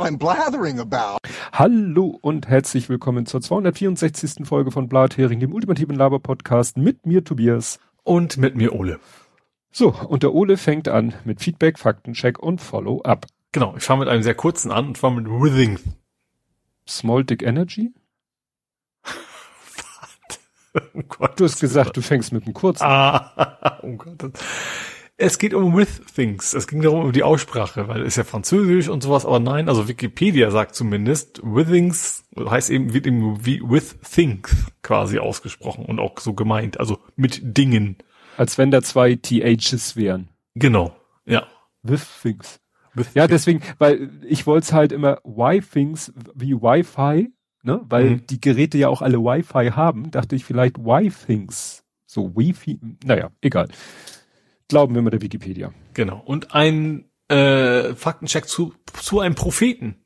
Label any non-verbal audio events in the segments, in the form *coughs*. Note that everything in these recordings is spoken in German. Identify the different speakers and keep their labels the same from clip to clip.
Speaker 1: what I'm blathering about.
Speaker 2: Hallo und herzlich willkommen zur 264. Folge von Blathering, dem ultimativen Laber-Podcast mit mir Tobias.
Speaker 3: Und mit mir Ole.
Speaker 2: So, und der Ole fängt an mit Feedback, Faktencheck und Follow-up.
Speaker 3: Genau, ich fange mit einem sehr kurzen an und zwar mit Withing.
Speaker 2: Small Dick Energy?
Speaker 3: oh *laughs* Gott,
Speaker 2: Du hast gesagt, du fängst mit dem kurzen.
Speaker 3: Ah, *laughs* oh Gott. Es geht um with things. Es ging darum um die Aussprache, weil es ist ja französisch und sowas, aber nein, also Wikipedia sagt zumindest, withings heißt eben, wird eben wie with things quasi ausgesprochen und auch so gemeint, also mit Dingen.
Speaker 2: Als wenn da zwei THs wären.
Speaker 3: Genau, ja.
Speaker 2: With things.
Speaker 3: With
Speaker 2: Ja,
Speaker 3: things.
Speaker 2: deswegen, weil ich wollte es halt immer Y-Things wie Wi-Fi, ne? Weil
Speaker 3: Mhm.
Speaker 2: die Geräte ja auch alle Wi-Fi haben, dachte ich vielleicht Y-Things. So Wi-Fi, naja, egal. Glauben wir mal der Wikipedia.
Speaker 3: Genau. Und ein äh, Faktencheck zu, zu einem Propheten,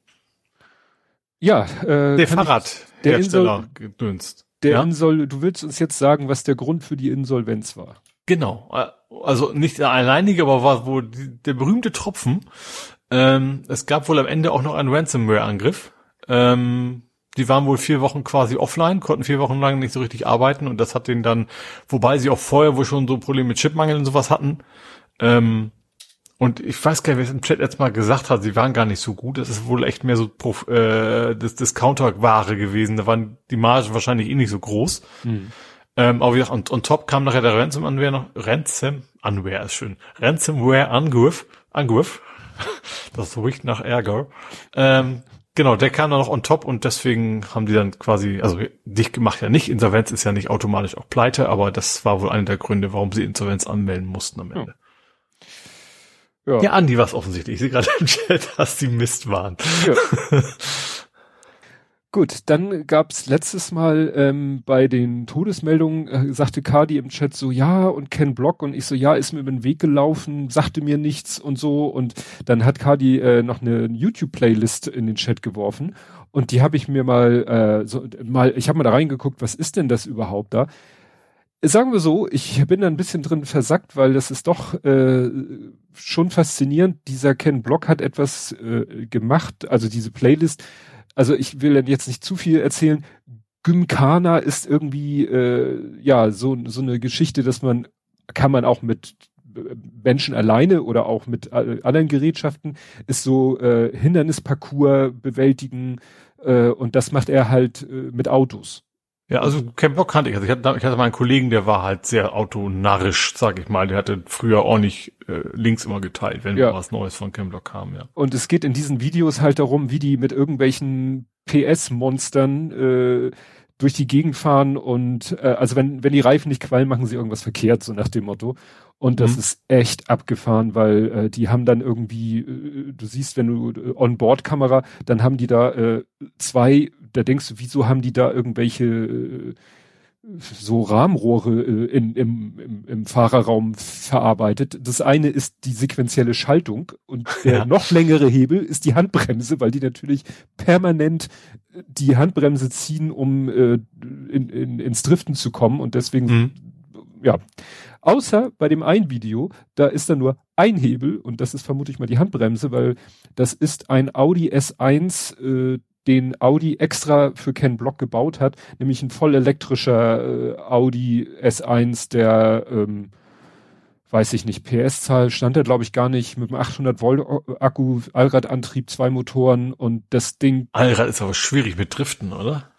Speaker 2: Ja, äh,
Speaker 3: der Fahrradhersteller gedünst.
Speaker 2: Der
Speaker 3: ja?
Speaker 2: Insol, du willst uns jetzt sagen, was der Grund für die Insolvenz war.
Speaker 3: Genau, also nicht der alleinige, aber war wohl der berühmte Tropfen. Ähm, es gab wohl am Ende auch noch einen Ransomware-Angriff. Ähm, die waren wohl vier Wochen quasi offline, konnten vier Wochen lang nicht so richtig arbeiten und das hat denen dann, wobei sie auch vorher wohl schon so Probleme mit Chipmangel und sowas hatten. Ähm, und ich weiß gar nicht, wer es im Chat jetzt mal gesagt hat, sie waren gar nicht so gut. Das ist wohl echt mehr so Prof, äh, das Discounter-Ware gewesen. Da waren die Margen wahrscheinlich eh nicht so groß. Ähm, aber wie gesagt, und, und top kam nachher der Ransomware noch, Ransomware ist schön, Ransomware-Angriff, Angriff, *laughs* das riecht nach Ärger. Ähm, genau, der kam dann noch on top und deswegen haben die dann quasi, also dicht gemacht ja nicht, Insolvenz ist ja nicht automatisch auch pleite, aber das war wohl einer der Gründe, warum sie Insolvenz anmelden mussten am Ende.
Speaker 2: Ja.
Speaker 3: Ja, Andi war es offensichtlich. Ich sehe gerade im Chat, *laughs* dass die Mist waren.
Speaker 2: Ja. *laughs* Gut, dann gab's letztes Mal ähm, bei den Todesmeldungen, äh, sagte Kadi im Chat so, ja, und Ken Block und ich so, ja, ist mir über den Weg gelaufen, sagte mir nichts und so. Und dann hat Kadi äh, noch eine YouTube-Playlist in den Chat geworfen und die habe ich mir mal, äh, so, mal, ich habe mal da reingeguckt, was ist denn das überhaupt da? Sagen wir so, ich bin da ein bisschen drin versackt, weil das ist doch äh, schon faszinierend. Dieser Ken Block hat etwas äh, gemacht, also diese Playlist. Also ich will jetzt nicht zu viel erzählen. Gymkhana ist irgendwie äh, ja so so eine Geschichte, dass man kann man auch mit äh, Menschen alleine oder auch mit äh, anderen Gerätschaften ist so äh, Hindernisparcours bewältigen äh, und das macht er halt äh, mit Autos.
Speaker 3: Ja, also Ken Block kannte ich. Also ich hatte, ich hatte mal einen Kollegen, der war halt sehr autonarrisch, sag ich mal. Der hatte früher ordentlich äh, Links immer geteilt, wenn
Speaker 2: Ja.
Speaker 3: was Neues von Ken Block kam, ja.
Speaker 2: Und es geht in diesen Videos halt darum, wie die mit irgendwelchen PS-Monstern äh, durch die Gegend fahren und äh, also wenn, wenn die Reifen nicht qualmen, machen sie irgendwas verkehrt, so nach dem Motto. Und das
Speaker 3: Mhm.
Speaker 2: ist echt abgefahren, weil äh, die haben dann irgendwie, äh, du siehst, wenn du äh, On-Board-Kamera, dann haben die da äh, zwei, da denkst du, wieso haben die da irgendwelche äh, so Rahmenrohre äh, in, im, im, im Fahrerraum verarbeitet. Das eine ist die sequentielle Schaltung und der
Speaker 3: Ja.
Speaker 2: noch längere Hebel ist die Handbremse, weil die natürlich permanent äh, die Handbremse ziehen, um äh, in, in, ins Driften zu kommen und deswegen,
Speaker 3: Mhm.
Speaker 2: ja. Außer bei dem einen Video, da ist da nur ein Hebel und das ist vermutlich mal die Handbremse, weil das ist ein Audi S1, äh, den Audi extra für Ken Block gebaut hat, nämlich ein voll elektrischer äh, Audi S1, der ähm, weiß ich nicht, PS-Zahl stand da glaube ich gar nicht, mit einem 800 Volt Akku, Allradantrieb, zwei Motoren und das Ding
Speaker 3: Allrad ist aber schwierig mit Driften, oder?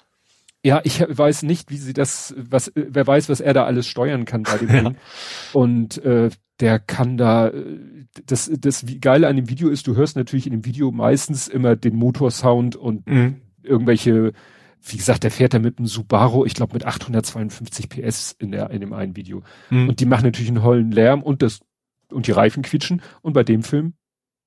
Speaker 2: Ja, ich weiß nicht, wie sie das, was, äh, wer weiß, was er da alles steuern kann bei dem
Speaker 3: Ja.
Speaker 2: Ding. Und äh, der kann da, äh, das, das wie Geile an dem Video ist, du hörst natürlich in dem Video meistens immer den Motorsound und
Speaker 3: Mhm.
Speaker 2: irgendwelche, wie gesagt, der fährt da mit einem Subaru, ich glaube mit 852 PS in der, in dem einen Video.
Speaker 3: Mhm.
Speaker 2: Und die machen natürlich einen hollen Lärm und das, und die Reifen quietschen. Und bei dem Film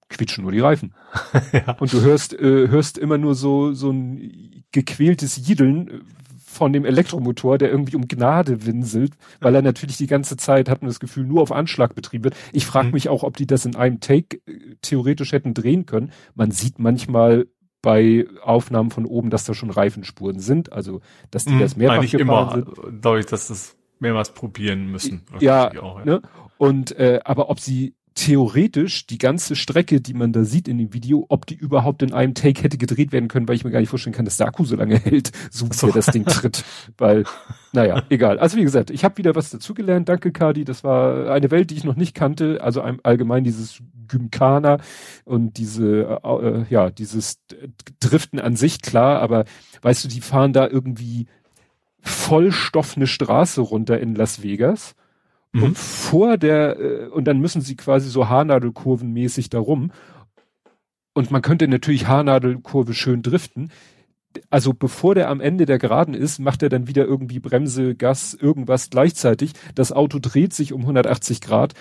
Speaker 2: quietschen nur die Reifen. *laughs*
Speaker 3: ja.
Speaker 2: Und du hörst, äh, hörst immer nur so, so ein gequältes Jiedeln von dem Elektromotor, der irgendwie um Gnade winselt, weil er natürlich die ganze Zeit, hat man das Gefühl, nur auf Anschlag betrieben wird. Ich frage
Speaker 3: Mhm.
Speaker 2: mich auch, ob die das in einem Take äh, theoretisch hätten drehen können. Man sieht manchmal bei Aufnahmen von oben, dass da schon Reifenspuren sind, also dass die das mehrfach
Speaker 3: Eigentlich immer,
Speaker 2: sind.
Speaker 3: glaube ich, dass das mehrmals probieren müssen.
Speaker 2: Ja,
Speaker 3: auch,
Speaker 2: ne? Und äh, aber ob sie theoretisch die ganze Strecke, die man da sieht in dem Video, ob die überhaupt in einem Take hätte gedreht werden können, weil ich mir gar nicht vorstellen kann, dass der Akku so lange *laughs* hält, so wie so. das Ding tritt. Weil, naja, *laughs* egal. Also wie gesagt, ich habe wieder was dazugelernt. Danke, Kadi. Das war eine Welt, die ich noch nicht kannte. Also allgemein dieses Gymkhana und diese, äh, ja, dieses Driften an sich, klar, aber weißt du, die fahren da irgendwie Vollstoff eine Straße runter in Las Vegas Mhm. Und vor der, äh, und dann müssen sie quasi so Haarnadelkurvenmäßig darum. Und man könnte natürlich Haarnadelkurve schön driften. Also bevor der am Ende der Geraden ist, macht er dann wieder irgendwie Bremse, Gas, irgendwas gleichzeitig. Das Auto dreht sich um 180 Grad,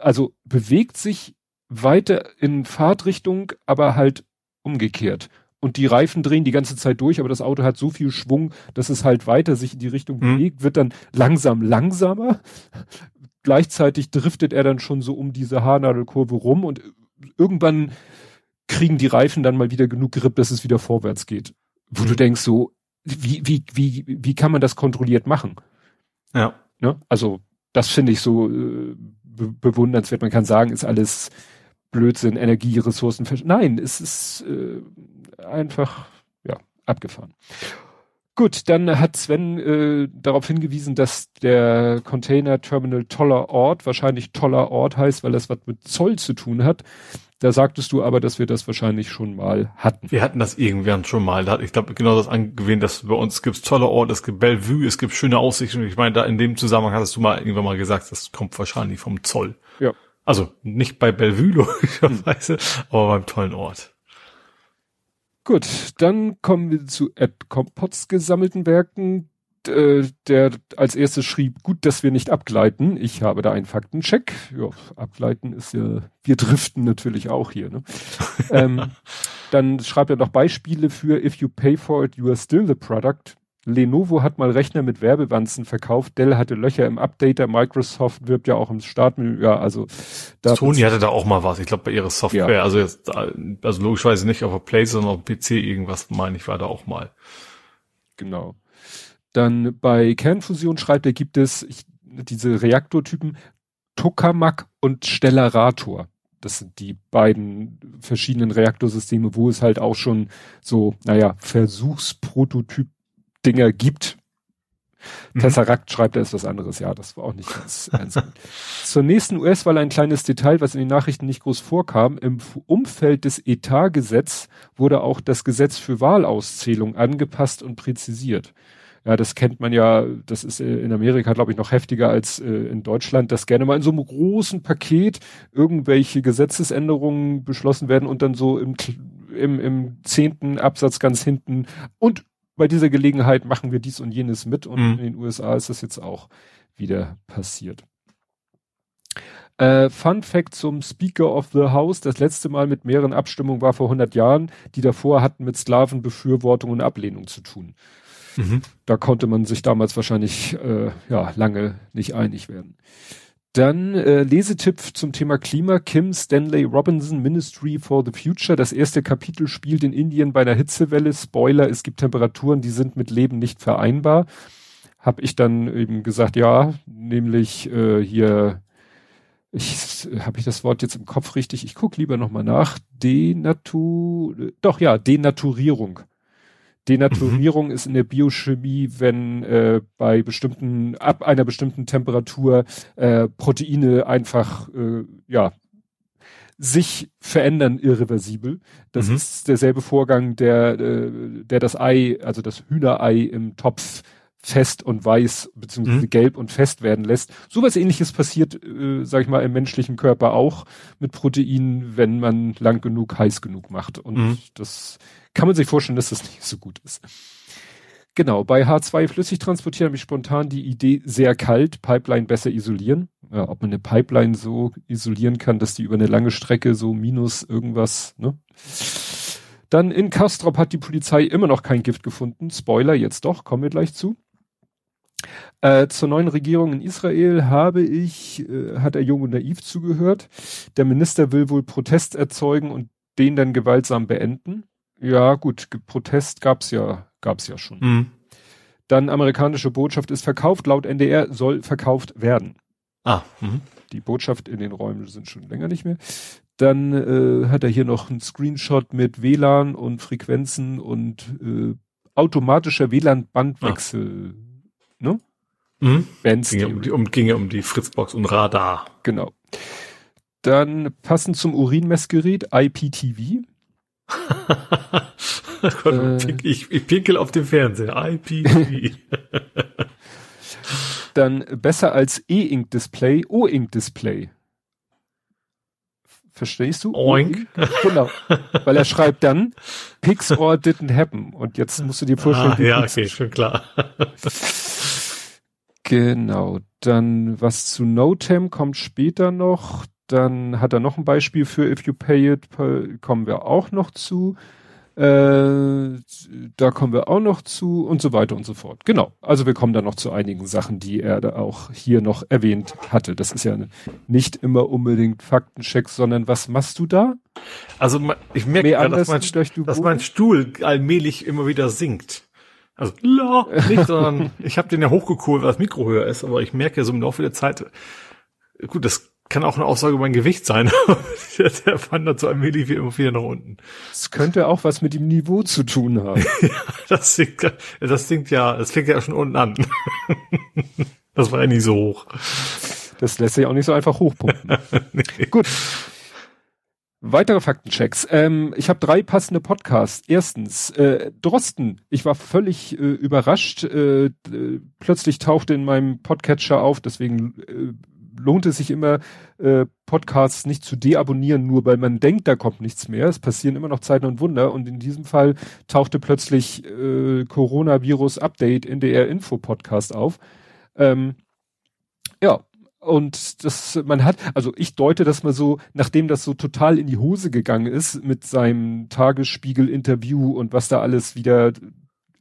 Speaker 2: also bewegt sich weiter in Fahrtrichtung, aber halt umgekehrt und die Reifen drehen die ganze Zeit durch, aber das Auto hat so viel Schwung, dass es halt weiter sich in die Richtung mhm. bewegt, wird dann langsam langsamer. *laughs* Gleichzeitig driftet er dann schon so um diese Haarnadelkurve rum und irgendwann kriegen die Reifen dann mal wieder genug Grip, dass es wieder vorwärts geht. Wo mhm. du denkst so, wie, wie, wie, wie kann man das kontrolliert machen?
Speaker 3: Ja.
Speaker 2: Ne? Also, das finde ich so äh, be bewundernswert. Man kann sagen, ist alles Blödsinn, Energie, Ressourcen. Nein, es ist äh, einfach, ja, abgefahren. Gut, dann hat Sven äh, darauf hingewiesen, dass der Container Terminal toller Ort, wahrscheinlich toller Ort heißt, weil das was mit Zoll zu tun hat. Da sagtest du aber, dass wir das wahrscheinlich schon mal hatten.
Speaker 3: Wir hatten das irgendwann schon mal. Da hat, ich glaube, genau das angewähnt, dass bei uns gibt's toller Ort, es gibt Bellevue, es gibt schöne Aussichten. Ich meine, da in dem Zusammenhang hattest du mal irgendwann mal gesagt, das kommt wahrscheinlich vom Zoll.
Speaker 2: Ja.
Speaker 3: Also nicht bei Bellevue *laughs* logischerweise, hm. aber beim tollen Ort.
Speaker 2: Gut, dann kommen wir zu Ed Kompots gesammelten Werken. Äh, der als erstes schrieb, gut, dass wir nicht abgleiten. Ich habe da einen Faktencheck. Ja, abgleiten ist ja, wir driften natürlich auch hier. Ne? *laughs* ähm, dann schreibt er noch Beispiele für If you pay for it, you are still the product. Lenovo hat mal Rechner mit Werbewanzen verkauft, Dell hatte Löcher im Updater, Microsoft wirbt ja auch im Startmenü, ja, also
Speaker 3: da Sony hatte da auch mal was, ich glaube bei ihrer Software, ja. also jetzt, also logischerweise nicht auf der Play, sondern auf dem PC irgendwas, meine ich, war da auch mal.
Speaker 2: Genau. Dann bei Kernfusion schreibt er, gibt es ich, diese Reaktortypen Tokamak und Stellarator. Das sind die beiden verschiedenen Reaktorsysteme, wo es halt auch schon so, naja, Versuchsprototyp Dinger gibt. Mhm. Tesseract schreibt, er ist was anderes. Ja, das war auch nicht ganz ernst. Zur nächsten US-Wahl ein kleines Detail, was in den Nachrichten nicht groß vorkam. Im Umfeld des Etatgesetz wurde auch das Gesetz für Wahlauszählung angepasst und präzisiert. Ja, das kennt man ja, das ist äh, in Amerika, glaube ich, noch heftiger als äh, in Deutschland, dass gerne mal in so einem großen Paket irgendwelche Gesetzesänderungen beschlossen werden und dann so im, im, im zehnten Absatz ganz hinten und bei dieser Gelegenheit machen wir dies und jenes mit und mhm. in den USA ist das jetzt auch wieder passiert. Äh, Fun Fact zum Speaker of the House. Das letzte Mal mit mehreren Abstimmungen war vor 100 Jahren. Die davor hatten mit Sklavenbefürwortung und Ablehnung zu tun. Mhm. Da konnte man sich damals wahrscheinlich äh, ja lange nicht einig werden. Dann äh, Lesetipp zum Thema Klima. Kim Stanley Robinson Ministry for the Future. Das erste Kapitel spielt in Indien bei einer Hitzewelle. Spoiler, es gibt Temperaturen, die sind mit Leben nicht vereinbar. Hab ich dann eben gesagt, ja, nämlich äh, hier, ich habe ich das Wort jetzt im Kopf richtig, ich guck lieber nochmal nach. Denatu, doch ja, Denaturierung. Denaturierung mhm. ist in der Biochemie, wenn äh, bei bestimmten, ab einer bestimmten Temperatur äh, Proteine einfach, äh, ja, sich verändern irreversibel. Das mhm. ist derselbe Vorgang, der, äh, der das Ei, also das Hühnerei im Topf fest und weiß beziehungsweise mhm. gelb und fest werden lässt. Sowas ähnliches passiert, äh, sag ich mal, im menschlichen Körper auch mit Proteinen, wenn man lang genug heiß genug macht. Und mhm. das kann man sich vorstellen, dass das nicht so gut ist. Genau, bei H2 flüssig transportieren habe ich spontan die Idee, sehr kalt, Pipeline besser isolieren. Ja, ob man eine Pipeline so isolieren kann, dass die über eine lange Strecke so minus irgendwas, ne? Dann in Kastrop hat die Polizei immer noch kein Gift gefunden. Spoiler, jetzt doch, kommen wir gleich zu. Äh, zur neuen Regierung in Israel habe ich, äh, hat er Jung und Naiv zugehört. Der Minister will wohl Protest erzeugen und den dann gewaltsam beenden. Ja, gut, Protest gab's ja, gab's ja schon. Mhm. Dann amerikanische Botschaft ist verkauft, laut NDR soll verkauft werden.
Speaker 3: Ah, mhm.
Speaker 2: Die Botschaft in den Räumen sind schon länger nicht mehr. Dann äh, hat er hier noch einen Screenshot mit WLAN und Frequenzen und äh, automatischer WLAN-Bandwechsel. Ah. Ne?
Speaker 3: Mhm. Bands ging, um die, um, ging um die Fritzbox und Radar.
Speaker 2: Genau. Dann passend zum Urinmessgerät IPTV.
Speaker 3: Äh, ich, ich pinkel auf dem Fernseher. IPTV. *laughs*
Speaker 2: dann besser als E-Ink-Display, O-Ink-Display. Verstehst du?
Speaker 3: Oink.
Speaker 2: Genau. Weil er schreibt dann, Pix or didn't happen. Und jetzt musst du dir vorstellen,
Speaker 3: ah, ja, okay, schon klar.
Speaker 2: genau. Dann was zu Notem kommt später noch. Dann hat er noch ein Beispiel für If You Pay It, kommen wir auch noch zu. Äh, da kommen wir auch noch zu und so weiter und so fort. Genau. Also wir kommen dann noch zu einigen Sachen, die er da auch hier noch erwähnt hatte. Das ist ja nicht immer unbedingt Faktencheck, sondern was machst du da?
Speaker 3: Also ich merke gerade, dass, mein, dass mein Stuhl allmählich immer wieder sinkt. Also la, nicht, sondern *laughs* ich habe den ja hochgekohlt, weil das Mikro höher ist, aber ich merke so im Laufe der Zeit, gut, das kann auch eine Aussage über mein Gewicht sein. *laughs* der, der wandert so allmählich wie immer wieder nach unten.
Speaker 2: Das könnte auch was mit dem Niveau zu tun haben. *laughs*
Speaker 3: ja, das singt, das singt ja, das fängt ja schon unten an. *laughs* das war ja nicht so hoch.
Speaker 2: Das lässt sich auch nicht so einfach hochpumpen. nee. Gut. Weitere Faktenchecks. Ähm, ich habe drei passende Podcasts. Erstens, äh, Drosten. Ich war völlig äh, überrascht. Äh, plötzlich tauchte in meinem Podcatcher auf, deswegen äh, lohnt es sich immer, äh, Podcasts nicht zu deabonnieren, nur weil man denkt, da kommt nichts mehr. Es passieren immer noch Zeiten und Wunder. Und in diesem Fall tauchte plötzlich äh, Coronavirus-Update in der Info-Podcast auf. Ähm, ja, und das, man hat, also ich deute das mal so, nachdem das so total in die Hose gegangen ist mit seinem Tagesspiegel-Interview und was da alles wieder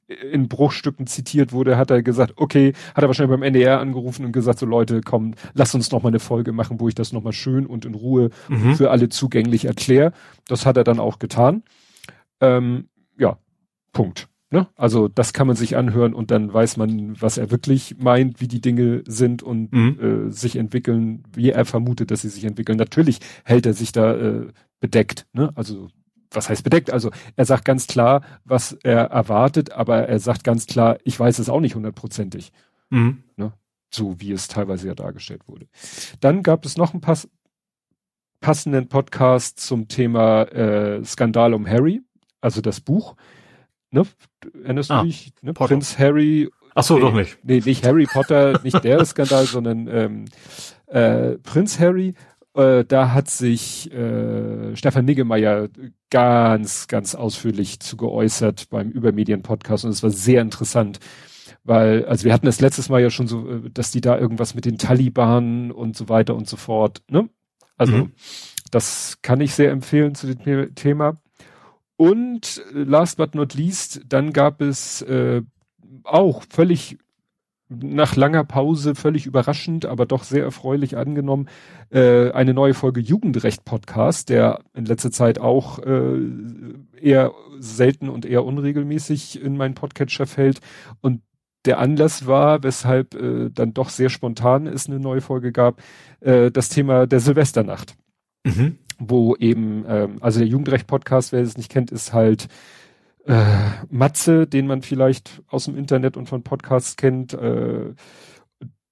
Speaker 2: in Bruchstücken zitiert wurde, hat er gesagt, okay, hat er wahrscheinlich beim NDR angerufen und gesagt, so Leute, komm, lass uns noch mal eine Folge machen, wo ich das noch mal schön und in Ruhe mhm. für alle zugänglich erkläre. Das hat er dann auch getan. Ähm, ja, Punkt. Ne? Also das kann man sich anhören und dann weiß man, was er wirklich meint, wie die Dinge sind und mhm. äh, sich entwickeln, wie er vermutet, dass sie sich entwickeln. Natürlich hält er sich da äh, bedeckt. Ne? Also was heißt bedeckt? Also er sagt ganz klar, was er erwartet, aber er sagt ganz klar, ich weiß es auch nicht hundertprozentig. Mhm. Ne? So wie es teilweise ja dargestellt wurde. Dann gab es noch einen pass passenden Podcast zum Thema äh, Skandal um Harry, also das Buch. Ne? Erinnerst ah, du dich? Ne? Prinz Harry.
Speaker 3: Ach so, nee, doch nicht.
Speaker 2: Nee, nicht Harry Potter, nicht der Skandal, *laughs* sondern ähm, äh, Prinz Harry äh, da hat sich äh, Stefan Niggemeier ganz, ganz ausführlich zu geäußert beim Übermedien-Podcast und es war sehr interessant, weil, also wir hatten das letztes Mal ja schon so, äh, dass die da irgendwas mit den Taliban und so weiter und so fort, ne? Also, mhm. das kann ich sehr empfehlen zu dem Thema. Und last but not least, dann gab es äh, auch völlig nach langer Pause völlig überraschend, aber doch sehr erfreulich angenommen, äh, eine neue Folge Jugendrecht Podcast, der in letzter Zeit auch äh, eher selten und eher unregelmäßig in meinen Podcatcher fällt. Und der Anlass war, weshalb äh, dann doch sehr spontan es eine neue Folge gab, äh, das Thema der Silvesternacht. Mhm. Wo eben, ähm, also der Jugendrecht Podcast, wer es nicht kennt, ist halt äh, Matze, den man vielleicht aus dem Internet und von Podcasts kennt, äh,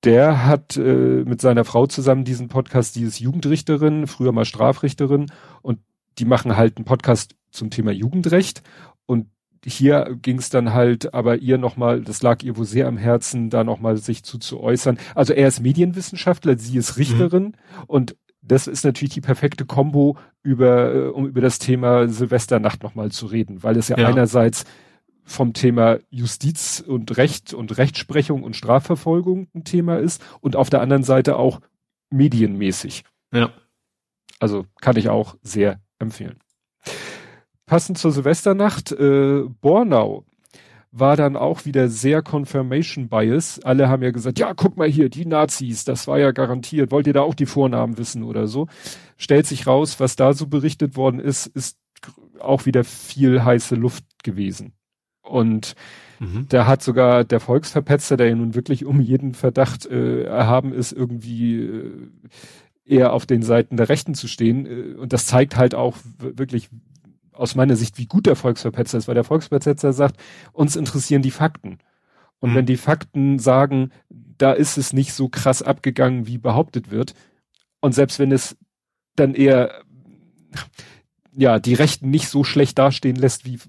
Speaker 2: der hat äh, mit seiner Frau zusammen diesen Podcast, die ist Jugendrichterin, früher mal Strafrichterin und die machen halt einen Podcast zum Thema Jugendrecht und hier ging es dann halt, aber ihr nochmal, das lag ihr wohl sehr am Herzen, da nochmal sich zu, zu äußern. Also er ist Medienwissenschaftler, sie ist Richterin mhm. und das ist natürlich die perfekte Kombo über, äh, um über das Thema Silvesternacht nochmal zu reden, weil es ja, ja, einerseits vom Thema Justiz und Recht und Rechtsprechung und Strafverfolgung ein Thema ist und auf der anderen Seite auch medienmäßig.
Speaker 3: Ja.
Speaker 2: Also kann ich auch sehr empfehlen. Passend zur Silvesternacht, äh, Bornau war dann auch wieder sehr Confirmation Bias. Alle haben ja gesagt, ja, guck mal hier, die Nazis, das war ja garantiert. Wollt ihr da auch die Vornamen wissen oder so? Stellt sich raus, was da so berichtet worden ist, ist auch wieder viel heiße Luft gewesen. Und Mhm. Da hat sogar der Volksverpetzer, der ja nun wirklich um jeden Verdacht äh, erhaben ist, irgendwie äh, eher auf den Seiten der Rechten zu stehen. Äh, und das zeigt halt auch wirklich aus meiner Sicht, wie gut der Volksverpetzer ist, weil der Volksverpetzer sagt, uns interessieren die Fakten. Und mhm. wenn die Fakten sagen, da ist es nicht so krass abgegangen, wie behauptet wird, und selbst wenn es dann eher ja die Rechten nicht so schlecht dastehen lässt wie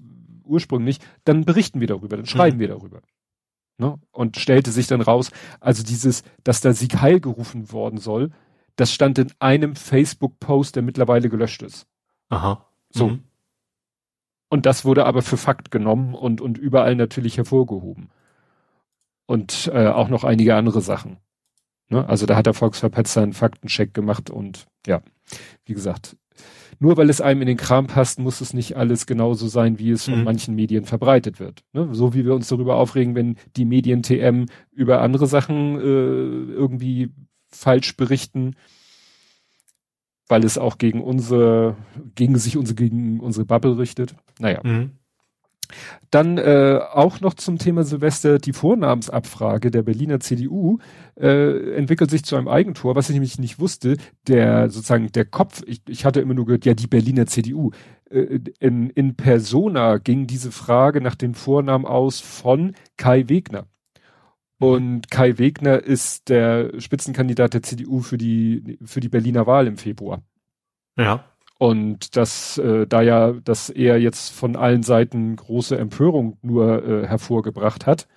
Speaker 2: ursprünglich, dann berichten wir darüber, dann schreiben mhm. wir darüber. Ne? Und stellte sich dann raus, also dieses, dass da Sieg Heil gerufen worden soll, das stand in einem Facebook-Post, der mittlerweile gelöscht ist.
Speaker 3: Aha.
Speaker 2: So. Mhm. Und das wurde aber für Fakt genommen und, und überall natürlich hervorgehoben. Und äh, auch noch einige andere Sachen. Ne? Also da hat der Volksverpetzer einen Faktencheck gemacht und ja, wie gesagt, nur weil es einem in den Kram passt, muss es nicht alles genauso sein, wie es mhm. von manchen Medien verbreitet wird. Ne? So wie wir uns darüber aufregen, wenn die Medien TM über andere Sachen äh, irgendwie falsch berichten, weil es auch gegen unsere, gegen sich unsere, gegen unsere Bubble richtet. Naja. Mhm. Dann äh, auch noch zum Thema Silvester die Vornamensabfrage der Berliner CDU äh, entwickelt sich zu einem Eigentor, was ich nämlich nicht wusste. Der sozusagen der Kopf, ich, ich hatte immer nur gehört, ja die Berliner CDU. Äh, in, in Persona ging diese Frage nach dem Vornamen aus von Kai Wegner. Und Kai Wegner ist der Spitzenkandidat der CDU für die für die Berliner Wahl im Februar.
Speaker 3: Ja.
Speaker 2: Und das, äh, da ja das eher jetzt von allen Seiten große Empörung nur äh, hervorgebracht hat,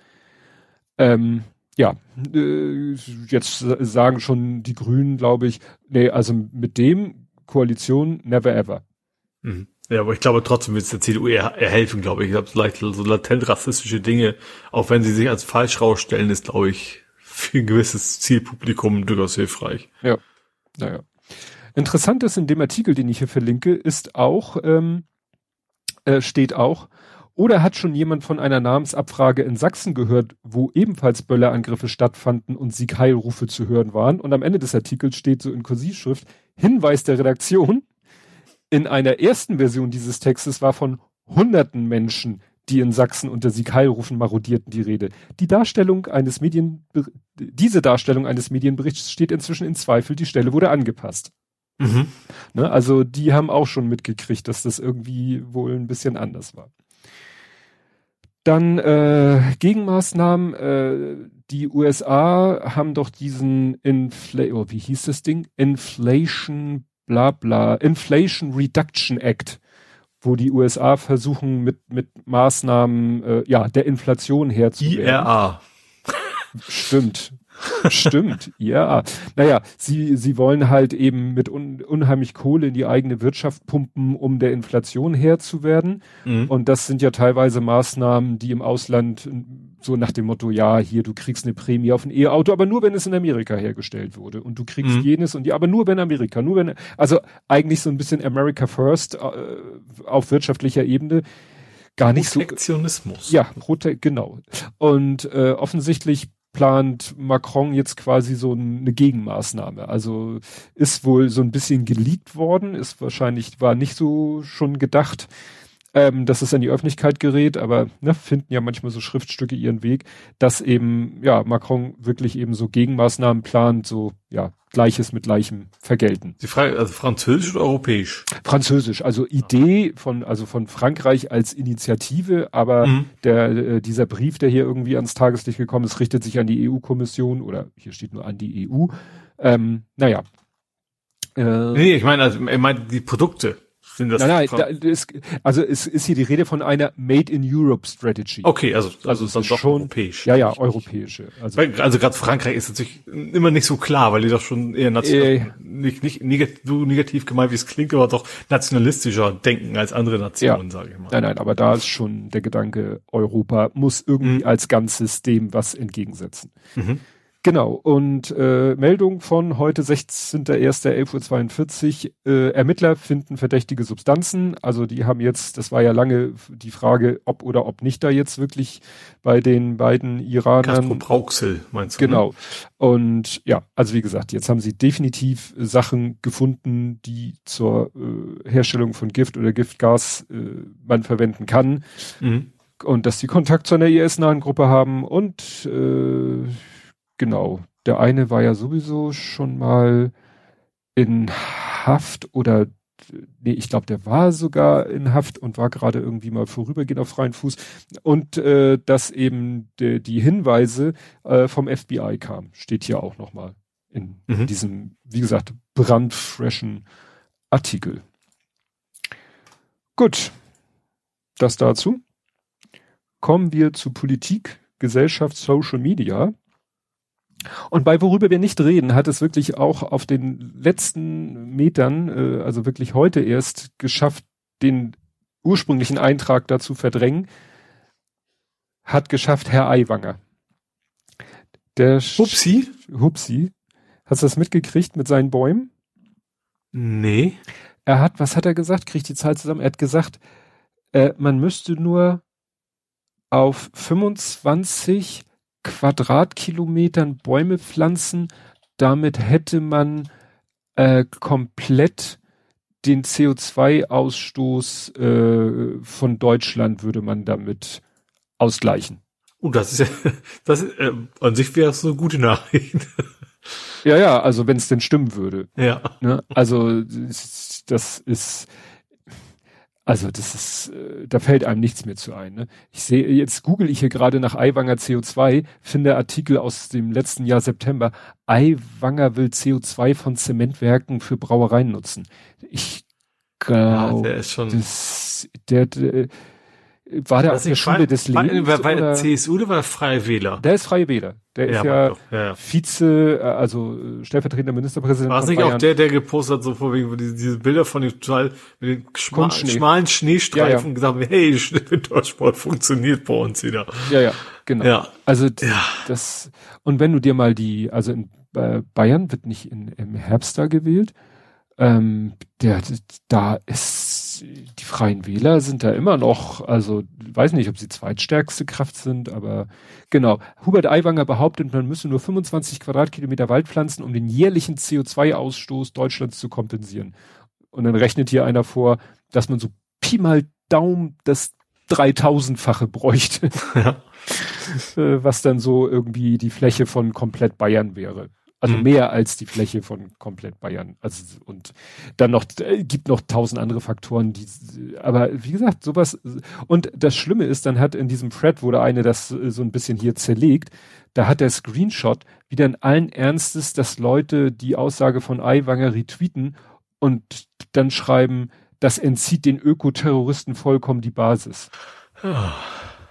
Speaker 2: ähm, ja, äh, jetzt sagen schon die Grünen, glaube ich, nee, also mit dem Koalition never ever.
Speaker 3: Mhm. Ja, aber ich glaube trotzdem wird es der CDU eher, eher helfen, glaube ich. Ich glaube, vielleicht so latent rassistische Dinge, auch wenn sie sich als falsch rausstellen, ist, glaube ich, für ein gewisses Zielpublikum durchaus hilfreich.
Speaker 2: Ja, naja. Interessant ist in dem Artikel, den ich hier verlinke, ist auch, ähm, äh, steht auch, oder hat schon jemand von einer Namensabfrage in Sachsen gehört, wo ebenfalls Böllerangriffe stattfanden und Siegheilrufe zu hören waren? Und am Ende des Artikels steht so in Kursivschrift, Hinweis der Redaktion, in einer ersten Version dieses Textes war von hunderten Menschen, die in Sachsen unter Siegheilrufen marodierten, die Rede. Die Darstellung eines Medien, diese Darstellung eines Medienberichts steht inzwischen in Zweifel, die Stelle wurde angepasst. Mhm. Ne, also die haben auch schon mitgekriegt, dass das irgendwie wohl ein bisschen anders war. Dann äh, Gegenmaßnahmen. Äh, die USA haben doch diesen Infl oh, wie hieß das Ding? Inflation bla bla Inflation Reduction Act, wo die USA versuchen mit mit Maßnahmen äh, ja der Inflation herzuwehren.
Speaker 3: IRA.
Speaker 2: Stimmt. Stimmt, *laughs* ja. Naja, sie, sie wollen halt eben mit un, unheimlich Kohle in die eigene Wirtschaft pumpen, um der Inflation Herr zu werden. Mhm. Und das sind ja teilweise Maßnahmen, die im Ausland so nach dem Motto, ja, hier, du kriegst eine Prämie auf ein E-Auto, aber nur wenn es in Amerika hergestellt wurde. Und du kriegst mhm. jenes und die, aber nur wenn Amerika, nur wenn, also eigentlich so ein bisschen America First äh, auf wirtschaftlicher Ebene gar nicht
Speaker 3: Protektionismus.
Speaker 2: so. Ja, Prote genau. Und äh, offensichtlich plant Macron jetzt quasi so eine Gegenmaßnahme. Also ist wohl so ein bisschen geleakt worden, ist wahrscheinlich, war nicht so schon gedacht, ähm, dass es an die Öffentlichkeit gerät, aber ne, finden ja manchmal so Schriftstücke ihren Weg, dass eben, ja, Macron wirklich eben so Gegenmaßnahmen plant, so, ja, Gleiches mit Gleichem vergelten.
Speaker 3: Die Frage, also französisch oder europäisch?
Speaker 2: Französisch, also Idee von, also von Frankreich als Initiative, aber mhm. der, äh, dieser Brief, der hier irgendwie ans Tageslicht gekommen ist, richtet sich an die EU-Kommission oder hier steht nur an die EU. Ähm, naja.
Speaker 3: Äh, nee, ich meine, also, ich meine die Produkte.
Speaker 2: Sind das nein, nein, da ist, also es ist hier die Rede von einer Made in Europe Strategy.
Speaker 3: Okay, also, also, also ist doch schon, europäisch.
Speaker 2: Ja, ja, europäische.
Speaker 3: Also, also gerade Frankreich ist natürlich immer nicht so klar, weil die doch schon eher national, äh, nicht, nicht negativ, so negativ gemeint, wie es klingt, aber doch nationalistischer denken als andere Nationen, ja. sage ich mal.
Speaker 2: Nein, nein, aber da ist schon der Gedanke, Europa muss irgendwie mhm. als ganzes dem was entgegensetzen. Mhm. Genau, und äh, Meldung von heute 16.01.11.42 Uhr. Äh, Ermittler finden verdächtige Substanzen. Also die haben jetzt, das war ja lange die Frage, ob oder ob nicht da jetzt wirklich bei den beiden Iranern. Castro
Speaker 3: Brauxel, meinst
Speaker 2: du? Ne? Genau. Ne? Und ja, also wie gesagt, jetzt haben sie definitiv Sachen gefunden, die zur äh, Herstellung von Gift oder Giftgas äh, man verwenden kann. Mhm und dass die Kontakt zu einer IS-nahen Gruppe haben und äh, genau, der eine war ja sowieso schon mal in Haft oder nee, ich glaube, der war sogar in Haft und war gerade irgendwie mal vorübergehend auf freien Fuß und äh, dass eben de, die Hinweise äh, vom FBI kamen, steht hier auch nochmal in mhm. diesem, wie gesagt, brandfreshen Artikel. Gut, das dazu. Kommen wir zu Politik, Gesellschaft, Social Media. Und bei worüber wir nicht reden, hat es wirklich auch auf den letzten Metern, äh, also wirklich heute erst geschafft, den ursprünglichen Eintrag dazu verdrängen, hat geschafft Herr Aiwanger. Der
Speaker 3: Hupsi?
Speaker 2: Hupsi. Hast du das mitgekriegt mit seinen Bäumen?
Speaker 3: Nee.
Speaker 2: Er hat, was hat er gesagt? Kriegt die Zahl zusammen. Er hat gesagt, äh, man müsste nur auf 25 Quadratkilometern Bäume pflanzen. Damit hätte man äh, komplett den CO2-Ausstoß äh, von Deutschland würde man damit ausgleichen.
Speaker 3: Oh, das ist ja, *laughs* das ist, äh, an sich wäre es eine gute Nachricht.
Speaker 2: ja, ja, also wenn es denn stimmen würde.
Speaker 3: Ja.
Speaker 2: Ne? Also das ist also das ist, äh, da fällt einem nichts mehr zu ein. Ne? Ich sehe, jetzt google ich hier gerade nach Eiwanger CO2, finde Artikel aus dem letzten Jahr September. Eiwanger will CO2 von Zementwerken für Brauereien nutzen. Ich glaube, ja, der ist schon, das, der, der war der aus der Schule des Lebens?
Speaker 3: War, war der CSU oder war der Freie Wähler?
Speaker 2: Der ist Freie Wähler. Der ja, ist ja, ja, Vize, äh, also äh, stellvertretender Ministerpräsident.
Speaker 3: War es nicht auch der, der gepostet hat, so vor wegen diese, diese Bilder von dem total mit den schma schmalen Schneestreifen ja, gesagt, hey, *laughs* Wintersport funktioniert bei uns wieder.
Speaker 2: Ja, ja, genau. Ja. Also das und wenn du dir mal die, also in äh, Bayern wird nicht in, im Herbst da gewählt, ähm, der, da ist, die Freien Wähler sind da immer noch, also weiß nicht, ob sie zweitstärkste Kraft sind, aber genau. Hubert Aiwanger behauptet, man müsse nur 25 Quadratkilometer Wald pflanzen, um den jährlichen CO2-Ausstoß Deutschlands zu kompensieren. Und dann rechnet hier einer vor, dass man so Pi mal Daumen das 3000-fache bräuchte. Ja. *laughs* Äh, was dann so irgendwie die Fläche von komplett Bayern wäre. Also mhm. mehr als die Fläche von komplett Bayern. Also und dann noch äh, gibt noch tausend andere Faktoren, die aber wie gesagt, sowas und das Schlimme ist, dann hat in diesem Thread wurde eine das äh, so ein bisschen hier zerlegt, da hat der Screenshot wieder in allen Ernstes, dass Leute die Aussage von Aiwanger retweeten und dann schreiben, das entzieht den Ökoterroristen vollkommen die Basis. Oh.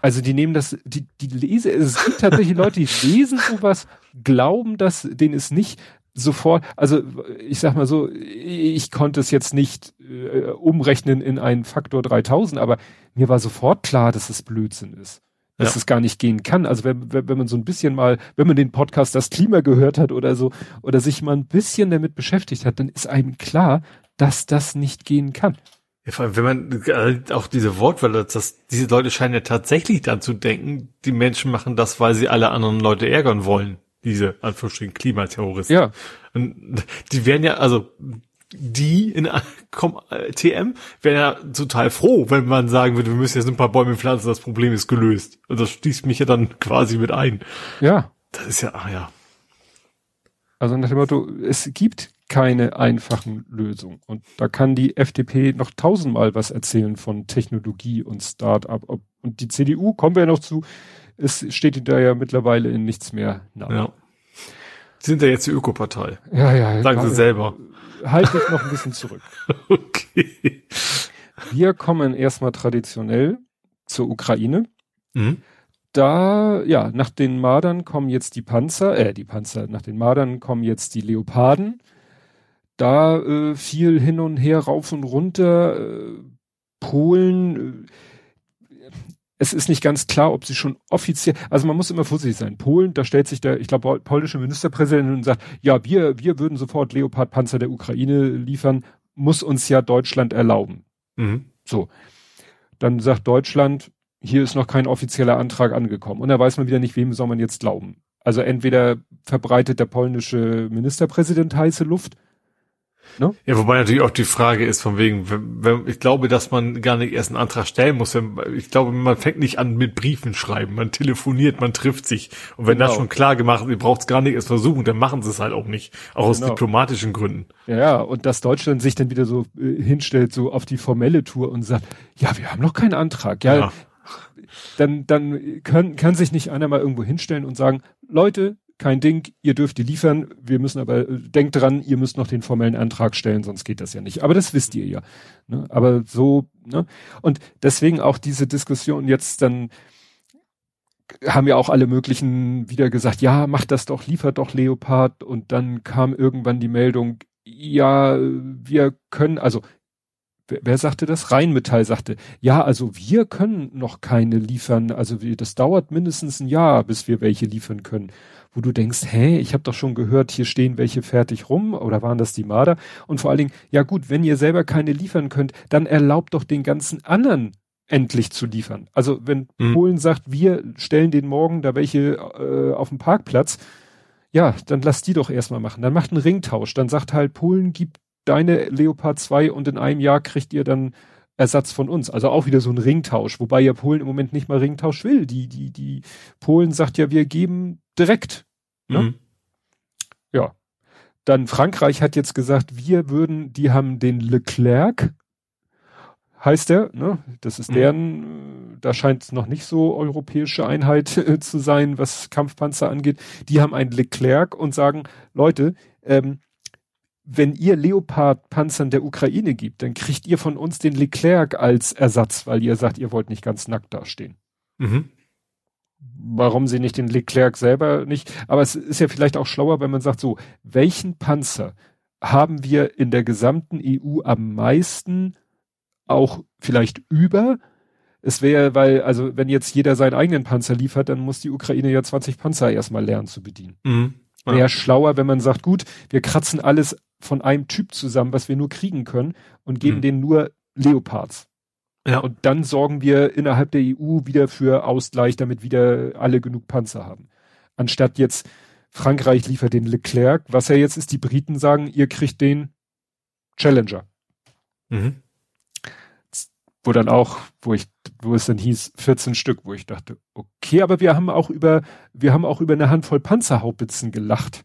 Speaker 2: Also die nehmen das, die, die lese, es gibt tatsächlich Leute, die lesen sowas, glauben das, denen ist nicht sofort, also ich sag mal so, ich konnte es jetzt nicht äh, umrechnen in einen Faktor 3000, aber mir war sofort klar, dass es Blödsinn ist. Dass ja. es gar nicht gehen kann. Also wenn, wenn, man so ein bisschen mal, wenn man den Podcast Das Klima gehört hat oder so, oder sich mal ein bisschen damit beschäftigt hat, dann ist einem klar, dass das nicht gehen kann.
Speaker 3: Ja, vor allem, wenn man äh, auch diese Wortwelle, dass diese Leute scheinen ja tatsächlich dann zu denken, die Menschen machen das, weil sie alle anderen Leute ärgern wollen. Diese Anführungsstrichen Klimaterroristen.
Speaker 2: Ja.
Speaker 3: Und die werden ja, also die in äh, TM wären ja total froh, wenn man sagen würde, wir müssen jetzt ein paar Bäume pflanzen, das Problem ist gelöst. Und das schließt mich ja dann quasi mit ein.
Speaker 2: Ja.
Speaker 3: Das ist ja, ah ja.
Speaker 2: Also nach dem Motto, es gibt keine einfachen Lösungen. Und da kann die FDP noch tausendmal was erzählen von Technologie und Start-up. Und die CDU, kommen wir ja noch zu, es steht da ja mittlerweile in nichts mehr
Speaker 3: nach. Ja. Sind ja jetzt die Ökopartei.
Speaker 2: Ja, ja.
Speaker 3: Sagen sie selber.
Speaker 2: Halte ich noch ein bisschen zurück. *laughs* okay. Wir kommen erstmal traditionell zur Ukraine. Mhm. Da, ja, nach den Mardern kommen jetzt die Panzer, äh, die Panzer, nach den Mardern kommen jetzt die Leoparden da äh, viel hin und her, rauf und runter. Äh, Polen, äh, es ist nicht ganz klar, ob sie schon offiziell, also man muss immer vorsichtig sein. Polen, da stellt sich der, ich glaube, polnische Ministerpräsident und sagt, ja, wir, wir würden sofort Leopard-Panzer der Ukraine liefern, muss uns ja Deutschland erlauben. Mhm. So. Dann sagt Deutschland, hier ist noch kein offizieller Antrag angekommen. Und da weiß man wieder nicht, wem soll man jetzt glauben. Also entweder verbreitet der polnische Ministerpräsident heiße Luft
Speaker 3: Ne? Ja, wobei natürlich auch die Frage ist von wegen, wenn, wenn, ich glaube, dass man gar nicht erst einen Antrag stellen muss. Wenn, ich glaube, man fängt nicht an mit Briefen schreiben, man telefoniert, man trifft sich. Und wenn genau. das schon klar gemacht ist, ihr braucht es gar nicht erst versuchen, dann machen sie es halt auch nicht. Auch aus genau. diplomatischen Gründen.
Speaker 2: Ja, und dass Deutschland sich dann wieder so äh, hinstellt, so auf die formelle Tour und sagt, ja, wir haben noch keinen Antrag. Ja, ja. dann, dann können, kann sich nicht einer mal irgendwo hinstellen und sagen, Leute, kein Ding, ihr dürft die liefern, wir müssen aber, äh, denkt dran, ihr müsst noch den formellen Antrag stellen, sonst geht das ja nicht. Aber das wisst ihr ja. Ne? Aber so, ne? Und deswegen auch diese Diskussion jetzt dann, haben ja auch alle möglichen wieder gesagt, ja, macht das doch, liefert doch Leopard. Und dann kam irgendwann die Meldung, ja, wir können, also wer, sagte das? Rheinmetall sagte, ja, also wir können noch keine liefern. Also wir, das dauert mindestens ein Jahr, bis wir welche liefern können wo du denkst, hä, ich habe doch schon gehört, hier stehen welche fertig rum oder waren das die Marder? Und vor allen Dingen, ja gut, wenn ihr selber keine liefern könnt, dann erlaubt doch den ganzen anderen endlich zu liefern. Also wenn mhm. Polen sagt, wir stellen den morgen da welche äh, auf dem Parkplatz, ja, dann lass die doch erstmal machen. Dann macht einen Ringtausch. Dann sagt halt, Polen gibt deine Leopard 2 und in einem Jahr kriegt ihr dann Ersatz von uns. Also auch wieder so ein Ringtausch, wobei ja Polen im Moment nicht mal Ringtausch will. Die, die, die Polen sagt ja, wir geben direkt. Ne? Mhm. Ja. Dann Frankreich hat jetzt gesagt, wir würden, die haben den Leclerc, heißt der, ne? Das ist mhm. deren, da scheint es noch nicht so europäische Einheit äh, zu sein, was Kampfpanzer angeht. Die haben einen Leclerc und sagen, Leute, ähm, wenn ihr Leopard-Panzern der Ukraine gibt, dann kriegt ihr von uns den Leclerc als Ersatz, weil ihr sagt, ihr wollt nicht ganz nackt dastehen. Mhm. Warum sie nicht den Leclerc selber nicht? Aber es ist ja vielleicht auch schlauer, wenn man sagt, so, welchen Panzer haben wir in der gesamten EU am meisten auch vielleicht über? Es wäre, weil, also wenn jetzt jeder seinen eigenen Panzer liefert, dann muss die Ukraine ja 20 Panzer erstmal lernen zu bedienen. Mhm. Ja. Wäre schlauer, wenn man sagt, gut, wir kratzen alles von einem Typ zusammen, was wir nur kriegen können und geben mhm. denen nur Leopards. Ja. Und dann sorgen wir innerhalb der EU wieder für Ausgleich, damit wieder alle genug Panzer haben. Anstatt jetzt Frankreich liefert den Leclerc, was ja jetzt ist, die Briten sagen, ihr kriegt den Challenger. Mhm. Wo dann auch, wo ich, wo es dann hieß, 14 Stück, wo ich dachte, okay, aber wir haben auch über, wir haben auch über eine Handvoll Panzerhaubitzen gelacht.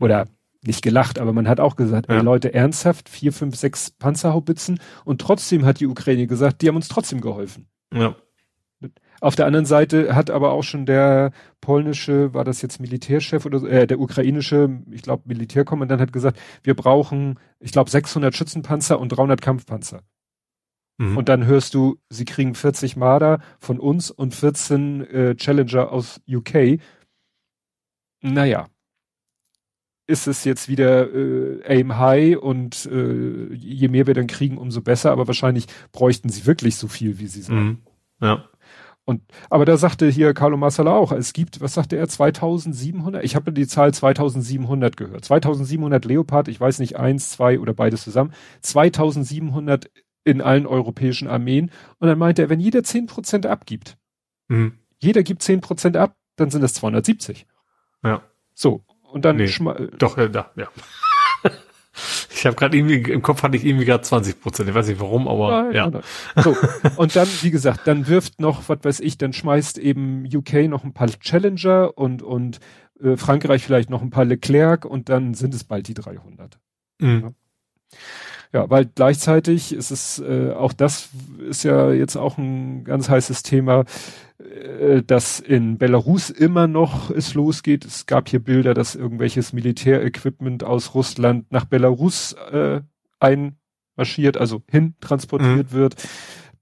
Speaker 2: Oder nicht gelacht, aber man hat auch gesagt, ja. ey Leute, ernsthaft, vier, fünf, sechs Panzerhaubitzen und trotzdem hat die Ukraine gesagt, die haben uns trotzdem geholfen. Ja. Auf der anderen Seite hat aber auch schon der polnische, war das jetzt Militärchef oder äh, der ukrainische, ich glaube Militärkommandant hat gesagt, wir brauchen, ich glaube 600 Schützenpanzer und 300 Kampfpanzer. Mhm. Und dann hörst du, sie kriegen 40 Marder von uns und 14 äh, Challenger aus UK. Naja, ist es jetzt wieder äh, aim high und äh, je mehr wir dann kriegen, umso besser, aber wahrscheinlich bräuchten sie wirklich so viel, wie sie sagen. Mhm. Ja. Und aber da sagte hier Carlo Massala auch, es gibt, was sagte er, 2700? Ich habe die Zahl 2700 gehört. 2700 Leopard, ich weiß nicht, eins, zwei oder beides zusammen. 2700 in allen europäischen Armeen. Und dann meinte er, wenn jeder 10% abgibt, mhm. jeder gibt 10% ab, dann sind es 270. Ja. So, und dann
Speaker 3: nee, doch äh, da ja. *laughs* Ich habe gerade irgendwie im Kopf hatte ich irgendwie gerade 20 Prozent. Ich weiß nicht warum aber ja, ja.
Speaker 2: so. Und dann wie gesagt dann wirft noch was weiß ich dann schmeißt eben UK noch ein paar Challenger und und äh, Frankreich vielleicht noch ein paar Leclerc und dann sind es bald die 300 mhm. ja. Ja, weil gleichzeitig ist es, äh, auch das ist ja jetzt auch ein ganz heißes Thema, dass in Belarus immer noch es losgeht. Es gab hier Bilder, dass irgendwelches Militärequipment aus Russland nach Belarus äh, einmarschiert, also hin transportiert mhm. wird.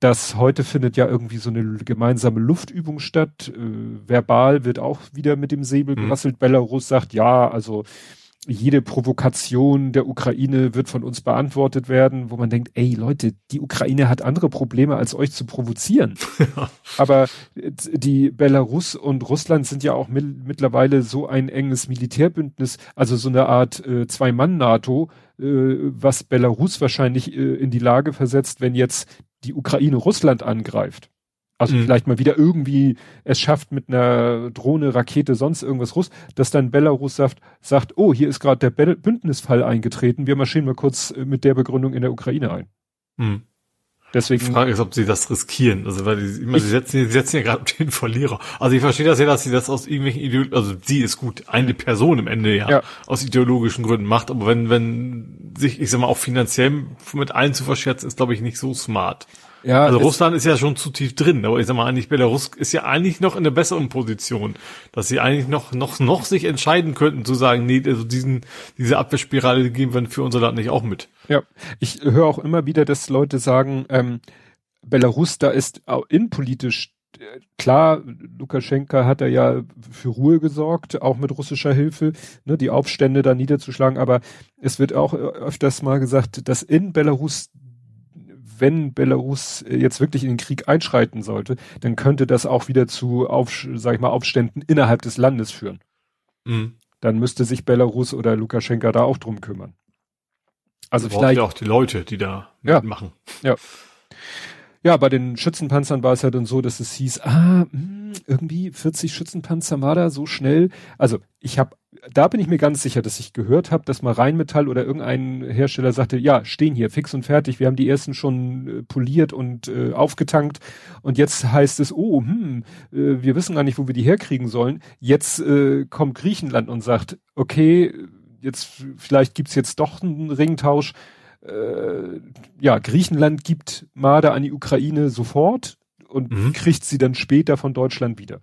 Speaker 2: Das heute findet ja irgendwie so eine gemeinsame Luftübung statt. Äh, verbal wird auch wieder mit dem Säbel mhm. gerasselt. Belarus sagt, ja, also jede Provokation der Ukraine wird von uns beantwortet werden, wo man denkt, ey Leute, die Ukraine hat andere Probleme, als euch zu provozieren. *laughs* Ja. Aber die Belarus und Russland sind ja auch mit, mittlerweile so ein enges Militärbündnis, also so eine Art äh, Zwei-Mann-NATO, äh, was Belarus wahrscheinlich äh, in die Lage versetzt, wenn jetzt die Ukraine Russland angreift Also mhm. vielleicht mal wieder irgendwie es schafft mit einer Drohne, Rakete, sonst irgendwas Russ, dass dann Belarus sagt, sagt, oh, hier ist gerade der Bündnisfall eingetreten, wir marschieren mal kurz äh, mit der Begründung in der Ukraine ein. Mhm.
Speaker 3: Deswegen. Die Frage ist, ob sie das riskieren. Also, weil die, immer, sie setzen, sie setzen ja gerade den Verlierer. Also, ich verstehe das ja, dass sie das aus irgendwelchen Ideologien, also sie ist gut, eine Person im Ende ja, ja, aus ideologischen Gründen macht, aber wenn, wenn sich, ich sag mal, auch finanziell mit allen zu verscherzen, ist, glaube ich, nicht so smart. Ja, also Russland ist ja schon zu tief drin, aber ich sag mal eigentlich Belarus ist ja eigentlich noch in der besseren Position, dass sie eigentlich noch noch noch sich entscheiden könnten zu sagen, nee, also diesen diese Abwehrspirale geben wir für unser Land nicht auch mit.
Speaker 2: Ja, ich höre auch immer wieder, dass Leute sagen, ähm, Belarus da ist innenpolitisch äh, klar, Lukaschenka hat er ja für Ruhe gesorgt, auch mit russischer Hilfe, ne, die Aufstände da niederzuschlagen, aber es wird auch öfters mal gesagt, dass in Belarus wenn Belarus äh, jetzt wirklich in den Krieg einschreiten sollte, dann könnte das auch wieder zu auf, sag ich mal, Aufständen innerhalb des Landes führen. Mhm. Dann müsste sich Belarus oder Lukaschenka da auch drum kümmern.
Speaker 3: Also vielleicht ja auch die Leute, die da
Speaker 2: ja, machen. Ja. Ja, bei den Schützenpanzern war es ja dann so, dass es hieß, ah, hm, irgendwie 40 Schützenpanzer Marder so schnell. Also ich habe, da bin ich mir ganz sicher, dass ich gehört habe, dass mal Rheinmetall oder irgendein Hersteller sagte, ja, stehen hier fix und fertig, wir haben die ersten schon äh, poliert und äh, aufgetankt und jetzt heißt es, oh, hm, äh, wir wissen gar nicht, wo wir die herkriegen sollen. Jetzt äh, kommt Griechenland und sagt, okay, jetzt vielleicht gibt's jetzt doch einen Ringtausch äh, ja, Griechenland gibt Marder an die Ukraine sofort und mhm. kriegt sie dann später von Deutschland wieder.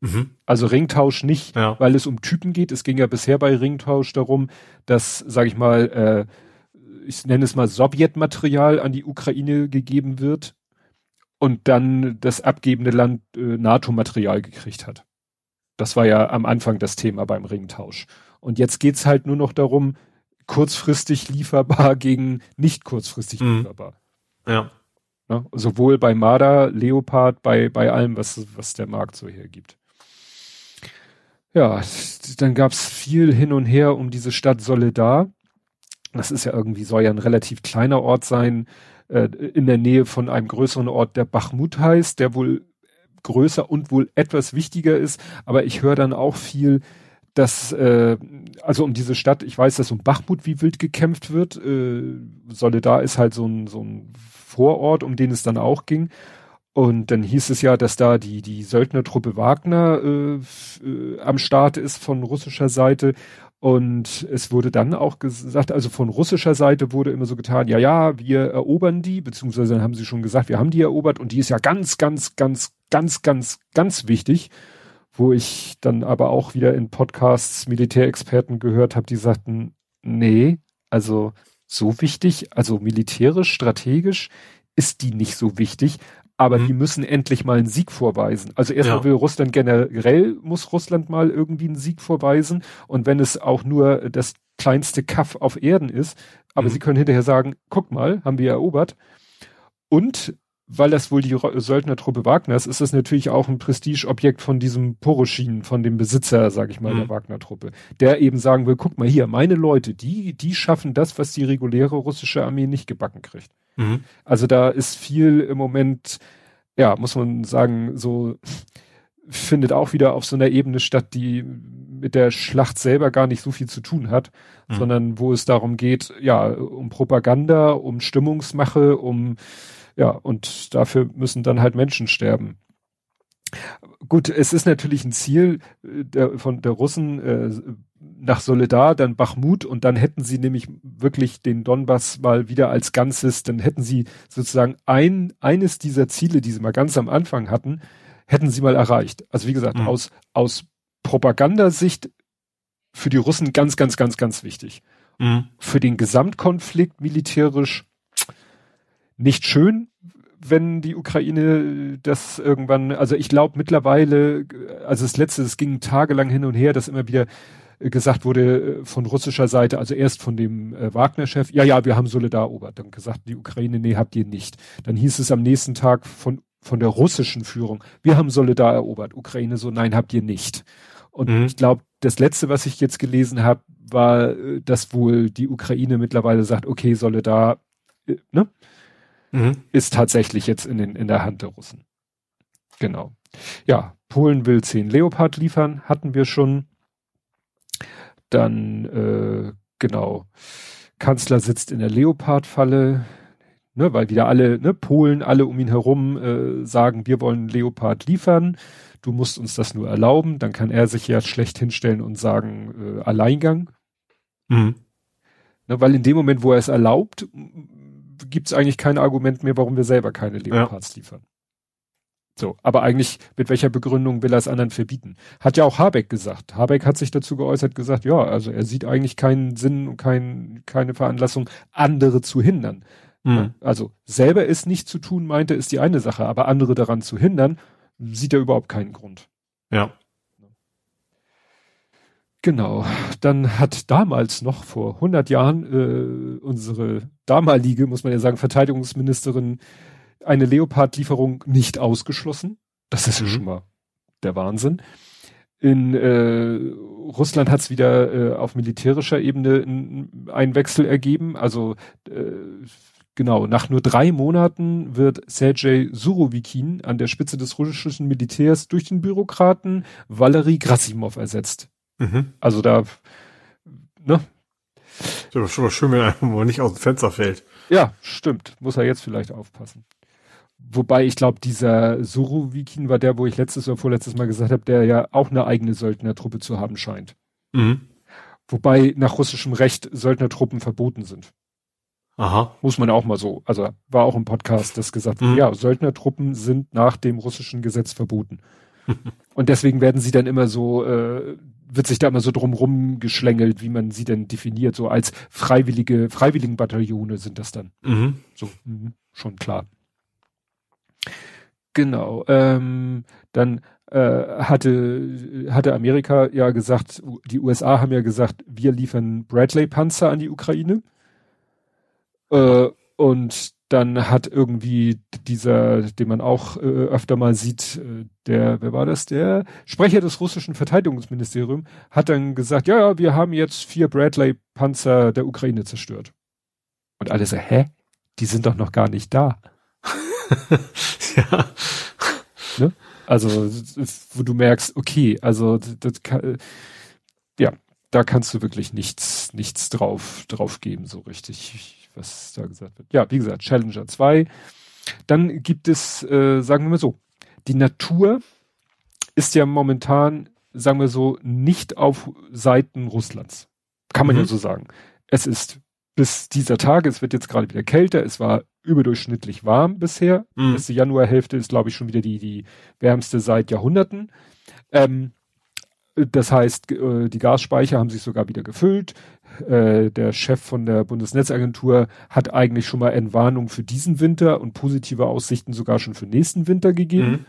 Speaker 2: Mhm. Also Ringtausch nicht, ja. weil es um Typen geht. Es ging ja bisher bei Ringtausch darum, dass, sage ich mal, äh, ich nenne es mal Sowjetmaterial an die Ukraine gegeben wird und dann das abgebende Land äh, NATO-Material gekriegt hat. Das war ja am Anfang das Thema beim Ringtausch. Und jetzt geht's halt nur noch darum, kurzfristig lieferbar gegen nicht kurzfristig mhm. lieferbar.
Speaker 3: Ja.
Speaker 2: ja. Sowohl bei Marder, Leopard, bei, bei allem, was, was der Markt so hergibt. Ja, dann gab's viel hin und her um diese Stadt Soledar. Das ist ja irgendwie, soll ja ein relativ kleiner Ort sein, äh, in der Nähe von einem größeren Ort, der Bachmut heißt, der wohl größer und wohl etwas wichtiger ist. Aber ich höre dann auch viel, dass, äh, also um diese Stadt, ich weiß, dass um Bachmut wie wild gekämpft wird. Äh, Soledar ist halt so ein, so ein Vorort, um den es dann auch ging. Und dann hieß es ja, dass da die, die Söldnertruppe Wagner äh, äh, am Start ist von russischer Seite. Und es wurde dann auch gesagt, also von russischer Seite wurde immer so getan, ja, ja, wir erobern die, beziehungsweise dann haben sie schon gesagt, wir haben die erobert und die ist ja ganz, ganz, ganz, ganz, ganz, ganz wichtig wo ich dann aber auch wieder in Podcasts Militärexperten gehört habe, die sagten, nee, also so wichtig, also militärisch, strategisch ist die nicht so wichtig, aber mhm. die müssen endlich mal einen Sieg vorweisen. Also erstmal ja. will Russland generell, muss Russland mal irgendwie einen Sieg vorweisen und wenn es auch nur das kleinste Kaff auf Erden ist, aber mhm. sie können hinterher sagen, guck mal, haben wir erobert. Und weil das wohl die Söldnertruppe Wagners ist, das natürlich auch ein Prestigeobjekt von diesem Poroschin, von dem Besitzer, sag ich mal, mhm. der Wagner-Truppe, der eben sagen will, guck mal hier, meine Leute, die, die schaffen das, was die reguläre russische Armee nicht gebacken kriegt. Mhm. Also da ist viel im Moment, ja, muss man sagen, so findet auch wieder auf so einer Ebene statt, die mit der Schlacht selber gar nicht so viel zu tun hat, mhm. sondern wo es darum geht, ja, um Propaganda, um Stimmungsmache, um ja, und dafür müssen dann halt Menschen sterben. Gut, es ist natürlich ein Ziel äh, der, von der Russen äh, nach Soledar, dann Bachmut und dann hätten sie nämlich wirklich den Donbass mal wieder als Ganzes, dann hätten sie sozusagen ein, eines dieser Ziele, die sie mal ganz am Anfang hatten, hätten sie mal erreicht. Also wie gesagt, mhm. aus, aus Propagandasicht für die Russen ganz, ganz, ganz, ganz wichtig. Mhm. Für den Gesamtkonflikt militärisch nicht schön, wenn die Ukraine das irgendwann, also ich glaube mittlerweile, also das letzte, es ging tagelang hin und her, dass immer wieder gesagt wurde äh, von russischer Seite, also erst von dem äh, Wagner-Chef, ja, ja, wir haben Solidar erobert. Dann gesagt, die Ukraine, nee, habt ihr nicht. Dann hieß es am nächsten Tag von, von der russischen Führung, wir haben Solidar erobert. Ukraine so, nein, habt ihr nicht. Und mhm. ich glaube, das letzte, was ich jetzt gelesen habe, war, äh, dass wohl die Ukraine mittlerweile sagt, okay, Solidar, ne? Mhm. ist tatsächlich jetzt in, den, in der Hand der Russen. Genau. Ja, Polen will zehn Leopard liefern, hatten wir schon. Dann, äh, genau, Kanzler sitzt in der Leopard-Falle, ne, weil wieder alle, ne, Polen, alle um ihn herum äh, sagen, wir wollen Leopard liefern, du musst uns das nur erlauben, dann kann er sich ja schlecht hinstellen und sagen, äh, Alleingang. Mhm. Ne, weil in dem Moment, wo er es erlaubt, gibt es eigentlich kein Argument mehr, warum wir selber keine Leopards ja. liefern. So, aber eigentlich mit welcher Begründung will er es anderen verbieten? Hat ja auch Habeck gesagt. Habeck hat sich dazu geäußert, gesagt, ja, also er sieht eigentlich keinen Sinn und kein, keine Veranlassung, andere zu hindern. Mhm. Also selber es nicht zu tun, meinte, ist die eine Sache, aber andere daran zu hindern, sieht er überhaupt keinen Grund.
Speaker 3: Ja.
Speaker 2: Genau. Dann hat damals noch vor 100 Jahren äh, unsere damalige, muss man ja sagen, Verteidigungsministerin eine Leopard-Lieferung nicht ausgeschlossen. Das ist ja mhm. schon mal der Wahnsinn. In äh, Russland hat es wieder äh, auf militärischer Ebene einen Wechsel ergeben. Also äh, genau, nach nur drei Monaten wird Sergei Surovikin an der Spitze des russischen Militärs durch den Bürokraten Valery Grasimov ersetzt. Mhm. Also da, ne?
Speaker 3: Ist aber schon mal schön, wenn er nicht aus dem Fenster fällt.
Speaker 2: Ja, stimmt. Muss er jetzt vielleicht aufpassen. Wobei ich glaube, dieser Surovikin war der, wo ich letztes oder vorletztes Mal gesagt habe, der ja auch eine eigene Söldnertruppe zu haben scheint. Mhm. Wobei nach russischem Recht Söldnertruppen verboten sind.
Speaker 3: Aha.
Speaker 2: Muss man auch mal so. Also war auch im Podcast, das gesagt mhm. ja, Söldnertruppen sind nach dem russischen Gesetz verboten. *laughs* Und deswegen werden sie dann immer so, äh, wird sich da immer so drumrum geschlängelt, wie man sie denn definiert, so als freiwillige, Freiwilligenbataillone sind das dann. Mhm. So, mh, schon klar. Genau. Ähm, dann äh, hatte, hatte Amerika ja gesagt, die USA haben ja gesagt, wir liefern Bradley-Panzer an die Ukraine. Äh, und dann hat irgendwie dieser, den man auch äh, öfter mal sieht, äh, der, wer war das, der Sprecher des russischen Verteidigungsministeriums, hat dann gesagt, ja, ja, wir haben jetzt vier Bradley-Panzer der Ukraine zerstört. Und alle so, hä? Die sind doch noch gar nicht da. *laughs* ja. Ne? Also, wo du merkst, okay, also das kann, ja, da kannst du wirklich nichts, nichts drauf, drauf geben, so richtig, was da gesagt wird. Ja, wie gesagt, Challenger 2. Dann gibt es, äh, sagen wir mal so, die Natur ist ja momentan, sagen wir so, nicht auf Seiten Russlands. Kann man mhm. ja so sagen. Es ist bis dieser Tage, es wird jetzt gerade wieder kälter, es war überdurchschnittlich warm bisher. Mhm. Erste Januarhälfte ist, glaube ich, schon wieder die, die wärmste seit Jahrhunderten. Ähm, das heißt, äh, die Gasspeicher haben sich sogar wieder gefüllt. Äh, der Chef von der Bundesnetzagentur hat eigentlich schon mal Entwarnung für diesen Winter und positive Aussichten sogar schon für nächsten Winter gegeben. Mhm.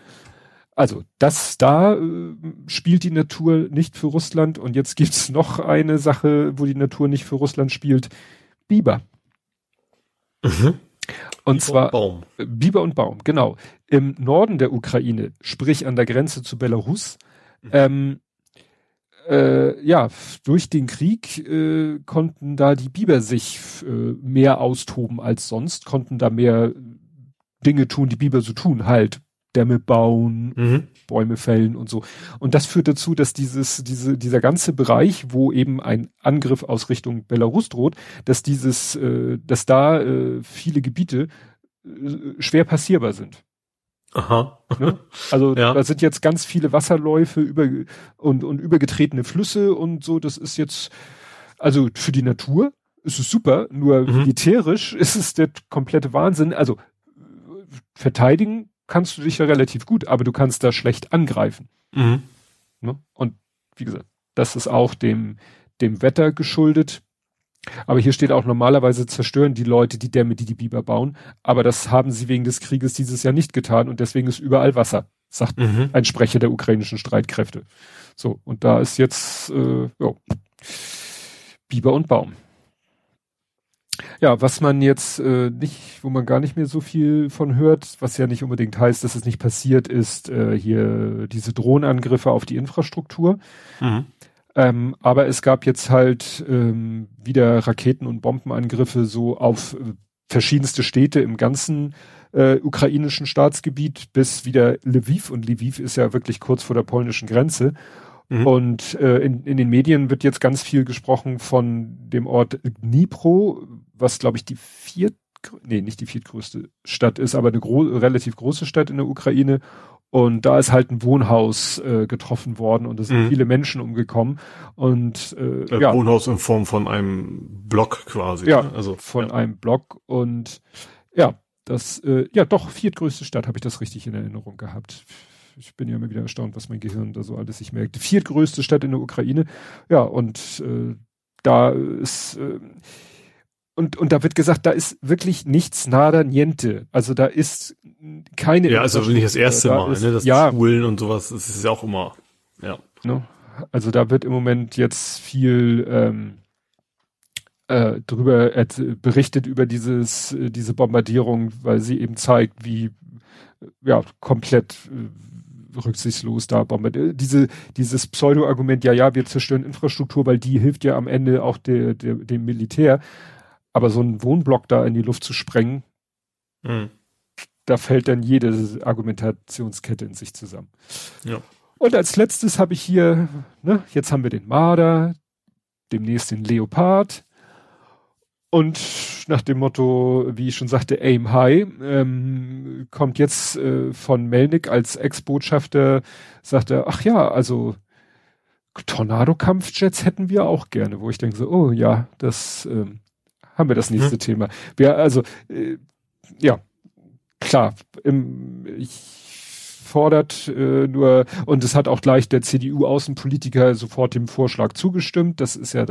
Speaker 2: Also das da äh, spielt die Natur nicht für Russland und jetzt gibt's noch eine Sache, wo die Natur nicht für Russland spielt. Biber. Mhm. Und Biber zwar und Baum. Biber und Baum, genau. Im Norden der Ukraine, sprich an der Grenze zu Belarus, mhm. ähm, äh, ja, durch den Krieg äh, konnten da die Biber sich äh, mehr austoben als sonst, konnten da mehr Dinge tun, die Biber so tun, halt Dämme bauen, mhm. Bäume fällen und so. Und das führt dazu, dass dieses, diese, dieser ganze Bereich, wo eben ein Angriff aus Richtung Belarus droht, dass dieses, äh, dass da äh, viele Gebiete äh, schwer passierbar sind.
Speaker 3: Aha.
Speaker 2: Ne? Also *laughs* ja. da sind jetzt ganz viele Wasserläufe über und, und übergetretene Flüsse und so. Das ist jetzt, also für die Natur ist es super, nur mhm. militärisch *laughs* ist es der komplette Wahnsinn. Also verteidigen kannst du dich ja relativ gut, aber du kannst da schlecht angreifen. Mhm. Ne? Und wie gesagt, das ist auch dem, dem Wetter geschuldet. Aber hier steht auch normalerweise zerstören die Leute die Dämme, die die Biber bauen. Aber das haben sie wegen des Krieges dieses Jahr nicht getan und deswegen ist überall Wasser, sagt mhm. ein Sprecher der ukrainischen Streitkräfte. So, und da ist jetzt äh, jo, Biber und Baum. Ja, was man jetzt äh, nicht, wo man gar nicht mehr so viel von hört, was ja nicht unbedingt heißt, dass es nicht passiert ist, äh, hier diese Drohnenangriffe auf die Infrastruktur. Mhm. Ähm, aber es gab jetzt halt ähm, wieder Raketen- und Bombenangriffe so auf äh, verschiedenste Städte im ganzen äh, ukrainischen Staatsgebiet bis wieder Lviv und Lviv ist ja wirklich kurz vor der polnischen Grenze. Mhm. Und äh, in, in den Medien wird jetzt ganz viel gesprochen von dem Ort Dnipro, was glaube ich die viert, nee, nicht die viertgrößte Stadt ist, aber eine relativ große Stadt in der Ukraine. Und da ist halt ein Wohnhaus äh, getroffen worden und es sind mhm. viele Menschen umgekommen. Und
Speaker 3: äh, ja, Wohnhaus in Form von einem Block quasi.
Speaker 2: Ja, ne? also von ja. einem Block und ja, das äh, ja doch viertgrößte Stadt habe ich das richtig in Erinnerung gehabt. Ich bin ja immer wieder erstaunt, was mein Gehirn da so alles sich merkt. Viertgrößte Stadt in der Ukraine. Ja, und äh, da ist äh, und, und da wird gesagt, da ist wirklich nichts nada niente. Also da ist keine.
Speaker 3: Ja, also nicht das erste da Mal, ist, ne? Das
Speaker 2: ja,
Speaker 3: Schulen und sowas, das ist ja auch immer, ja.
Speaker 2: Ne? Also da wird im Moment jetzt viel ähm, äh, drüber berichtet über dieses, äh, diese Bombardierung, weil sie eben zeigt, wie ja komplett äh, rücksichtslos da bombardiert. Diese, dieses Pseudo-Argument, ja, ja, wir zerstören Infrastruktur, weil die hilft ja am Ende auch der, der, dem Militär. Aber so einen Wohnblock da in die Luft zu sprengen, mhm. da fällt dann jede Argumentationskette in sich zusammen.
Speaker 3: Ja.
Speaker 2: Und als letztes habe ich hier, ne, jetzt haben wir den Marder, demnächst den Leopard. Und nach dem Motto, wie ich schon sagte, Aim High, ähm, kommt jetzt äh, von Melnick als Ex-Botschafter, sagt er, ach ja, also Tornado-Kampfjets hätten wir auch gerne, wo ich denke so, oh ja, das ähm, haben wir das nächste hm. Thema. Wir, also, äh, ja, klar, im, ich fordert äh, nur, und es hat auch gleich der CDU-Außenpolitiker sofort dem Vorschlag zugestimmt. Das ist ja,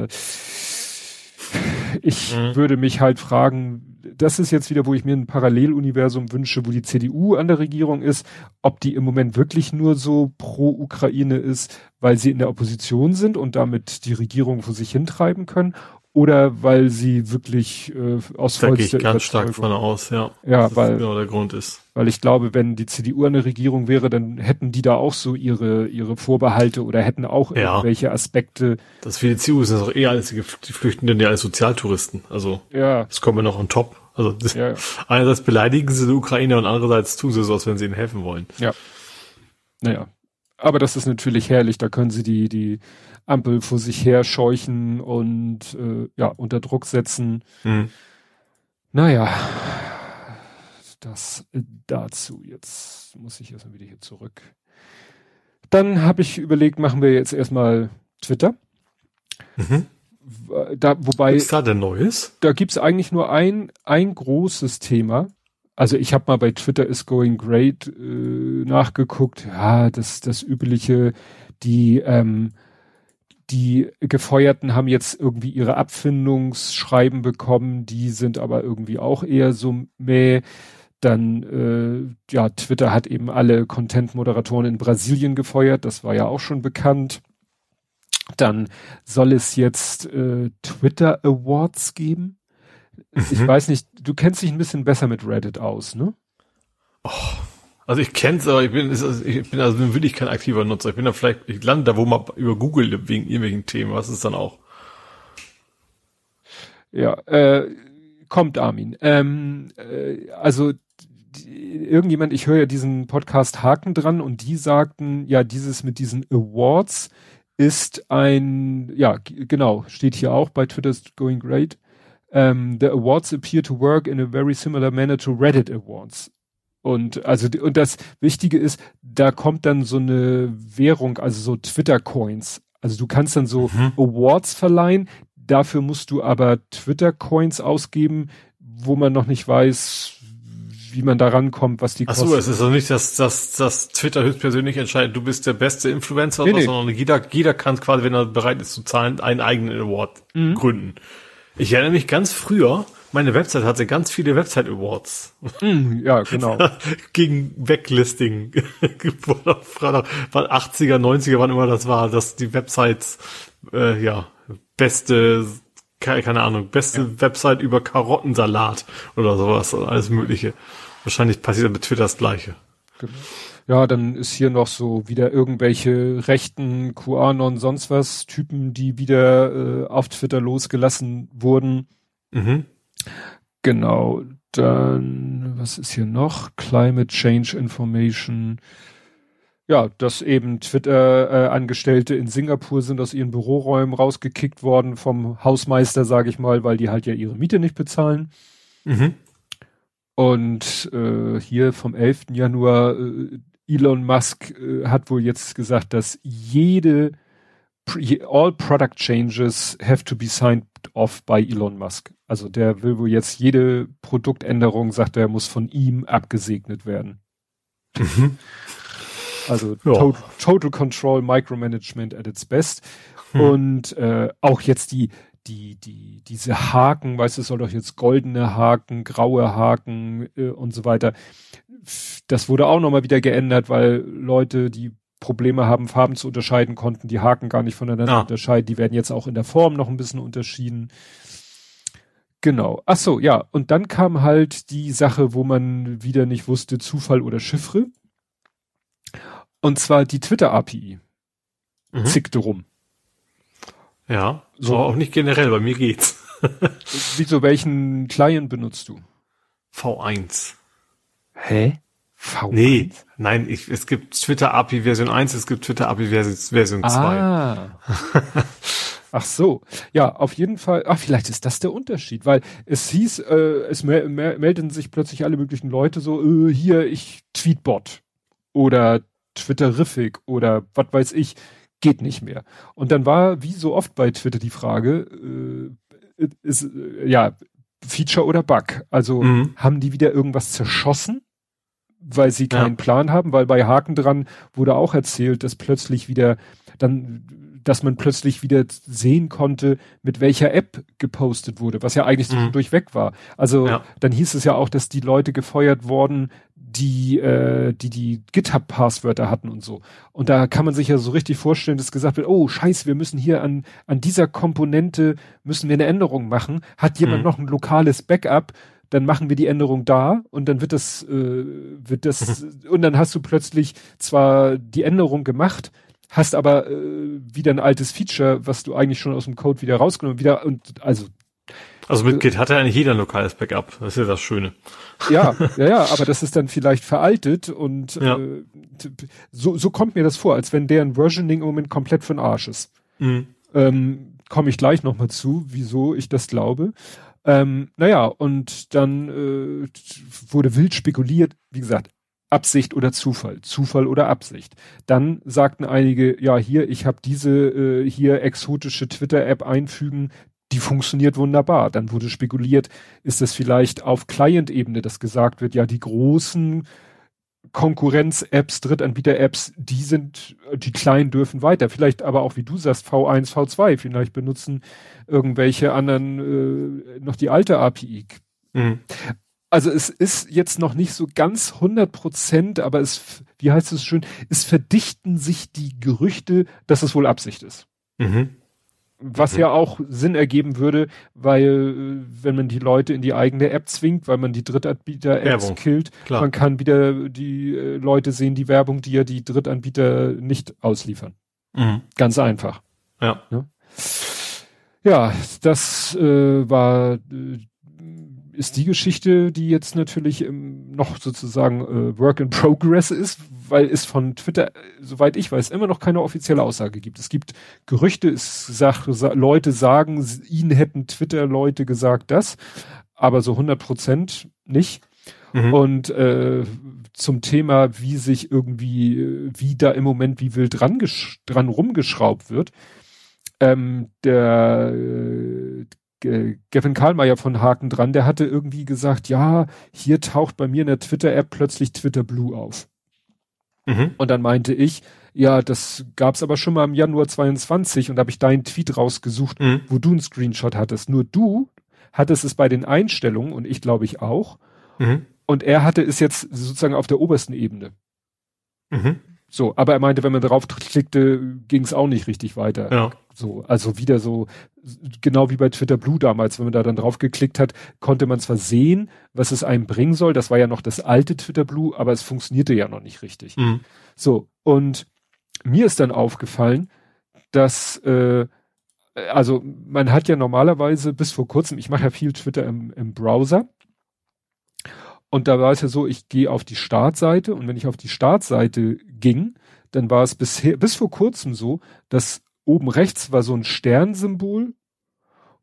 Speaker 2: ich mhm. würde mich halt fragen, das ist jetzt wieder, wo ich mir ein Paralleluniversum wünsche, wo die CDU an der Regierung ist, ob die im Moment wirklich nur so pro Ukraine ist, weil sie in der Opposition sind und damit die Regierung vor sich hintreiben können, oder weil sie wirklich äh, aus
Speaker 3: da gehe ich ganz stark von aus, ja.
Speaker 2: Ja, weil
Speaker 3: genau der Grund ist.
Speaker 2: Weil ich glaube, wenn die CDU eine Regierung wäre, dann hätten die da auch so ihre ihre Vorbehalte oder hätten auch ja. irgendwelche Aspekte.
Speaker 3: Das für die CDU sind das auch eher als die, Flüchtenden ja als Sozialtouristen. Also
Speaker 2: ja.
Speaker 3: das kommen wir noch on top. Also das,
Speaker 2: ja, *laughs*
Speaker 3: einerseits beleidigen sie die Ukrainer und andererseits tun sie so, als wenn sie ihnen helfen wollen.
Speaker 2: Ja. Naja. Aber das ist natürlich herrlich. Da können sie die die Ampel vor sich her scheuchen und äh, ja, unter Druck setzen. Mhm. Naja, das dazu. Jetzt muss ich erstmal wieder hier zurück. Dann habe ich überlegt, machen wir jetzt erstmal Twitter. Mhm. Da, wobei.
Speaker 3: Gibt's da denn Neues?
Speaker 2: Da gibt's eigentlich nur ein, ein großes Thema. Also ich habe mal bei Twitter is going great äh, nachgeguckt. Ja, das, das übliche, die ähm, die Gefeuerten haben jetzt irgendwie ihre Abfindungsschreiben bekommen, die sind aber irgendwie auch eher so meh. Dann, äh, ja, Twitter hat eben alle Content-Moderatoren in Brasilien gefeuert, das war ja auch schon bekannt. Dann soll es jetzt äh, Twitter Awards geben. Mhm. Ich weiß nicht, du kennst dich ein bisschen besser mit Reddit aus, ne?
Speaker 3: Oh, also ich kenn's, aber ich bin, ich bin also bin wirklich kein aktiver Nutzer. Ich bin da vielleicht, ich lande da wo mal über Google wegen irgendwelchen Themen. Was ist dann auch?
Speaker 2: Ja, äh, kommt Armin. Ähm, äh, also irgendjemand, ich höre ja diesen Podcast Haken dran und die sagten, ja, dieses mit diesen Awards ist ein, ja, genau, steht hier auch bei Twitter's Going Great. Um, ähm, the awards appear to work in a very similar manner to Reddit Awards. Und also und das Wichtige ist, da kommt dann so eine Währung, also so Twitter Coins. Also du kannst dann so mhm. Awards verleihen, dafür musst du aber Twitter Coins ausgeben, wo man noch nicht weiß, wie man da rankommt, was die
Speaker 3: Ach so, es ist also nicht, dass, dass, dass Twitter höchstpersönlich entscheidet, du bist der beste Influencer, nee, nee. sondern jeder, jeder kann quasi, wenn er bereit ist zu zahlen, einen eigenen Award mhm. gründen. Ich erinnere mich ganz früher, meine Website hatte ganz viele Website Awards.
Speaker 2: Mm, ja, genau. *laughs*
Speaker 3: Gegen Backlisting. *laughs* war 80er, 90er, wann immer das war, dass die Websites, äh, ja, beste, keine Ahnung, beste ja. Website über Karottensalat oder sowas, alles mögliche. Wahrscheinlich passiert mit Twitter das Gleiche.
Speaker 2: Genau. Ja, dann ist hier noch so wieder irgendwelche rechten QAnon sonst was Typen, die wieder äh, auf Twitter losgelassen wurden. Mhm. Genau. Dann, was ist hier noch? Climate Change Information. Ja, dass eben Twitter-Angestellte äh, in Singapur sind aus ihren Büroräumen rausgekickt worden vom Hausmeister, sage ich mal, weil die halt ja ihre Miete nicht bezahlen. Mhm. Und äh, hier vom 11. Januar, äh, Elon Musk äh, hat wohl jetzt gesagt, dass jede all product changes have to be signed off by Elon Musk. Also der will wohl jetzt jede Produktänderung, sagt er, muss von ihm abgesegnet werden. Mhm. Also ja. total, total Control, Micromanagement at its best. Hm. Und äh, auch jetzt die, die, die, diese Haken, weißt du, es soll doch jetzt goldene Haken, graue Haken äh, und so weiter. Das wurde auch nochmal wieder geändert, weil Leute, die Probleme haben, Farben zu unterscheiden, konnten die Haken gar nicht voneinander ah. unterscheiden. Die werden jetzt auch in der Form noch ein bisschen unterschieden. Genau. Ach so, ja. Und dann kam halt die Sache, wo man wieder nicht wusste, Zufall oder Chiffre. Und zwar die Twitter-API. Mhm. Zickte rum.
Speaker 3: Ja, so auch nicht generell, bei mir geht's.
Speaker 2: Wieso, welchen Client benutzt du?
Speaker 3: V1.
Speaker 2: Hä?
Speaker 3: V1? Nee, nein, ich, es gibt Twitter API Version 1, es gibt Twitter API Version 2. Ah. *laughs*
Speaker 2: Ach so, ja, auf jeden Fall. Ach, vielleicht ist das der Unterschied, weil es hieß, äh, es me me melden sich plötzlich alle möglichen Leute so, äh, hier, ich Tweetbot oder Twitterific oder was weiß ich, geht nicht mehr. Und dann war, wie so oft bei Twitter, die Frage, äh, ist, ja, Feature oder Bug? Also mhm. haben die wieder irgendwas zerschossen? Weil sie keinen ja. Plan haben, weil bei Haken dran wurde auch erzählt, dass plötzlich wieder dann, dass man plötzlich wieder sehen konnte, mit welcher App gepostet wurde, was ja eigentlich mhm. durchweg war. Also ja. dann hieß es ja auch, dass die Leute gefeuert worden, die äh, die die GitHub-Passwörter hatten und so. Und da kann man sich ja so richtig vorstellen, dass gesagt wird, oh Scheiße, wir müssen hier an an dieser Komponente müssen wir eine Änderung machen. Hat jemand mhm. noch ein lokales Backup? Dann machen wir die Änderung da und dann wird das, äh, wird das, mhm. und dann hast du plötzlich zwar die Änderung gemacht, hast aber äh, wieder ein altes Feature, was du eigentlich schon aus dem Code wieder rausgenommen, wieder und also
Speaker 3: also mit Git hat ja eigentlich jeder ein lokales Backup. Das ist ja das Schöne.
Speaker 2: Ja, *laughs* ja, ja, aber das ist dann vielleicht veraltet und ja. äh, so, so kommt mir das vor, als wenn deren Versioning im Moment komplett für den Arsch ist. Mhm. Ähm, Komme ich gleich nochmal zu, wieso ich das glaube. Ähm, naja, und dann äh, wurde wild spekuliert, wie gesagt, Absicht oder Zufall, Zufall oder Absicht. Dann sagten einige, ja, hier, ich habe diese äh, hier exotische Twitter-App einfügen, die funktioniert wunderbar. Dann wurde spekuliert, ist das vielleicht auf Client-Ebene, dass gesagt wird, ja, die großen Konkurrenz-Apps, Drittanbieter-Apps, die sind, die kleinen dürfen weiter. Vielleicht aber auch, wie du sagst, V1, V2. Vielleicht benutzen irgendwelche anderen äh, noch die alte API. Mhm. Also es ist jetzt noch nicht so ganz 100 Prozent, aber es, wie heißt es schön, es verdichten sich die Gerüchte, dass es wohl Absicht ist. Mhm. Was mhm. ja auch Sinn ergeben würde, weil äh, wenn man die Leute in die eigene App zwingt, weil man die Drittanbieter-Apps killt, Klar. man kann wieder die äh, Leute sehen, die Werbung, die ja die Drittanbieter nicht ausliefern. Mhm. Ganz einfach.
Speaker 3: Ja. ja,
Speaker 2: ja das äh, war äh, ist die Geschichte, die jetzt natürlich ähm, noch sozusagen äh, Work in Progress ist, weil es von Twitter, soweit ich weiß, immer noch keine offizielle Aussage gibt. Es gibt Gerüchte, es sag, sa Leute sagen, ihnen hätten Twitter-Leute gesagt das, aber so 100 Prozent nicht. Mhm. Und äh, zum Thema, wie sich irgendwie, wie da im Moment wie wild dran, dran rumgeschraubt wird. Ähm, der äh, Gavin Karlmeier von Haken dran, der hatte irgendwie gesagt, ja, hier taucht bei mir in der Twitter-App plötzlich Twitter Blue auf. Mhm. Und dann meinte ich, ja, das gab's aber schon mal im Januar 22 und da habe ich deinen Tweet rausgesucht, mhm. wo du einen Screenshot hattest. Nur du hattest es bei den Einstellungen und ich glaube ich auch. Mhm. Und er hatte es jetzt sozusagen auf der obersten Ebene. Mhm. So, aber er meinte, wenn man drauf klickte, ging es auch nicht richtig weiter. Ja. So, also wieder so, genau wie bei Twitter Blue damals, wenn man da dann drauf geklickt hat, konnte man zwar sehen, was es einem bringen soll. Das war ja noch das alte Twitter Blue, aber es funktionierte ja noch nicht richtig. Mhm. So, und mir ist dann aufgefallen, dass äh, also man hat ja normalerweise bis vor kurzem, ich mache ja viel Twitter im, im Browser. Und da war es ja so, ich gehe auf die Startseite und wenn ich auf die Startseite ging, dann war es bisher, bis vor kurzem so, dass oben rechts war so ein Sternsymbol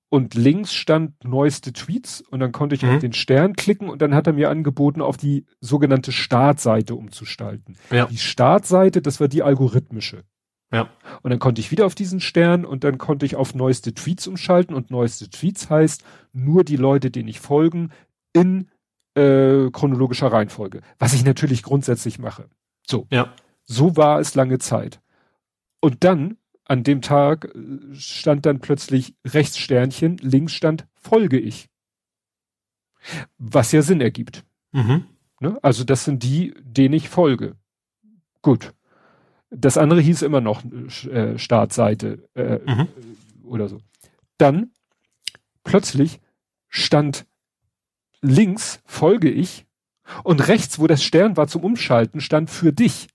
Speaker 2: und links stand neueste Tweets und dann konnte ich mhm. auf den Stern klicken und dann hat er mir angeboten, auf die sogenannte Startseite umzustalten. Ja. Die Startseite, das war die algorithmische.
Speaker 3: Ja.
Speaker 2: Und dann konnte ich wieder auf diesen Stern und dann konnte ich auf neueste Tweets umschalten und neueste Tweets heißt nur die Leute, denen ich folgen, in äh, chronologischer Reihenfolge. Was ich natürlich grundsätzlich mache. So.
Speaker 3: Ja.
Speaker 2: So war es lange Zeit. Und dann, an dem Tag, äh, stand dann plötzlich rechts Sternchen, links stand folge ich. Was ja Sinn ergibt.
Speaker 3: Mhm.
Speaker 2: Ne? Also das sind die, denen ich folge. Gut. Das andere hieß immer noch äh, Startseite äh, mhm. oder so. Dann plötzlich stand links folge ich und rechts, wo das Stern war zum Umschalten, stand für dich.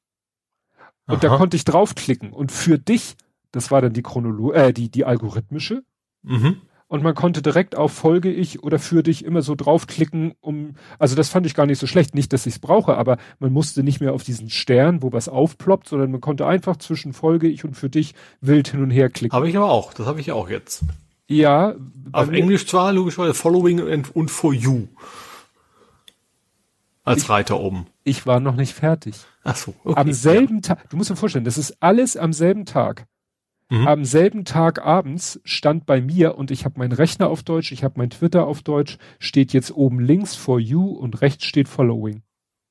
Speaker 2: Und Aha. da konnte ich draufklicken und für dich, das war dann die Chronolo äh, die, die algorithmische.
Speaker 3: Mhm
Speaker 2: und man konnte direkt auf Folge ich oder für dich immer so draufklicken, um, also das fand ich gar nicht so schlecht, nicht, dass ich es brauche, aber man musste nicht mehr auf diesen Stern, wo was aufploppt, sondern man konnte einfach zwischen Folge ich und für dich wild hin und her klicken.
Speaker 3: Habe ich aber auch, das habe ich auch jetzt.
Speaker 2: Ja.
Speaker 3: Auf Englisch zwar logischerweise Following and, und For You. Als ich, Reiter oben.
Speaker 2: Ich war noch nicht fertig.
Speaker 3: Ach so,
Speaker 2: okay. Am selben. Tag, du musst dir vorstellen, das ist alles am selben Tag. Mhm. Am selben Tag abends stand bei mir und ich habe meinen Rechner auf Deutsch, ich habe mein Twitter auf Deutsch, steht jetzt oben links for you und rechts steht following.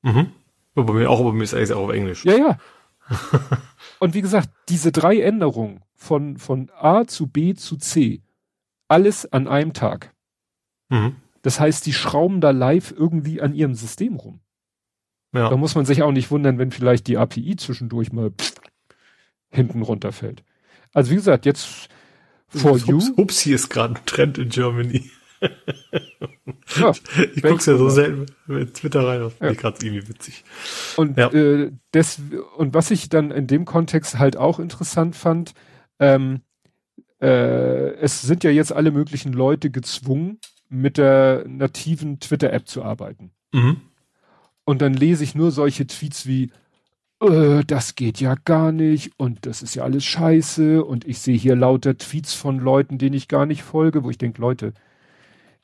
Speaker 3: Mhm. Bei mir auch, bei mir ist es auch auf Englisch.
Speaker 2: Ja, ja. *laughs* und wie gesagt, diese drei Änderungen von, von A zu B zu C, alles an einem Tag.
Speaker 3: Mhm.
Speaker 2: Das heißt, die schrauben da live irgendwie an ihrem System rum. Ja. Da muss man sich auch nicht wundern, wenn vielleicht die API zwischendurch mal pff, hinten runterfällt. Also wie gesagt, jetzt
Speaker 3: for you. Ups, hier ist gerade ein Trend in Germany. ja, ich guck's ja so selten mit Twitter rein, das ja. finde ich gerade irgendwie witzig.
Speaker 2: Und, ja. äh, das, und was ich dann in dem Kontext halt auch interessant fand, ähm, äh, es sind ja jetzt alle möglichen Leute gezwungen, mit der nativen Twitter-App zu arbeiten.
Speaker 3: Mhm.
Speaker 2: Und dann lese ich nur solche Tweets wie, äh, das geht ja gar nicht und das ist ja alles scheiße und ich sehe hier lauter Tweets von Leuten, denen ich gar nicht folge, wo ich denke, Leute,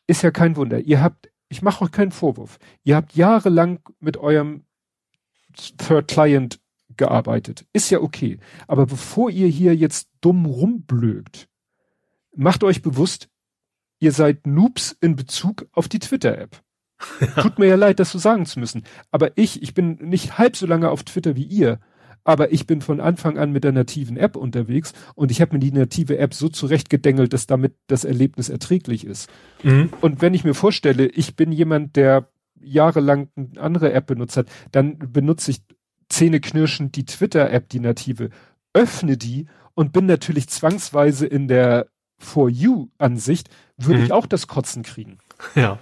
Speaker 2: ist ja kein Wunder. Ihr habt, ich mache euch keinen Vorwurf. Ihr habt jahrelang mit eurem Third Client gearbeitet. Ist ja okay. Aber bevor ihr hier jetzt dumm rumblökt, macht euch bewusst, ihr seid Noobs in Bezug auf die Twitter-App. Tut mir ja leid, das so sagen zu müssen. Aber ich, ich bin nicht halb so lange auf Twitter wie ihr. Aber ich bin von Anfang an mit der nativen App unterwegs und ich habe mir die native App so zurechtgedengelt, dass damit das Erlebnis erträglich ist.
Speaker 3: Mhm.
Speaker 2: Und wenn ich mir vorstelle, ich bin jemand, der jahrelang eine andere App benutzt hat, dann benutze ich zähneknirschend die Twitter-App, die native, öffne die und bin natürlich zwangsweise in der For You-Ansicht, würde mhm. ich auch das Kotzen kriegen.
Speaker 3: Ja.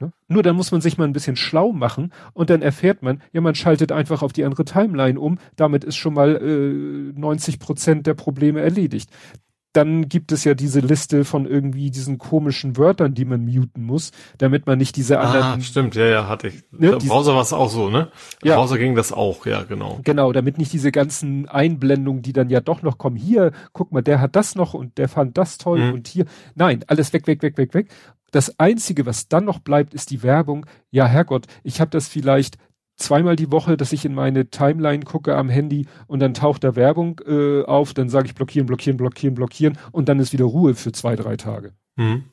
Speaker 2: Ne? Nur dann muss man sich mal ein bisschen schlau machen und dann erfährt man, ja, man schaltet einfach auf die andere Timeline um, damit ist schon mal äh, 90 Prozent der Probleme erledigt. Dann gibt es ja diese Liste von irgendwie diesen komischen Wörtern, die man muten muss, damit man nicht diese anderen. Ah,
Speaker 3: stimmt, ja, ja, hatte ich. Ne, Im Browser war es auch so, ne? Im ja. Browser ging das auch, ja, genau.
Speaker 2: Genau, damit nicht diese ganzen Einblendungen, die dann ja doch noch kommen, hier, guck mal, der hat das noch und der fand das toll mhm. und hier. Nein, alles weg, weg, weg, weg, weg. Das Einzige, was dann noch bleibt, ist die Werbung. Ja, Herrgott, ich habe das vielleicht zweimal die Woche, dass ich in meine Timeline gucke am Handy und dann taucht da Werbung äh, auf, dann sage ich blockieren, blockieren, blockieren, blockieren und dann ist wieder Ruhe für zwei, drei Tage.
Speaker 3: Mhm.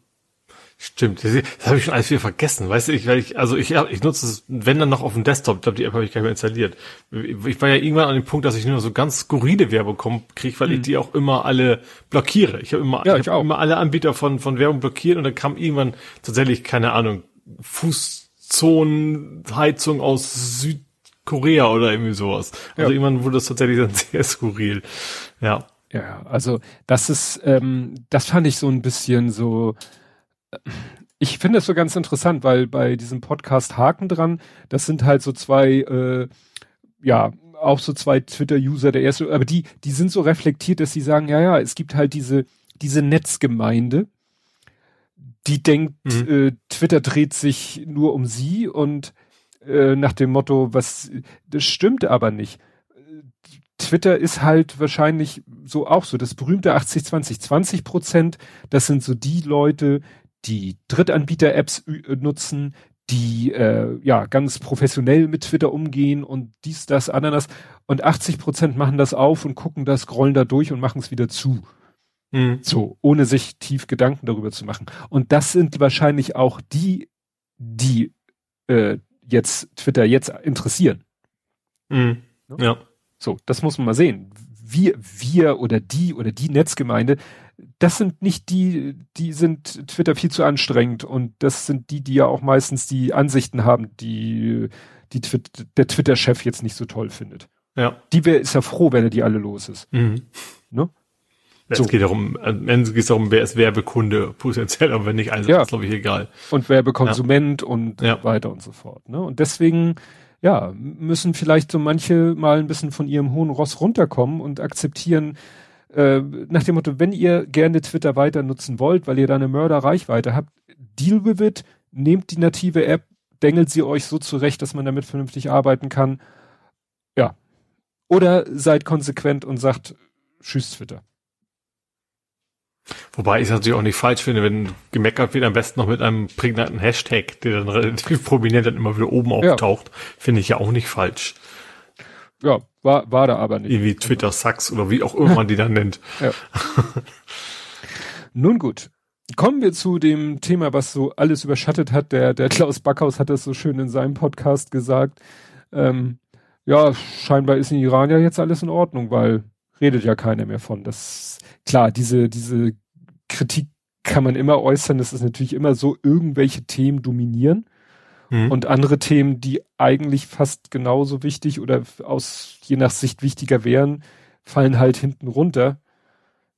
Speaker 3: Stimmt, das, das habe ich schon alles wieder vergessen. Weißt du, ich, weil ich also ich, ich nutze es, wenn dann noch auf dem Desktop, ich glaube, die App habe ich gar nicht mehr installiert. Ich war ja irgendwann an dem Punkt, dass ich nur so ganz skurrile Werbung kriege, weil mhm. ich die auch immer alle blockiere. Ich habe immer, ja, ich ich hab immer alle Anbieter von, von Werbung blockiert und dann kam irgendwann tatsächlich, keine Ahnung, Fußzonenheizung aus Südkorea oder irgendwie sowas. Also ja. irgendwann wurde das tatsächlich dann *laughs* sehr skurril. Ja.
Speaker 2: Ja, also das ist, ähm, das fand ich so ein bisschen so, ich finde es so ganz interessant, weil bei diesem Podcast Haken dran, das sind halt so zwei, äh, ja, auch so zwei Twitter-User, der erste, aber die, die sind so reflektiert, dass sie sagen, ja, ja, es gibt halt diese diese Netzgemeinde, die denkt, mhm. äh, Twitter dreht sich nur um sie und äh, nach dem Motto, was, das stimmt aber nicht. Twitter ist halt wahrscheinlich so auch so, das berühmte 80-20, 20 Prozent, das sind so die Leute, die Drittanbieter-Apps äh, nutzen, die äh, ja ganz professionell mit Twitter umgehen und dies, das, Ananas. Und 80 Prozent machen das auf und gucken das, scrollen da durch und machen es wieder zu. Mhm. So, ohne sich tief Gedanken darüber zu machen. Und das sind wahrscheinlich auch die, die äh, jetzt Twitter jetzt interessieren.
Speaker 3: Mhm. Ja.
Speaker 2: So, das muss man mal sehen. Wir, wir oder die oder die Netzgemeinde, das sind nicht die, die sind Twitter viel zu anstrengend und das sind die, die ja auch meistens die Ansichten haben, die, die Twi der Twitter-Chef jetzt nicht so toll findet.
Speaker 3: Ja.
Speaker 2: Die wär, ist ja froh, wenn er die alle los ist.
Speaker 3: Mhm. Ne? Es so. geht darum, am Ende geht es darum, wer ist Werbekunde potenziell, aber wenn nicht, also ja. ist glaube ich egal.
Speaker 2: Und Werbekonsument ja. und ja. weiter und so fort. Ne? Und deswegen, ja, müssen vielleicht so manche mal ein bisschen von ihrem hohen Ross runterkommen und akzeptieren, äh, nach dem Motto, wenn ihr gerne Twitter weiter nutzen wollt, weil ihr da eine Mörderreichweite habt, deal with it, nehmt die native App, dengelt sie euch so zurecht, dass man damit vernünftig arbeiten kann. Ja. Oder seid konsequent und sagt, tschüss Twitter.
Speaker 3: Wobei ich es natürlich auch nicht falsch finde, wenn gemeckert wird, am besten noch mit einem prägnanten Hashtag, der dann relativ prominent dann immer wieder oben auftaucht, ja. finde ich ja auch nicht falsch.
Speaker 2: Ja, war, war da aber nicht.
Speaker 3: Wie Twitter Sucks oder wie auch immer man die dann nennt. *laughs* Ja.
Speaker 2: Nun gut. Kommen wir zu dem Thema, was so alles überschattet hat. Der, der Klaus Backhaus hat das so schön in seinem Podcast gesagt. Ähm, ja, scheinbar ist in Iran ja jetzt alles in Ordnung, weil redet ja keiner mehr von. Das klar, diese, diese Kritik kann man immer äußern. Das ist natürlich immer so, irgendwelche Themen dominieren. Mhm. Und andere Themen, die eigentlich fast genauso wichtig oder aus je nach Sicht wichtiger wären, fallen halt hinten runter.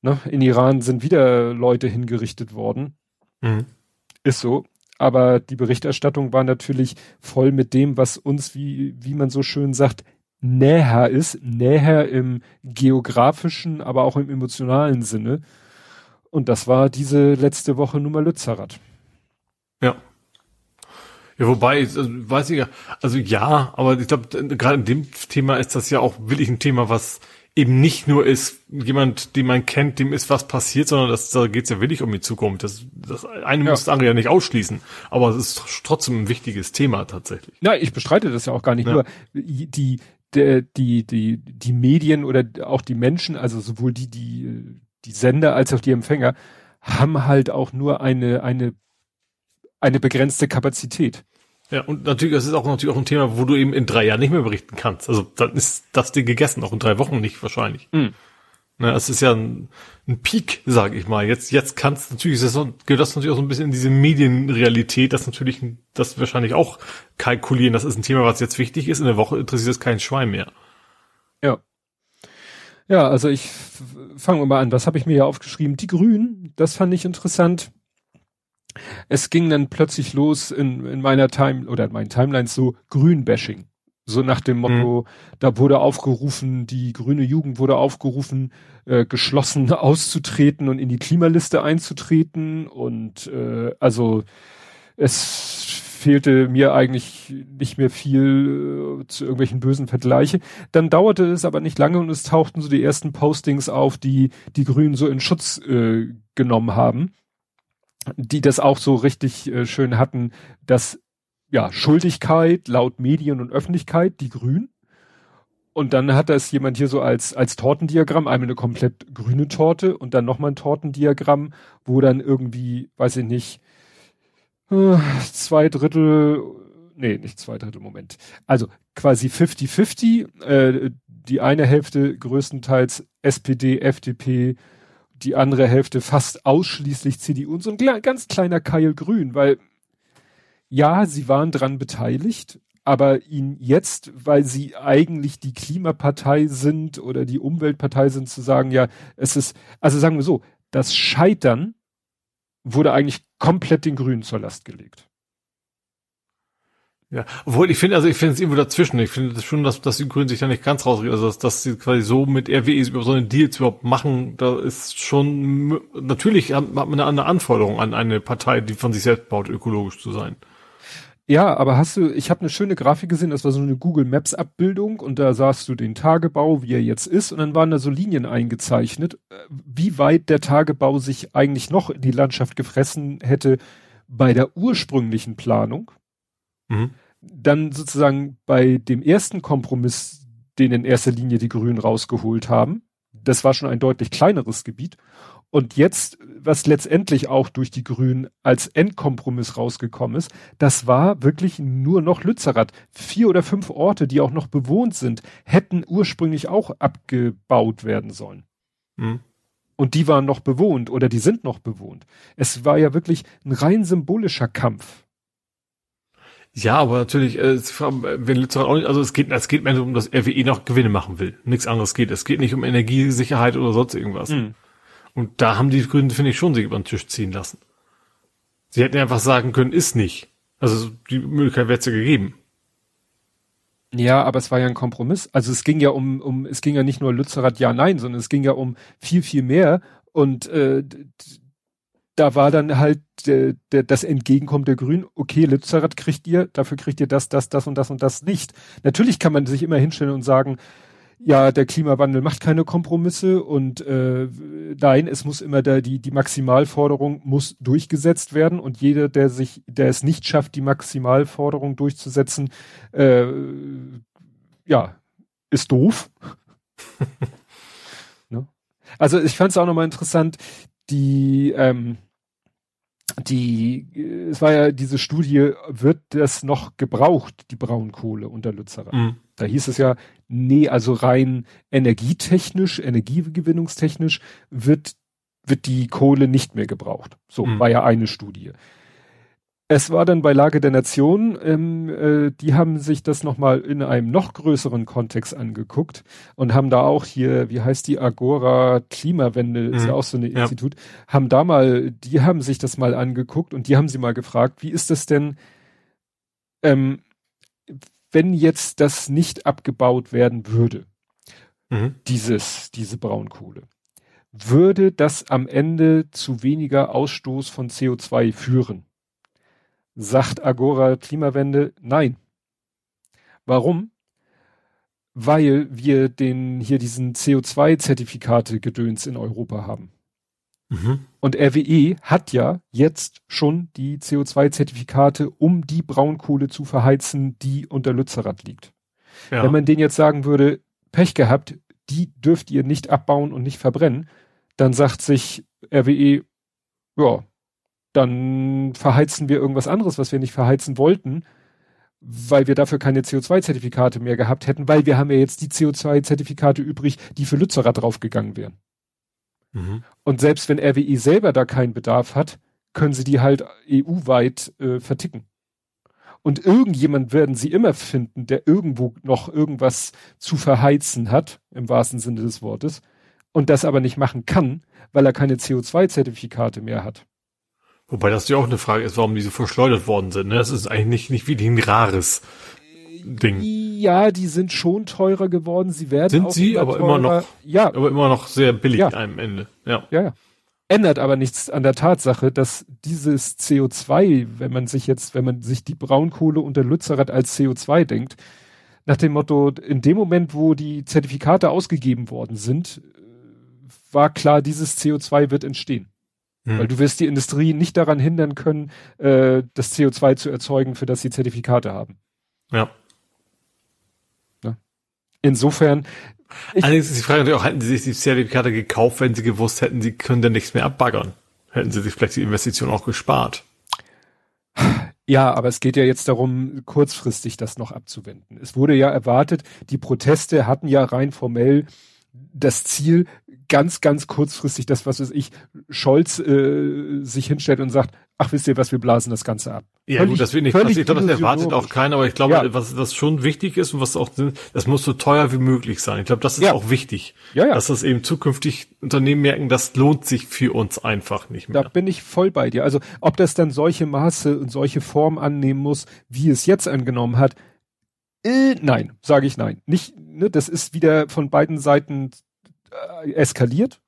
Speaker 2: Ne? In Iran sind wieder Leute hingerichtet worden. Mhm. Ist so. Aber die Berichterstattung war natürlich voll mit dem, was uns, wie, wie man so schön sagt, näher ist, näher im geografischen, aber auch im emotionalen Sinne. Und das war diese letzte Woche Nummer Lützerath.
Speaker 3: Ja. Ja, wobei, also, weiß ich ja, also ja, aber ich glaube, gerade in dem Thema ist das ja auch wirklich ein Thema, was eben nicht nur ist, jemand, den man kennt, dem ist was passiert, sondern das, da geht's ja wirklich um die Zukunft. Das, das eine ja. muss das andere ja nicht ausschließen, aber es ist trotzdem ein wichtiges Thema tatsächlich.
Speaker 2: Ja, ich bestreite das ja auch gar nicht. Ja. Nur die, der, die, die, die Medien oder auch die Menschen, also sowohl die, die, die Sender als auch die Empfänger, haben halt auch nur eine, eine, eine begrenzte Kapazität.
Speaker 3: Ja, und natürlich, das ist auch natürlich auch ein Thema, wo du eben in drei Jahren nicht mehr berichten kannst. Also dann ist das Ding gegessen, auch in drei Wochen nicht wahrscheinlich. Mhm. Ne, es ist ja ein, ein Peak, sage ich mal. Jetzt, jetzt kannst natürlich, das gehört das natürlich auch so ein bisschen in diese Medienrealität, das natürlich, das wahrscheinlich auch kalkulieren. Das ist ein Thema, was jetzt wichtig ist. In der Woche interessiert es keinen Schwein mehr.
Speaker 2: Ja. Ja, also ich fangen wir mal an. Was habe ich mir hier aufgeschrieben? Die Grünen, das fand ich interessant. Es ging dann plötzlich los in, in meiner Time oder in meinen Timelines so Grünbashing. So nach dem Motto, mhm. da wurde aufgerufen, die grüne Jugend wurde aufgerufen, äh, geschlossen *laughs* auszutreten und in die Klimaliste einzutreten. Und äh, also es fehlte mir eigentlich nicht mehr viel äh, zu irgendwelchen bösen Vergleiche. Dann dauerte es aber nicht lange und es tauchten so die ersten Postings auf, die die Grünen so in Schutz äh, genommen haben, die das auch so richtig äh, schön hatten, dass ja, Schuldigkeit laut Medien und Öffentlichkeit, die Grün. Und dann hat das jemand hier so als, als Tortendiagramm, einmal eine komplett grüne Torte und dann nochmal ein Tortendiagramm, wo dann irgendwie, weiß ich nicht, äh, zwei Drittel, nee, nicht zwei Drittel, Moment. Also quasi 50-50, äh, die eine Hälfte größtenteils SPD, FDP, die andere Hälfte fast ausschließlich CDU und so ein ganz kleiner Keil Grün, weil ja, sie waren dran beteiligt, aber ihnen jetzt, weil sie eigentlich die Klimapartei sind oder die Umweltpartei sind, zu sagen, ja, es ist, also sagen wir so, das Scheitern wurde eigentlich komplett den Grünen zur Last gelegt.
Speaker 3: Ja, obwohl ich finde, also ich finde es irgendwo dazwischen. Ich finde schon, dass, dass die Grünen sich da nicht ganz rausreden. Also dass, dass sie quasi so mit RWE über so eine Deals überhaupt machen, da ist schon natürlich hat man eine andere Anforderung an eine Partei, die von sich selbst baut, ökologisch zu sein.
Speaker 2: Ja, aber hast du, ich habe eine schöne Grafik gesehen, das war so eine Google Maps Abbildung und da sahst du den Tagebau, wie er jetzt ist und dann waren da so Linien eingezeichnet, äh, wie weit der Tagebau sich eigentlich noch in die Landschaft gefressen hätte bei der ursprünglichen Planung Mhm. Dann sozusagen bei dem ersten Kompromiss, den in erster Linie die Grünen rausgeholt haben, das war schon ein deutlich kleineres Gebiet. Und jetzt, was letztendlich auch durch die Grünen als Endkompromiss rausgekommen ist, das war wirklich nur noch Lützerath. Vier oder fünf Orte, die auch noch bewohnt sind, hätten ursprünglich auch abgebaut werden sollen. Mhm. Und die waren noch bewohnt oder die sind noch bewohnt. Es war ja wirklich ein rein symbolischer Kampf.
Speaker 3: Ja, aber natürlich, äh, wenn Lützerath auch nicht, also es geht, es geht mehr um, dass RWE noch Gewinne machen will. Nichts anderes geht. Es geht nicht um Energiesicherheit oder sonst irgendwas. Mhm. Und da haben die Grünen, finde ich, schon sich über den Tisch ziehen lassen. Sie hätten einfach sagen können, ist nicht. Also die Möglichkeit wäre es ja gegeben.
Speaker 2: Ja, aber es war ja ein Kompromiss. Also es ging ja um, um, es ging ja nicht nur Lützerath ja, nein, sondern es ging ja um viel, viel mehr. Und äh, da war dann halt der, der, das Entgegenkommen der Grünen, okay, Lützerath kriegt ihr, dafür kriegt ihr das, das, das und das und das nicht. Natürlich kann man sich immer hinstellen und sagen, ja, der Klimawandel macht keine Kompromisse und äh, nein, es muss immer der, die, die Maximalforderung muss durchgesetzt werden und jeder, der sich, der es nicht schafft, die Maximalforderung durchzusetzen, äh, ja, ist doof. *laughs* ne? Also ich fand es auch nochmal interessant, die ähm, die, es war ja diese Studie, wird das noch gebraucht, die Braunkohle unter Lützerath? Mhm. Da hieß es ja, nee, also rein energietechnisch, energiegewinnungstechnisch wird, wird die Kohle nicht mehr gebraucht. So, mhm. war ja eine Studie. Es war dann bei Lage der Nation, ähm, äh, die haben sich das nochmal in einem noch größeren Kontext angeguckt und haben da auch hier, wie heißt die Agora Klimawende, mhm. ist ja auch so ein ja. Institut, haben da mal, die haben sich das mal angeguckt und die haben sie mal gefragt, wie ist das denn, ähm, wenn jetzt das nicht abgebaut werden würde, mhm. dieses, diese Braunkohle, würde das am Ende zu weniger Ausstoß von CO2 führen? Sagt Agora Klimawende nein. Warum? Weil wir den hier diesen CO2-Zertifikate Gedöns in Europa haben. Mhm. Und RWE hat ja jetzt schon die CO2-Zertifikate, um die Braunkohle zu verheizen, die unter Lützerath liegt. Ja. Wenn man denen jetzt sagen würde, Pech gehabt, die dürft ihr nicht abbauen und nicht verbrennen, dann sagt sich RWE, ja, dann verheizen wir irgendwas anderes, was wir nicht verheizen wollten, weil wir dafür keine CO2-Zertifikate mehr gehabt hätten, weil wir haben ja jetzt die CO2-Zertifikate übrig, die für Lützerath draufgegangen wären. Mhm. Und selbst wenn RWE selber da keinen Bedarf hat, können sie die halt EU-weit äh, verticken. Und irgendjemand werden sie immer finden, der irgendwo noch irgendwas zu verheizen hat, im wahrsten Sinne des Wortes, und das aber nicht machen kann, weil er keine CO2-Zertifikate mehr hat.
Speaker 3: Wobei das ja auch eine Frage ist, warum die so verschleudert worden sind. Ne? Das ist eigentlich nicht, nicht wirklich ein rares Ding.
Speaker 2: Ja, die sind schon teurer geworden. Sie werden
Speaker 3: sind sie, immer aber teurer. immer noch, ja, aber immer noch sehr billig ja. am Ende. Ja.
Speaker 2: ja, ja. Ändert aber nichts an der Tatsache, dass dieses CO2, wenn man sich jetzt, wenn man sich die Braunkohle unter Lützerath als CO2 denkt, nach dem Motto, in dem Moment, wo die Zertifikate ausgegeben worden sind, war klar, dieses CO2 wird entstehen. Weil du wirst die Industrie nicht daran hindern können, äh, das CO2 zu erzeugen, für das sie Zertifikate haben.
Speaker 3: Ja.
Speaker 2: ja. Insofern.
Speaker 3: Allerdings ist die Frage natürlich auch, hätten sie sich die Zertifikate gekauft, wenn sie gewusst hätten, sie können dann nichts mehr abbaggern? Hätten sie sich vielleicht die Investition auch gespart?
Speaker 2: Ja, aber es geht ja jetzt darum, kurzfristig das noch abzuwenden. Es wurde ja erwartet, die Proteste hatten ja rein formell das Ziel, ganz, ganz kurzfristig das, was weiß ich, Scholz äh, sich hinstellt und sagt, ach wisst ihr was, wir blasen das Ganze ab.
Speaker 3: Ja, völlig, gut, das wird nicht passieren. Ich glaube, das erwartet auch keiner, aber ich glaube, ja. was, was schon wichtig ist und was auch, das muss so teuer wie möglich sein. Ich glaube, das ist ja. auch wichtig. Ja, ja. Dass das eben zukünftig Unternehmen merken, das lohnt sich für uns einfach nicht mehr.
Speaker 2: Da bin ich voll bei dir. Also, ob das dann solche Maße und solche Form annehmen muss, wie es jetzt angenommen hat, äh, nein, sage ich nein. Nicht, ne, das ist wieder von beiden Seiten äh, eskaliert.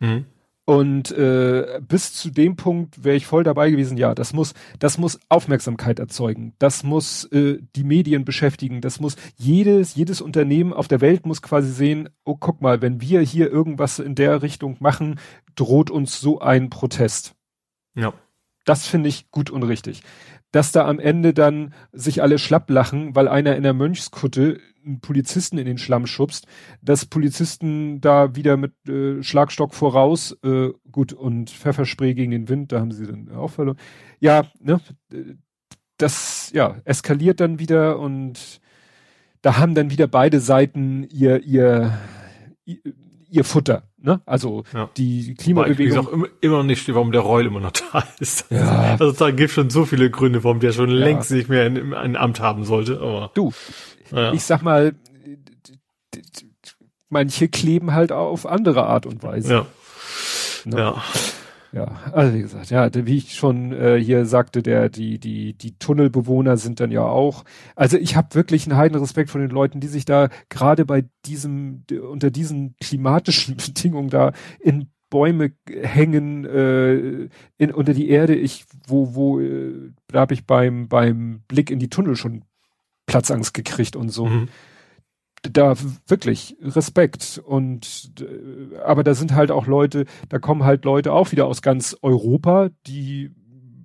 Speaker 2: Mhm. Und äh, bis zu dem Punkt wäre ich voll dabei gewesen, ja, das muss, das muss Aufmerksamkeit erzeugen, das muss äh, die Medien beschäftigen, das muss jedes, jedes Unternehmen auf der Welt muss quasi sehen, oh guck mal, wenn wir hier irgendwas in der Richtung machen, droht uns so ein Protest. Ja. Das finde ich gut und richtig dass da am Ende dann sich alle schlapp lachen, weil einer in der Mönchskutte einen Polizisten in den Schlamm schubst, dass Polizisten da wieder mit äh, Schlagstock voraus, äh, gut, und Pfefferspray gegen den Wind, da haben sie dann auch verloren. Ja, ne, das, ja, eskaliert dann wieder und da haben dann wieder beide Seiten ihr, ihr, ihr Futter. Ne? Also ja. die Klimabewegung.
Speaker 3: Ich auch immer, immer noch nicht, warum der Reul immer noch *laughs* da ist. Ja. Also da gibt schon so viele Gründe, warum der schon ja. längst nicht mehr ein, ein Amt haben sollte. Aber
Speaker 2: du, ja. ich sag mal, manche kleben halt auf andere Art und Weise. Ja. Ne? Ja. Ja, also wie gesagt, ja, wie ich schon äh, hier sagte, der die die die Tunnelbewohner sind dann ja auch. Also ich habe wirklich einen heiden Respekt vor den Leuten, die sich da gerade bei diesem unter diesen klimatischen *laughs* Bedingungen da in Bäume hängen äh, in, unter die Erde. Ich wo wo äh, da habe ich beim beim Blick in die Tunnel schon Platzangst gekriegt und so. Mhm da wirklich Respekt und äh, aber da sind halt auch Leute, da kommen halt Leute auch wieder aus ganz Europa, die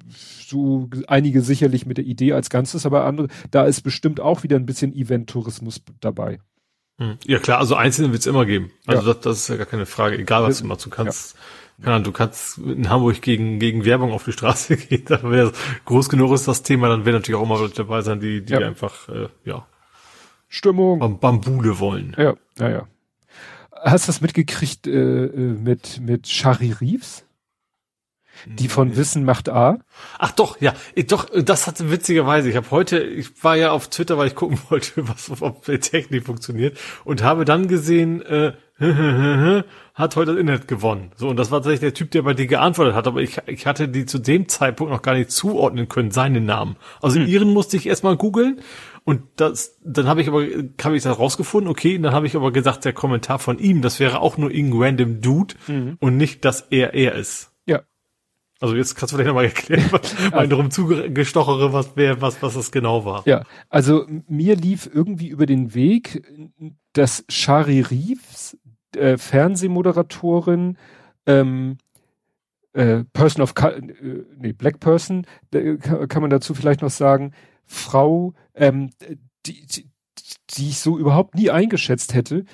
Speaker 2: so einige sicherlich mit der Idee als Ganzes, aber andere, da ist bestimmt auch wieder ein bisschen Event-Tourismus dabei.
Speaker 3: Hm. Ja klar, also Einzelne wird es immer geben. Also ja. das, das, ist ja gar keine Frage, egal was du machst. Du kannst, ja. du kannst in Hamburg gegen, gegen Werbung auf die Straße *laughs* gehen, wenn das groß genug ist, das Thema, dann werden natürlich auch immer Leute dabei sein, die, die ja. einfach, äh, ja,
Speaker 2: Stimmung.
Speaker 3: Bambule wollen.
Speaker 2: Ja, ja, ja. Hast du das mitgekriegt äh, äh mit, mit Shari Reeves? Die von Wissen macht A.
Speaker 3: Ach doch, ja, ich, doch, das hatte witzigerweise. Ich habe heute, ich war ja auf Twitter, weil ich gucken *laughs* wollte, was ob die Technik funktioniert und habe dann gesehen, äh, *laughs* hat heute das Internet gewonnen. So, und das war tatsächlich der Typ, der bei dir geantwortet hat, aber ich, ich hatte die zu dem Zeitpunkt noch gar nicht zuordnen können, seinen Namen. Also hm. ihren musste ich erstmal googeln und das, dann habe ich aber, habe ich das rausgefunden, okay, dann habe ich aber gesagt, der Kommentar von ihm, das wäre auch nur irgendein random Dude mhm. und nicht, dass er er ist.
Speaker 2: Ja.
Speaker 3: Also jetzt kannst du vielleicht nochmal erklären, *laughs* weil darum zugestochere, was wer, was, was das genau war.
Speaker 2: Ja, also mir lief irgendwie über den Weg, dass Shari Reeves, äh, Fernsehmoderatorin, ähm, äh, Person of, äh, nee, Black Person, kann man dazu vielleicht noch sagen, Frau, ähm, die, die, die ich so überhaupt nie eingeschätzt hätte,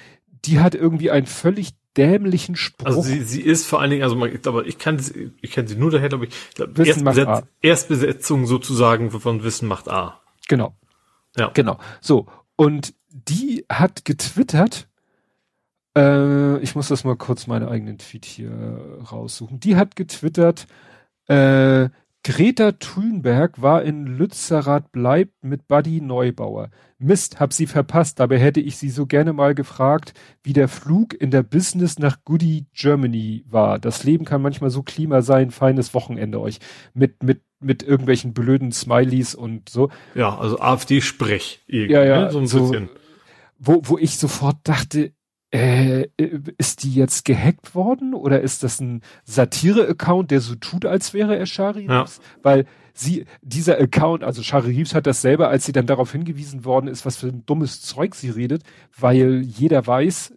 Speaker 2: die hat irgendwie einen völlig dämlichen Spruch. Also
Speaker 3: sie, sie ist vor allen Dingen, also man, aber ich kann sie, ich kenne sie nur daher, glaube ich, glaub, Erstbesetz. Erstbesetzung sozusagen von Wissen macht A.
Speaker 2: Genau. Ja. Genau. So. Und die hat getwittert, äh, ich muss das mal kurz meine eigenen Tweet hier raussuchen. Die hat getwittert, äh, Greta Thunberg war in Lützerath bleibt mit Buddy Neubauer. Mist, hab sie verpasst, dabei hätte ich sie so gerne mal gefragt, wie der Flug in der Business nach Goody Germany war. Das Leben kann manchmal so Klima sein, feines Wochenende euch. Mit, mit, mit irgendwelchen blöden Smileys und so.
Speaker 3: Ja, also AfD-Sprech.
Speaker 2: Ja, ja, ne? so ein so, bisschen. Wo, wo ich sofort dachte, äh, ist die jetzt gehackt worden oder ist das ein Satire-Account, der so tut, als wäre er Shari ja. Weil sie, dieser Account, also Shari Reeves hat das selber, als sie dann darauf hingewiesen worden ist, was für ein dummes Zeug sie redet, weil jeder weiß,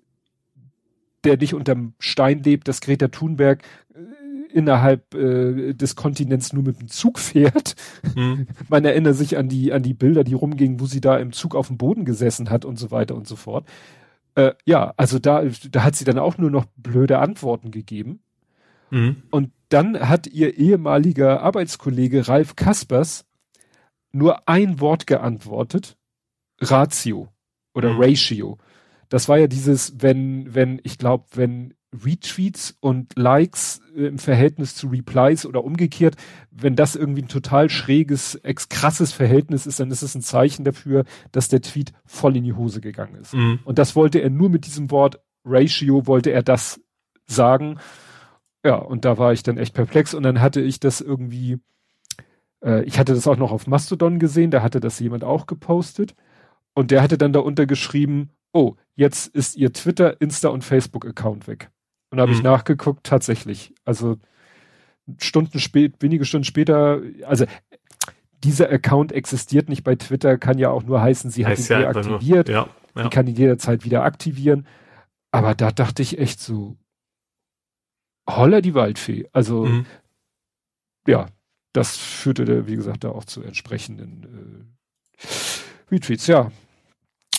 Speaker 2: der nicht unterm Stein lebt, dass Greta Thunberg äh, innerhalb äh, des Kontinents nur mit dem Zug fährt. Mhm. *laughs* Man erinnert sich an die an die Bilder, die rumgingen, wo sie da im Zug auf dem Boden gesessen hat und so weiter und so fort. Äh, ja, also da, da hat sie dann auch nur noch blöde Antworten gegeben. Mhm. Und dann hat ihr ehemaliger Arbeitskollege Ralf Kaspers nur ein Wort geantwortet. Ratio oder mhm. Ratio. Das war ja dieses, wenn, wenn, ich glaube, wenn Retweets und Likes äh, im Verhältnis zu Replies oder umgekehrt, wenn das irgendwie ein total schräges, ex krasses Verhältnis ist, dann ist es ein Zeichen dafür, dass der Tweet voll in die Hose gegangen ist. Mhm. Und das wollte er nur mit diesem Wort Ratio, wollte er das sagen. Ja, und da war ich dann echt perplex und dann hatte ich das irgendwie, äh, ich hatte das auch noch auf Mastodon gesehen, da hatte das jemand auch gepostet und der hatte dann da geschrieben, oh, jetzt ist ihr Twitter, Insta und Facebook-Account weg. Und da habe mhm. ich nachgeguckt, tatsächlich. Also Stunden spät, wenige Stunden später, also dieser Account existiert nicht bei Twitter, kann ja auch nur heißen, sie hat ihn ja deaktiviert. Ja, ja. Die kann ihn jederzeit wieder aktivieren. Aber da dachte ich echt so, holla die Waldfee. Also, mhm. ja, das führte, wie gesagt, da auch zu entsprechenden äh, Retweets. Ja,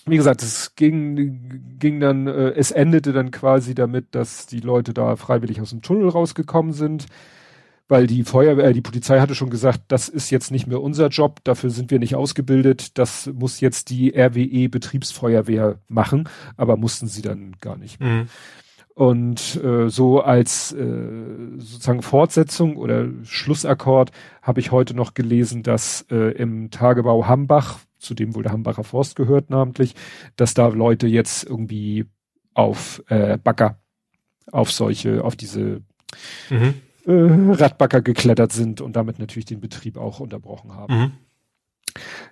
Speaker 2: wie gesagt, es ging, ging dann, äh, es endete dann quasi damit, dass die Leute da freiwillig aus dem Tunnel rausgekommen sind, weil die Feuerwehr, äh, die Polizei hatte schon gesagt, das ist jetzt nicht mehr unser Job, dafür sind wir nicht ausgebildet, das muss jetzt die RWE Betriebsfeuerwehr machen, aber mussten sie dann gar nicht. Mhm. Und äh, so als äh, sozusagen Fortsetzung oder Schlussakkord habe ich heute noch gelesen, dass äh, im Tagebau Hambach, zu dem wohl der Hambacher Forst gehört namentlich, dass da Leute jetzt irgendwie auf äh, Bagger, auf solche, auf diese mhm. äh, Radbagger geklettert sind und damit natürlich den Betrieb auch unterbrochen haben. Mhm.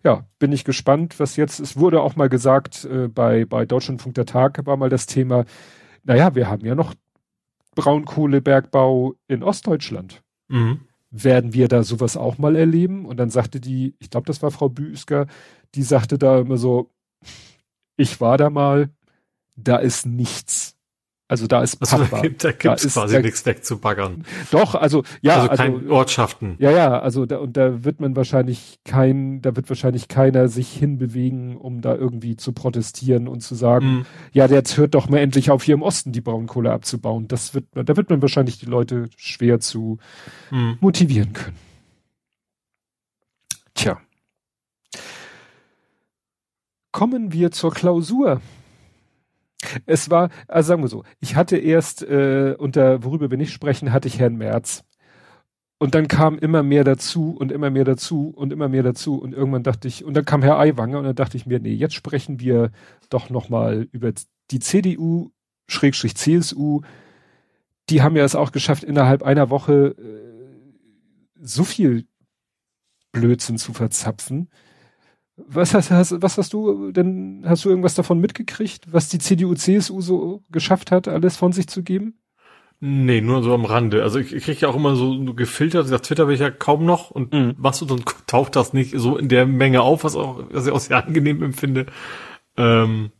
Speaker 2: Ja, bin ich gespannt, was jetzt, es wurde auch mal gesagt, äh, bei, bei Deutschlandfunk der Tag war mal das Thema, naja, wir haben ja noch Braunkohlebergbau in Ostdeutschland. Mhm. Werden wir da sowas auch mal erleben? Und dann sagte die, ich glaube, das war Frau Büsker, die sagte da immer so, ich war da mal, da ist nichts. Also da ist
Speaker 3: also Da gibt es da quasi da, nichts wegzubaggern.
Speaker 2: Doch, also ja,
Speaker 3: also, also keine Ortschaften.
Speaker 2: Ja, ja, also da und da wird man wahrscheinlich kein, da wird wahrscheinlich keiner sich hinbewegen, um da irgendwie zu protestieren und zu sagen, mhm. ja, jetzt hört doch mal endlich auf, hier im Osten die Braunkohle abzubauen. Das wird, da wird man wahrscheinlich die Leute schwer zu mhm. motivieren können. Tja. Kommen wir zur Klausur. Es war, also sagen wir so, ich hatte erst äh, unter, worüber wir nicht sprechen, hatte ich Herrn Merz. Und dann kam immer mehr dazu und immer mehr dazu und immer mehr dazu und irgendwann dachte ich, und dann kam Herr Aiwanger und dann dachte ich mir, nee, jetzt sprechen wir doch nochmal über die CDU, Schrägstrich CSU. Die haben ja es auch geschafft, innerhalb einer Woche äh, so viel Blödsinn zu verzapfen. Was hast, hast, was hast du denn, hast du irgendwas davon mitgekriegt, was die CDU, CSU so geschafft hat, alles von sich zu geben?
Speaker 3: Nee, nur so am Rande. Also ich, ich kriege ja auch immer so, gefiltert, auf Twitter will ich ja kaum noch und mhm. was und dann *laughs* taucht das nicht so in der Menge auf, was auch, was ich auch sehr angenehm empfinde. Ähm,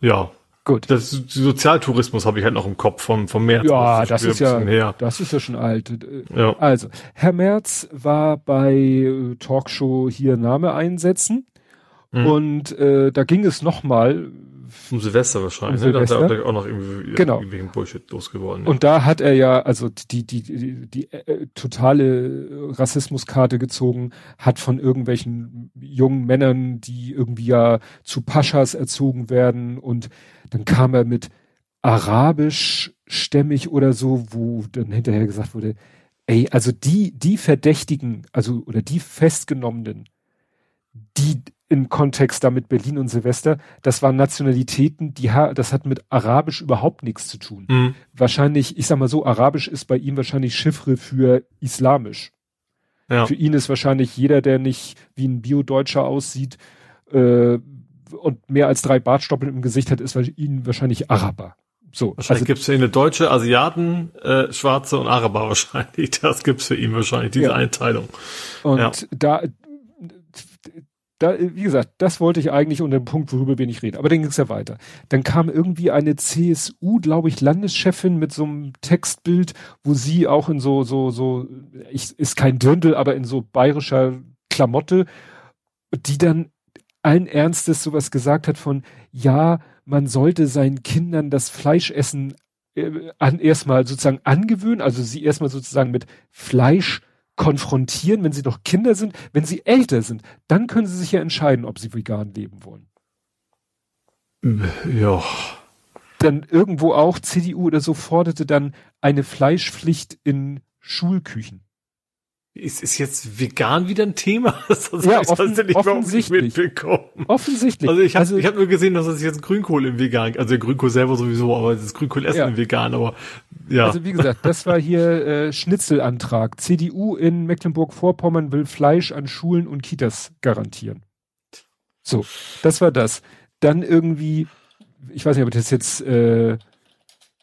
Speaker 3: ja. Gut. Das Sozialtourismus habe ich halt noch im Kopf vom, vom März.
Speaker 2: Ja, das ist ja, her. das ist ja schon alt. Ja. Also, Herr Merz war bei äh, Talkshow hier Name einsetzen. Mhm. Und äh, da ging es nochmal.
Speaker 3: Um Silvester wahrscheinlich. Um Silvester. Ne? Da hat er auch noch irgendwie
Speaker 2: genau.
Speaker 3: wegen Bullshit losgeworden.
Speaker 2: Und da hat er ja also die die die, die äh, totale Rassismuskarte gezogen, hat von irgendwelchen jungen Männern, die irgendwie ja zu Paschas erzogen werden und dann kam er mit arabisch stämmig oder so, wo dann hinterher gesagt wurde, ey, also die die Verdächtigen, also oder die Festgenommenen, die im Kontext damit Berlin und Silvester, das waren Nationalitäten, die das hat mit Arabisch überhaupt nichts zu tun. Mhm. Wahrscheinlich, ich sag mal so, Arabisch ist bei ihm wahrscheinlich Chiffre für Islamisch. Ja. Für ihn ist wahrscheinlich jeder, der nicht wie ein Bio-Deutscher aussieht äh, und mehr als drei Bartstoppeln im Gesicht hat, ist für ihn wahrscheinlich Araber. So,
Speaker 3: wahrscheinlich also, gibt's für ihn eine deutsche, Asiaten, äh, Schwarze und Araber *laughs* wahrscheinlich. Das gibt's für ihn wahrscheinlich, diese ja. Einteilung.
Speaker 2: Und ja. da, da, wie gesagt, das wollte ich eigentlich unter dem Punkt, worüber wir nicht reden. Aber dann ging es ja weiter. Dann kam irgendwie eine CSU, glaube ich, Landeschefin mit so einem Textbild, wo sie auch in so, so, so, ich, ist kein Dirndl, aber in so bayerischer Klamotte, die dann allen Ernstes sowas gesagt hat von, ja, man sollte seinen Kindern das Fleischessen äh, an, erstmal sozusagen angewöhnen, also sie erstmal sozusagen mit Fleisch konfrontieren, wenn sie noch Kinder sind. Wenn sie älter sind, dann können sie sich ja entscheiden, ob sie vegan leben wollen.
Speaker 3: Ja.
Speaker 2: dann irgendwo auch CDU oder so forderte dann eine Fleischpflicht in Schulküchen.
Speaker 3: Ist, ist jetzt vegan wieder ein Thema? *laughs* Das
Speaker 2: ja, offen, offensichtlich.
Speaker 3: Offensichtlich. Also ich habe also, ich hab nur gesehen, dass es jetzt Grünkohl im Vegan, also Grünkohl selber sowieso, aber das Grünkohl essen ja. im Vegan, aber ja.
Speaker 2: Also wie gesagt, das war hier äh, Schnitzelantrag. CDU in Mecklenburg-Vorpommern will Fleisch an Schulen und Kitas garantieren. So, das war das. Dann irgendwie, ich weiß nicht, ob das jetzt äh,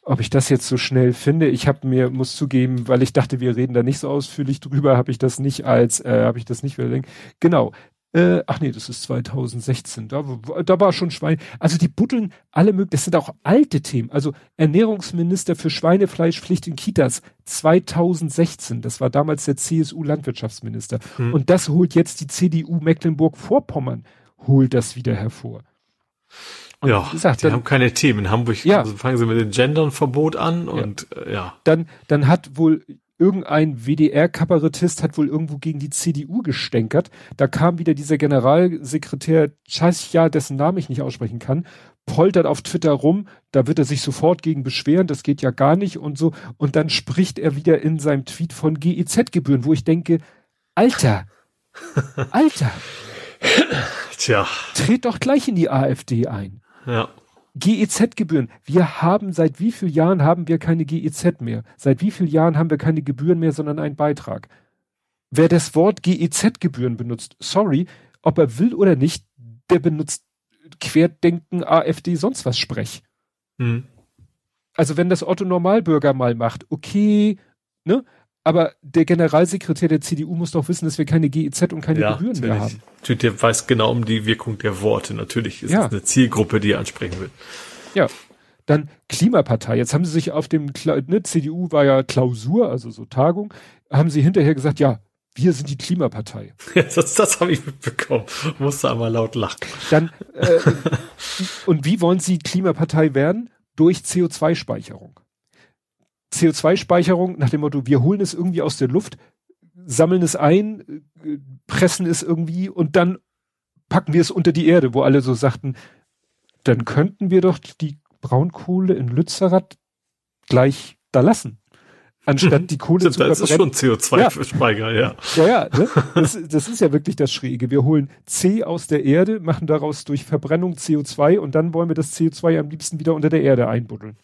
Speaker 2: ob ich das jetzt so schnell finde, ich habe mir, muss zugeben, weil ich dachte, wir reden da nicht so ausführlich drüber, habe ich das nicht als, äh, habe ich das nicht überlegt. Genau. Äh, ach nee, das ist 2016. Da, da war schon Schwein. Also die buddeln alle möglichen, das sind auch alte Themen. Also Ernährungsminister für Schweinefleischpflicht in Kitas 2016. Das war damals der CSU-Landwirtschaftsminister. Hm. Und das holt jetzt die CDU Mecklenburg-Vorpommern, holt das wieder hervor.
Speaker 3: Und ja, gesagt, die dann, haben keine Themen. In Hamburg ja, also fangen sie mit dem Gendern-Verbot an und ja. Äh, ja.
Speaker 2: Dann, dann hat wohl irgendein WDR-Kabarettist hat wohl irgendwo gegen die CDU gestänkert. Da kam wieder dieser Generalsekretär Chasja, dessen Namen ich nicht aussprechen kann, poltert auf Twitter rum, da wird er sich sofort gegen beschweren, das geht ja gar nicht und so. Und dann spricht er wieder in seinem Tweet von GEZ-Gebühren, wo ich denke, Alter, *laughs* Alter.
Speaker 3: Tja.
Speaker 2: Tret doch gleich in die AfD ein.
Speaker 3: Ja.
Speaker 2: GEZ-Gebühren. Wir haben seit wie vielen Jahren haben wir keine GEZ mehr? Seit wie vielen Jahren haben wir keine Gebühren mehr, sondern einen Beitrag? Wer das Wort GEZ-Gebühren benutzt, sorry, ob er will oder nicht, der benutzt Querdenken, AfD, sonst was Sprech. Hm. Also wenn das Otto Normalbürger mal macht, okay, ne? Aber der Generalsekretär der CDU muss doch wissen, dass wir keine GEZ und keine ja, Gebühren mehr haben.
Speaker 3: Natürlich, der weiß genau um die Wirkung der Worte. Natürlich ist ja. das eine Zielgruppe, die er ansprechen will.
Speaker 2: Ja. Dann Klimapartei. Jetzt haben sie sich auf dem, ne, CDU war ja Klausur, also so Tagung, haben sie hinterher gesagt, ja, wir sind die Klimapartei. *laughs*
Speaker 3: Ja, das das habe ich mitbekommen. Musste einmal laut lachen.
Speaker 2: Dann, äh, und wie wollen sie Klimapartei werden? Durch CO2-Speicherung. CO2-Speicherung nach dem Motto, wir holen es irgendwie aus der Luft, sammeln es ein, äh, pressen es irgendwie und dann packen wir es unter die Erde, wo alle so sagten, dann könnten wir doch die Braunkohle in Lützerath gleich da lassen. Anstatt die Kohle *laughs*
Speaker 3: zu Das ist schon CO2 ja. ja.
Speaker 2: Ja, ja, ne? das, das ist ja wirklich das Schräge. Wir holen C aus der Erde, machen daraus durch Verbrennung CO2 und dann wollen wir das CO2 am liebsten wieder unter der Erde einbuddeln.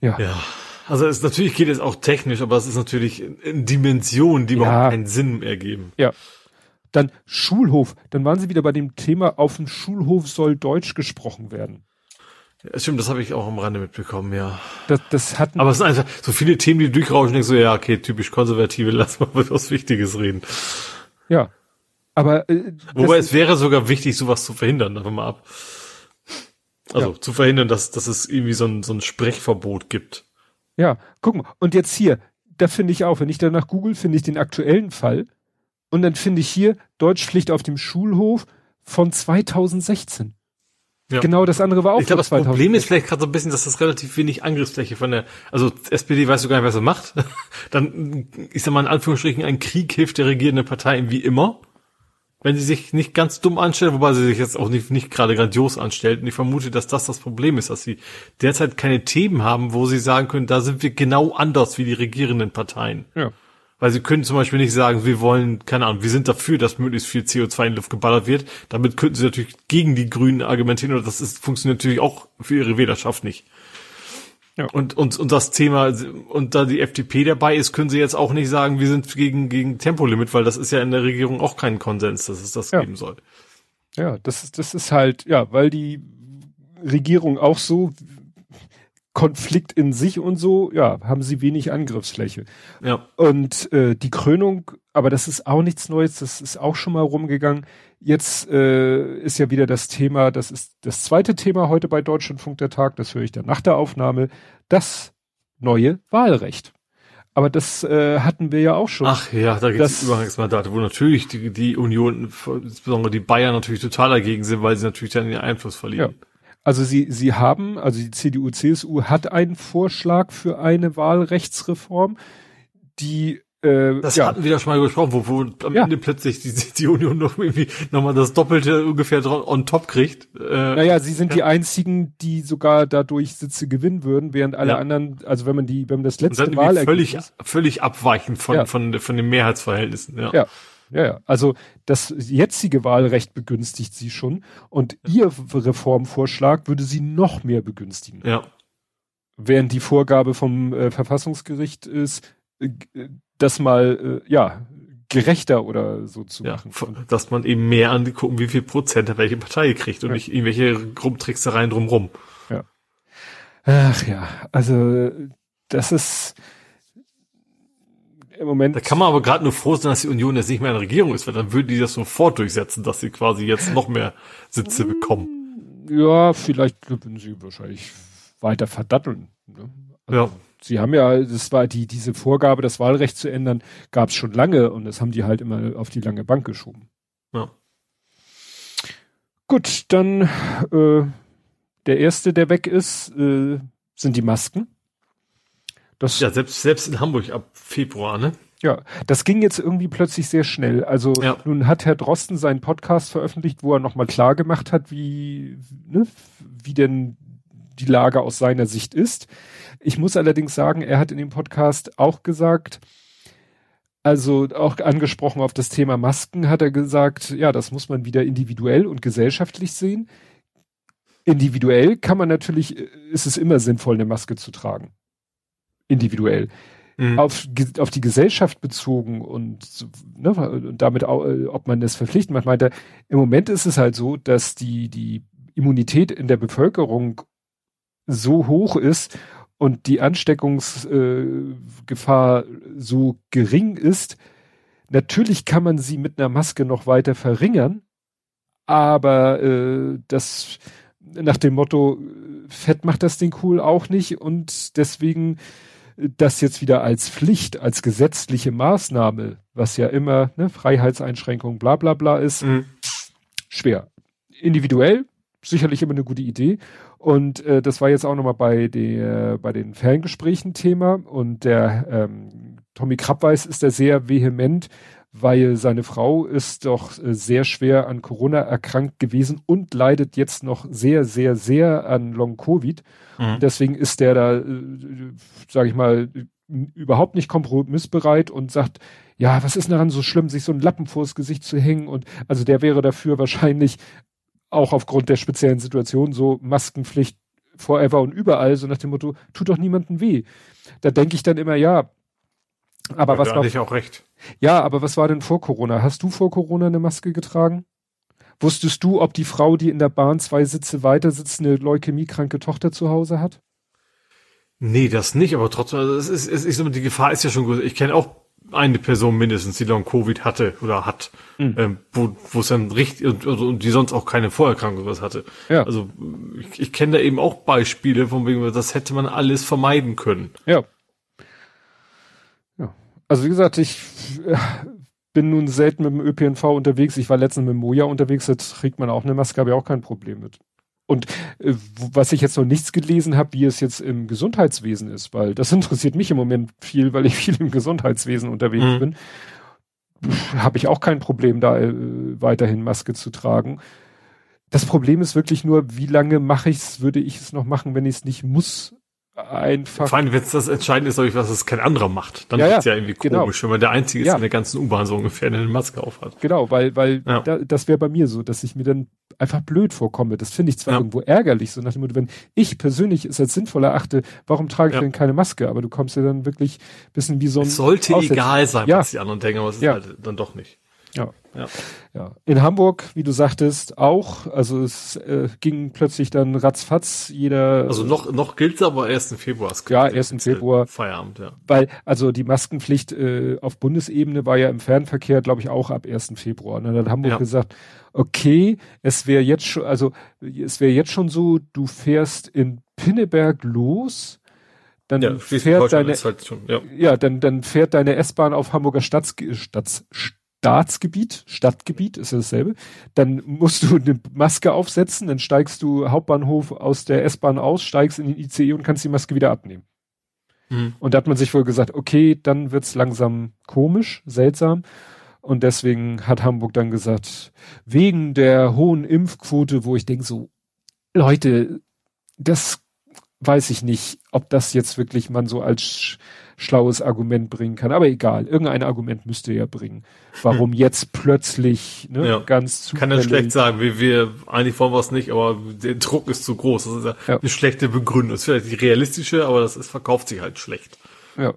Speaker 3: Ja. Ja. Also es natürlich geht es auch technisch, aber es ist natürlich in Dimensionen, die ja. überhaupt keinen Sinn ergeben.
Speaker 2: Ja. Dann Schulhof. Dann waren sie wieder bei dem Thema, auf dem Schulhof soll Deutsch gesprochen werden.
Speaker 3: Ja, stimmt, das habe ich auch am Rande mitbekommen, ja.
Speaker 2: Das, das hatten
Speaker 3: Aber es sind einfach so viele Themen, die durchrauschen, denkst so, ja, okay, typisch Konservative, *laughs* lass mal was Wichtiges reden.
Speaker 2: Ja. Aber
Speaker 3: äh, Wobei es wäre sogar wichtig, sowas zu verhindern, davon mal ab. Also ja. zu verhindern, dass, dass es irgendwie so ein, so ein Sprechverbot gibt.
Speaker 2: Ja, guck mal. Und jetzt hier, da finde ich auch, wenn ich danach google, finde ich den aktuellen Fall. Und dann finde ich hier Deutschpflicht auf dem Schulhof von 2016. Ja. Genau, das andere war auch
Speaker 3: Ich glaube, das Problem ist vielleicht gerade so ein bisschen, dass das relativ wenig Angriffsfläche von der, also SPD weiß du gar nicht, was er macht. *laughs* Dann, ich sag mal in Anführungsstrichen, ein Krieg hilft der regierenden Partei wie immer wenn sie sich nicht ganz dumm anstellen, wobei sie sich jetzt auch nicht, nicht gerade grandios anstellt. Und ich vermute, dass das das Problem ist, dass sie derzeit keine Themen haben, wo sie sagen können, da sind wir genau anders wie die regierenden Parteien.
Speaker 2: Ja.
Speaker 3: Weil sie können zum Beispiel nicht sagen, wir wollen, keine Ahnung, wir sind dafür, dass möglichst viel CO2 in die Luft geballert wird. Damit könnten sie natürlich gegen die Grünen argumentieren, oder das ist, funktioniert natürlich auch für ihre Wählerschaft nicht. Ja. Und, und, und das Thema, und da die FDP dabei ist, können sie jetzt auch nicht sagen, wir sind gegen, gegen Tempolimit, weil das ist ja in der Regierung auch kein Konsens, dass es das ja. geben soll.
Speaker 2: Ja, das ist, das ist halt, ja, weil die Regierung auch so Konflikt in sich und so, ja, haben sie wenig Angriffsfläche.
Speaker 3: Ja.
Speaker 2: Und äh, die Krönung, aber das ist auch nichts Neues, das ist auch schon mal rumgegangen. Jetzt äh, ist ja wieder das Thema, das ist das zweite Thema heute bei Deutschlandfunk der Tag, das höre ich dann nach der Aufnahme, das neue Wahlrecht. Aber das äh, hatten wir ja auch schon.
Speaker 3: Ach ja, da gibt es Übergangsmandate, wo natürlich die, die Union, insbesondere die Bayern natürlich total dagegen sind, weil sie natürlich dann den Einfluss verlieren. Ja.
Speaker 2: Also sie, sie haben, also die CDU, CSU hat einen Vorschlag für eine Wahlrechtsreform, die
Speaker 3: Äh, das ja. hatten wir ja schon mal gesprochen, wo, wo am ja. Ende plötzlich die, die Union noch irgendwie nochmal das Doppelte ungefähr on top kriegt.
Speaker 2: Äh, naja, sie sind ja. die einzigen, die sogar dadurch Sitze gewinnen würden, während alle anderen, also wenn man die, wenn man das letzte Mal
Speaker 3: völlig, völlig abweichend von, von, von den Mehrheitsverhältnissen. Ja.
Speaker 2: ja. Ja. Also das jetzige Wahlrecht begünstigt sie schon und ihr Reformvorschlag würde sie noch mehr begünstigen.
Speaker 3: Ja.
Speaker 2: Während die Vorgabe vom äh, Verfassungsgericht ist, das mal, äh, ja, gerechter oder so zu ja, machen.
Speaker 3: Dass man eben mehr an die gucken, wie viel Prozent welche Partei kriegt und ja. nicht irgendwelche Rumtricksereien drumrum.
Speaker 2: Ja. Ach ja, also das ist im Moment.
Speaker 3: Da kann man aber gerade nur froh sein, dass die Union jetzt nicht mehr in der Regierung ist, weil dann würden die das sofort durchsetzen, dass sie quasi jetzt noch mehr Sitze bekommen.
Speaker 2: Ja, vielleicht würden sie wahrscheinlich weiter verdatteln. Ne?
Speaker 3: Also, ja.
Speaker 2: Sie haben ja, das war die, diese Vorgabe, das Wahlrecht zu ändern, gab es schon lange und das haben die halt immer auf die lange Bank geschoben.
Speaker 3: Ja.
Speaker 2: Gut, dann äh, der erste, der weg ist, äh, sind die Masken.
Speaker 3: Das, ja, selbst, selbst in Hamburg ab Februar, ne?
Speaker 2: Ja, das ging jetzt irgendwie plötzlich sehr schnell. Also ja. nun hat Herr Drosten seinen Podcast veröffentlicht, wo er nochmal klar gemacht hat, wie, ne, wie denn die Lage aus seiner Sicht ist. Ich muss allerdings sagen, er hat in dem Podcast auch gesagt, also auch angesprochen auf das Thema Masken, hat er gesagt, ja, das muss man wieder individuell und gesellschaftlich sehen. Individuell kann man natürlich, ist es immer sinnvoll, eine Maske zu tragen. Individuell. Mhm. Auf, auf die Gesellschaft bezogen und, ne, und damit auch, ob man das verpflichten macht, meint er, im Moment ist es halt so, dass die, die Immunität in der Bevölkerung so hoch ist und die Ansteckungsgefahr äh, so gering ist, natürlich kann man sie mit einer Maske noch weiter verringern, aber äh, das nach dem Motto, Fett macht das Ding cool auch nicht und deswegen das jetzt wieder als Pflicht, als gesetzliche Maßnahme, was ja immer ne, Freiheitseinschränkung bla bla bla ist, mhm. schwer. Individuell sicherlich immer eine gute Idee. Und äh, das war jetzt auch nochmal bei, der, bei den Ferngesprächen Thema. Und der ähm, Tommy Krabweis ist da sehr vehement, weil seine Frau ist doch äh, sehr schwer an Corona erkrankt gewesen und leidet jetzt noch sehr, sehr, sehr an Long-Covid. Mhm. Deswegen ist der da, äh, sage ich mal, überhaupt nicht kompromissbereit und sagt, ja, was ist daran so schlimm, sich so ein Lappen vors Gesicht zu hängen und also der wäre dafür wahrscheinlich auch aufgrund der speziellen Situation so Maskenpflicht forever und überall, so nach dem Motto, tut doch niemandem weh. Da denke ich dann immer, ja, aber was war.
Speaker 3: Ich auch recht.
Speaker 2: Ja, aber was war denn vor Corona? Hast du vor Corona eine Maske getragen? Wusstest du, ob die Frau, die in der Bahn zwei Sitze weiter sitzt, eine leukämiekranke Tochter zu Hause hat?
Speaker 3: Nee, das nicht, aber trotzdem, also es ist, es ist, die Gefahr ist ja schon gut. Ich kenne auch eine Person mindestens, die Long Covid hatte oder hat, mhm. ähm, wo wo es dann richtig und, und, die sonst auch keine Vorerkrankung was hatte.
Speaker 2: Ja.
Speaker 3: Also ich, ich kenne da eben auch Beispiele, von wegen das hätte man alles vermeiden können.
Speaker 2: Ja. Ja. Also wie gesagt, ich äh, bin nun selten mit dem ÖPNV unterwegs. Ich war letztens mit dem Moja unterwegs, da trägt man auch eine Maske, habe ich auch kein Problem mit. Und äh, was ich jetzt noch nichts gelesen habe, wie es jetzt im Gesundheitswesen ist, weil das *laughs* interessiert mich im Moment viel, weil ich viel im Gesundheitswesen unterwegs mhm. bin, habe ich auch kein Problem, da äh, weiterhin Maske zu tragen. Das Problem ist wirklich nur, wie lange mache ich es, würde ich es noch machen, wenn ich es nicht muss einfach.
Speaker 3: Vor allem, wenn es das Entscheidende ist, ich, was es kein anderer macht. Dann ja, wird's ja irgendwie genau. komisch, wenn man der Einzige ist ja. in der ganzen U-Bahn so ungefähr eine Maske aufhat.
Speaker 2: Genau, weil, weil ja. da, das wäre bei mir so, dass ich mir dann einfach blöd vorkomme. Das finde ich zwar ja. irgendwo ärgerlich, so nach dem Motto, wenn ich persönlich es als sinnvoll erachte, warum trage ich denn keine Maske? Aber du kommst ja dann wirklich bisschen wie so ein.
Speaker 3: Es sollte Aussetz egal sein, was die anderen denken, aber es ist halt dann doch nicht.
Speaker 2: Ja. Ja. ja. In Hamburg, wie du sagtest, auch. Also es äh, ging plötzlich dann ratzfatz. Jeder.
Speaker 3: Also noch noch gilt aber 1. Februar.
Speaker 2: Ja, 1. Februar.
Speaker 3: Feierabend, ja.
Speaker 2: Weil also die Maskenpflicht äh, auf Bundesebene war ja im Fernverkehr, glaube ich, auch ab 1. Februar. Und dann hat Hamburg ja. gesagt, okay, es wäre jetzt schon, also es wäre jetzt schon so, du fährst in Pinneberg los dann ja, fährt deine halt schon, ja. ja. dann dann fährt deine S-Bahn auf Hamburger Stadt, Stadt, Staatsgebiet, Stadtgebiet ist ja dasselbe, dann musst du eine Maske aufsetzen, dann steigst du Hauptbahnhof aus der S-Bahn aus, steigst in den ICE und kannst die Maske wieder abnehmen. Mhm. Und da hat man sich wohl gesagt, okay, dann wird's langsam komisch, seltsam. Und deswegen hat Hamburg dann gesagt, wegen der hohen Impfquote, wo ich denke so, Leute, das weiß ich nicht, ob das jetzt wirklich man so als schlaues Argument bringen kann. Aber egal, irgendein Argument müsste ja bringen. Warum hm. jetzt plötzlich ne,
Speaker 3: ja.
Speaker 2: ganz
Speaker 3: zufällig. Kann er schlecht sagen, wir, wir eigentlich wollen wir es nicht, aber der Druck ist zu groß. Das ist ja, ja. eine schlechte Begründung. Das ist vielleicht die realistische, aber das ist, verkauft sich halt schlecht.
Speaker 2: Ja.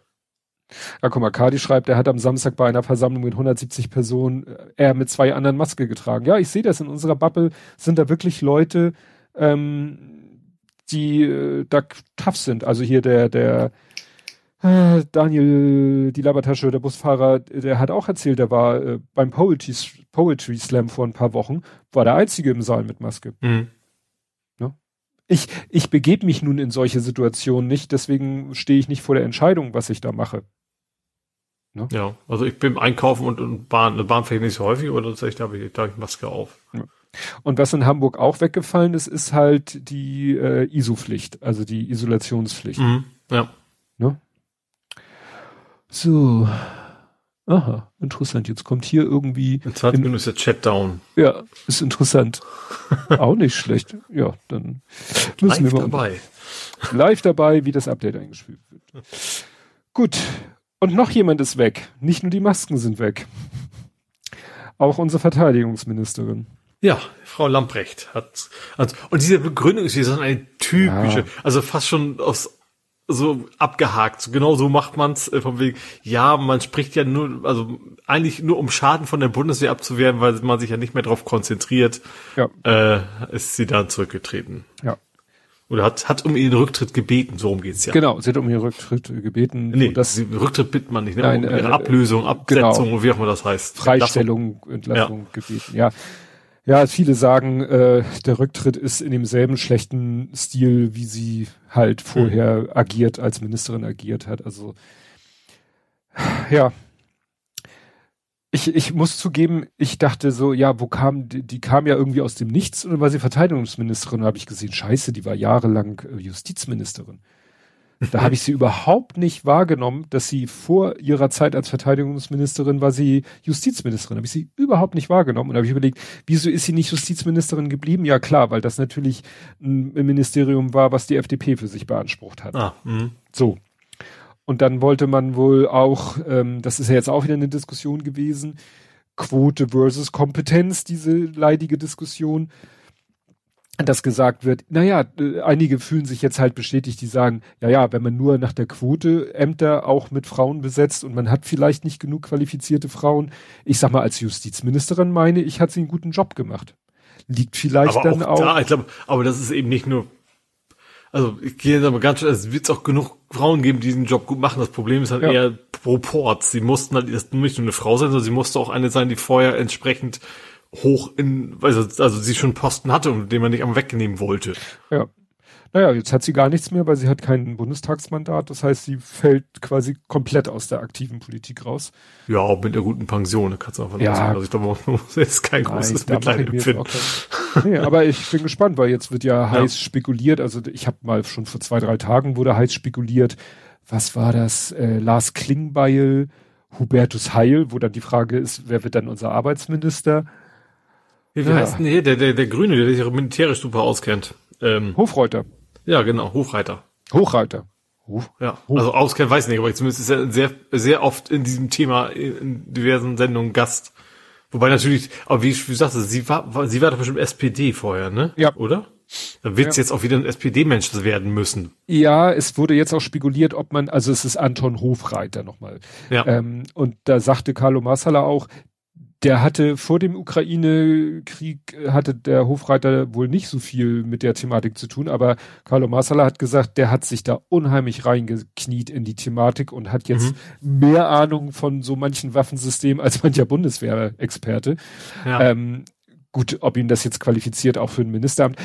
Speaker 2: Ja, guck mal, Kadi schreibt, er hat am Samstag bei einer Versammlung mit 170 Personen äh, er mit zwei anderen Maske getragen. Ja, ich sehe das in unserer Bubble. Sind da wirklich Leute, ähm, die äh, da tough sind. Also hier der, der *laughs* Daniel, die Labertasche, der Busfahrer, der hat auch erzählt, der war äh, beim Poetry, Poetry Slam vor ein paar Wochen, war der Einzige im Saal mit Maske. Mhm. Ne? Ich, ich begebe mich nun in solche Situationen nicht, deswegen stehe ich nicht vor der Entscheidung, was ich da mache.
Speaker 3: Ne? Ja, also ich bin einkaufen und, und Bahn, eine Bahn vielleicht nicht so häufig, oder tatsächlich da habe ich, da hab ich Maske auf. Ja.
Speaker 2: Und was in Hamburg auch weggefallen ist, ist halt die äh, ISO-Pflicht, also die Isolationspflicht. Mhm,
Speaker 3: ja.
Speaker 2: Ne? So. Aha, interessant. Jetzt kommt hier irgendwie.
Speaker 3: In 20 Minuten ist der Chat down.
Speaker 2: Ja, ist interessant. *laughs* auch nicht schlecht. Ja, dann müssen Live wir mal. dabei. Live dabei, wie das Update eingespielt wird. Gut. Und noch jemand ist weg. Nicht nur die Masken sind weg. Auch unsere Verteidigungsministerin.
Speaker 3: Ja, Frau Lamprecht hat, also, und diese Begründung ist wie so eine typische, ja. also fast schon aus, so abgehakt. Genau so macht man's äh, vom Weg. Ja, man spricht ja nur, also eigentlich nur um Schaden von der Bundeswehr abzuwehren, weil man sich ja nicht mehr darauf konzentriert, ja. äh, ist sie dann zurückgetreten.
Speaker 2: Ja.
Speaker 3: Oder hat, hat um ihren Rücktritt gebeten, so rum geht's ja.
Speaker 2: Genau, sie hat um ihren Rücktritt gebeten.
Speaker 3: Nee, das, sie, Rücktritt bittet man nicht, ne? Nein, um ihre äh, Ablösung, Absetzung, genau. wie auch immer das heißt.
Speaker 2: Freistellung, Entlassung, Entlassung ja. gebeten, ja. Ja, viele sagen, äh, der Rücktritt ist in demselben schlechten Stil, wie sie halt vorher mhm. agiert, als Ministerin agiert hat. Also ja. Ich, ich muss zugeben, ich dachte so, ja, wo kam, die, die kam ja irgendwie aus dem Nichts und dann war sie Verteidigungsministerin, habe ich gesehen, scheiße, die war jahrelang äh, Justizministerin. Da habe ich sie überhaupt nicht wahrgenommen, dass sie vor ihrer Zeit als Verteidigungsministerin war sie Justizministerin. Habe ich sie überhaupt nicht wahrgenommen und habe ich überlegt, wieso ist sie nicht Justizministerin geblieben? Ja klar, weil das natürlich ein Ministerium war, was die FDP für sich beansprucht hat. Ah, mh. so. Und dann wollte man wohl auch, ähm, das ist ja jetzt auch wieder eine Diskussion gewesen, Quote versus Kompetenz, diese leidige Diskussion dass gesagt wird, naja, einige fühlen sich jetzt halt bestätigt, die sagen, ja, ja, wenn man nur nach der Quote Ämter auch mit Frauen besetzt und man hat vielleicht nicht genug qualifizierte Frauen, ich sag mal, als Justizministerin meine ich, hat sie einen guten Job gemacht. Liegt vielleicht aber dann auch. auch
Speaker 3: da, ich glaube, aber das ist eben nicht nur, also ich gehe jetzt aber ganz schön, es wird auch genug Frauen geben, die diesen Job gut machen. Das Problem ist halt ja. eher Proports. Sie mussten halt nicht nur eine Frau sein, sondern sie musste auch eine sein, die vorher entsprechend hoch in, also, also sie schon Posten hatte und den man nicht am wegnehmen wollte.
Speaker 2: Ja. Naja, jetzt hat sie gar nichts mehr, weil sie hat kein Bundestagsmandat. Das heißt, sie fällt quasi komplett aus der aktiven Politik raus.
Speaker 3: Ja, mit der guten Pension, kannst du einfach
Speaker 2: ja.
Speaker 3: sagen. Also ich glaube, man muss jetzt kein Nein, großes Mitleid empfinden.
Speaker 2: nee, aber ich bin gespannt, weil jetzt wird ja heiß spekuliert. Also ich habe mal schon vor zwei, drei Tagen wurde heiß spekuliert. Was war das? Äh, Lars Klingbeil, Hubertus Heil, wo dann die Frage ist, wer wird dann unser Arbeitsminister?
Speaker 3: Wie, ja. heißt denn hier der, der, der Grüne, der sich militärisch super auskennt?
Speaker 2: Ähm, Hofreuter.
Speaker 3: Ja, genau, Hofreiter.
Speaker 2: Hochreiter.
Speaker 3: Hoch, ja, Hoch. also auskennt weiß ich nicht, aber zumindest ist er sehr, sehr oft in diesem Thema in diversen Sendungen Gast. Wobei natürlich, aber wie, wie sagst du, sie war, sie war doch bestimmt SPD vorher, ne?
Speaker 2: Ja.
Speaker 3: Oder? Dann wird es ja. jetzt auch wieder ein SPD-Mensch werden müssen.
Speaker 2: Ja, es wurde jetzt auch spekuliert, ob man, also es ist Anton Hofreiter nochmal. Ja. Ähm, und da sagte Carlo Marsala auch, der hatte vor dem Ukraine-Krieg hatte der Hofreiter wohl nicht so viel mit der Thematik zu tun, aber Carlo Marsala hat gesagt, der hat sich da unheimlich reingekniet in die Thematik und hat jetzt mhm. mehr Ahnung von so manchen Waffensystemen als mancher Bundeswehrexperte. Ja. Ähm, gut, ob ihn das jetzt qualifiziert auch für ein Ministeramt.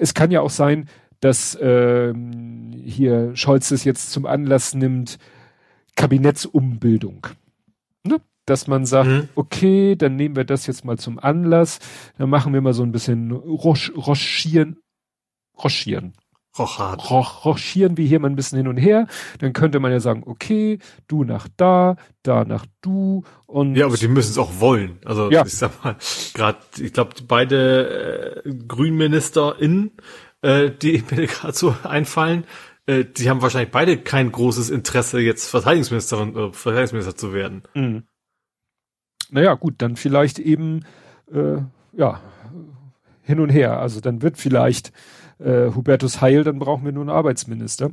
Speaker 2: Es kann ja auch sein, dass ähm, hier Scholz es jetzt zum Anlass nimmt, Kabinettsumbildung. Ne? Dass man sagt, mhm. okay, dann nehmen wir das jetzt mal zum Anlass, dann machen wir mal so ein bisschen Rosch, Roschieren, Roschieren.
Speaker 3: Rochard.
Speaker 2: roch, rochieren wir hier mal ein bisschen hin und her. Dann könnte man ja sagen, okay, du nach da, da nach du und.
Speaker 3: Ja, aber die müssen es auch wollen. Also
Speaker 2: Ja.
Speaker 3: ich sag mal, gerade, ich glaube, beide äh, GrünministerInnen, äh, die *laughs* mir gerade so einfallen, äh, die haben wahrscheinlich beide kein großes Interesse, jetzt Verteidigungsministerin, äh, Verteidigungsminister zu werden.
Speaker 2: Mhm. Naja, gut, dann vielleicht eben, äh, ja, hin und her. Also dann wird vielleicht äh, Hubertus Heil, dann brauchen wir nur einen Arbeitsminister.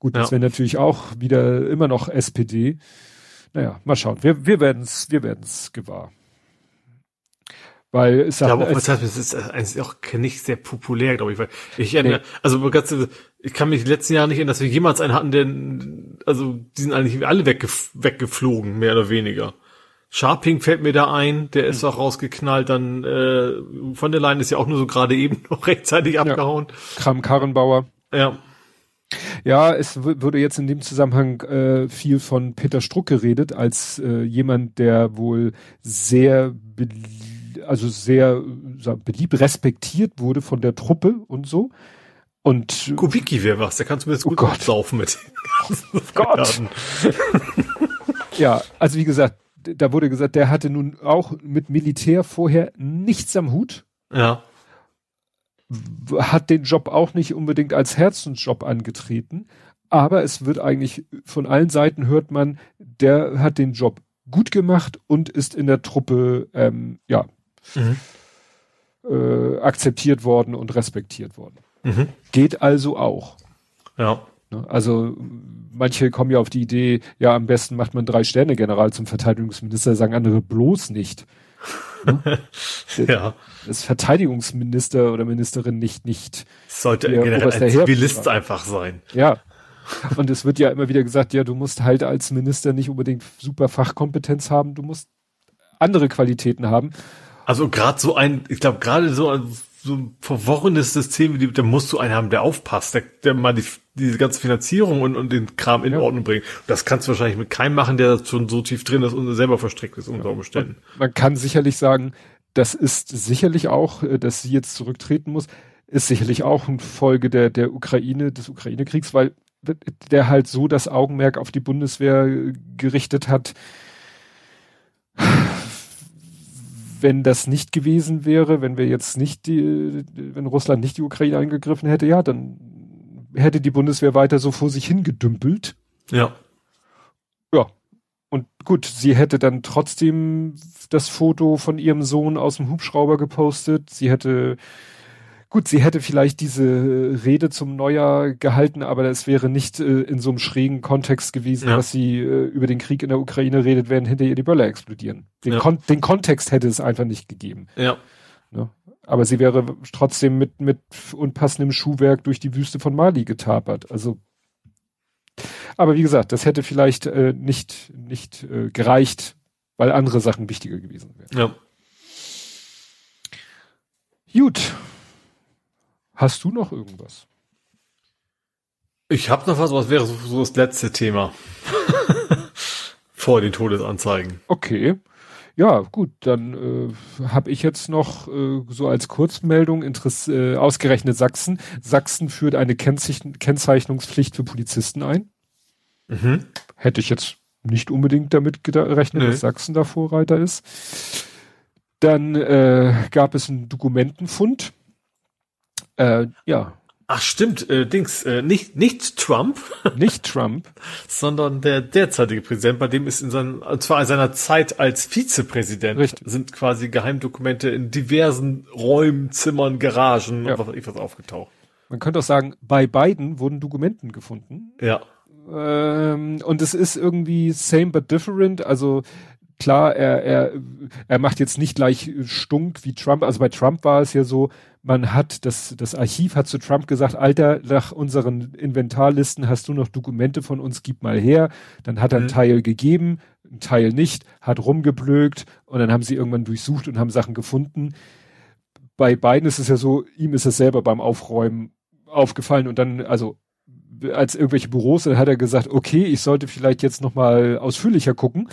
Speaker 2: Gut, das
Speaker 3: Ja.
Speaker 2: wäre natürlich auch wieder immer noch SPD. Naja, mal schauen. Wir, wir werden es wir werden's gewahr. Weil es
Speaker 3: Ich glaube auch,
Speaker 2: es,
Speaker 3: das ist eigentlich auch nicht sehr populär, glaube ich. Weil ich erinnere, also ganz, ich kann mich letzten Jahren nicht erinnern, dass wir jemals einen hatten, der, also die sind eigentlich alle weggef weggeflogen, mehr oder weniger. Sharping fällt mir da ein, der
Speaker 2: Hm.
Speaker 3: ist auch rausgeknallt, dann äh, von der Leyen ist ja auch nur so gerade *laughs* eben noch rechtzeitig abgehauen.
Speaker 2: Kram Karrenbauer.
Speaker 3: Ja.
Speaker 2: Ja, es w- würde jetzt in dem Zusammenhang äh, viel von Peter Struck geredet, als äh, jemand, der wohl sehr, also sehr beliebt, respektiert wurde von der Truppe und so. Und
Speaker 3: Kubicki wäre was, der kann zumindest
Speaker 2: Oh
Speaker 3: gut
Speaker 2: Gott.
Speaker 3: saufen mit ganzen *laughs*
Speaker 2: Gott. *laughs* Ja, also wie gesagt, da wurde gesagt, der hatte nun auch mit Militär vorher nichts am Hut,
Speaker 3: Ja.
Speaker 2: hat den Job auch nicht unbedingt als Herzensjob angetreten, aber es wird eigentlich von allen Seiten hört man, der hat den Job gut gemacht und ist in der Truppe ähm, ja
Speaker 3: Mhm.
Speaker 2: äh, akzeptiert worden und respektiert worden.
Speaker 3: Mhm.
Speaker 2: Geht also auch.
Speaker 3: Ja.
Speaker 2: Ne? Also manche kommen ja auf die Idee, ja am besten macht man drei Sterne General zum Verteidigungsminister, sagen andere bloß nicht. *laughs*
Speaker 3: Ja.
Speaker 2: Das Verteidigungsminister oder Ministerin nicht nicht
Speaker 3: Es sollte generell ein Zivilist einfach sein.
Speaker 2: Ja. Und es wird ja immer wieder gesagt, ja, du musst halt als Minister nicht unbedingt super Fachkompetenz haben, du musst andere Qualitäten haben.
Speaker 3: Also gerade so ein, ich glaube gerade so ein so ein verworrenes System, da musst du einen haben, der aufpasst, der, der mal die, diese ganze Finanzierung und, und den Kram in
Speaker 2: Ja.
Speaker 3: Ordnung bringt. Das kannst du wahrscheinlich mit keinem machen, der schon so tief drin ist und selber verstrickt ist unter Umständen.
Speaker 2: Man kann sicherlich sagen, das ist sicherlich auch, äh, dass sie jetzt zurücktreten muss, ist sicherlich auch eine Folge der, der Ukraine, des Ukraine-Kriegs, weil der halt so das Augenmerk auf die Bundeswehr äh, gerichtet hat. Wenn das nicht gewesen wäre, wenn wir jetzt nicht die, wenn Russland nicht die Ukraine angegriffen hätte, ja, dann hätte die Bundeswehr weiter so vor sich hingedümpelt.
Speaker 3: Ja.
Speaker 2: Ja. Und gut, sie hätte dann trotzdem das Foto von ihrem Sohn aus dem Hubschrauber gepostet. Sie hätte, gut, sie hätte vielleicht diese Rede zum Neujahr gehalten, aber es wäre nicht äh, in so einem schrägen Kontext gewesen,
Speaker 3: Ja.
Speaker 2: dass sie äh, über den Krieg in der Ukraine redet, während hinter ihr die Böller explodieren. Den,
Speaker 3: Ja.
Speaker 2: Kon den Kontext hätte es einfach nicht gegeben.
Speaker 3: Ja.
Speaker 2: Ne? Aber sie wäre trotzdem mit, mit unpassendem Schuhwerk durch die Wüste von Mali getapert. Also, aber wie gesagt, das hätte vielleicht äh, nicht, nicht äh, gereicht, weil andere Sachen wichtiger gewesen wären.
Speaker 3: Ja.
Speaker 2: Gut. Hast du noch irgendwas?
Speaker 3: Ich habe noch was, was wäre so, so das letzte Thema. *laughs* Vor den Todesanzeigen.
Speaker 2: Okay. Ja, gut, dann äh, habe ich jetzt noch äh, so als Kurzmeldung Interess äh, ausgerechnet Sachsen. Sachsen führt eine Kennzeichen Kennzeichnungspflicht für Polizisten ein.
Speaker 3: Mhm.
Speaker 2: Hätte ich jetzt nicht unbedingt damit gerechnet,
Speaker 3: Nee.
Speaker 2: dass Sachsen da Vorreiter ist. Dann äh, gab es einen Dokumentenfund. Äh, ja,
Speaker 3: Ach stimmt, äh, Dings, äh, nicht, nicht Trump, *laughs*
Speaker 2: nicht Trump.
Speaker 3: sondern der derzeitige Präsident, bei dem ist in seinem, zwar in seiner Zeit als Vizepräsident,
Speaker 2: Richtig.
Speaker 3: sind quasi Geheimdokumente in diversen Räumen, Zimmern, Garagen
Speaker 2: Ja.
Speaker 3: und was weiß ich was aufgetaucht.
Speaker 2: Man könnte auch sagen, bei beiden wurden Dokumenten gefunden.
Speaker 3: Ja.
Speaker 2: Ähm, und es ist irgendwie same but different. Also klar, er, er, er macht jetzt nicht gleich stunk wie Trump. Also bei Trump war es ja so, man hat, das, das Archiv hat zu Trump gesagt, Alter, nach unseren Inventarlisten hast du noch Dokumente von uns, gib mal her. Dann hat er einen
Speaker 3: Mhm.
Speaker 2: Teil gegeben, einen Teil nicht, hat rumgeblökt und dann haben sie irgendwann durchsucht und haben Sachen gefunden. Bei beiden ist es ja so, ihm ist es selber beim Aufräumen aufgefallen und dann, also als irgendwelche Büros, dann hat er gesagt, okay, ich sollte vielleicht jetzt noch mal ausführlicher gucken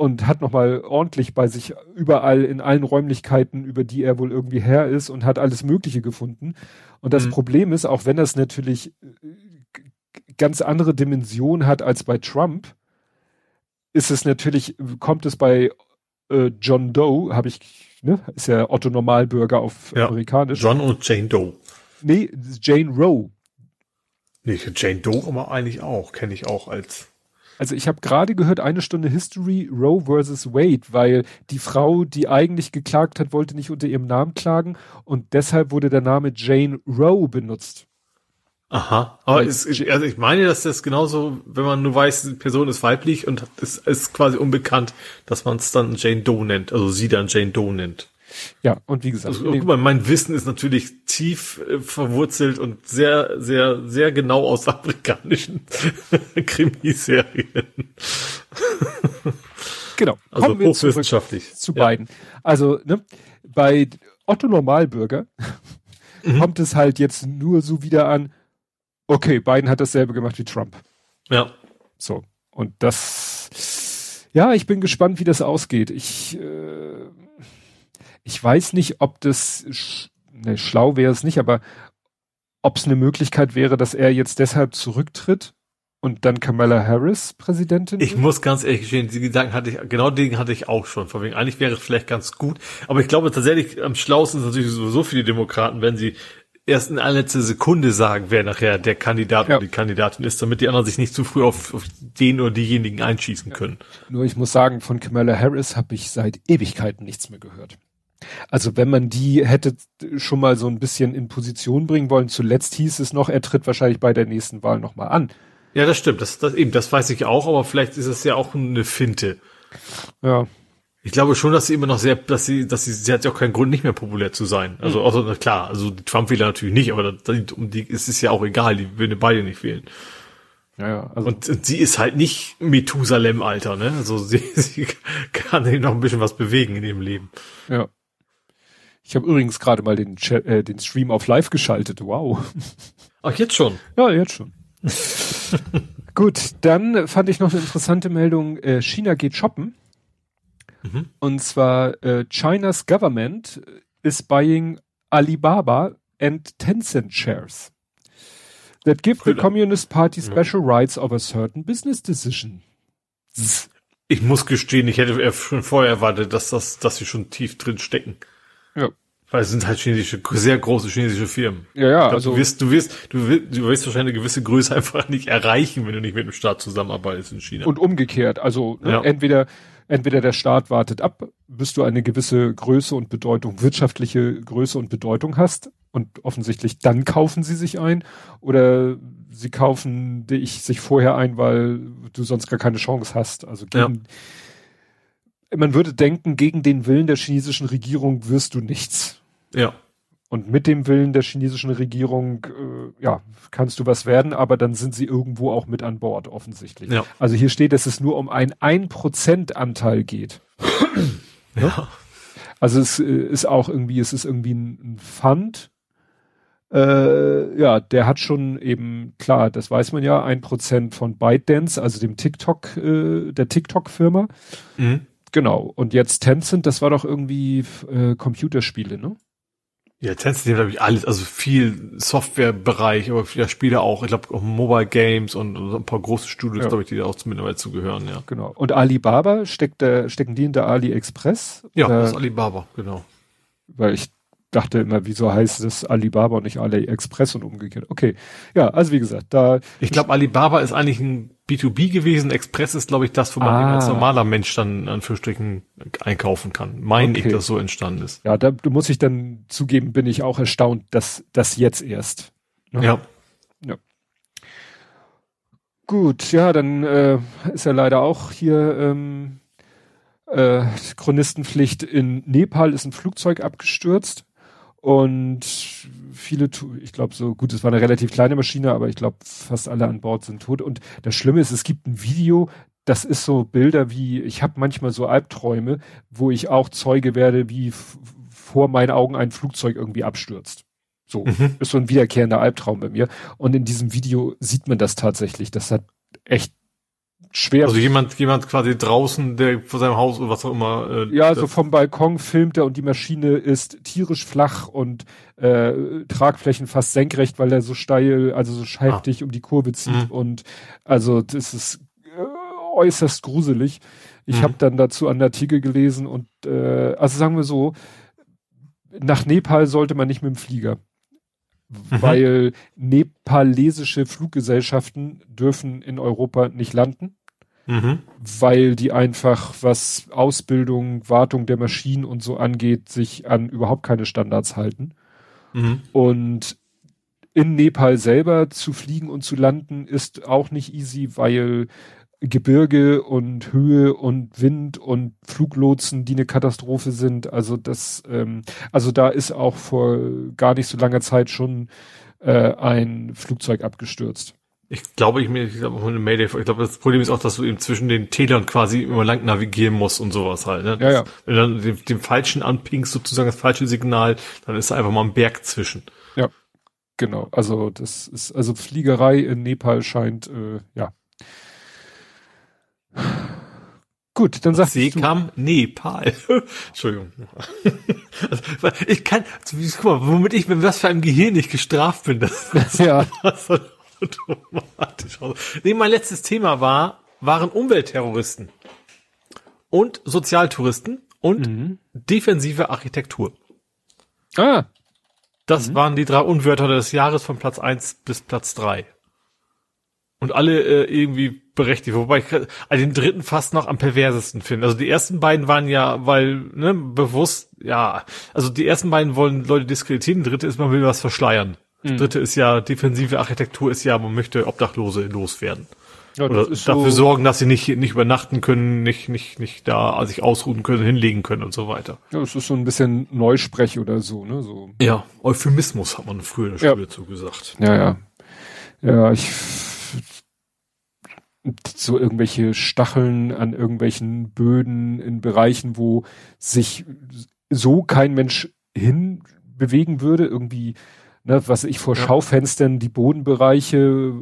Speaker 2: und hat nochmal ordentlich bei sich überall in allen Räumlichkeiten, über die er wohl irgendwie her ist und hat alles Mögliche gefunden. Und das mhm. Problem ist, auch wenn das natürlich äh, ganz andere Dimensionen hat als bei Trump, ist es natürlich, kommt es bei äh, John Doe, habe ich, ne, ist ja Otto Normalbürger auf ja, amerikanisch.
Speaker 3: John und Jane Doe.
Speaker 2: Nee, Jane Roe.
Speaker 3: Nee, Jane Doe aber eigentlich auch, kenne ich auch als.
Speaker 2: Also ich habe gerade gehört, eine Stunde History Roe versus Wade, weil die Frau, die eigentlich geklagt hat, wollte nicht unter ihrem Namen klagen und deshalb wurde der Name Jane Roe benutzt.
Speaker 3: Aha, aber es, also ich meine, dass das genauso, wenn man nur weiß, die Person ist weiblich und es ist quasi unbekannt, dass man es dann Jane Doe nennt, also sie dann Jane Doe nennt.
Speaker 2: Ja, und wie gesagt. Also,
Speaker 3: guck mal, mein Wissen ist natürlich tief äh, verwurzelt und sehr, sehr, sehr genau aus amerikanischen *laughs* Krimiserien. *laughs*
Speaker 2: genau.
Speaker 3: Also Kommen hochwissenschaftlich.
Speaker 2: Zu, zu beiden. Also, ne, bei Otto Normalbürger mhm. kommt es halt jetzt nur so wieder an, okay, Biden hat dasselbe gemacht wie Trump.
Speaker 3: Ja.
Speaker 2: So. Und das, ja, ich bin gespannt, wie das ausgeht. Ich, äh, ich weiß nicht, ob das, ne, schlau wäre es nicht, aber ob es eine Möglichkeit wäre, dass er jetzt deshalb zurücktritt und dann Kamala Harris Präsidentin?
Speaker 3: Ich muss ganz ehrlich gestehen, die Gedanken hatte ich, genau den hatte ich auch schon. Vor wegen, eigentlich wäre es vielleicht ganz gut. Aber ich glaube tatsächlich, am schlausten sind natürlich sowieso viele Demokraten, wenn sie erst in allerletzter Sekunde sagen, wer nachher der Kandidat ja. oder die Kandidatin ist, damit die anderen sich nicht zu früh auf, auf den oder diejenigen einschießen können.
Speaker 2: Nur ich muss sagen, von Kamala Harris habe ich seit Ewigkeiten nichts mehr gehört. Also wenn man die hätte schon mal so ein bisschen in Position bringen wollen, zuletzt hieß es noch, er tritt wahrscheinlich bei der nächsten Wahl nochmal an.
Speaker 3: Ja, das stimmt. Das, das eben, das weiß ich auch, aber vielleicht ist es ja auch eine Finte.
Speaker 2: Ja.
Speaker 3: Ich glaube schon, dass sie immer noch sehr, dass sie, dass sie, sie hat ja auch keinen Grund, nicht mehr populär zu sein. Also, mhm. außer, klar, also die Trump-Wähler natürlich nicht, aber da, um die ist es ja auch egal, die würden beide nicht wählen.
Speaker 2: Ja, ja.
Speaker 3: Also und, und sie ist halt nicht Methusalem-Alter, ne? Also *laughs* sie, sie kann eben noch ein bisschen was bewegen in ihrem Leben.
Speaker 2: Ja. Ich habe übrigens gerade mal den, äh, den Stream auf Live geschaltet. Wow.
Speaker 3: Ach, jetzt schon?
Speaker 2: Ja, jetzt schon. *laughs* Gut, dann fand ich noch eine interessante Meldung. Äh, China geht shoppen. Mhm. Und zwar äh, China's government is buying Alibaba and Tencent shares that give the Communist Party special rights over certain business decision.
Speaker 3: Ich muss gestehen, ich hätte schon vorher erwartet, dass das, dass sie schon tief drin stecken.
Speaker 2: Ja.
Speaker 3: Weil es sind halt chinesische, sehr große chinesische Firmen.
Speaker 2: Ja, ja.
Speaker 3: Glaub, also du wirst, du wirst, du wirst, du wirst wahrscheinlich eine gewisse Größe *laughs* einfach nicht erreichen, wenn du nicht mit dem Staat zusammenarbeitest in China.
Speaker 2: Und umgekehrt. Also ne, ja. entweder, entweder der Staat wartet ab, bis du eine gewisse Größe und Bedeutung, wirtschaftliche Größe und Bedeutung hast. Und offensichtlich dann kaufen sie sich ein. Oder sie kaufen dich sich vorher ein, weil du sonst gar keine Chance hast. Also gegen, ja man würde denken, gegen den Willen der chinesischen Regierung wirst du nichts.
Speaker 3: Ja.
Speaker 2: Und mit dem Willen der chinesischen Regierung, äh, ja, kannst du was werden, aber dann sind sie irgendwo auch mit an Bord, offensichtlich. Ja. Also hier steht, dass es nur um ein 1% Anteil geht.
Speaker 3: ja. *clears throat* ja.
Speaker 2: Also es äh, ist auch irgendwie, es ist irgendwie ein, ein Fund. Äh, ja, der hat schon eben, klar, das weiß man ja, ein Prozent von ByteDance, also dem TikTok, äh, der TikTok-Firma. Mhm. Genau. Und jetzt Tencent, das war doch irgendwie äh, Computerspiele, ne?
Speaker 3: Ja, Tencent hat, glaube ich, alles, also viel Softwarebereich, aber viele Spiele auch. Ich glaube auch Mobile Games und, und ein paar große Studios, ja. glaube ich, die da auch zumindest zugehören, ja.
Speaker 2: Genau. Und Alibaba steckt der, stecken die in der AliExpress?
Speaker 3: Ja, äh, das ist Alibaba, genau.
Speaker 2: Weil ich dachte immer, wieso heißt es Alibaba und nicht AliExpress und umgekehrt. Okay. Ja, also wie gesagt, da.
Speaker 3: Ich glaube, Alibaba ist eigentlich ein B2B gewesen. Express ist, glaube ich, das, wo man ah. als normaler Mensch dann an Strichen einkaufen kann. Mein okay. ich, dass so entstanden ist.
Speaker 2: Ja, da muss ich dann zugeben, bin ich auch erstaunt, dass das jetzt erst.
Speaker 3: Ne? Ja.
Speaker 2: Ja. Gut, ja, dann äh, ist ja leider auch hier ähm, äh, Chronistenpflicht. In Nepal ist ein Flugzeug abgestürzt. Und viele, ich glaube so, gut, es war eine relativ kleine Maschine, aber ich glaube, fast alle an Bord sind tot. Und das Schlimme ist, es gibt ein Video, das ist so Bilder wie, ich habe manchmal so Albträume, wo ich auch Zeuge werde, wie vor meinen Augen ein Flugzeug irgendwie abstürzt. So, mhm. ist so ein wiederkehrender Albtraum bei mir. Und in diesem Video sieht man das tatsächlich. Das hat echt schwer.
Speaker 3: Also jemand, jemand quasi draußen, der vor seinem Haus oder was auch immer.
Speaker 2: Äh, ja, so vom Balkon filmt er und die Maschine ist tierisch flach und äh, Tragflächen fast senkrecht, weil er so steil, also so heftig ah. um die Kurve zieht mhm. und also das ist äh, äußerst gruselig. Ich mhm. habe dann dazu einen Artikel gelesen und äh, also sagen wir so, nach Nepal sollte man nicht mit dem Flieger. Mhm. Weil nepalesische Fluggesellschaften dürfen in Europa nicht landen. Mhm. Weil die einfach, was Ausbildung, Wartung der Maschinen und so angeht, sich an überhaupt keine Standards halten. Mhm. Und in Nepal selber zu fliegen und zu landen ist auch nicht easy, weil Gebirge und Höhe und Wind und Fluglotsen, die eine Katastrophe sind. Also das, ähm, also da ist auch vor gar nicht so langer Zeit schon äh, ein Flugzeug abgestürzt.
Speaker 3: Ich glaube, ich mir, ich glaube, eine Mayday, ich glaube, das Problem ist auch, dass du eben zwischen den Tälern quasi immer lang navigieren musst und sowas halt. Ne?
Speaker 2: Ja, ja.
Speaker 3: Wenn du dann den, den falschen anpingst, sozusagen das falsche Signal, dann ist da einfach mal ein Berg zwischen.
Speaker 2: Ja, genau. Also das ist, also Fliegerei in Nepal scheint, äh, ja, Gut, dann sagst
Speaker 3: du. kam Nepal. *laughs* Entschuldigung. also, ich kann, guck mal, womit ich mit was für einem Gehirn nicht gestraft bin. Das, *laughs* das
Speaker 2: ja.
Speaker 3: Automatisch. Nee, mein letztes Thema war, waren Umweltterroristen und Sozialtouristen und mhm. defensive Architektur.
Speaker 2: Ah.
Speaker 3: Das mhm. waren die drei Unwörter des Jahres von Platz eins bis Platz drei Und alle äh, irgendwie berechtigt, wobei ich also den dritten fast noch am perversesten finde. Also die ersten beiden waren ja, weil, ne, bewusst, ja, also die ersten beiden wollen Leute diskreditieren, die dritte ist, man will was verschleiern. Mhm. dritte ist ja, defensive Architektur ist ja, man möchte Obdachlose loswerden. Ja, Oder dafür so sorgen, dass sie nicht, nicht übernachten können, nicht, nicht, nicht da sich ausruhen können, hinlegen können und so weiter.
Speaker 2: Ja, es ist so ein bisschen Neusprech oder so, ne, so.
Speaker 3: Ja, Euphemismus hat man früher in der Schule ja. zugesagt.
Speaker 2: Ja, ja. Ja, ich so irgendwelche Stacheln an irgendwelchen Böden in Bereichen, wo sich so kein Mensch hin bewegen würde, irgendwie, ne, was ich vor ja. Schaufenstern, die Bodenbereiche,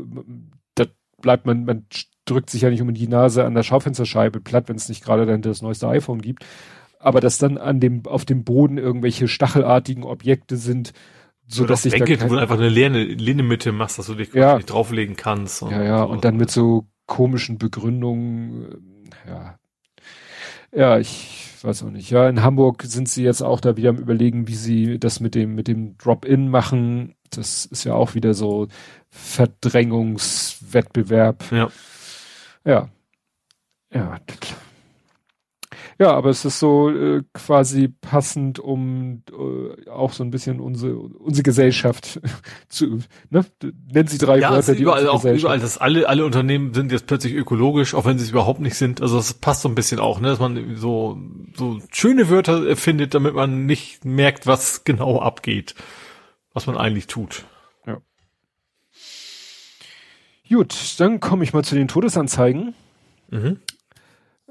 Speaker 2: da bleibt man, man drückt sich ja nicht um die Nase an der Schaufensterscheibe platt, wenn es nicht gerade dann das neueste iPhone gibt. Aber dass dann an dem, auf dem Boden irgendwelche stachelartigen Objekte sind, so dass ich
Speaker 3: denke, da wo du einfach eine Lehne, Lehne machst, dass du dich
Speaker 2: ja.
Speaker 3: nicht drauflegen kannst.
Speaker 2: ja, ja, und, und dann mit so komischen Begründungen, äh, ja. Ja, ich weiß auch nicht. Ja, in Hamburg sind sie jetzt auch da wieder am überlegen, wie sie das mit dem, mit dem Drop-In machen. Das ist ja auch wieder so Verdrängungswettbewerb.
Speaker 3: Ja.
Speaker 2: Ja. Ja, ja, aber es ist so äh, quasi passend, um äh, auch so ein bisschen unsere unsere Gesellschaft *laughs* zu, ne? Nennen Sie drei
Speaker 3: ja, Wörter, die überall auch überall, dass alle alle Unternehmen sind jetzt plötzlich ökologisch, auch wenn sie es überhaupt nicht sind. Also das passt so ein bisschen auch, ne, dass man so so schöne Wörter findet, damit man nicht merkt, was genau abgeht, was man eigentlich tut.
Speaker 2: Ja. Gut, dann komme ich mal zu den Todesanzeigen. Mhm.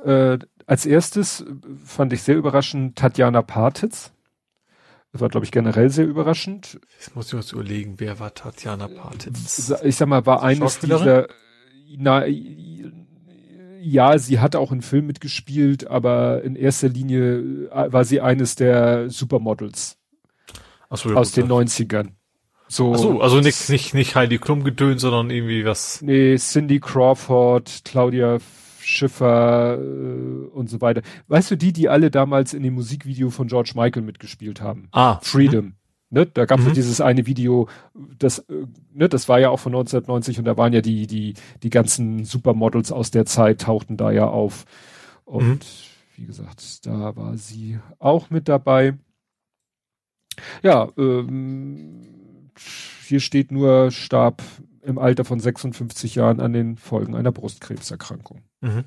Speaker 2: Äh, als erstes fand ich sehr überraschend Tatjana Partitz. Das war, glaube ich, generell sehr überraschend.
Speaker 3: Jetzt muss ich uns überlegen, wer war Tatjana Partitz?
Speaker 2: Ich sag mal, war eines dieser, na, ja, sie hat auch in Film mitgespielt, aber in erster Linie äh, war sie eines der Supermodels. Ach so, aus den 90ern.
Speaker 3: So, Ach so also nicht, nicht, nicht Heidi Klum gedöhnt, sondern irgendwie was.
Speaker 2: Nee, Cindy Crawford, Claudia Schiffer äh, und so weiter. Weißt du, die, die alle damals in dem Musikvideo von George Michael mitgespielt haben?
Speaker 3: Ah.
Speaker 2: Freedom. Mhm. Ne, da gab es mhm. dieses eine Video, das, äh, ne, das war ja auch von 1990 und da waren ja die, die, die ganzen Supermodels aus der Zeit tauchten da ja auf. Und mhm. wie gesagt, da war sie auch mit dabei. Ja, ähm, hier steht nur, starb im Alter von 56 Jahren an den Folgen einer Brustkrebserkrankung. Mhm.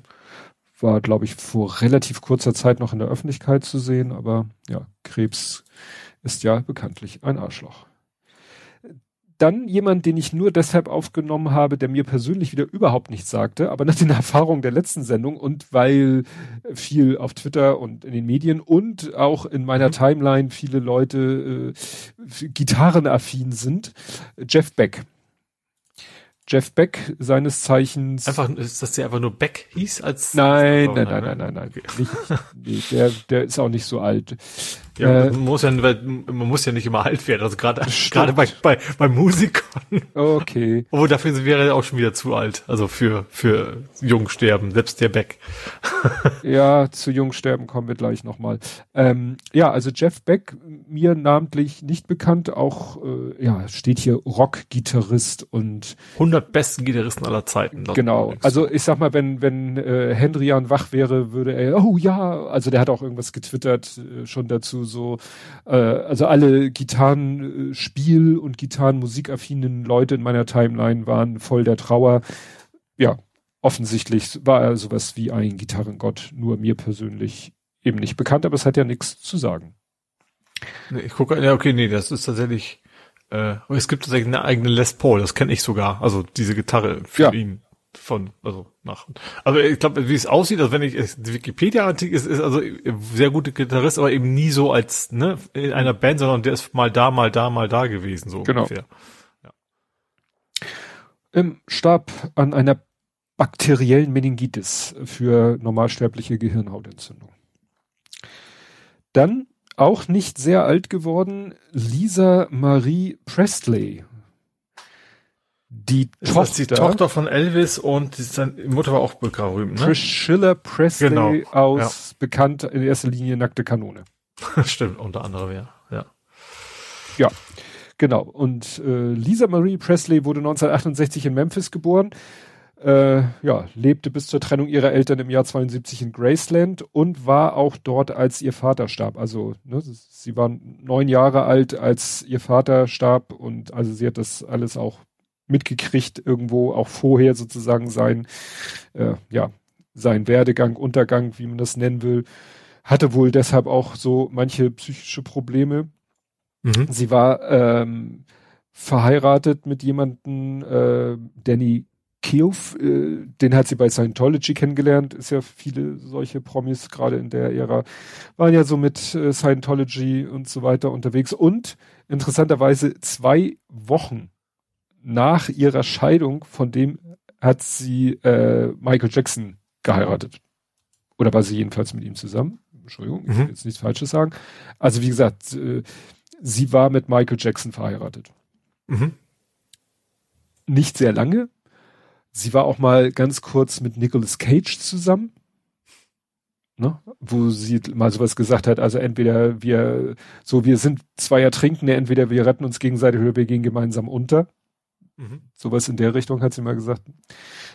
Speaker 2: War, glaube ich, vor relativ kurzer Zeit noch in der Öffentlichkeit zu sehen, aber ja, Krebs ist ja bekanntlich ein Arschloch. Dann jemand, den ich nur deshalb aufgenommen habe, der mir persönlich wieder überhaupt nichts sagte, aber nach den *laughs* Erfahrungen der letzten Sendung und weil viel auf Twitter und in den Medien und auch in meiner mhm. Timeline viele Leute äh, gitarrenaffin sind, Jeff Beck Jeff Beck seines Zeichens.
Speaker 3: Einfach, ist das der einfach nur Beck hieß als?
Speaker 2: Nein, nein, nein, nein, nein, nein, okay. nicht, nee, der, der ist auch nicht so alt.
Speaker 3: Ja, äh, man muss ja, man muss ja nicht immer alt werden, also gerade, gerade bei, bei, bei Musikern.
Speaker 2: Okay.
Speaker 3: Obwohl dafür wäre er auch schon wieder zu alt, also für, für Jungsterben, selbst der Beck. *laughs*
Speaker 2: ja, zu Jungsterben kommen wir gleich nochmal. Ähm, ja, also Jeff Beck, mir namentlich nicht bekannt, auch, äh, ja, steht hier Rock-Gitarrist und
Speaker 3: 100 besten Gitarristen aller Zeiten.
Speaker 2: Genau. Also ich sag mal, wenn wenn äh, Hendrian wach wäre, würde er oh ja, also der hat auch irgendwas getwittert äh, schon dazu so äh, also alle Gitarrenspiel und Gitarrenmusikaffinen Leute in meiner Timeline waren voll der Trauer. Ja, offensichtlich war er sowas wie ein Gitarrengott, nur mir persönlich eben nicht bekannt, aber es hat ja nichts zu sagen.
Speaker 3: Nee, ich gucke, ja okay, nee, das ist tatsächlich äh, es gibt tatsächlich eine eigene Les Paul, das kenne ich sogar. Also diese Gitarre für ja. ihn von, also nach. Also ich glaube, wie es aussieht, also wenn ich die Wikipedia-Artikel ist, ist also sehr gute Gitarrist, aber eben nie so als ne in einer Band, sondern der ist mal da, mal da, mal da gewesen, so
Speaker 2: genau. ungefähr. Ja. Im starb an einer bakteriellen Meningitis für normalsterbliche Gehirnhautentzündung. Dann auch nicht sehr alt geworden, Lisa Marie Presley.
Speaker 3: Die ist Tochter, die Tochter von Elvis und seine Mutter war auch berühmt,
Speaker 2: ne? Priscilla Presley genau. aus ja. bekannt in erster Linie nackte Kanone. *laughs*
Speaker 3: Stimmt, unter anderem, ja. Ja,
Speaker 2: ja genau. Und äh, Lisa Marie Presley wurde 1968 in Memphis geboren äh, ja, lebte bis zur Trennung ihrer Eltern im Jahr 72 in Graceland und war auch dort, als ihr Vater starb. Also ne, sie war neun Jahre alt, als ihr Vater starb und also sie hat das alles auch mitgekriegt, irgendwo auch vorher sozusagen sein, äh, ja, sein Werdegang, Untergang, wie man das nennen will, hatte wohl deshalb auch so manche psychische Probleme. Mhm. Sie war ähm, verheiratet mit jemanden, äh, Danny Keough, äh, den hat sie bei Scientology kennengelernt, ist ja viele solche Promis gerade in der Ära, waren ja so mit äh, Scientology und so weiter unterwegs und interessanterweise zwei Wochen nach ihrer Scheidung von dem hat sie äh, Michael Jackson geheiratet. Oder war sie jedenfalls mit ihm zusammen? Entschuldigung, ich will mhm. jetzt nichts Falsches sagen. Also wie gesagt, äh, sie war mit Michael Jackson verheiratet. Mhm. Nicht sehr lange, Sie war auch mal ganz kurz mit Nicolas Cage zusammen. Ne? Wo sie mal sowas gesagt hat, also entweder wir, so wir sind zwei Ertrinkende, entweder wir retten uns gegenseitig oder wir gehen gemeinsam unter. Mhm. Sowas in der Richtung hat sie mal gesagt.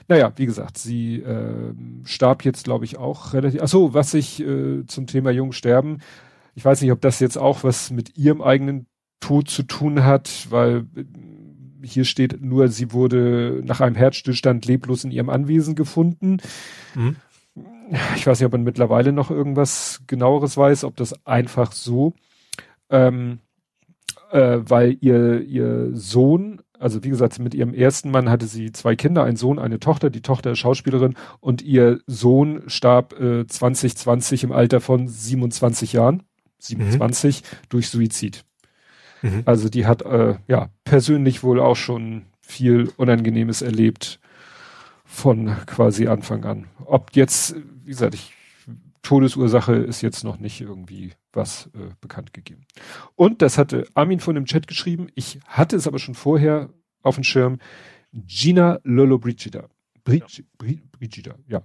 Speaker 2: Naja, wie gesagt, sie äh, starb jetzt, glaube ich, auch relativ. Ach so, was ich äh, zum Thema Jung sterben. Ich weiß nicht, ob das jetzt auch was mit ihrem eigenen Tod zu tun hat, weil hier steht nur, sie wurde nach einem Herzstillstand leblos in ihrem Anwesen gefunden. Mhm. Ich weiß nicht, ob man mittlerweile noch irgendwas genaueres weiß, ob das einfach so, ähm, äh, weil ihr, ihr Sohn, also wie gesagt, mit ihrem ersten Mann hatte sie zwei Kinder, einen Sohn, eine Tochter, die Tochter ist Schauspielerin und ihr Sohn starb äh, 2020 im Alter von 27 Jahren, 27, mhm. durch Suizid. Mhm. Also die hat äh, ja persönlich wohl auch schon viel Unangenehmes erlebt von quasi Anfang an. Ob jetzt, wie gesagt, ich, Todesursache ist jetzt noch nicht irgendwie was äh, bekannt gegeben. Und das hatte Armin von dem Chat geschrieben. Ich hatte es aber schon vorher auf dem Schirm. Gina Lollobrigida. Brig, ja. Brigida, ja.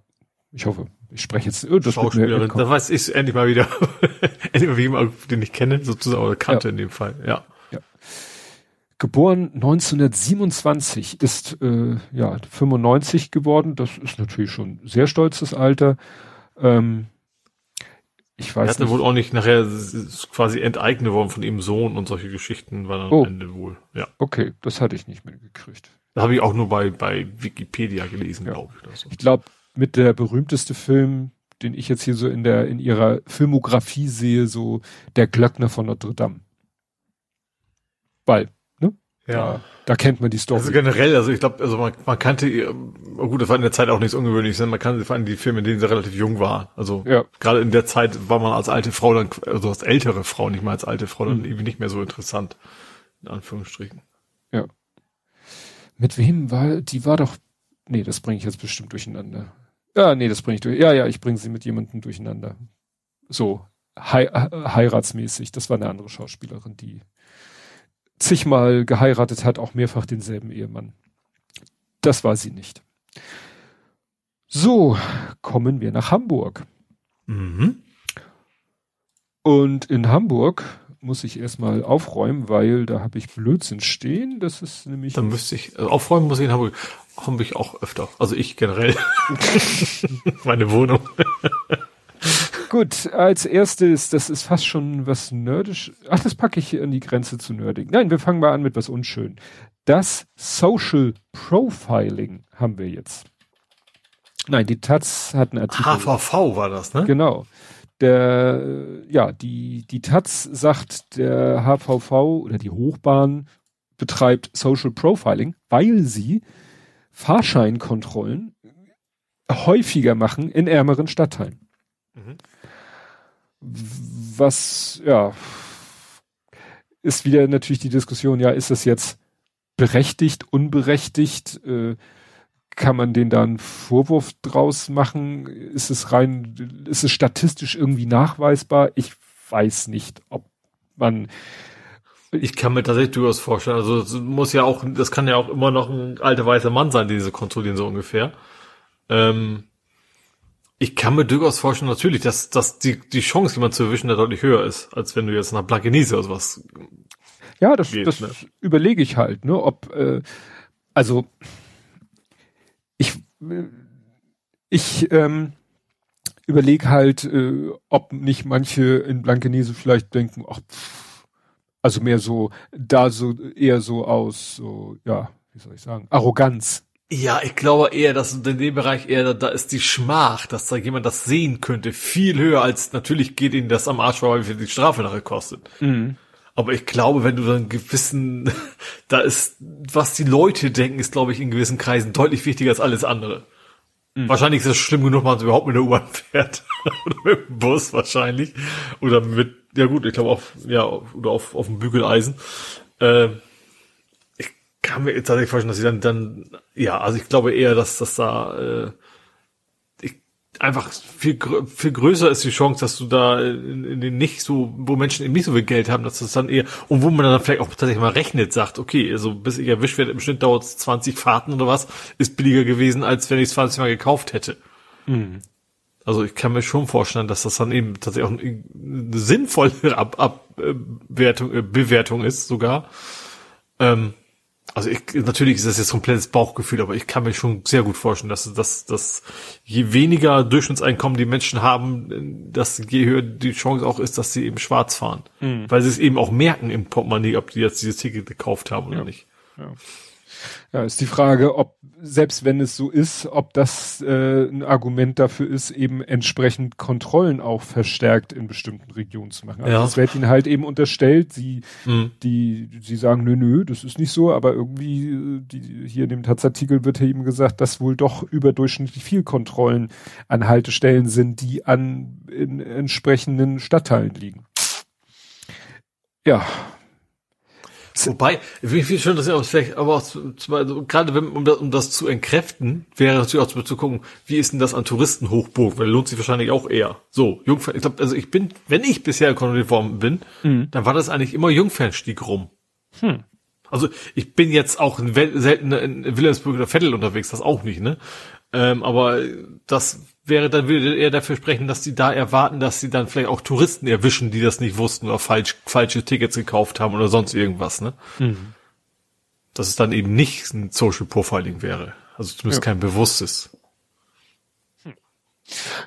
Speaker 2: Ich hoffe, ich spreche jetzt.
Speaker 3: Oh, das Schauspielerin, da weiß ich endlich mal wieder. *laughs* endlich mal jemand, den ich kenne, sozusagen, oder kannte ja. in dem Fall, ja.
Speaker 2: ja. Geboren 1927, ist äh, ja 95 geworden. Das ist natürlich schon sehr stolzes Alter. Ähm,
Speaker 3: ich weiß er hatte nicht. wohl auch nicht nachher quasi enteignet worden von ihrem Sohn und solche Geschichten war dann
Speaker 2: oh. am Ende wohl. Ja. Okay, das hatte ich nicht mitgekriegt.
Speaker 3: Das habe ich auch nur bei, bei Wikipedia gelesen, ja. glaube
Speaker 2: ich. So. Ich glaube, mit der berühmteste Film, den ich jetzt hier so in der, in ihrer Filmografie sehe, so der Glöckner von Notre Dame. Weil, ne?
Speaker 3: Ja. Da,
Speaker 2: da kennt man die Story.
Speaker 3: Also generell, also ich glaube, also man, man kannte, gut, das war in der Zeit auch nichts Ungewöhnliches, man kannte vor allem die Filme, in denen sie relativ jung war. Also ja. gerade in der Zeit war man als alte Frau dann, also als ältere Frau, nicht mal als alte Frau, dann mhm. irgendwie nicht mehr so interessant. In Anführungsstrichen.
Speaker 2: Ja. Mit wem war, die war doch, nee, das bringe ich jetzt bestimmt durcheinander. Ja, nee, das bringe ich durch. Ja, ja, ich bringe sie mit jemandem durcheinander. So, hei heiratsmäßig. Das war eine andere Schauspielerin, die zigmal geheiratet hat, auch mehrfach denselben Ehemann. Das war sie nicht. So, kommen wir nach Hamburg. Mhm. Und in Hamburg muss ich erstmal aufräumen, weil da habe ich Blödsinn stehen. Das ist nämlich.
Speaker 3: Dann müsste ich, also aufräumen muss ich in Hamburg, habe ich auch öfter. Also ich generell. *laughs* Meine Wohnung.
Speaker 2: Gut, als erstes, das ist fast schon was nerdisch. Ach, das packe ich hier an die Grenze zu nerdig. Nein, wir fangen mal an mit was unschön. Das Social Profiling haben wir jetzt. Nein, die Taz hat einen Artikel.
Speaker 3: HVV war das, ne?
Speaker 2: Genau. Der, ja, die, die Taz sagt, der HVV oder die Hochbahn betreibt Social Profiling, weil sie Fahrscheinkontrollen häufiger machen in ärmeren Stadtteilen. Mhm. Was, ja, ist wieder natürlich die Diskussion, ja, ist das jetzt berechtigt, unberechtigt? Äh, kann man den da einen Vorwurf draus machen? Ist es rein, ist es statistisch irgendwie nachweisbar? Ich weiß nicht, ob man
Speaker 3: ich kann mir tatsächlich durchaus vorstellen. Also es muss ja auch, das kann ja auch immer noch ein alter weißer Mann sein, den sie kontrollieren, so ungefähr. Ähm, ich kann mir durchaus vorstellen, natürlich, dass, dass die, die Chance, jemand zu erwischen, da deutlich höher ist, als wenn du jetzt nach Blankenese oder sowas.
Speaker 2: Ja, das, geht, das ne? überlege ich halt, ne, ob, äh, also, ich, ich, ähm, überlege halt, äh, ob nicht manche in Blankenese vielleicht denken, ach, pff, also mehr so, da so, eher so aus, so, ja, wie soll ich sagen, Arroganz.
Speaker 3: Ja, ich glaube eher, dass in dem Bereich eher, da, da ist die Schmach, dass da jemand das sehen könnte, viel höher als natürlich geht ihnen das am Arsch, weil wie viel die Strafe nachher kostet. Mhm. Aber ich glaube, wenn du dann gewissen, *laughs* da ist, was die Leute denken, ist, glaube ich, in gewissen Kreisen deutlich wichtiger als alles andere. Mhm. Wahrscheinlich ist es schlimm genug, wenn man überhaupt mit der U-Bahn fährt. *laughs* oder mit dem Bus wahrscheinlich. Oder mit, ja gut, ich glaube auf, ja, oder auf, auf dem Bügeleisen. Äh, kann mir tatsächlich vorstellen, dass sie dann, dann, ja, also ich glaube eher, dass das da äh, ich, einfach viel, viel größer ist die Chance, dass du da in, in den nicht so, wo Menschen eben nicht so viel Geld haben, dass das dann eher, und wo man dann vielleicht auch tatsächlich mal rechnet, sagt, okay, also bis ich erwischt werde, im Schnitt dauert es 20 Fahrten oder was, ist billiger gewesen, als wenn ich es 20 Mal gekauft hätte. Mhm. Also ich kann mir schon vorstellen, dass das dann eben tatsächlich auch eine, sinnvolle *laughs* Ab Abwertung, äh, Bewertung ist sogar. Ähm, also ich, natürlich ist das jetzt komplettes Bauchgefühl, aber ich kann mir schon sehr gut vorstellen, dass, dass, dass je weniger Durchschnittseinkommen die Menschen haben, dass je höher die Chance auch ist, dass sie eben schwarz fahren. Mhm. Weil sie es eben auch merken im Portemonnaie, ob die jetzt dieses Ticket gekauft haben oder ja. nicht.
Speaker 2: Ja. Ja, ist die Frage, ob selbst wenn es so ist, ob das äh, ein Argument dafür ist, eben entsprechend Kontrollen auch verstärkt in bestimmten Regionen zu machen. Also ja. es wird ihnen halt eben unterstellt, sie, mhm. die, sie sagen, nö, nö, das ist nicht so, aber irgendwie, äh, die, hier in dem Taz-Artikel wird ja eben gesagt, dass wohl doch überdurchschnittlich viel Kontrollen an Haltestellen sind, die an in entsprechenden Stadtteilen liegen. Ja,
Speaker 3: Wobei, wie viel schön, dass ja auch vielleicht, aber auch zu, zu, also gerade wenn, um das, um das zu entkräften, wäre natürlich auch zu, zu gucken, wie ist denn das an Touristenhochburg, weil lohnt sich wahrscheinlich auch eher. So, Jungfern, ich glaube, also ich bin, wenn ich bisher konform bin, mhm. dann war das eigentlich immer Jungfernstieg rum. Hm. Also ich bin jetzt auch selten in Wilhelmsburg oder Vettel unterwegs, das auch nicht, ne? Ähm, aber das wäre, dann würde er dafür sprechen, dass die da erwarten, dass sie dann vielleicht auch Touristen erwischen, die das nicht wussten oder falsch, falsche Tickets gekauft haben oder sonst irgendwas, ne? Mhm. Dass es dann eben nicht ein Social Profiling wäre. Also zumindest ja. kein bewusstes.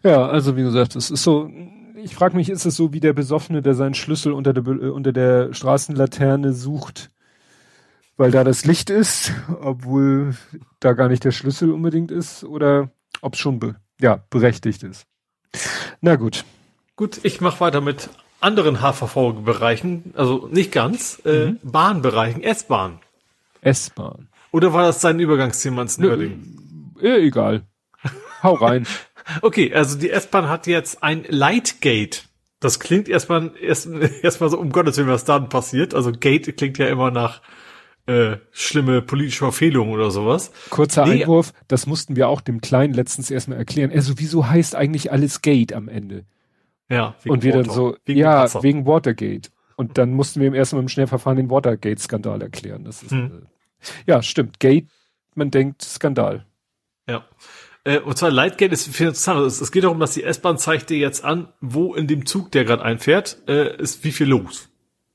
Speaker 2: Ja, also wie gesagt, es ist so, ich frage mich, ist es so wie der Besoffene, der seinen Schlüssel unter der, unter der Straßenlaterne sucht, weil da das Licht ist, obwohl da gar nicht der Schlüssel unbedingt ist, oder ob es schon be ja, berechtigt ist. Na gut.
Speaker 3: Gut, ich mache weiter mit anderen HVV-Bereichen, also nicht ganz, äh, mhm. Bahnbereichen, S-Bahn.
Speaker 2: S-Bahn.
Speaker 3: Oder war das sein Übergangsthema ins Nerding?
Speaker 2: Äh, egal. Hau rein. *laughs*
Speaker 3: okay, also die S-Bahn hat jetzt ein Lightgate. Das klingt erstmal erst, *laughs* erstmal so, um Gottes Willen, was dann passiert. Also Gate klingt ja immer nach äh, schlimme politische Verfehlung oder sowas.
Speaker 2: Kurzer nee. Einwurf, das mussten wir auch dem Kleinen letztens erstmal erklären. Also wieso heißt eigentlich alles Gate am Ende?
Speaker 3: Ja.
Speaker 2: Und wir Water. dann so, wegen ja, wegen Watergate. Und dann mussten wir ihm erstmal im Schnellverfahren den Watergate-Skandal erklären. Das ist, hm. äh, ja, stimmt. Gate, man denkt Skandal.
Speaker 3: Ja. Äh, und zwar Lightgate ist viel interessant. Es, es geht darum, dass die S-Bahn zeigt dir jetzt an, wo in dem Zug, der gerade einfährt, äh, ist wie viel los.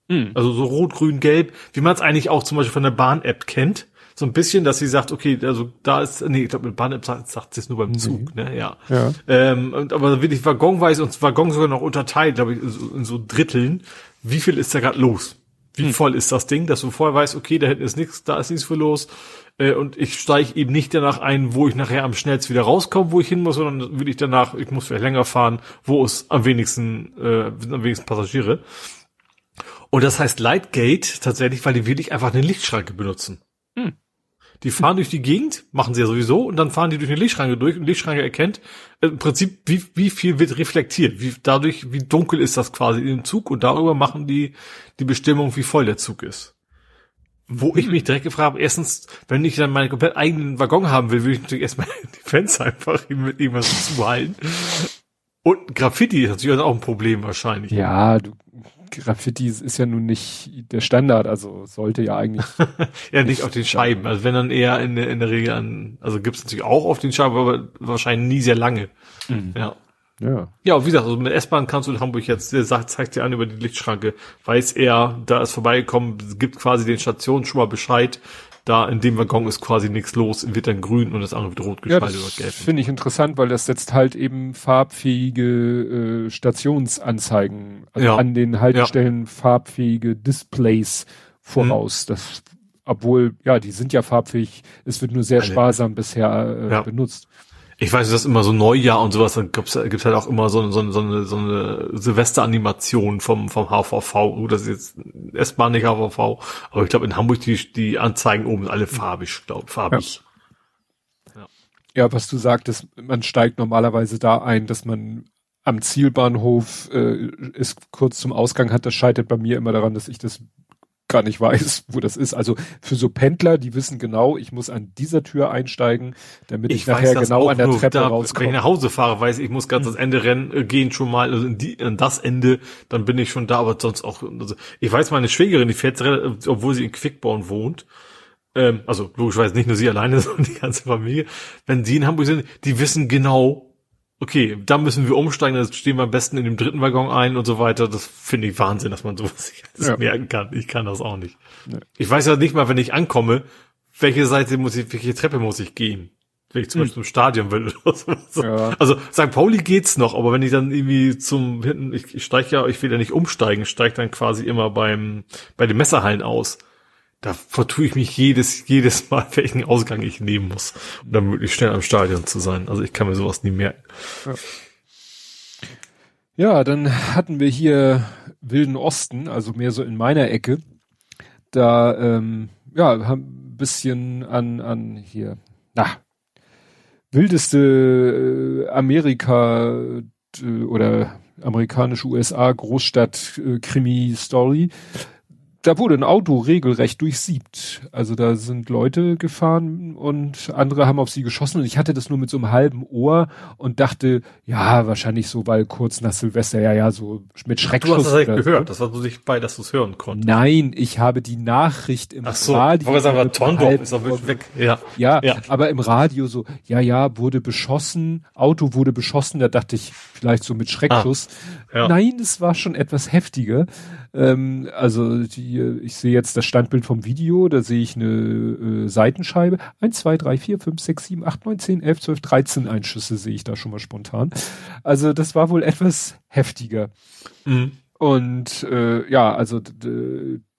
Speaker 3: Mhm. Also so rot, grün, gelb, wie man es eigentlich auch zum Beispiel von der Bahn-App kennt. So ein bisschen, dass sie sagt, okay, also da ist, nee, ich glaube, mit Bahn-App sagt, sagt sie es nur beim Zug, mhm. ne, ja. ja. Ähm, aber wirklich waggonweise und Waggon sogar noch unterteilt, glaube ich, in so Dritteln. Wie viel ist da gerade los? Wie hm. voll ist das Ding, dass du vorher weißt, okay, da hinten ist nichts, da ist nichts für los. Äh, und ich steige eben nicht danach ein, wo ich nachher am schnellsten wieder rauskomme, wo ich hin muss, sondern will ich danach, ich muss vielleicht länger fahren, wo es am wenigsten, äh, am wenigsten Passagiere. Und das heißt Lightgate tatsächlich, weil die wirklich einfach eine Lichtschranke benutzen. Hm. Die fahren durch die Gegend, machen sie ja sowieso, und dann fahren die durch eine Lichtschranke durch und die Lichtschranke erkennt äh, im Prinzip, wie, wie viel wird reflektiert, wie dadurch, wie dunkel ist das quasi im Zug und darüber machen die die Bestimmung, wie voll der Zug ist. Wo ich mich direkt gefragt habe, erstens, wenn ich dann meinen komplett eigenen Waggon haben will, würde ich natürlich erstmal *laughs* die Fenster einfach mit irgendwas zuhalten. Und Graffiti ist natürlich auch ein Problem wahrscheinlich.
Speaker 2: Ja, du, Graffiti ist ja nun nicht der Standard, also sollte ja eigentlich. *laughs*
Speaker 3: ja, nicht auf den Scheiben. Also wenn dann eher in, in der Regel an, also gibt's natürlich auch auf den Scheiben, aber wahrscheinlich nie sehr lange. Mhm. Ja. Ja. Ja, wie gesagt, also mit S-Bahn kannst du in Hamburg jetzt, der sagt, zeigt dir an über die Lichtschranke, weiß er, da ist vorbeigekommen, gibt quasi den Stationen schon mal Bescheid, da in dem Waggon ist quasi nichts los, wird dann grün und das andere wird rot geschaltet ja,
Speaker 2: oder gelb. Finde ich interessant, weil das setzt halt eben farbfähige äh, Stationsanzeigen, also ja. an den Haltestellen ja. farbfähige Displays voraus. Mhm. Das, obwohl, ja, die sind ja farbfähig, es wird nur sehr Alle. sparsam bisher äh, benutzt
Speaker 3: ich weiß, das ist immer so Neujahr und sowas, dann gibt's, gibt's halt auch immer so, so, so eine, so eine Silvesteranimation vom, vom HVV. Das ist jetzt S-Bahn nicht HVV, aber ich glaube in Hamburg die, die Anzeigen oben alle farbig, glaube farbig.
Speaker 2: Ja. ja. ja, was du sagtest, man steigt normalerweise da ein, dass man am Zielbahnhof äh, ist kurz zum Ausgang hat, das scheitert bei mir immer daran, dass ich das gar nicht weiß, wo das ist. Also für so Pendler, die wissen genau, ich muss an dieser Tür einsteigen, damit ich, ich nachher genau an der Treppe da, rauskomme.
Speaker 3: Wenn ich nach Hause fahre, weiß ich, ich muss ganz hm. ans Ende rennen, äh, gehen schon mal, also in, die, in das Ende, dann bin ich schon da, aber sonst auch, also ich weiß, meine Schwägerin, die fährt, obwohl sie in Quickborn wohnt, ähm, also logischerweise nicht nur sie alleine, *laughs* sondern die ganze Familie, wenn die in Hamburg sind, die wissen genau, okay, da müssen wir umsteigen, dann stehen wir am besten in dem dritten Waggon ein und so weiter. Das finde ich Wahnsinn, dass man sowas ja. merken kann. Ich kann das auch nicht. Nee. Ich weiß ja nicht mal, wenn ich ankomme, welche Seite muss ich, welche Treppe muss ich gehen? Wenn ich zum hm. Beispiel zum Stadion will oder so. Ja. Also St. Pauli geht's noch, aber wenn ich dann irgendwie zum hinten, ich, ich steige ja, ich will ja nicht umsteigen, steige dann quasi immer beim bei den Messerhallen aus da vertue ich mich jedes, jedes Mal, *laughs* welchen Ausgang ich nehmen muss, um dann möglichst schnell am Stadion zu sein. Also ich kann mir sowas nie merken.
Speaker 2: Ja. ja, dann hatten wir hier Wilden Osten, also mehr so in meiner Ecke. Da, ähm, ja, haben ein bisschen an, an hier, na, wildeste äh, Amerika äh, oder amerikanische USA Großstadt äh, Krimi Story da wurde ein Auto regelrecht durchsiebt. Also da sind Leute gefahren und andere haben auf sie geschossen und ich hatte das nur mit so einem halben Ohr und dachte, ja, wahrscheinlich so, weil kurz nach Silvester, ja, ja, so mit Schreckschuss. Du hast
Speaker 3: das eigentlich gehört, das war so sich bei, dass du es hören konntest.
Speaker 2: Nein, ich habe die Nachricht im Ach so, Radio.
Speaker 3: Ich sagen, Tondorf ist auch weg.
Speaker 2: Ja. ja. ja, aber im Radio so, ja, ja, wurde beschossen, Auto wurde beschossen, da dachte ich, vielleicht so mit Schreckschuss. Ah, ja. Nein, es war schon etwas heftiger. Ähm, also die, ich sehe jetzt das Standbild vom Video, da sehe ich eine äh, Seitenscheibe. Eins, zwei, drei, vier, fünf, sechs, sieben, acht, neun, zehn, elf, zwölf, dreizehn Einschüsse sehe ich da schon mal spontan. Also das war wohl etwas heftiger. Mhm. Und äh, ja, also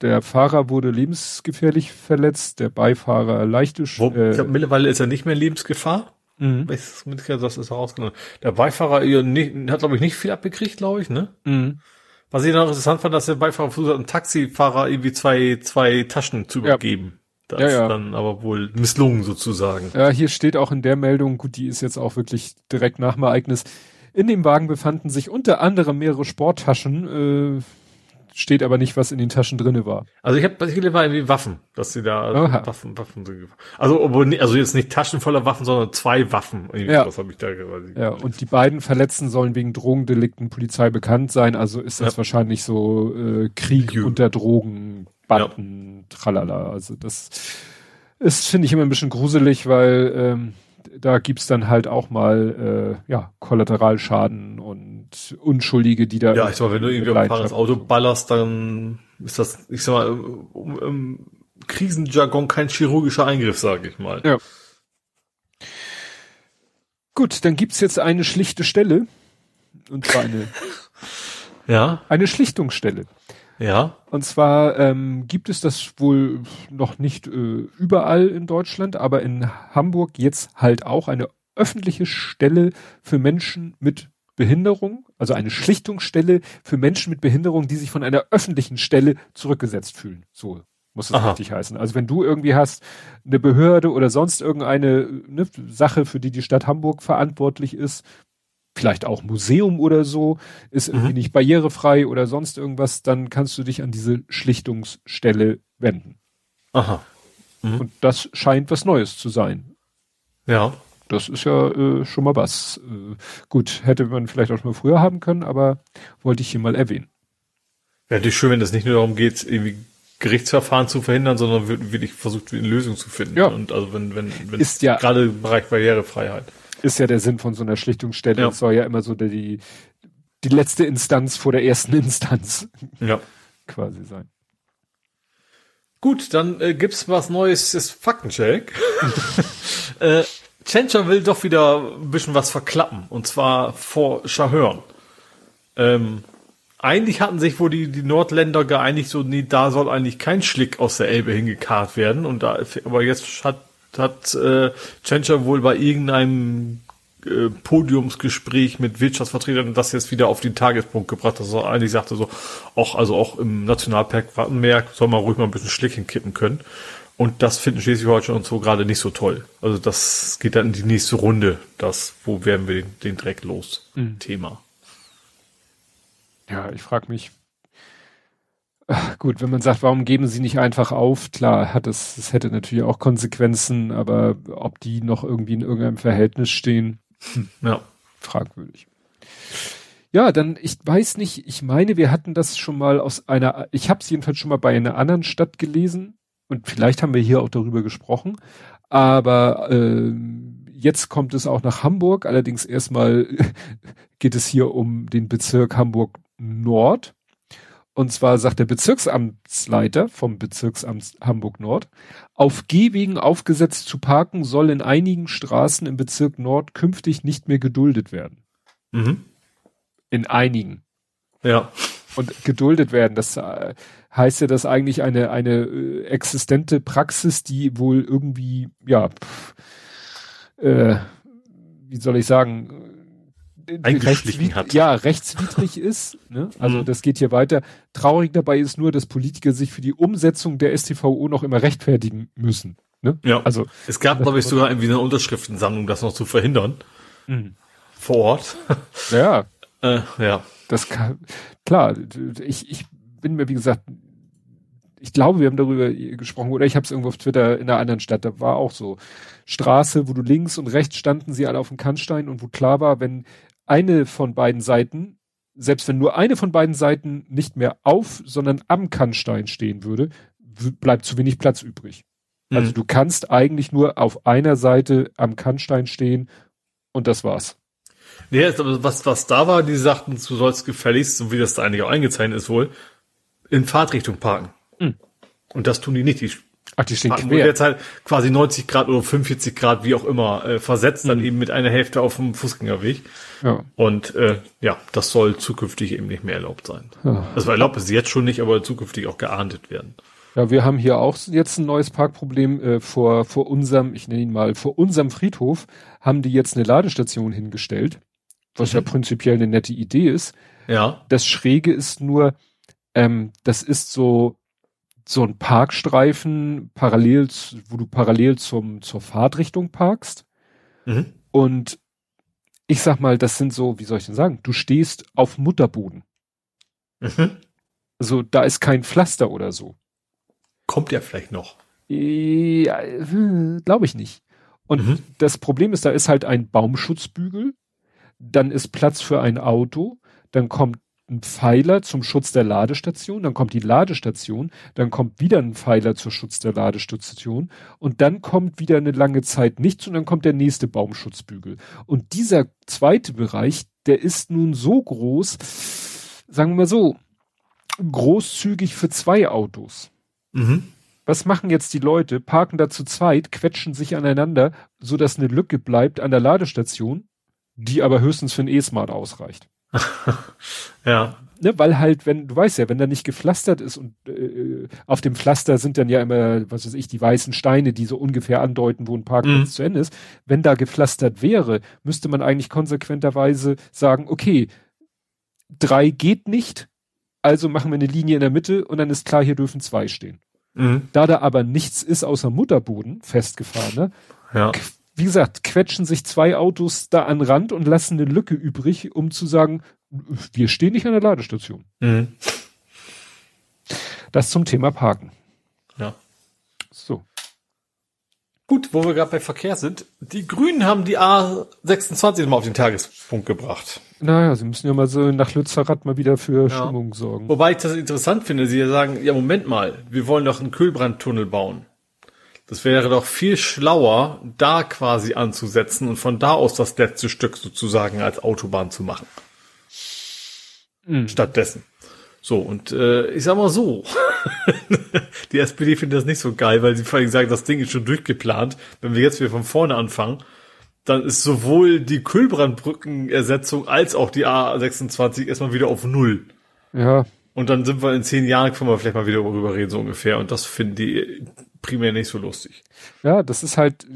Speaker 2: der Fahrer wurde lebensgefährlich verletzt, der Beifahrer leichte.
Speaker 3: Wo, äh, ich glaube, mittlerweile ist er nicht mehr Lebensgefahr. Mhm. Das ist herausgenommen. Der Beifahrer hat, glaube ich, nicht viel abgekriegt, glaube ich, ne? Mhm. Was ich noch interessant fand, dass der Beifahrer versucht hat, einem Taxifahrer irgendwie zwei, zwei Taschen zu übergeben. Ja. Das ja, ja. ist dann aber wohl misslungen sozusagen.
Speaker 2: Ja, hier steht auch in der Meldung, gut, die ist jetzt auch wirklich direkt nach dem Ereignis. In dem Wagen befanden sich unter anderem mehrere Sporttaschen. Äh, steht aber nicht, was in den Taschen drinne war.
Speaker 3: Also ich habe was ich gelesen war irgendwie Waffen, dass sie da
Speaker 2: Aha.
Speaker 3: Waffen, Waffen so Also also jetzt nicht Taschen voller Waffen, sondern zwei Waffen. Irgendwie
Speaker 2: Ja.
Speaker 3: sowas habe ich da quasi.
Speaker 2: Ja, und die beiden Verletzten sollen wegen Drogendelikten Polizei bekannt sein, also ist das
Speaker 3: Ja.
Speaker 2: wahrscheinlich so äh, Krieg
Speaker 3: Jü.
Speaker 2: unter Drogen, Banden, tralala. Also das ist, finde ich, immer ein bisschen gruselig, weil ähm, da gibt's dann halt auch mal äh, ja, Kollateralschaden und Unschuldige, die da
Speaker 3: Ja, ich sag mal, wenn du irgendwie auf ein fahrendes Auto ballerst, dann ist das, ich sag mal, im, im Krisenjargon kein chirurgischer Eingriff, sage ich mal.
Speaker 2: Ja. Gut, dann gibt's jetzt eine schlichte Stelle. Und zwar eine, *laughs*
Speaker 3: Ja,
Speaker 2: eine Schlichtungsstelle.
Speaker 3: ja.
Speaker 2: Und zwar ähm, gibt es das wohl noch nicht äh, überall in Deutschland, aber in Hamburg jetzt halt auch eine öffentliche Stelle für Menschen mit Behinderung, also eine Schlichtungsstelle für Menschen mit Behinderung, die sich von einer öffentlichen Stelle zurückgesetzt fühlen. So muss es
Speaker 3: Aha.
Speaker 2: richtig heißen. Also wenn du irgendwie hast, eine Behörde oder sonst irgendeine ne, Sache, für die die Stadt Hamburg verantwortlich ist, vielleicht auch Museum oder so, ist irgendwie
Speaker 3: Mhm.
Speaker 2: nicht barrierefrei oder sonst irgendwas, dann kannst du dich an diese Schlichtungsstelle wenden.
Speaker 3: Aha. Mhm.
Speaker 2: Und das scheint was Neues zu sein.
Speaker 3: Ja.
Speaker 2: Das ist ja äh, schon mal was. Äh, gut, hätte man vielleicht auch schon mal früher haben können, aber wollte ich hier mal erwähnen.
Speaker 3: Wäre natürlich schön, wenn es nicht nur darum geht, irgendwie Gerichtsverfahren zu verhindern, sondern wir- wirklich versucht, eine Lösung zu finden.
Speaker 2: Ja.
Speaker 3: Und also wenn, wenn, wenn
Speaker 2: Ist ja-
Speaker 3: gerade im Bereich Barrierefreiheit.
Speaker 2: Ist ja der Sinn von so einer Schlichtungsstelle.
Speaker 3: Ja.
Speaker 2: Es soll ja immer so die, die letzte Instanz vor der ersten Instanz *laughs*
Speaker 3: Ja.
Speaker 2: quasi sein.
Speaker 3: Gut, dann äh, gibt's was Neues, das Faktencheck. *laughs* äh, Tschentscher will doch wieder ein bisschen was verklappen, und zwar vor Schahörn. Ähm, eigentlich hatten sich wohl die, die Nordländer geeinigt, so, nee, da soll eigentlich kein Schlick aus der Elbe hingekarrt werden, und da, aber jetzt hat, hat äh, Tschentscher wohl bei irgendeinem äh, Podiumsgespräch mit Wirtschaftsvertretern das jetzt wieder auf den Tagespunkt gebracht, dass er eigentlich sagte so, auch, also auch im Nationalpark Wattenberg soll man ruhig mal ein bisschen Schlick hinkippen können. Und das finden Schleswig-Holstein und so gerade nicht so toll. Also das geht dann in die nächste Runde, das, wo werden wir den, den Dreck los? Thema.
Speaker 2: Ja, ich frage mich. Ach, gut, wenn man sagt, warum geben sie nicht einfach auf? Klar, hat es, es hätte natürlich auch Konsequenzen, aber ob die noch irgendwie in irgendeinem Verhältnis stehen,
Speaker 3: Ja.
Speaker 2: fragwürdig. Ja, dann, ich weiß nicht, ich meine, wir hatten das schon mal aus einer, ich habe es jedenfalls schon mal bei einer anderen Stadt gelesen und vielleicht haben wir hier auch darüber gesprochen, aber ähm, jetzt kommt es auch nach Hamburg, allerdings erstmal *laughs* geht es hier um den Bezirk Hamburg Nord. Und zwar sagt der Bezirksamtsleiter vom Bezirksamt Hamburg Nord, auf Gehwegen aufgesetzt zu parken soll in einigen Straßen im Bezirk Nord künftig nicht mehr geduldet werden.
Speaker 3: Mhm.
Speaker 2: In einigen.
Speaker 3: Ja.
Speaker 2: Und geduldet werden, das äh, heißt ja, dass eigentlich eine, eine äh, existente Praxis, die wohl irgendwie, ja, pff, äh, wie soll ich sagen, äh,
Speaker 3: Eingeschlichen
Speaker 2: rechtswid-
Speaker 3: hat.
Speaker 2: Ja, rechtswidrig *laughs* ist. Ne? Also
Speaker 3: Mhm.
Speaker 2: das geht hier weiter. Traurig dabei ist nur, dass Politiker sich für die Umsetzung der STVO noch immer rechtfertigen müssen. Ne?
Speaker 3: Ja.
Speaker 2: Also
Speaker 3: Es gab, glaube ich, sogar irgendwie eine Unterschriftensammlung, das noch zu verhindern.
Speaker 2: Mhm.
Speaker 3: Vor Ort.
Speaker 2: ja, *laughs*
Speaker 3: äh, ja.
Speaker 2: Das kann, klar, ich, ich bin mir, wie gesagt, ich glaube, wir haben darüber gesprochen, oder ich habe es irgendwo auf Twitter in einer anderen Stadt, da war auch so Straße, wo du links und rechts standen sie alle auf dem Kannstein und wo klar war, wenn eine von beiden Seiten, selbst wenn nur eine von beiden Seiten nicht mehr auf, sondern am Kannstein stehen würde, bleibt zu wenig Platz übrig. Also
Speaker 3: Mhm.
Speaker 2: du kannst eigentlich nur auf einer Seite am Kannstein stehen und das war's.
Speaker 3: Nee, aber was, was da war, die sagten, du sollst gefälligst, so wie das da eigentlich auch eingezeichnet ist wohl, in Fahrtrichtung parken.
Speaker 2: Mhm.
Speaker 3: Und das tun die nicht. Die
Speaker 2: Ach, die stehen quer.
Speaker 3: derzeit quasi 90 Grad oder 45 Grad, wie auch immer, äh, versetzt,
Speaker 2: Mhm.
Speaker 3: dann eben mit einer Hälfte auf dem Fußgängerweg.
Speaker 2: Ja.
Speaker 3: Und äh, ja, das soll zukünftig eben nicht mehr erlaubt sein.
Speaker 2: Ja.
Speaker 3: Also erlaubt ist es jetzt schon nicht, aber zukünftig auch geahndet werden.
Speaker 2: Ja, wir haben hier auch jetzt ein neues Parkproblem äh, vor vor unserem, ich nenne ihn mal, vor unserem Friedhof haben die jetzt eine Ladestation hingestellt, was ja
Speaker 3: Mhm.
Speaker 2: prinzipiell eine nette Idee ist.
Speaker 3: Ja.
Speaker 2: Das Schräge ist nur, ähm, das ist so so ein Parkstreifen parallel, wo du parallel zum zur Fahrtrichtung parkst
Speaker 3: Mhm.
Speaker 2: und ich sag mal, das sind so, wie soll ich denn sagen? Du stehst auf Mutterboden.
Speaker 3: Mhm.
Speaker 2: Also da ist kein Pflaster oder so.
Speaker 3: Kommt ja vielleicht noch.
Speaker 2: Ja, Glaube ich nicht. Und
Speaker 3: Mhm.
Speaker 2: das Problem ist, da ist halt ein Baumschutzbügel, dann ist Platz für ein Auto, dann kommt ein Pfeiler zum Schutz der Ladestation, dann kommt die Ladestation, dann kommt wieder ein Pfeiler zum Schutz der Ladestation und dann kommt wieder eine lange Zeit nichts und dann kommt der nächste Baumschutzbügel. Und dieser zweite Bereich, der ist nun so groß, sagen wir mal so, großzügig für zwei Autos.
Speaker 3: Mhm.
Speaker 2: Was machen jetzt die Leute? Parken da zu zweit, quetschen sich aneinander, so dass eine Lücke bleibt an der Ladestation, die aber höchstens für ein E-Smart ausreicht. *laughs*
Speaker 3: Ja.
Speaker 2: Ne, weil halt, wenn, du weißt ja, wenn da nicht gepflastert ist und äh, auf dem Pflaster sind dann ja immer, was weiß ich, die weißen Steine, die so ungefähr andeuten, wo ein Parkplatz
Speaker 3: Mhm.
Speaker 2: zu Ende ist. Wenn da gepflastert wäre, müsste man eigentlich konsequenterweise sagen, okay, drei geht nicht, also machen wir eine Linie in der Mitte und dann ist klar, hier dürfen zwei stehen.
Speaker 3: Mhm.
Speaker 2: Da da aber nichts ist außer Mutterboden festgefahren, ne?
Speaker 3: Ja.
Speaker 2: Wie gesagt, quetschen sich zwei Autos da an Rand und lassen eine Lücke übrig, um zu sagen, wir stehen nicht an der Ladestation.
Speaker 3: Mhm.
Speaker 2: Das zum Thema Parken.
Speaker 3: Ja.
Speaker 2: So.
Speaker 3: Gut, wo wir gerade bei Verkehr sind. Die Grünen haben die A26 mal auf den Tagespunkt gebracht.
Speaker 2: Naja, sie müssen ja mal so nach Lützerath mal wieder für
Speaker 3: Ja.
Speaker 2: Stimmung sorgen.
Speaker 3: Wobei ich das interessant finde, sie sagen, ja Moment mal, wir wollen doch einen Kühlbrandtunnel bauen. Das wäre doch viel schlauer, da quasi anzusetzen und von da aus das letzte Stück sozusagen als Autobahn zu machen.
Speaker 2: Mhm.
Speaker 3: Stattdessen. So, und äh, ich sag mal so, *laughs* die SPD findet das nicht so geil, weil sie vor allem sagen, das Ding ist schon durchgeplant. Wenn wir jetzt wieder von vorne anfangen, dann ist sowohl die Kühlbrandbrückenersetzung als auch die A26 erstmal wieder auf Null.
Speaker 2: Ja,
Speaker 3: Und dann sind wir in zehn Jahren, können wir vielleicht mal wieder darüber reden, so ungefähr. Und das finden die primär nicht so lustig.
Speaker 2: ja, das ist halt,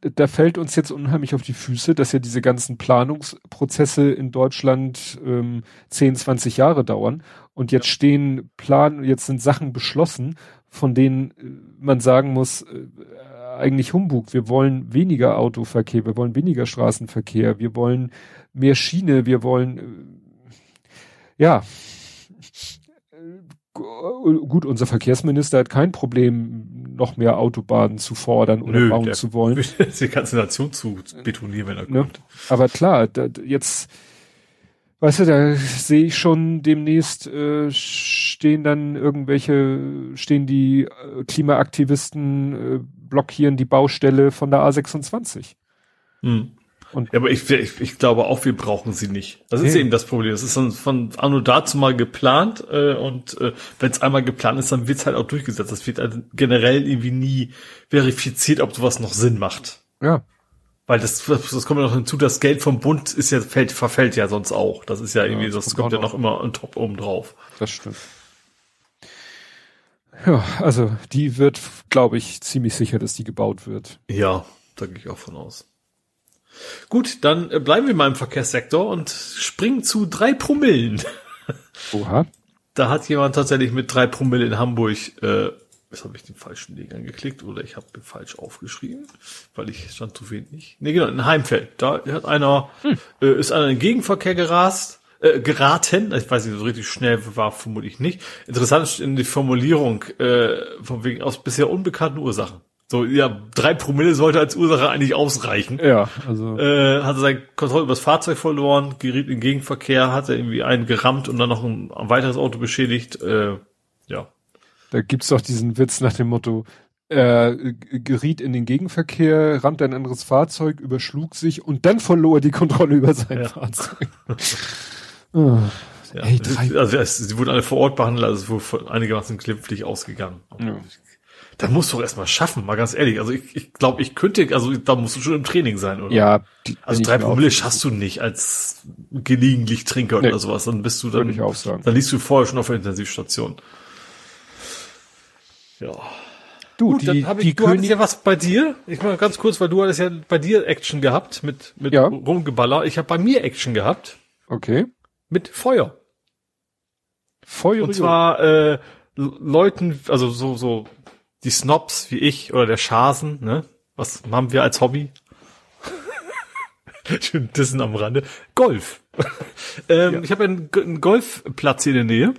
Speaker 2: da fällt uns jetzt unheimlich auf die Füße, dass ja diese ganzen Planungsprozesse in Deutschland ähm, 10, 20 Jahre dauern. Und jetzt stehen Plan, jetzt sind Sachen beschlossen, von denen äh, man sagen muss, äh, eigentlich Humbug. Wir wollen weniger Autoverkehr, wir wollen weniger Straßenverkehr, wir wollen mehr Schiene, wir wollen äh, ja gut, unser Verkehrsminister hat kein Problem, noch mehr Autobahnen zu fordern oder
Speaker 3: Nö,
Speaker 2: bauen zu wollen. *laughs*
Speaker 3: die ganze Nation zu betonieren, wenn er
Speaker 2: Ne?
Speaker 3: kommt.
Speaker 2: Aber klar, da- jetzt, weißt du, da sehe ich schon demnächst äh, stehen dann irgendwelche, stehen die äh, Klimaaktivisten, äh, blockieren die Baustelle von der A26.
Speaker 3: Hm.
Speaker 2: Und-
Speaker 3: ja, aber ich, ich, ich glaube auch, wir brauchen sie nicht. Das ist
Speaker 2: Nee.
Speaker 3: eben das Problem. Das ist von, von anno dazu mal geplant äh, und äh, wenn es einmal geplant ist, dann wird es halt auch durchgesetzt. Das wird halt generell irgendwie nie verifiziert, ob sowas noch Sinn macht.
Speaker 2: Ja,
Speaker 3: Weil das, das kommt ja noch hinzu, das Geld vom Bund ist ja, fällt, verfällt ja sonst auch. Das ist ja irgendwie,
Speaker 2: das
Speaker 3: das,
Speaker 2: kommt
Speaker 3: kommt ja noch immer on top oben drauf.
Speaker 2: das stimmt. Ja, also die wird, glaube ich, ziemlich sicher, dass die gebaut wird.
Speaker 3: Ja, da gehe ich auch von aus. Gut, dann äh, bleiben wir mal im Verkehrssektor und springen zu drei Promillen. *laughs*
Speaker 2: Oha.
Speaker 3: Da hat jemand tatsächlich mit drei Promille in Hamburg, äh, jetzt habe ich den falschen Link angeklickt oder ich habe den falsch aufgeschrieben, weil ich stand zu wenig. Nee, genau, in Heimfeld. Da hat einer, äh, ist einer in den Gegenverkehr gerast, äh, geraten. Ich weiß nicht, so richtig schnell war vermutlich nicht. Interessant ist in die Formulierung, äh, von wegen aus bisher unbekannten Ursachen. So, ja, drei Promille sollte als Ursache eigentlich ausreichen
Speaker 2: Ja, also.
Speaker 3: äh, hatte seine Kontrolle über das Fahrzeug verloren, geriet in Gegenverkehr, hatte irgendwie einen gerammt und dann noch ein, ein weiteres Auto beschädigt. Äh, ja.
Speaker 2: Da gibt's doch diesen Witz nach dem Motto, er äh, geriet in den Gegenverkehr, rammte ein anderes Fahrzeug, überschlug sich und dann verlor er die Kontrolle über sein
Speaker 3: Ja.
Speaker 2: Fahrzeug. *laughs* Ah,
Speaker 3: ja.
Speaker 2: Ey, drei-
Speaker 3: also es, sie wurden alle vor Ort behandelt, also es wurde einigermaßen glimpflich ausgegangen.
Speaker 2: Ja.
Speaker 3: Da musst du doch erstmal schaffen, mal ganz ehrlich. Also ich, ich glaube, ich könnte, also da musst du schon im Training sein, oder?
Speaker 2: ja,
Speaker 3: Also drei Promille schaffst du nicht als gelegentlich Trinker
Speaker 2: Nee.
Speaker 3: oder sowas. Dann bist du dann, dann liegst du vorher schon auf der Intensivstation. Ja.
Speaker 2: Du,
Speaker 3: Gut,
Speaker 2: die,
Speaker 3: dann ich,
Speaker 2: die
Speaker 3: du hattest
Speaker 2: König,
Speaker 3: ja was bei dir. Ich mal ganz kurz, weil du hattest ja bei dir Action gehabt mit, mit
Speaker 2: Ja.
Speaker 3: Rumgeballer. Ich habe bei mir Action gehabt
Speaker 2: okay,
Speaker 3: mit Feuer.
Speaker 2: Feuer
Speaker 3: Und zwar äh, Leuten, also so, so die Snobs wie ich oder der Schasen, ne? Was haben wir als Hobby? *laughs* Schön Dissen am Rande. Golf. *laughs* ähm,
Speaker 2: Ja.
Speaker 3: Ich habe einen, einen Golfplatz hier in der Nähe.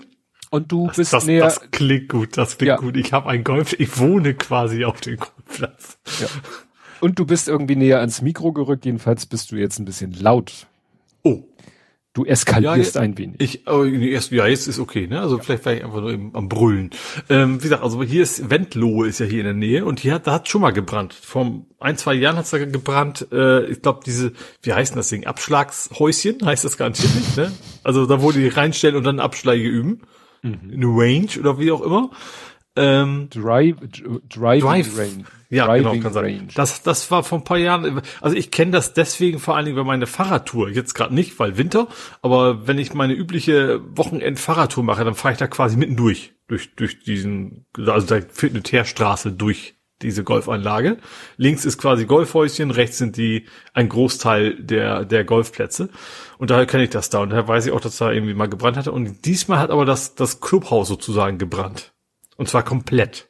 Speaker 2: Und du
Speaker 3: Das,
Speaker 2: bist
Speaker 3: das,
Speaker 2: näher.
Speaker 3: das klingt gut, das klingt
Speaker 2: Ja.
Speaker 3: gut. Ich habe einen Golf, ich wohne quasi auf dem Golfplatz.
Speaker 2: und du bist irgendwie näher ans Mikro gerückt. Jedenfalls bist du jetzt ein bisschen laut.
Speaker 3: Oh,
Speaker 2: Du eskalierst
Speaker 3: Ja,
Speaker 2: ein wenig.
Speaker 3: Ich, oh, erst, ja, jetzt ist okay, ne? Also vielleicht war ich einfach nur eben am Brüllen. Ähm, wie gesagt, also hier ist Wendlohe ist ja hier in der Nähe und hier hat, da hat schon mal gebrannt. Vor ein, zwei Jahren hat's da gebrannt. Äh, ich glaube, diese, wie heißt denn das Ding? Abschlagshäuschen *laughs* heißt das garantiert nicht, ne? Also da wo die reinstellen und dann Abschläge üben. Eine Range oder wie auch immer. Ähm,
Speaker 2: Drive, dr- driving
Speaker 3: Drive.
Speaker 2: Range.
Speaker 3: Ja,
Speaker 2: driving
Speaker 3: genau, kann sein.
Speaker 2: Range.
Speaker 3: Das, das war vor ein paar Jahren. Also ich kenne das deswegen vor allen Dingen bei meiner Fahrradtour. Jetzt gerade nicht, weil Winter. Aber wenn ich meine übliche Wochenend-Fahrradtour mache, dann fahre ich da quasi mitten durch. Durch, durch diesen, also da führt eine Teerstraße durch diese Golfanlage. Links ist quasi Golfhäuschen, rechts sind die, ein Großteil der, der Golfplätze. Und daher kenne ich das da. Und daher weiß ich auch, dass da irgendwie mal gebrannt hatte. Und diesmal hat aber das, das Clubhaus sozusagen gebrannt. Und zwar komplett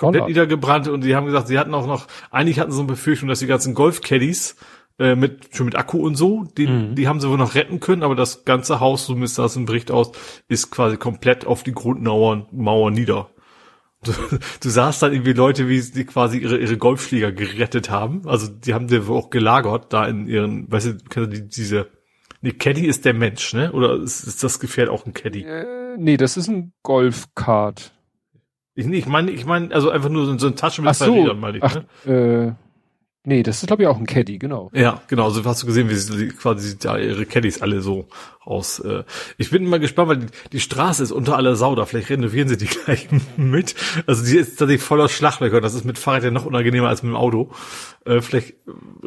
Speaker 3: komplett niedergebrannt und die haben gesagt, sie hatten auch noch, eigentlich hatten sie so eine Befürchtung, dass die ganzen Golf-Caddies äh, mit schon mit Akku und so, die,
Speaker 2: Mhm.
Speaker 3: die haben sie wohl noch retten können, aber das ganze Haus, so misst das im Bericht aus, ist quasi komplett auf die Grundmauern Mauern nieder. *laughs* Du, du sahst dann irgendwie Leute, wie sie quasi ihre, ihre Golfschläger gerettet haben. Also die haben die wohl auch gelagert da in ihren, weißt du die, diese, nee, Caddy ist der Mensch, ne? Oder ist, ist das Gefährt auch ein Caddy?
Speaker 2: Äh, nee, das ist ein Golfkart.
Speaker 3: Ich, ich meine, ich meine, also einfach nur so, so eine Tasche mit
Speaker 2: Ach
Speaker 3: zwei
Speaker 2: so.
Speaker 3: Meine ich,
Speaker 2: Ach,
Speaker 3: ne?
Speaker 2: äh, nee, das ist glaube ich auch ein Caddy, genau.
Speaker 3: Ja, genau, so hast du gesehen, wie sie quasi da ihre Caddies alle so aus. Äh. Ich bin mal gespannt, weil die, die Straße ist unter aller Sau da. Vielleicht renovieren sie die *laughs* gleich mit. Also die ist tatsächlich voller Schlaglöcher. Das ist mit Fahrrad ja noch unangenehmer als mit dem Auto. Äh, vielleicht,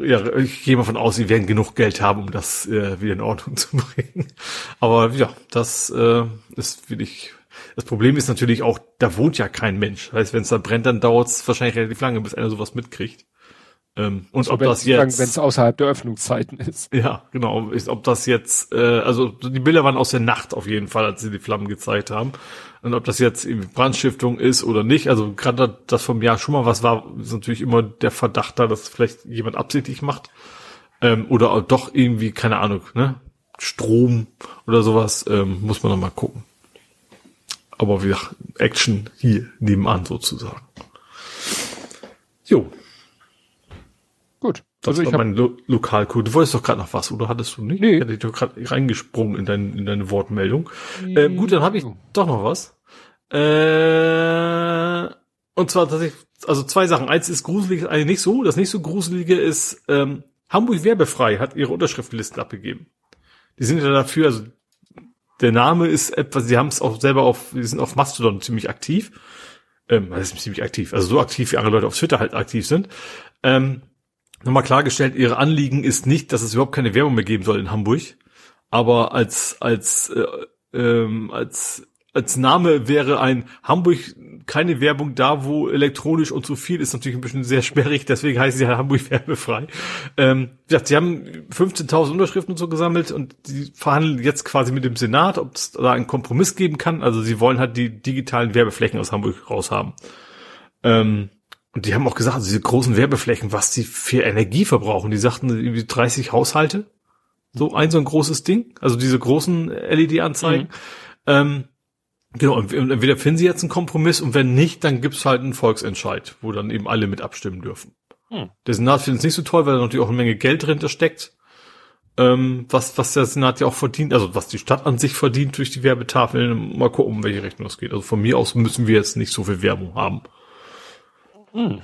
Speaker 3: ja, ich gehe mal von aus, sie werden genug Geld haben, um das äh, wieder in Ordnung *laughs* zu bringen. Aber ja, das äh, ist wirklich. Das Problem ist natürlich auch, da wohnt ja kein Mensch. Heißt, wenn es da brennt, dann dauert es wahrscheinlich relativ lange, bis einer sowas mitkriegt. Ähm, und ob das jetzt
Speaker 2: Wenn es außerhalb der Öffnungszeiten ist.
Speaker 3: ja, genau. Ist, ob das jetzt, äh, also die Bilder waren aus der Nacht auf jeden Fall, als sie die Flammen gezeigt haben. Und ob das jetzt Brandstiftung ist oder nicht, also gerade das vom Jahr schon mal was war, ist natürlich immer der Verdacht da, dass vielleicht jemand absichtlich macht. Ähm, oder doch irgendwie, keine Ahnung, ne? Strom oder sowas, ähm, muss man noch mal gucken. Aber wie Action hier nebenan sozusagen. Jo,
Speaker 2: Gut.
Speaker 3: das
Speaker 2: Also ich
Speaker 3: war mein Lo Lokalcode. Du wolltest doch gerade noch was, oder hattest du nicht?
Speaker 2: Nee.
Speaker 3: Ich hatte dich doch gerade reingesprungen in, dein, in deine Wortmeldung. Ähm, gut, dann habe ich doch noch was. Äh, und zwar tatsächlich, also zwei Sachen. Eins ist gruselig, eine nicht so. Das nicht so gruselige ist, ähm, Hamburg Werbefrei hat ihre Unterschriftenlisten abgegeben. Die sind ja dafür, also der Name ist etwas, sie haben es auch selber auf, die sind auf Mastodon ziemlich aktiv. Ähm, das ist ziemlich aktiv, also so aktiv, wie andere Leute auf Twitter halt aktiv sind. Ähm, nochmal klargestellt, ihre Anliegen ist nicht, dass es überhaupt keine Werbung mehr geben soll in Hamburg, aber als als äh, ähm, als als Name wäre ein Hamburg keine Werbung da, wo elektronisch und so viel ist natürlich ein bisschen sehr sperrig, deswegen heißt sie ja Hamburg werbefrei. Ähm, wie gesagt, sie haben 15.000 Unterschriften und so gesammelt und die verhandeln jetzt quasi mit dem Senat, ob es da einen Kompromiss geben kann. Also sie wollen halt die digitalen Werbeflächen aus Hamburg raushaben. Ähm, und die haben auch gesagt, also diese großen Werbeflächen, was die für Energie verbrauchen. Die sagten irgendwie 30 Haushalte. So ein so ein großes Ding. Also diese großen LED-Anzeigen. Ähm, genau, und entweder finden sie jetzt einen Kompromiss und wenn nicht, dann gibt's halt einen Volksentscheid, wo dann eben alle mit abstimmen dürfen.
Speaker 2: Hm.
Speaker 3: Der Senat findet es nicht so toll, weil da natürlich auch eine Menge Geld drin steckt. Ähm, was, was der Senat ja auch verdient, also was die Stadt an sich verdient durch die Werbetafeln. Mal gucken, um welche Richtung es geht. Also von mir aus müssen wir jetzt nicht so viel Werbung haben.
Speaker 2: Hm.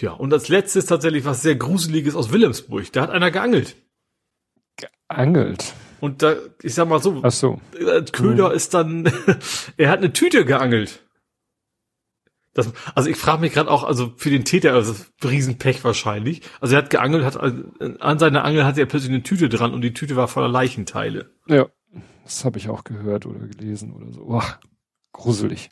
Speaker 3: Ja, und als letztes tatsächlich was sehr Gruseliges aus Wilhelmsburg. Da hat einer geangelt.
Speaker 2: geangelt.
Speaker 3: Und da, ich sag mal so,
Speaker 2: Ach so.
Speaker 3: äh, Köder ist dann, *laughs* er hat eine Tüte geangelt. Das, also ich frage mich gerade auch, also für den Täter, also Riesenpech wahrscheinlich. Also er hat geangelt, hat an seiner Angel hatte er plötzlich eine Tüte dran und die Tüte war voller Leichenteile.
Speaker 2: Ja. Das habe ich auch gehört oder gelesen oder so. Boah, gruselig.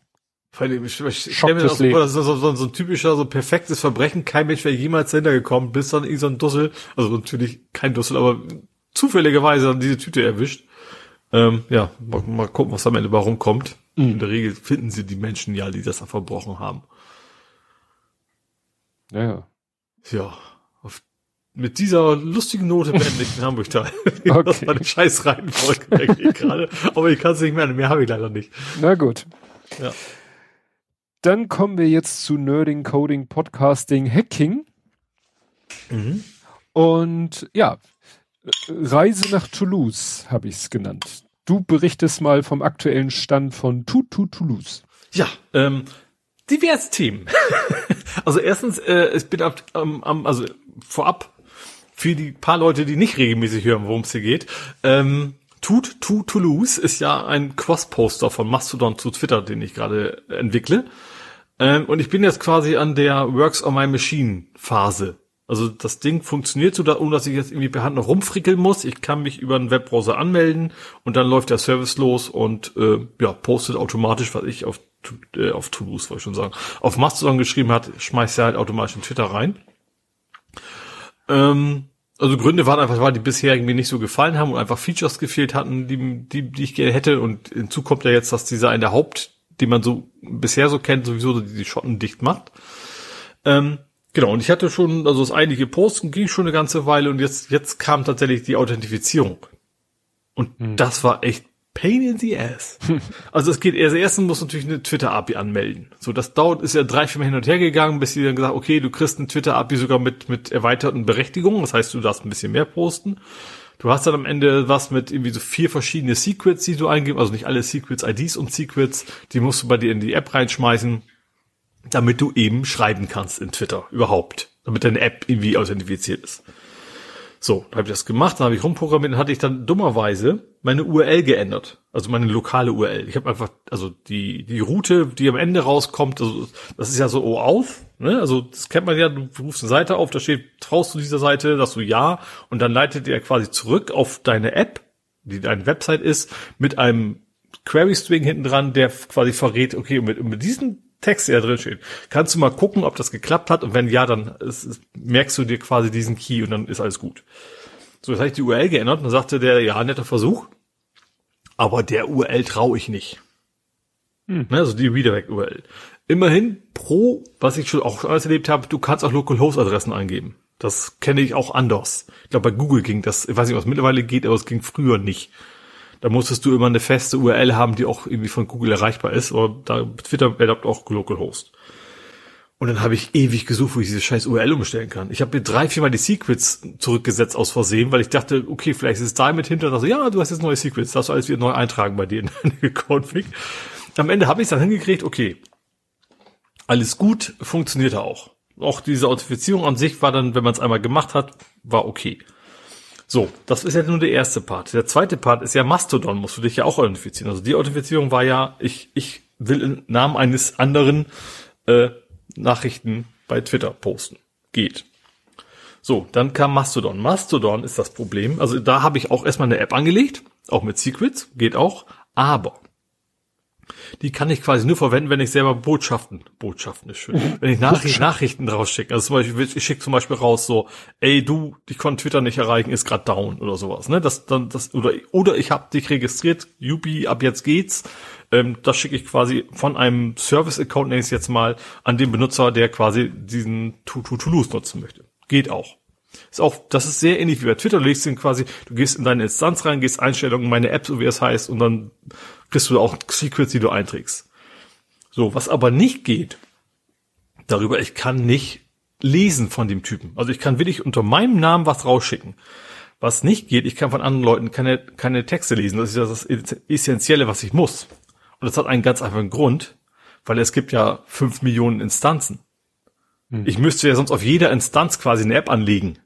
Speaker 3: Allem, Ich, ich, ich stell mir das vor, das ist so, so, so ein typischer, so perfektes Verbrechen. Kein Mensch wäre jemals dahinter gekommen, bis dann irgend so ein Dussel, also natürlich kein Dussel, aber zufälligerweise diese Tüte erwischt. Ähm, ja, mal, mal gucken, was am Ende bei rumkommt.
Speaker 2: Mhm.
Speaker 3: In der Regel finden sie die Menschen ja, die das da verbrochen haben.
Speaker 2: Ja, ja.
Speaker 3: Ja, auf mit dieser lustigen Note beende ich den Hamburg-Teil. Okay. *laughs* Das war eine scheiß Reihenfolge gerade. Aber ich kann es nicht mehr, mehr habe ich leider nicht.
Speaker 2: Na gut. Ja. Dann kommen wir jetzt zu Nerding, Coding, Podcasting, Hacking. Mhm. Und ja, Reise nach Toulouse habe ich es genannt. Du berichtest mal vom aktuellen Stand von Tutu Toulouse.
Speaker 3: Ja, ähm, diverse Themen. *laughs* also erstens, äh, ich bin ab, ähm, also vorab für die paar Leute, die nicht regelmäßig hören, worum es hier geht. Ähm, Tut to Toulouse ist ja ein Cross-Poster von Mastodon zu Twitter, den ich gerade entwickle. Ähm, und ich bin jetzt quasi an der Works on My Machine Phase. Also das Ding funktioniert so, ohne dass ich jetzt irgendwie per Hand noch rumfrickeln muss. Ich kann mich über einen Webbrowser anmelden und dann läuft der Service los und äh, ja, postet automatisch, was ich auf, äh, auf Toulouse, wollte ich schon sagen, auf Mastodon geschrieben hat, schmeißt er halt automatisch in Twitter rein. Ähm, also Gründe waren einfach, weil die bisherigen mir nicht so gefallen haben und einfach Features gefehlt hatten, die, die, die ich gerne hätte. Und hinzu kommt ja jetzt das Design der Haupt, die man so bisher so kennt, sowieso die, die Schotten dicht macht. Ähm, genau, und ich hatte schon, also das einige Posten ging schon eine ganze Weile und jetzt, jetzt kam tatsächlich die Authentifizierung. Und hm. das war echt Pain in the ass. *laughs* Also es geht, also erstens muss natürlich eine Twitter-API anmelden. So, das dauert, ist ja drei, vier Mal hin und her gegangen, bis sie dann gesagt, okay, du kriegst eine Twitter-API sogar mit, mit erweiterten Berechtigungen. Das heißt, du darfst ein bisschen mehr posten. Du hast dann am Ende was mit irgendwie so vier verschiedene Secrets, die du eingibst, also nicht alle Secrets, IDs und Secrets, die musst du bei dir in die App reinschmeißen, damit du eben schreiben kannst in Twitter überhaupt, damit deine App irgendwie authentifiziert ist. So, da habe ich das gemacht, dann habe ich rumprogrammiert, dann hatte ich dann dummerweise meine URL geändert, also meine lokale URL. Ich habe einfach, also die die Route, die am Ende rauskommt, also das ist ja so auf, ne? Also das kennt man ja, du rufst eine Seite auf, da steht, traust du dieser Seite, dass du ja, und dann leitet er quasi zurück auf deine App, die deine Website ist, mit einem Query String hinten dran, der quasi verrät, okay, mit, mit diesem Text, der da drin steht. Kannst du mal gucken, ob das geklappt hat und wenn ja, dann ist, ist, merkst du dir quasi diesen Key und dann ist alles gut. So, jetzt habe ich die URL geändert und dann sagte der, ja, netter Versuch, aber der URL traue ich nicht. Hm. Ne, also die Redirect-URL. Immerhin pro, was ich schon auch alles erlebt habe, du kannst auch Localhost-Adressen eingeben. Das kenne ich auch anders. Ich glaube, bei Google ging das, ich weiß nicht, was mittlerweile geht, aber es ging früher nicht. Da musstest du immer eine feste URL haben, die auch irgendwie von Google erreichbar ist. Aber da Twitter erlaubt auch Localhost. Und dann habe ich ewig gesucht, wo ich diese scheiß URL umstellen kann. Ich habe mir drei, viermal die Secrets zurückgesetzt aus Versehen, weil ich dachte, okay, vielleicht ist es da mit hinter. Also, ja, du hast jetzt neue Secrets, darfst du alles wieder neu eintragen bei dir in *laughs* deine Config. Am Ende habe ich es dann hingekriegt, okay, alles gut, funktionierte auch. Auch diese Authentifizierung an sich war dann, wenn man es einmal gemacht hat, war okay. So, das ist ja nur der erste Part. Der zweite Part ist ja Mastodon, musst du dich ja auch authentifizieren. Also die Authentifizierung war ja, ich, ich will im Namen eines anderen äh, Nachrichten bei Twitter posten. Geht. So, dann kam Mastodon. Mastodon ist das Problem. Also da habe ich auch erstmal eine App angelegt, auch mit Secrets, geht auch. Aber die kann ich quasi nur verwenden, wenn ich selber Botschaften, Botschaften ist schön, wenn ich Nachrichten, Nachrichten rausschicke. Also zum Beispiel, ich schicke zum Beispiel raus so, ey du, dich konnte Twitter nicht erreichen, ist gerade down oder sowas. Ne, das dann das oder oder ich habe dich registriert, Yubi, ab jetzt geht's. Ähm, das schicke ich quasi von einem Service-Account, nenne ich es jetzt mal, an den Benutzer, der quasi diesen Toulouse nutzen möchte. Geht auch. Ist auch, das ist sehr ähnlich wie bei Twitter. Du legst den quasi, du gehst in deine Instanz rein, gehst Einstellungen, meine App, so wie es heißt, und dann kriegst du auch Secrets, die du einträgst. So, was aber nicht geht, darüber, ich kann nicht lesen von dem Typen. Also ich kann wirklich unter meinem Namen was rausschicken. Was nicht geht, ich kann von anderen Leuten keine, keine Texte lesen. Das ist ja das Essentielle, was ich muss. Und das hat einen ganz einfachen Grund, weil es gibt ja fünf Millionen Instanzen. Hm. Ich müsste ja sonst auf jeder Instanz quasi eine App anlegen.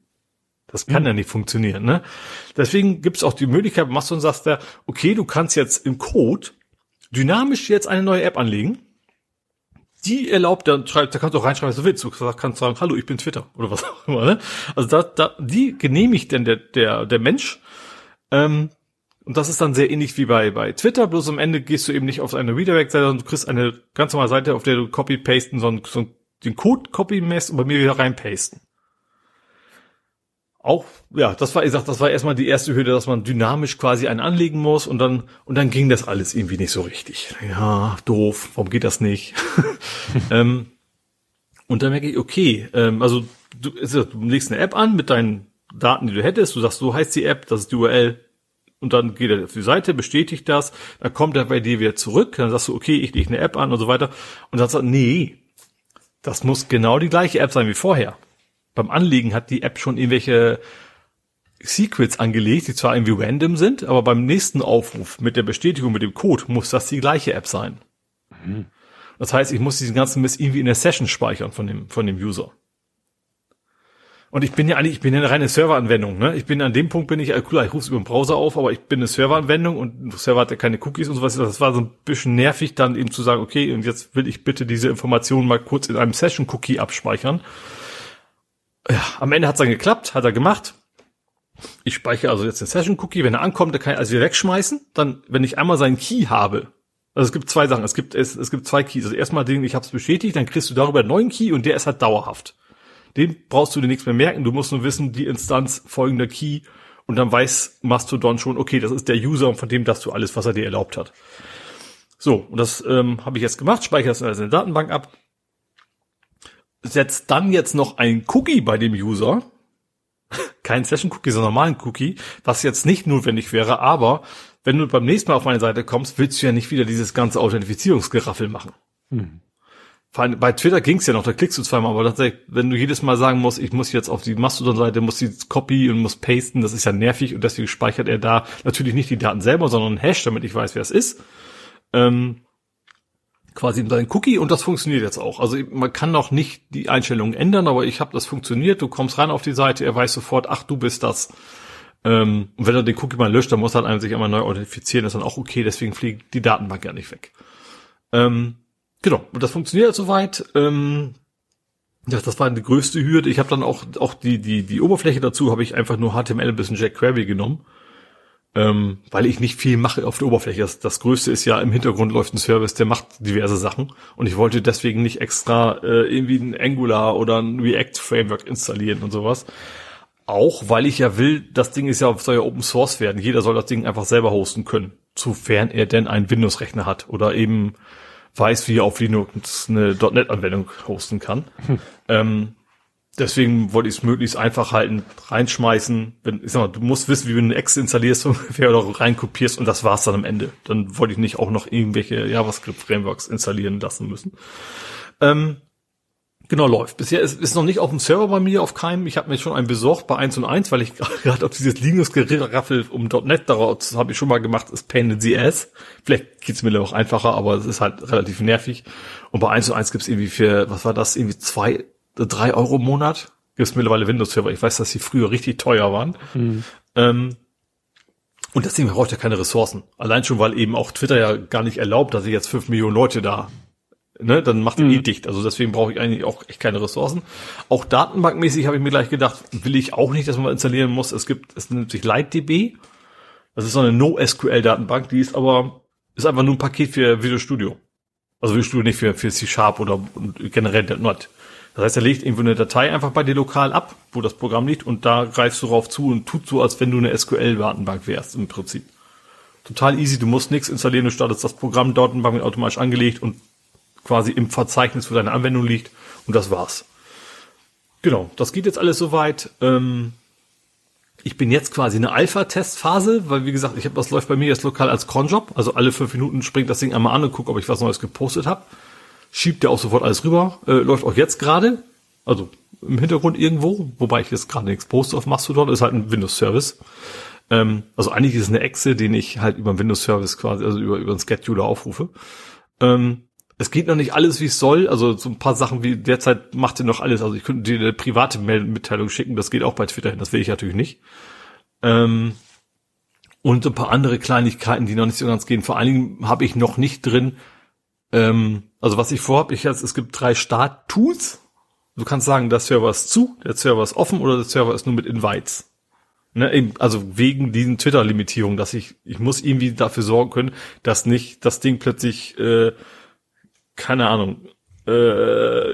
Speaker 3: Das kann mhm. ja nicht funktionieren, ne? Deswegen gibt es auch die Möglichkeit, machst du und sagst da, okay, du kannst jetzt im Code dynamisch jetzt eine neue App anlegen. Die erlaubt, dann schreibt, da kannst du auch reinschreiben, was du willst. Du kannst sagen, hallo, ich bin Twitter oder was auch immer, ne? Also da, da, die genehmigt denn der, der, der Mensch. Ähm, und das ist dann sehr ähnlich wie bei, bei Twitter, bloß am Ende gehst du eben nicht auf eine Redirect-Seite, sondern du kriegst eine ganz normale Seite, auf der du copy-pasten, sondern so den Code copy-mäst und bei mir wieder reinpasten auch, ja, das war, ich sag, das war erstmal die erste Hürde, dass man dynamisch quasi einen anlegen muss und dann, und dann ging das alles irgendwie nicht so richtig. Ja, doof, warum geht das nicht? *laughs* ähm, und dann merke ich, okay, ähm, also du, du legst eine App an mit deinen Daten, die du hättest, du sagst, so heißt die App, das ist die URL, und dann geht er auf die Seite, bestätigt das, dann kommt er bei dir wieder zurück, dann sagst du, okay, ich lege eine App an und so weiter. Und dann sagt er, nee, das muss genau die gleiche App sein wie vorher. Beim Anlegen hat die App schon irgendwelche Secrets angelegt, die zwar irgendwie random sind, aber beim nächsten Aufruf mit der Bestätigung mit dem Code muss das die gleiche App sein. Mhm. Das heißt, ich muss diesen ganzen Mist irgendwie in der Session speichern von dem, von dem User. Und ich bin ja eigentlich, ich bin ja eine reine Serveranwendung, ne? Ich bin an dem Punkt bin ich, klar, ich rufe es über den Browser auf, aber ich bin eine Serveranwendung und der Server hat ja keine Cookies und sowas. Das war so ein bisschen nervig, dann eben zu sagen, okay, und jetzt will ich bitte diese Informationen mal kurz in einem Session-Cookie abspeichern. Ja, am Ende hat's dann geklappt, hat er gemacht. Ich speichere also jetzt den Session-Cookie, wenn er ankommt, dann kann ich also wieder wegschmeißen. Dann, wenn ich einmal seinen Key habe, also es gibt zwei Sachen, es gibt, es, es gibt zwei Keys. Also erstmal den, ich habe es bestätigt, dann kriegst du darüber einen neuen Key und der ist halt dauerhaft. Den brauchst du dir nichts mehr merken. Du musst nur wissen, die Instanz folgender Key und dann weiß Mastodon schon, okay, das ist der User und von dem das du alles, was er dir erlaubt hat. So, und das ähm, habe ich jetzt gemacht, speichere das in der Datenbank ab, setzt dann jetzt noch ein Cookie bei dem User, kein Session-Cookie, sondern normalen Cookie, was jetzt nicht notwendig wäre, aber wenn du beim nächsten Mal auf meine Seite kommst, willst du ja nicht wieder dieses ganze Authentifizierungsgeraffel machen. Hm bei Twitter ging's ja noch, da klickst du zweimal, aber tatsächlich, wenn du jedes Mal sagen musst, ich muss jetzt auf die Mastodon-Seite, muss die Copy und muss pasten, das ist ja nervig und deswegen speichert er da natürlich nicht die Daten selber, sondern einen Hash, damit ich weiß, wer es ist. Ähm, quasi in seinen Cookie und das funktioniert jetzt auch. Also man kann noch nicht die Einstellungen ändern, aber ich habe das funktioniert. Du kommst rein auf die Seite, er weiß sofort, ach, du bist das. Ähm, und wenn er den Cookie mal löscht, dann muss er halt sich einmal neu authentifizieren, ist dann auch okay, deswegen fliegt die Datenbank ja nicht weg. Ähm, Genau, und das funktioniert soweit. Ähm, ja, das war die größte Hürde. Ich habe dann auch auch die die die Oberfläche dazu habe ich einfach nur HTML bis ein jQuery genommen, ähm, weil ich nicht viel mache auf der Oberfläche. Das, das Größte ist ja im Hintergrund läuft ein Service, der macht diverse Sachen und ich wollte deswegen nicht extra äh, irgendwie ein Angular oder ein React Framework installieren und sowas. Auch weil ich ja will, das Ding ist ja soll ja Open Source werden. Jeder soll das Ding einfach selber hosten können, sofern er denn einen Windows Rechner hat oder eben weiß, wie er auf Linux eine .NET-Anwendung hosten kann. Hm. Ähm, deswegen wollte ich es möglichst einfach halten, reinschmeißen. Wenn, ich sag mal, du musst wissen, wie du eine Exe installierst *laughs* ungefähr oder reinkopierst und das war's dann am Ende. Dann wollte ich nicht auch noch irgendwelche JavaScript-Frameworks installieren lassen müssen. Ähm, Genau, läuft. Bisher ist, ist noch nicht auf dem Server bei mir, auf keinem. Ich habe mir schon einen besorgt bei 1 und 1, weil ich *laughs* gerade auf dieses Linux-Geraffel um .NET, daraus habe ich schon mal gemacht, ist Pain in the Ass. Vielleicht geht's mir auch einfacher, aber es ist halt relativ nervig. Und bei 1 und 1 gibt's irgendwie für, was war das, irgendwie zwei, drei Euro im Monat? Gibt's mittlerweile Windows-Server. Ich weiß, dass die früher richtig teuer waren. Mhm. Ähm, und deswegen braucht er keine Ressourcen. Allein schon, weil eben auch Twitter ja gar nicht erlaubt, dass ich jetzt fünf Millionen Leute da ne, dann macht er eh mhm. eh dicht. Also deswegen brauche ich eigentlich auch echt keine Ressourcen. Auch datenbankmäßig habe ich mir gleich gedacht, will ich auch nicht, dass man installieren muss. Es gibt, es nennt sich LightDB. Das ist so eine NoSQL-Datenbank, die ist aber, ist einfach nur ein Paket für Visual Studio. Also Visual Studio nicht für, für C-Sharp oder generell .NET. Das heißt, er legt irgendwo eine Datei einfach bei dir lokal ab, wo das Programm liegt, und da greifst du drauf zu und tut so, als wenn du eine SQL-Datenbank wärst, im Prinzip. Total easy, du musst nichts installieren, du startest das Programm, Datenbank wird automatisch angelegt und quasi im Verzeichnis für deine Anwendung liegt und das war's. Genau, das geht jetzt alles soweit. Ähm, ich bin jetzt quasi in eine Alpha-Testphase, weil wie gesagt, ich habe das läuft bei mir jetzt lokal als Cronjob. Also alle fünf Minuten springt das Ding einmal an und guckt, ob ich was Neues gepostet habe. Schiebt der auch sofort alles rüber. Äh, läuft auch jetzt gerade. Also im Hintergrund irgendwo, wobei ich jetzt gerade nichts poste auf Mastodon, ist halt ein Windows-Service. Ähm, also eigentlich ist es eine Exe, den ich halt über einen Windows-Service quasi, also über, über einen Scheduler aufrufe. Ähm, es geht noch nicht alles, wie es soll. Also so ein paar Sachen wie derzeit macht ihr noch alles. Also ich könnte dir eine private Mitteilung schicken, das geht auch bei Twitter hin, das will ich natürlich nicht. Ähm, und ein paar andere Kleinigkeiten, die noch nicht so ganz gehen. Vor allen Dingen habe ich noch nicht drin, ähm, also was ich vorhabe, ich jetzt, es gibt drei Start-Tools. Du kannst sagen, der Server ist zu, der Server ist offen oder der Server ist nur mit Invites. Ne, also wegen diesen Twitter-Limitierungen, dass ich, ich muss irgendwie dafür sorgen können, dass nicht das Ding plötzlich äh, keine Ahnung, äh,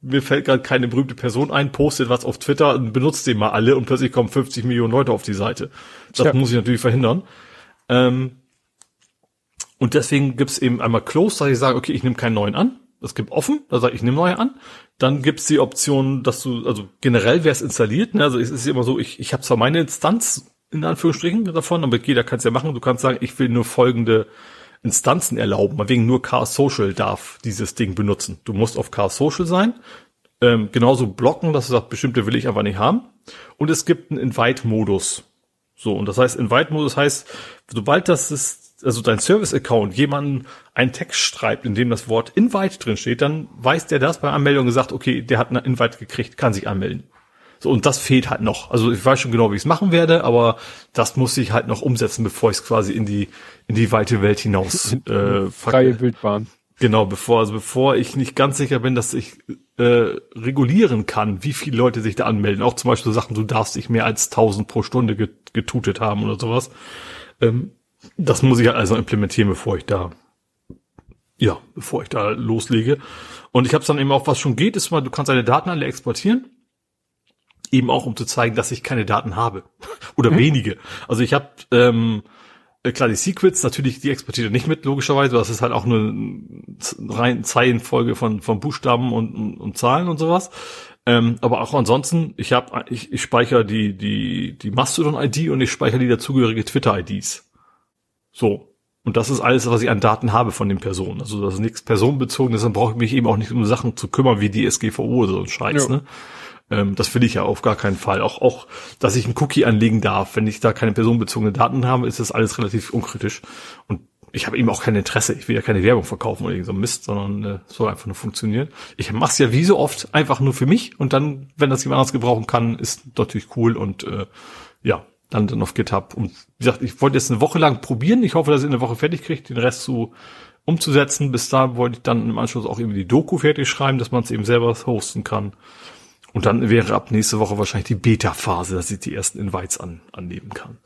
Speaker 3: mir fällt gerade keine berühmte Person ein, postet was auf Twitter und benutzt den mal alle und plötzlich kommen 50 Millionen Leute auf die Seite. Das ja. muss ich natürlich verhindern. Ähm, und deswegen gibt's eben einmal Close, dass ich sage, okay, ich nehme keinen neuen an. Das gibt offen, da sage ich, ich nehme neue an. Dann gibt's die Option, dass du, also generell wäre es installiert, ne? also es ist immer so, ich, ich habe zwar meine Instanz in Anführungsstrichen davon, aber jeder kann es ja machen. Du kannst sagen, ich will nur folgende Instanzen erlauben. Wegen nur Chaos Social darf dieses Ding benutzen. Du musst auf Chaos Social sein, ähm, genauso blocken, dass du sagst, bestimmte will ich einfach nicht haben. Und es gibt einen Invite-Modus. So, und das heißt, Invite-Modus heißt, sobald das ist, also dein Service-Account jemanden einen Text schreibt, in dem das Wort Invite drin steht, dann weiß der das bei Anmeldung gesagt, okay, der hat eine Invite gekriegt, kann sich anmelden. So, und das fehlt halt noch. Also ich weiß schon genau, wie ich es machen werde, aber das muss ich halt noch umsetzen, bevor ich es quasi in die, in die weite Welt hinaus *laughs*
Speaker 2: äh, Freie Wildbahn.
Speaker 3: Genau, bevor, also bevor ich nicht ganz sicher bin, dass ich äh, regulieren kann, wie viele Leute sich da anmelden. Auch zum Beispiel Sachen, du darfst nicht mehr als 1000 pro Stunde getutet haben oder sowas. Ähm, das muss ich halt also implementieren, bevor ich da, ja, bevor ich da loslege. Und ich habe dann eben auch, was schon geht, ist mal, du kannst deine Daten alle exportieren. Eben auch, um zu zeigen, dass ich keine Daten habe. *laughs* Oder mhm. wenige. Also ich habe, ähm, äh, klar, die Secrets, natürlich, die exportiert er nicht mit, logischerweise. Das ist halt auch eine rein Zeilenfolge von, von Buchstaben und, und, und Zahlen und sowas. Ähm, aber auch ansonsten, ich habe, ich, ich speichere die, die, die Mastodon-ID und ich speichere die dazugehörige Twitter-IDs. So. Und das ist alles, was ich an Daten habe von den Personen. Also das ist nichts personenbezogenes, dann brauche ich mich eben auch nicht um Sachen zu kümmern, wie die SGVO oder so ein Scheiß, ja. ne? Ähm, das will ich ja auf gar keinen Fall. Auch, auch, dass ich einen Cookie anlegen darf, wenn ich da keine personenbezogenen Daten habe, ist das alles relativ unkritisch. Und ich habe eben auch kein Interesse. Ich will ja keine Werbung verkaufen oder so Mist, sondern äh, soll einfach nur funktionieren. Ich mache es ja wie so oft einfach nur für mich und dann, wenn das jemand anders gebrauchen kann, ist natürlich cool und äh, ja, dann, dann auf GitHub. Und wie gesagt, ich wollte jetzt eine Woche lang probieren. Ich hoffe, dass ich in der Woche fertig kriege, den Rest zu umzusetzen. Bis da wollte ich dann im Anschluss auch irgendwie die Doku fertig schreiben, dass man es eben selber hosten kann. Und dann wäre ab nächste Woche wahrscheinlich die Beta-Phase, dass ich die ersten Invites an, annehmen kann.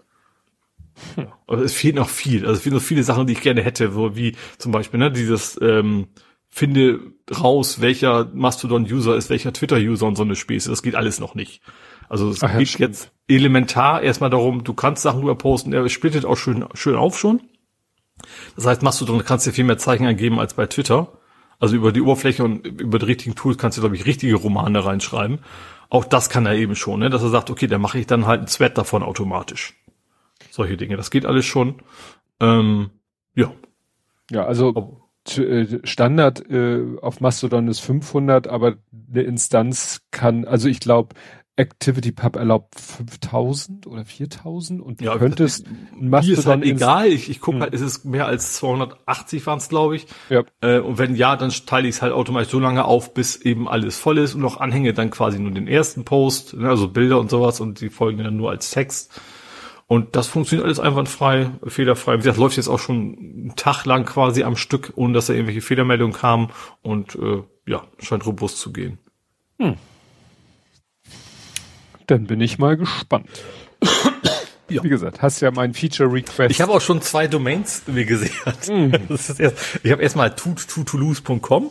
Speaker 3: Hm. Aber es fehlt noch viel. Also es fehlen noch viele Sachen, die ich gerne hätte, so wie zum Beispiel ne, dieses ähm, finde raus, welcher Mastodon-User ist welcher Twitter-User und so eine Späße. Das geht alles noch nicht. Also es Ach, geht jetzt elementar erstmal darum, du kannst Sachen drüber posten, er splittet auch schön, schön auf schon. Das heißt, Mastodon kannst dir viel mehr Zeichen eingeben als bei Twitter. Also über die Oberfläche und über die richtigen Tools kannst du, glaube ich, richtige Romane reinschreiben. Auch das kann er eben schon, ne? dass er sagt, okay, da mache ich dann halt einen Thread davon automatisch. Solche Dinge, das geht alles schon. Ähm, ja.
Speaker 2: Ja, also äh, Standard äh, auf Mastodon ist 500, aber eine Instanz kann, also ich glaube, ActivityPub erlaubt 5000 oder 4000 und
Speaker 3: ja,
Speaker 2: du könntest
Speaker 3: Mastodon ist halt egal, ich, ich gucke hm. halt, ist es mehr als 280 waren es glaube ich. Ja. Äh, und wenn ja, dann teile ich es halt automatisch so lange auf, bis eben alles voll ist und noch anhänge dann quasi nur den ersten Post, ne, also Bilder und sowas und die folgen dann nur als Text. Und das funktioniert alles einwandfrei, fehlerfrei. Wie gesagt, läuft jetzt auch schon einen Tag lang quasi am Stück, ohne dass da irgendwelche Fehlermeldungen kamen und äh, ja, scheint robust zu gehen. Hm.
Speaker 2: Dann bin ich mal gespannt. *coughs* Ja. Wie gesagt, hast ja mein Feature Request.
Speaker 3: Ich habe auch schon zwei Domains *laughs* mir gesichert. Mm. Erst, ich habe erstmal tututulus.com,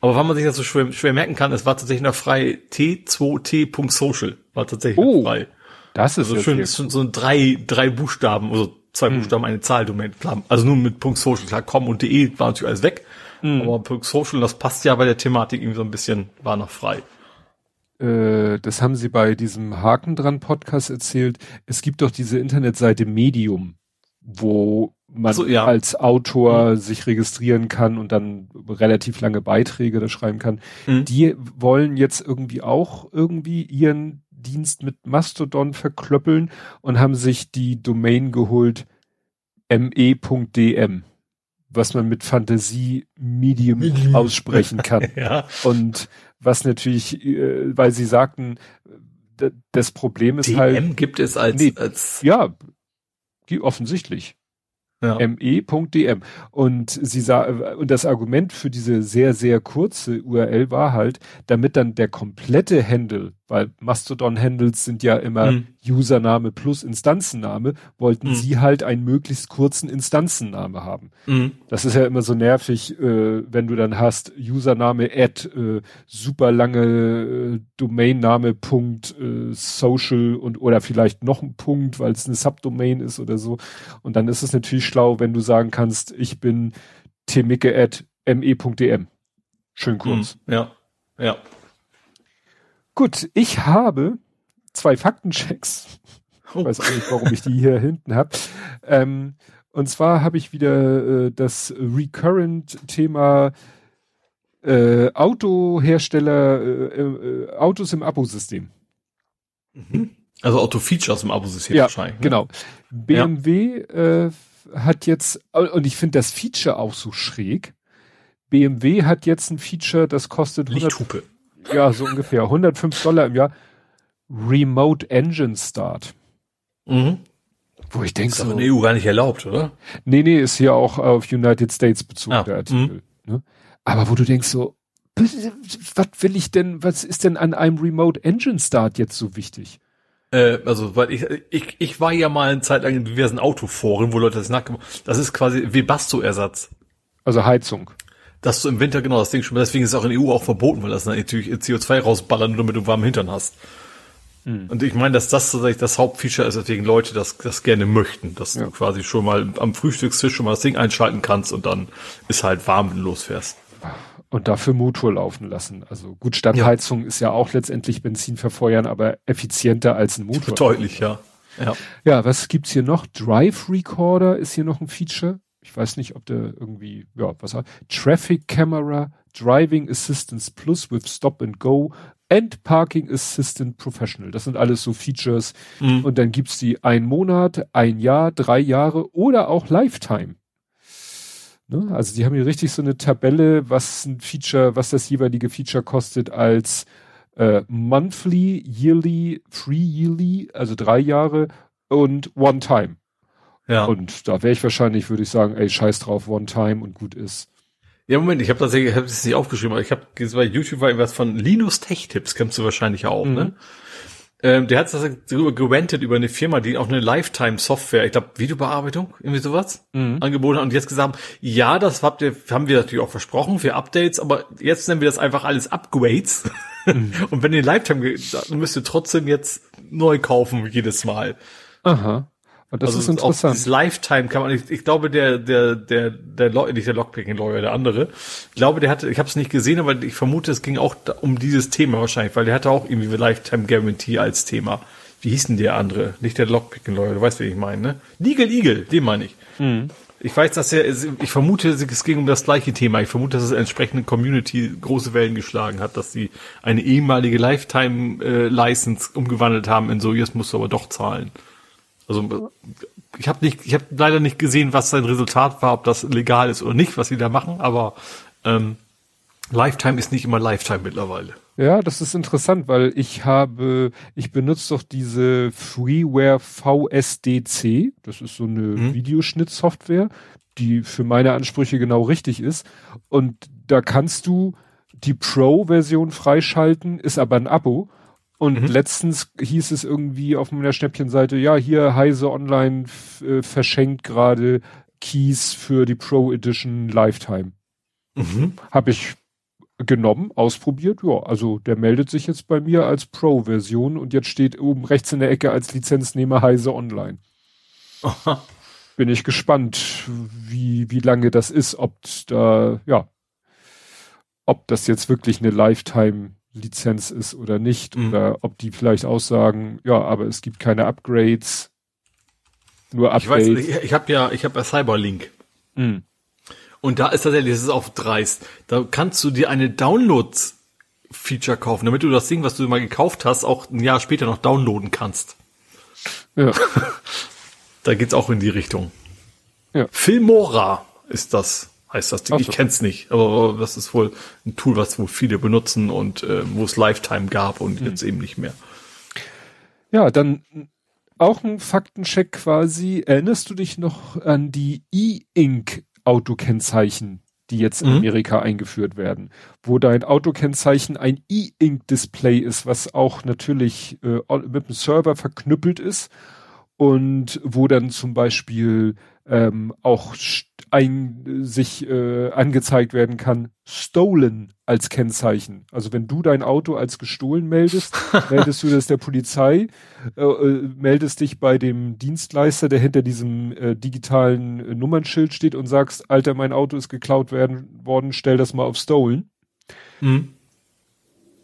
Speaker 3: aber weil man sich das so schwer, schwer, merken kann, es war tatsächlich noch frei t2t.social war tatsächlich oh, frei.
Speaker 2: Das ist
Speaker 3: also schön, schon so ein drei drei Buchstaben, also zwei mm. Buchstaben eine Zahl Domain, also nur mit .social, klar, com und de war natürlich alles weg, mm. aber .social, das passt ja bei der Thematik irgendwie so ein bisschen, war noch frei
Speaker 2: äh, das haben sie bei diesem Haken dran Podcast erzählt, es gibt doch diese Internetseite Medium, wo man so, ja. als Autor mhm. sich registrieren kann und dann relativ lange Beiträge da schreiben kann. Mhm. Die wollen jetzt irgendwie auch irgendwie ihren Dienst mit Mastodon verklöppeln und haben sich die Domain geholt me.dm, was man mit Fantasie Medium, aussprechen kann. *laughs* ja. Und was natürlich, äh, weil sie sagten, das Problem ist DM halt. DM
Speaker 3: gibt es als, nee, als
Speaker 2: ja, offensichtlich ja. me.dm. Und sie sah, und das Argument für diese sehr, sehr kurze URL war halt, damit dann der komplette Handle, weil Mastodon-Handles sind ja immer mhm. Username plus Instanzenname, wollten mhm. sie halt einen möglichst kurzen Instanzenname haben. Mhm. Das ist ja immer so nervig, äh, wenn du dann hast Username at äh, super lange äh, Domainname Punkt äh, social und oder vielleicht noch ein Punkt, weil es eine Subdomain ist oder so. Und dann ist es natürlich schlau, wenn du sagen kannst, ich bin temicke at me.dm. Schön kurz.
Speaker 3: Mhm. Ja, ja.
Speaker 2: Gut, ich habe zwei Faktenchecks. Ich
Speaker 3: Oh.
Speaker 2: weiß auch nicht, warum ich die hier hinten habe. Ähm, und zwar habe ich wieder äh, das Recurrent-Thema äh, Autohersteller, äh, äh, Autos im Abosystem.
Speaker 3: Also Auto-Features im Abo-System
Speaker 2: Ja,
Speaker 3: wahrscheinlich. ne?
Speaker 2: genau. BMW äh, hat jetzt, und ich finde das Feature auch so schräg. BMW hat jetzt ein Feature, das kostet 100,
Speaker 3: Lichthupe.
Speaker 2: Ja, so ungefähr 105 Dollar im Jahr. Remote Engine Start.
Speaker 3: Mhm.
Speaker 2: Wo ich denke
Speaker 3: Ist
Speaker 2: so,
Speaker 3: in der EU gar nicht erlaubt, oder?
Speaker 2: nee, nee, ist hier auch auf United States bezogen,
Speaker 3: Ah,
Speaker 2: der Artikel. Ne? Aber wo du denkst so, was will ich denn, was ist denn an einem Remote Engine Start jetzt so wichtig?
Speaker 3: Äh, also, weil ich, ich, ich war ja mal eine Zeit lang in diversen Autoforen, wo Leute das nachgemacht Das ist quasi Webasto-Ersatz.
Speaker 2: Also Heizung.
Speaker 3: Dass du im Winter genau das Ding schon, deswegen ist es auch in der EU auch verboten, weil das natürlich CO2 rausballern, nur damit du warmen Hintern hast. Und ich meine, dass das tatsächlich das Hauptfeature ist, weswegen Leute das, das gerne möchten, dass
Speaker 2: Ja.
Speaker 3: du quasi schon mal am Frühstückstisch schon mal das Ding einschalten kannst und dann ist halt warm, wenn du losfährst.
Speaker 2: Und dafür Motor laufen lassen. Also gut, Stadtheizung ist ja auch letztendlich Benzin verfeuern, aber effizienter als ein Motor.
Speaker 3: Deutlich, ja. Ja.
Speaker 2: Ja, was gibt's hier noch? Drive Recorder ist hier noch ein Feature. Ich weiß nicht, ob der irgendwie, ja, was hat. Traffic Camera, Driving Assistance Plus with Stop and Go and Parking Assistant Professional. Das sind alles so Features.
Speaker 3: Mhm.
Speaker 2: Und dann gibt's die ein Monat, ein Jahr, drei Jahre oder auch Lifetime. Ne? Also die haben hier richtig so eine Tabelle, was ein Feature, was das jeweilige Feature kostet als äh, monthly, yearly, free yearly, also drei Jahre und one time.
Speaker 3: Ja.
Speaker 2: Und da wäre ich wahrscheinlich, würde ich sagen, ey, scheiß drauf, one time und gut ist.
Speaker 3: Ja, Moment, ich habe tatsächlich, ich habe das nicht aufgeschrieben, aber ich habe bei YouTube war irgendwas von Linus Tech Tips, kennst du wahrscheinlich auch,
Speaker 2: Mhm.
Speaker 3: ne? Ähm, der hat das darüber gewendet über eine Firma, die auch eine Lifetime-Software, ich glaube Videobearbeitung, irgendwie sowas,
Speaker 2: Mhm.
Speaker 3: angeboten hat und jetzt gesagt, haben, ja, das habt ihr, haben wir natürlich auch versprochen für Updates, aber jetzt nennen wir das einfach alles Upgrades.
Speaker 2: Mhm. *laughs*
Speaker 3: und wenn ihr Lifetime, müsst ihr trotzdem jetzt neu kaufen jedes Mal.
Speaker 2: Aha. Und das ist
Speaker 3: Also Auch
Speaker 2: interessant.
Speaker 3: dieses Lifetime kann man nicht, ich glaube, der, der, der, der, Lo- nicht der Lockpicking-Lawyer, der andere, ich glaube, der hatte, ich habe es nicht gesehen, aber ich vermute, es ging auch um dieses Thema wahrscheinlich, weil der hatte auch irgendwie Lifetime Guarantee als Thema. Wie hieß denn der andere? Nicht der Lockpicking-Lawyer, du weißt, wen ich meine, ne? Legal Eagle, den meine ich. Ich weiß, dass er, ich vermute, es ging um das gleiche Thema. Ich vermute, dass es entsprechende Community große Wellen geschlagen hat, dass sie eine ehemalige Lifetime-License umgewandelt haben in so, jetzt musst du aber doch zahlen. Also ich habe nicht, ich habe leider nicht gesehen, was sein Resultat war, ob das legal ist oder nicht, was sie da machen, aber ähm, Lifetime ist nicht immer Lifetime mittlerweile.
Speaker 2: Ja, das ist interessant, weil ich habe, ich benutze doch diese Freeware VSDC. Das ist so eine
Speaker 3: Mhm.
Speaker 2: Videoschnittsoftware, die für meine Ansprüche genau richtig ist. Und da kannst du die Pro-Version freischalten, ist aber ein Abo. Und
Speaker 3: Mhm.
Speaker 2: letztens hieß es irgendwie auf meiner Schnäppchenseite, ja, hier Heise Online äh, verschenkt gerade Keys für die Pro Edition Lifetime.
Speaker 3: Mhm.
Speaker 2: Habe ich genommen, ausprobiert. Ja, also der meldet sich jetzt bei mir als Pro-Version und jetzt steht oben rechts in der Ecke als Lizenznehmer Heise Online. Bin ich gespannt, wie, wie lange das ist, ob da, ja, ob das jetzt wirklich eine Lifetime-Lizenz ist oder nicht,
Speaker 3: Mhm.
Speaker 2: oder ob die vielleicht aussagen, ja, aber es gibt keine Upgrades, nur
Speaker 3: Ich weiß,
Speaker 2: Updates.
Speaker 3: ich, ich habe ja, ich habe ja Cyberlink.
Speaker 2: Mhm.
Speaker 3: Und da ist tatsächlich, das ist auch dreist. Da kannst du dir eine Downloads-Feature kaufen, damit du das Ding, was du mal gekauft hast, auch ein Jahr später noch downloaden kannst.
Speaker 2: Ja. *laughs*
Speaker 3: Da geht's auch in die Richtung.
Speaker 2: Ja.
Speaker 3: Filmora ist das, heißt das Ding.
Speaker 2: Ach
Speaker 3: Ich
Speaker 2: so.
Speaker 3: kenn's nicht, aber das ist wohl ein Tool, was wohl viele benutzen und äh, wo es Lifetime gab und
Speaker 2: Hm.
Speaker 3: jetzt eben nicht mehr.
Speaker 2: Ja, dann auch ein Faktencheck quasi. Erinnerst du dich noch an die E-Ink Autokennzeichen, die jetzt in
Speaker 3: Mhm.
Speaker 2: Amerika eingeführt werden, wo dein Autokennzeichen ein E-Ink Display ist, was auch natürlich äh, mit dem Server verknüppelt ist und wo dann zum Beispiel ähm, auch ein, sich äh, angezeigt werden kann, stolen als Kennzeichen. Also wenn du dein Auto als gestohlen meldest, *laughs* meldest du das der Polizei, äh, äh, meldest dich bei dem Dienstleister, der hinter diesem äh, digitalen äh, Nummernschild steht und sagst, Alter, mein Auto ist geklaut werden worden, stell das mal auf stolen. Mhm.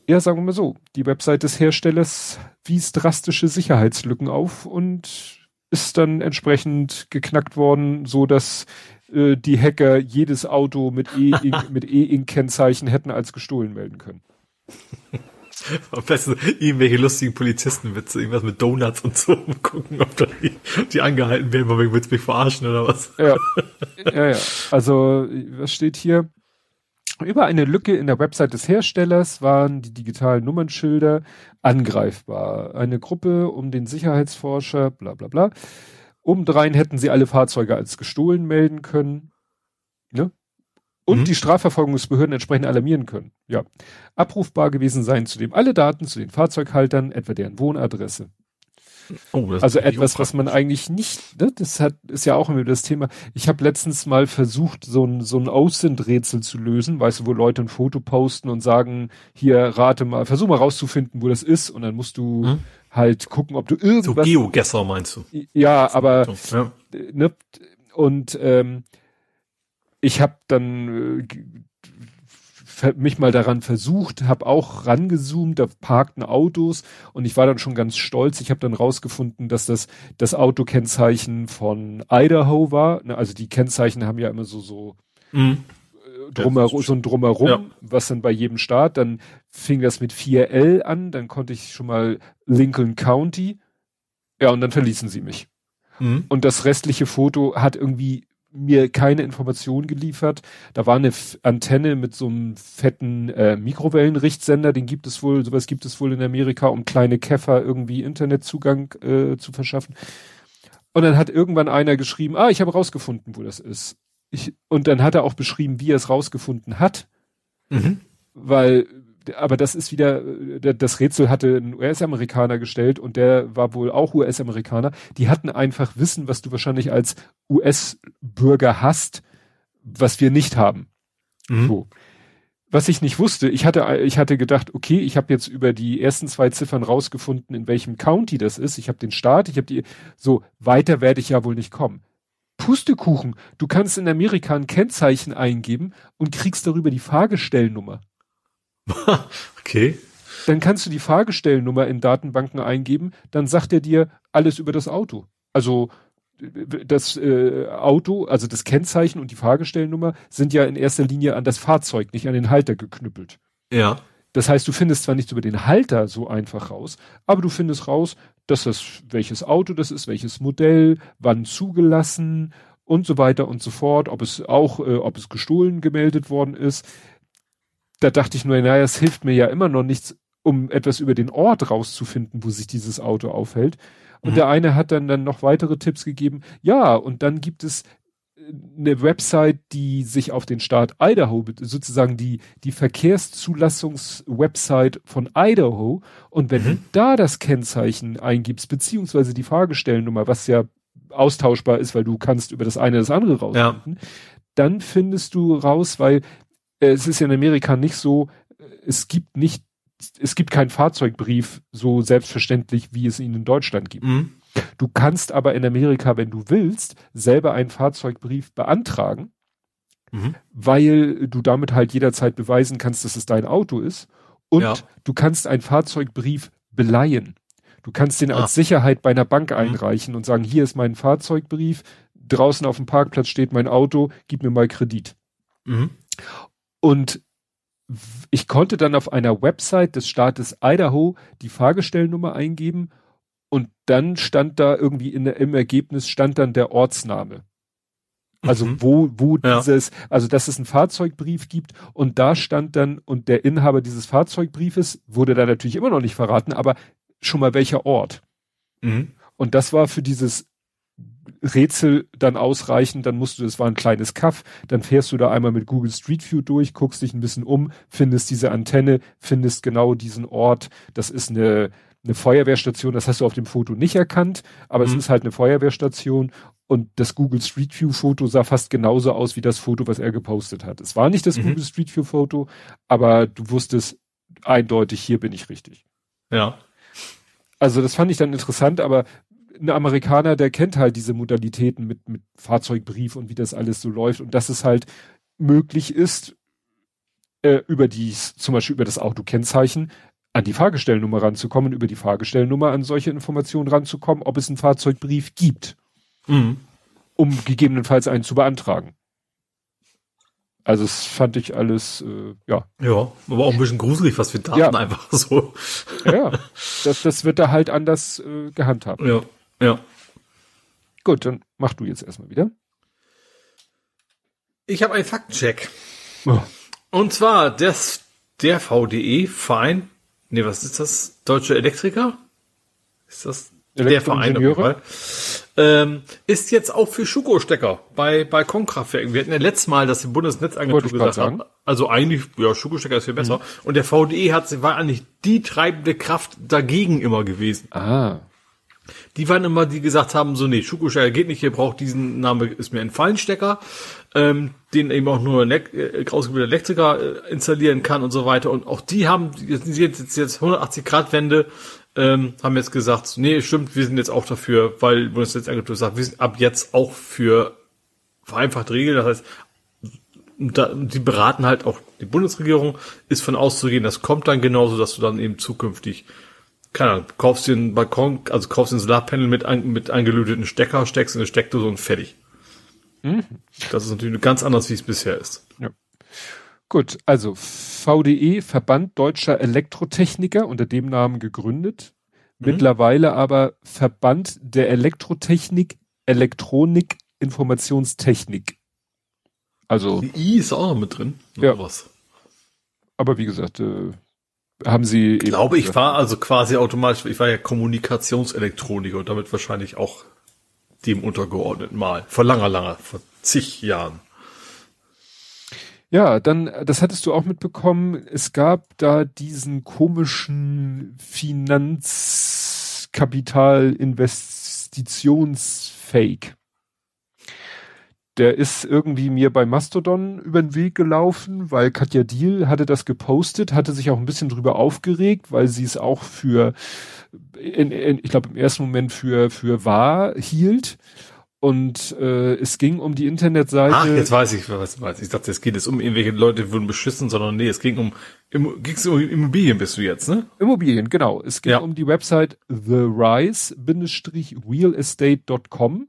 Speaker 2: Ja, sagen wir mal so, die Website des Herstellers wies drastische Sicherheitslücken auf und ist dann entsprechend geknackt worden, so dass äh, die Hacker jedes Auto mit *laughs* E-Ink-Kennzeichen hätten als gestohlen melden können. *laughs*
Speaker 3: Am besten irgendwelche lustigen Polizistenwitze, irgendwas mit Donuts und so, und gucken, ob da die, die angehalten werden, weil willst mich verarschen oder was.
Speaker 2: Ja. *laughs* ja, ja. Also, was steht hier? Über eine Lücke in der Website des Herstellers waren die digitalen Nummernschilder angreifbar. Eine Gruppe um den Sicherheitsforscher, bla bla bla. Obendrein hätten sie alle Fahrzeuge als gestohlen melden können. Ne? Und mhm. die Strafverfolgungsbehörden entsprechend alarmieren können. Ja. Abrufbar gewesen seien zudem alle Daten zu den Fahrzeughaltern, etwa deren Wohnadresse. Oh, also etwas, was man eigentlich nicht, ne, das hat, ist ja auch immer das Thema. Ich habe letztens mal versucht, so ein, so ein OSINT-Rätsel zu lösen, weißt du, wo Leute ein Foto posten und sagen, hier rate mal, versuch mal rauszufinden, wo das ist und dann musst du hm? halt gucken, ob du irgendwas. So
Speaker 3: Geogesser meinst du?
Speaker 2: Ja, aber, ja. Ne, und, ähm, ich habe dann äh, mich mal daran versucht, habe auch rangezoomt, da parkten Autos und ich war dann schon ganz stolz. Ich habe dann rausgefunden, dass das das Autokennzeichen von Idaho war. Ne, also die Kennzeichen haben ja immer so so mhm. Äh, drumherum, so ein drumherum, ja. was dann bei jedem Staat. Dann fing das mit 4L an, dann konnte ich schon mal Lincoln County. Ja, und dann verließen sie mich. Mhm. Und das restliche Foto hat irgendwie mir keine Information geliefert. Da war eine Antenne mit so einem fetten äh, Mikrowellenrichtsender, den gibt es wohl, sowas gibt es wohl in Amerika, um kleine Käfer irgendwie Internetzugang äh, zu verschaffen. Und dann hat irgendwann einer geschrieben, ah, ich habe rausgefunden, wo das ist. Ich, und dann hat er auch beschrieben, wie er es rausgefunden hat. Mhm. Weil aber das ist wieder, äh, das Rätsel hatte ein US-Amerikaner gestellt und der war wohl auch US-Amerikaner. Die hatten einfach Wissen, was du wahrscheinlich als US-Bürger hast, was wir nicht haben. Mhm. So. Was ich nicht wusste, ich hatte, ich hatte gedacht, okay, ich habe jetzt über die ersten zwei Ziffern rausgefunden, in welchem County das ist. Ich habe den Staat, ich habe die, so weiter werde ich ja wohl nicht kommen. Pustekuchen, du kannst in Amerika ein Kennzeichen eingeben und kriegst darüber die Fahrgestellnummer. *laughs*
Speaker 3: okay.
Speaker 2: Dann kannst du die Fahrgestellnummer in Datenbanken eingeben, dann sagt er dir alles über das Auto. Also das äh, Auto, also das Kennzeichen und die Fahrgestellnummer sind ja in erster Linie an das Fahrzeug, nicht an den Halter geknüppelt.
Speaker 3: Ja.
Speaker 2: Das heißt, du findest zwar nichts über den Halter so einfach raus, aber du findest raus, dass das welches Auto das ist, welches Modell, wann zugelassen und so weiter und so fort, ob es auch, äh, ob es gestohlen gemeldet worden ist da dachte ich nur, naja, es hilft mir ja immer noch nichts, um etwas über den Ort rauszufinden, wo sich dieses Auto aufhält. Und mhm. der eine hat dann, dann noch weitere Tipps gegeben. Ja, und dann gibt es äh, eine Website, die sich auf den Staat Idaho, sozusagen die, die Verkehrszulassungswebsite von Idaho. Und wenn mhm. du da das Kennzeichen eingibst, beziehungsweise die Fahrgestellnummer, was ja austauschbar ist, weil du kannst über das eine das andere rausfinden, ja. dann findest du raus, weil es ist ja in Amerika nicht so, äh, es gibt nicht, es gibt keinen Fahrzeugbrief so selbstverständlich, wie es ihn in Deutschland gibt. Mhm. Du kannst aber in Amerika, wenn du willst, selber einen Fahrzeugbrief beantragen, mhm. weil du damit halt jederzeit beweisen kannst, dass es dein Auto ist. Und ja. du kannst einen Fahrzeugbrief beleihen. Du kannst den ah. als Sicherheit bei einer Bank einreichen mhm. und sagen, hier ist mein Fahrzeugbrief, draußen auf dem Parkplatz steht mein Auto, gib mir mal Kredit. Mhm. Und ich konnte dann auf einer Website des Staates Idaho die Fahrgestellnummer eingeben und dann stand da irgendwie in im Ergebnis stand dann der Ortsname. Also mhm. wo, wo ja. dieses, also dass es einen Fahrzeugbrief gibt und da stand dann, und der Inhaber dieses Fahrzeugbriefes wurde da natürlich immer noch nicht verraten, aber schon mal welcher Ort. Mhm. Und das war für dieses Rätsel dann ausreichen, dann musst du, das war ein kleines Kaff, dann fährst du da einmal mit Google Street View durch, guckst dich ein bisschen um, findest diese Antenne, findest genau diesen Ort, das ist eine, eine Feuerwehrstation, das hast du auf dem Foto nicht erkannt, aber mhm. es ist halt eine Feuerwehrstation und das Google Street View Foto sah fast genauso aus wie das Foto, was er gepostet hat. Es war nicht das mhm. Google Street View Foto, aber du wusstest eindeutig, hier bin ich richtig.
Speaker 3: Ja.
Speaker 2: Also das fand ich dann interessant, aber ein Amerikaner, der kennt halt diese Modalitäten mit, mit Fahrzeugbrief und wie das alles so läuft und dass es halt möglich ist, äh, über die, zum Beispiel über das Autokennzeichen, an die Fahrgestellnummer ranzukommen, über die Fahrgestellnummer an solche Informationen ranzukommen, ob es einen Fahrzeugbrief gibt,
Speaker 3: Mhm.
Speaker 2: um gegebenenfalls einen zu beantragen. Also das fand ich alles, äh, ja,
Speaker 3: Ja, aber auch ein bisschen gruselig, was wir Daten
Speaker 2: Ja.
Speaker 3: einfach so.
Speaker 2: ja, das, das wird da halt anders äh, gehandhabt.
Speaker 3: Ja, ja.
Speaker 2: Gut, dann mach du jetzt erstmal wieder.
Speaker 3: Ich habe einen Faktencheck.
Speaker 2: Oh.
Speaker 3: Und zwar des, der VDE Verein, nee, was ist das? Deutsche Elektriker? Ist das der Verein auf jeden
Speaker 2: Elektroingenieure?
Speaker 3: Fall? Ähm, ist jetzt auch für Schuko-Stecker bei Balkonkraftwerken. Wir hatten ja letztes Mal, dass die Bundesnetzagentur gesagt hat, also eigentlich, ja, Schuko-Stecker ist viel besser. Und der VDE hat, war eigentlich die treibende Kraft dagegen immer gewesen.
Speaker 2: Ah,
Speaker 3: Die waren immer, die gesagt haben, so, nee, Schuko-Stecker geht nicht, ihr braucht diesen Name, ist mir entfallen, Stecker, ähm, den eben auch nur ein äh, ausgebildeter Elektriker äh, installieren kann und so weiter. Und auch die haben, jetzt, jetzt, jetzt 180 Grad Wende, ähm, haben jetzt gesagt, nee, stimmt, wir sind jetzt auch dafür, weil Bundesnetzagentur sagt, wir sind ab jetzt auch für vereinfachte Regeln, das heißt, da, die beraten halt auch die Bundesregierung, ist von auszugehen, das kommt dann genauso, dass du dann eben zukünftig keine Ahnung, kaufst dir einen Balkon, also kaufst dir ein Solarpanel mit, an, mit eingelöteten Stecker, steckst in eine Steckdose und fertig. Das ist natürlich ganz anders, wie es bisher ist.
Speaker 2: gut. Also VDE, Verband Deutscher Elektrotechniker, unter dem Namen gegründet. Mittlerweile aber Verband der Elektrotechnik, Elektronik, Informationstechnik. Also,
Speaker 3: Die I ist auch noch mit drin.
Speaker 2: Ja.
Speaker 3: Noch Was.
Speaker 2: aber wie gesagt, äh, haben sie
Speaker 3: Ich glaube, ich war also quasi automatisch, ich war ja Kommunikationselektroniker und damit wahrscheinlich auch dem untergeordnet mal. Vor langer, langer, vor zig Jahren.
Speaker 2: Ja, dann, das hattest du auch mitbekommen, es gab da diesen komischen Finanzkapital-Investitionsfake. Der ist irgendwie mir bei Mastodon über den Weg gelaufen, weil Katja Diel hatte das gepostet, hatte sich auch ein bisschen drüber aufgeregt, weil sie es auch für, in, in, ich glaube im ersten Moment für, für wahr hielt. Und äh, es ging um die Internetseite.
Speaker 3: Ach, jetzt weiß ich, was weiß. Ich dachte, es geht jetzt um irgendwelche Leute, die wurden beschissen, sondern nee, es ging um, ging's um Immobilien bist du jetzt, ne?
Speaker 2: Immobilien, genau. Es ging
Speaker 3: Ja.
Speaker 2: um die Website therise-realestate.com.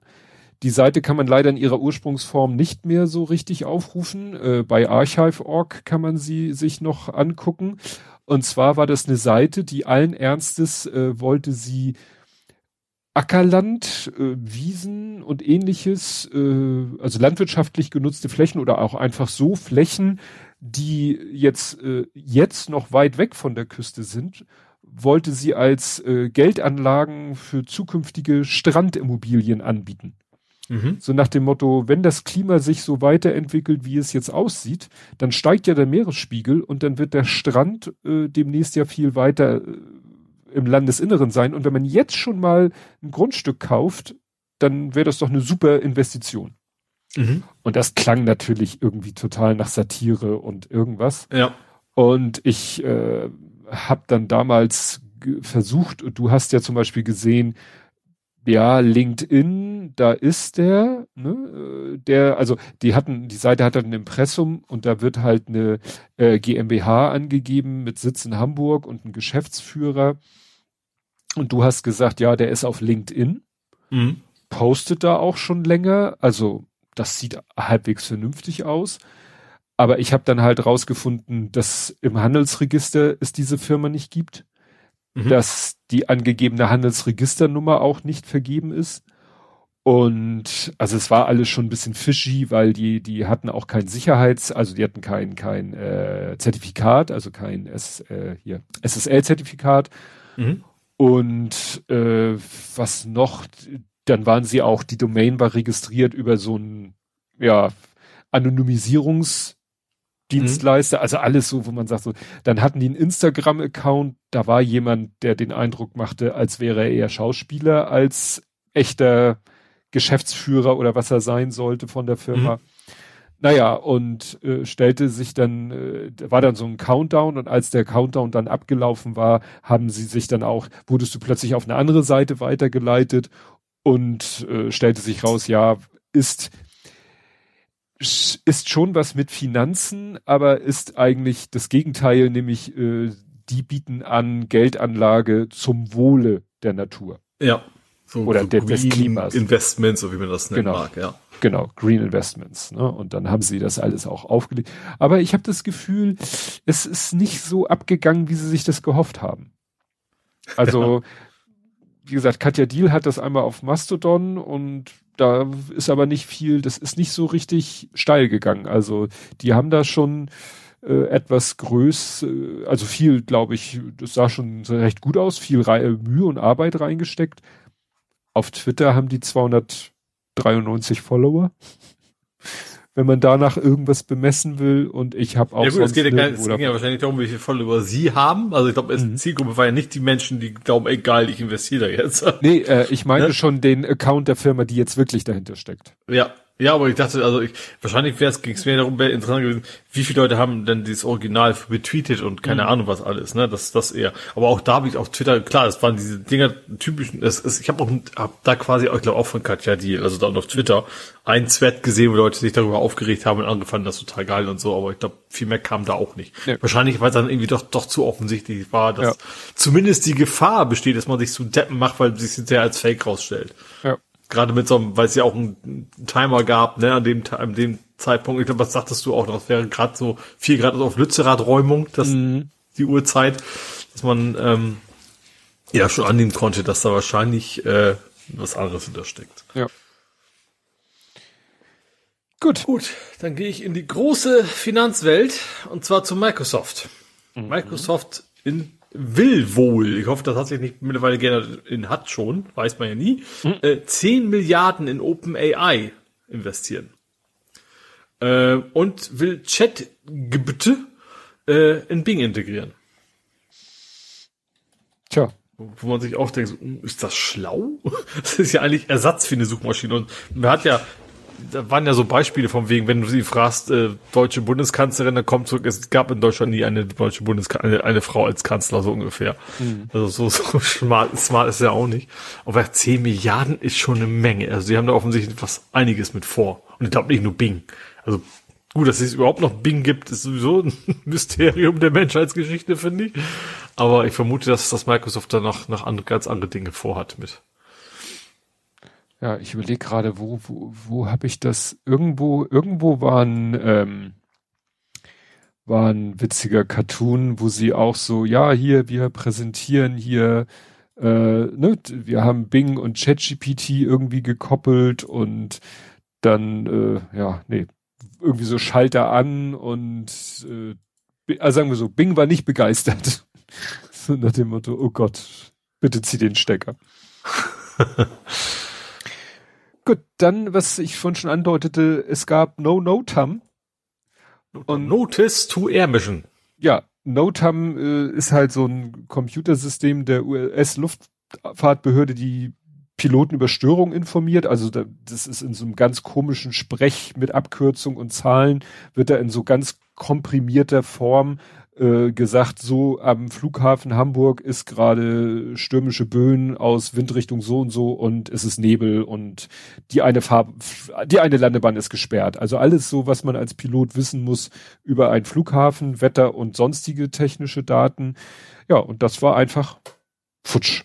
Speaker 2: Die Seite kann man leider in ihrer Ursprungsform nicht mehr so richtig aufrufen. Äh, bei archive.org kann man sie sich noch angucken. Und zwar war das eine Seite, die allen Ernstes äh, wollte sie Ackerland, äh, Wiesen und ähnliches, äh, also landwirtschaftlich genutzte Flächen oder auch einfach so Flächen, die jetzt, äh, jetzt noch weit weg von der Küste sind, wollte sie als äh, Geldanlagen für zukünftige Strandimmobilien anbieten.
Speaker 3: Mhm.
Speaker 2: So nach dem Motto, wenn das Klima sich so weiterentwickelt, wie es jetzt aussieht, dann steigt ja der Meeresspiegel und dann wird der Strand äh, demnächst ja viel weiter äh, im Landesinneren sein. Und wenn man jetzt schon mal ein Grundstück kauft, dann wäre das doch eine super Investition.
Speaker 3: Mhm.
Speaker 2: Und das klang natürlich irgendwie total nach Satire und irgendwas.
Speaker 3: Ja.
Speaker 2: Und ich äh, habe dann damals versucht, du hast ja zum Beispiel gesehen, ja, LinkedIn, da ist der, ne, äh, der, also die hatten, die Seite hat ein Impressum und da wird halt eine äh, GmbH angegeben mit Sitz in Hamburg und ein Geschäftsführer. Und du hast gesagt, ja, der ist auf LinkedIn,
Speaker 3: Mhm.
Speaker 2: postet da auch schon länger, also das sieht halbwegs vernünftig aus. Aber ich habe dann halt rausgefunden, dass im Handelsregister es diese Firma nicht gibt,
Speaker 3: Mhm.
Speaker 2: dass die angegebene Handelsregisternummer auch nicht vergeben ist. Und also es war alles schon ein bisschen fishy, weil die, die hatten auch kein Sicherheits, also die hatten kein, kein äh, Zertifikat, also kein S, äh, hier, SSL-Zertifikat.
Speaker 3: Mhm.
Speaker 2: Und äh, was noch, dann waren sie auch, die Domain war registriert über so ein, ja, Anonymisierungsdienstleister, also alles so, wo man sagt so, dann hatten die einen Instagram-Account, da war jemand, der den Eindruck machte, als wäre er eher Schauspieler als echter Geschäftsführer oder was er sein sollte von der Firma. Naja, und äh, stellte sich dann, äh, da war dann so ein Countdown und als der Countdown dann abgelaufen war, haben sie sich dann auch, wurdest du plötzlich auf eine andere Seite weitergeleitet und äh, stellte sich raus, ja, ist ist schon was mit Finanzen, aber ist eigentlich das Gegenteil, nämlich äh, die bieten an Geldanlage zum Wohle der Natur.
Speaker 3: Ja.
Speaker 2: So, Oder so der, des Klimas.
Speaker 3: Investments, so wie man das nennen
Speaker 2: genau.
Speaker 3: mag, ja.
Speaker 2: Genau, Green Investments. Ne? Und dann haben sie das alles auch aufgelegt. Aber ich habe das Gefühl, es ist nicht so abgegangen, wie sie sich das gehofft haben. Also, *laughs* wie gesagt, Katja Diel hat das einmal auf Mastodon und da ist aber nicht viel, das ist nicht so richtig steil gegangen. Also die haben da schon äh, etwas größ, äh, also viel, glaube ich, das sah schon recht gut aus, viel Re Mühe und Arbeit reingesteckt. Auf Twitter haben die 293 Follower wenn man danach irgendwas bemessen will und ich habe auch.
Speaker 3: Ja gut, es geht ja, gar, es ging ja wahrscheinlich darum, wie viel Follower sie haben. Also ich glaube, mhm. Zielgruppe war ja nicht die Menschen, die glauben, egal, ich investiere da jetzt.
Speaker 2: Nee, äh, ich meine ja? schon den Account der Firma, die jetzt wirklich dahinter steckt.
Speaker 3: Ja, ja, aber ich dachte, also ich, wahrscheinlich wäre es, ging es mir darum, wäre interessant gewesen, wie viele Leute haben denn dieses Original retweetet und keine mhm. Ahnung was alles, ne? Das, das eher. Aber auch da habe ich auf Twitter, klar, das waren diese Dinger typischen, das ist, ich habe auch hab da quasi, ich glaube auch von Katja Deal, also da auf Twitter, ein Thread gesehen, wo Leute sich darüber aufgeregt haben und angefangen, das total geil und so, aber ich glaube, viel mehr kam da auch nicht. Ja. Wahrscheinlich, weil es dann irgendwie doch, doch zu offensichtlich war, dass ja. zumindest die Gefahr besteht, dass man sich zu Deppen macht, weil sich hinterher als Fake rausstellt.
Speaker 2: Ja
Speaker 3: gerade mit so einem, weil es ja auch einen Timer gab, ne, an dem, an dem Zeitpunkt, ich glaube, was sagtest du auch noch, es wäre gerade so vier Grad auf Lützerath-Räumung, das, mhm. die Uhrzeit, dass man, ähm, ja, schon annehmen konnte, dass da wahrscheinlich, äh, was anderes hintersteckt.
Speaker 2: Ja.
Speaker 3: Gut. Gut, dann gehe ich in die große Finanzwelt, und zwar zu Microsoft. Mhm. Microsoft in will wohl, ich hoffe, das hat sich nicht mittlerweile geändert, in hat schon, weiß man ja nie, mhm. äh, 10 Milliarden in OpenAI investieren. Äh, und will Chat-Gebütte äh, in Bing integrieren.
Speaker 2: Tja.
Speaker 3: Wo man sich auch denkt, hm, ist das schlau? *laughs* Das ist ja eigentlich Ersatz für eine Suchmaschine. Und man hat ja da waren ja so Beispiele von wegen, wenn du sie fragst, äh, deutsche Bundeskanzlerin, dann kommt zurück, es gab in Deutschland nie eine deutsche Bundeskanzlerin, eine, eine, Frau als Kanzler, so ungefähr. Mhm. Also so, *laughs* so smart, smart ist ja auch nicht. Aber 10 Milliarden ist schon eine Menge. Also sie haben da offensichtlich was einiges mit vor. Und ich glaube nicht nur Bing. Also gut, dass es überhaupt noch Bing gibt, ist sowieso ein *laughs* Mysterium der Menschheitsgeschichte, finde ich. Aber ich vermute, dass das Microsoft da noch, noch andere, ganz andere Dinge vorhat mit.
Speaker 2: Ja, ich überlege gerade, wo, wo, wo habe ich das? Irgendwo, irgendwo war ein, ähm, war ein witziger Cartoon, wo sie auch so, ja, hier, wir präsentieren hier, äh, ne, wir haben Bing und ChatGPT irgendwie gekoppelt und dann, äh, ja, nee, irgendwie so Schalter an und äh, also sagen wir so, Bing war nicht begeistert. *laughs* so nach dem Motto, oh Gott, bitte zieh den Stecker. *laughs* Gut, dann, was ich vorhin schon andeutete, es gab No NOTAM.
Speaker 3: Und Notice to Air Mission.
Speaker 2: Ja, NOTAM äh, ist halt so ein Computersystem der US-Luftfahrtbehörde, die Piloten über Störungen informiert. Also da, das ist in so einem ganz komischen Sprech mit Abkürzung und Zahlen, wird da in so ganz komprimierter Form äh, gesagt, so am Flughafen Hamburg ist gerade stürmische Böen aus Windrichtung so und so und es ist Nebel und die eine Farbe, die eine Landebahn ist gesperrt. Also alles so, was man als Pilot wissen muss über einen Flughafen, Wetter und sonstige technische Daten. Ja, und das war einfach futsch.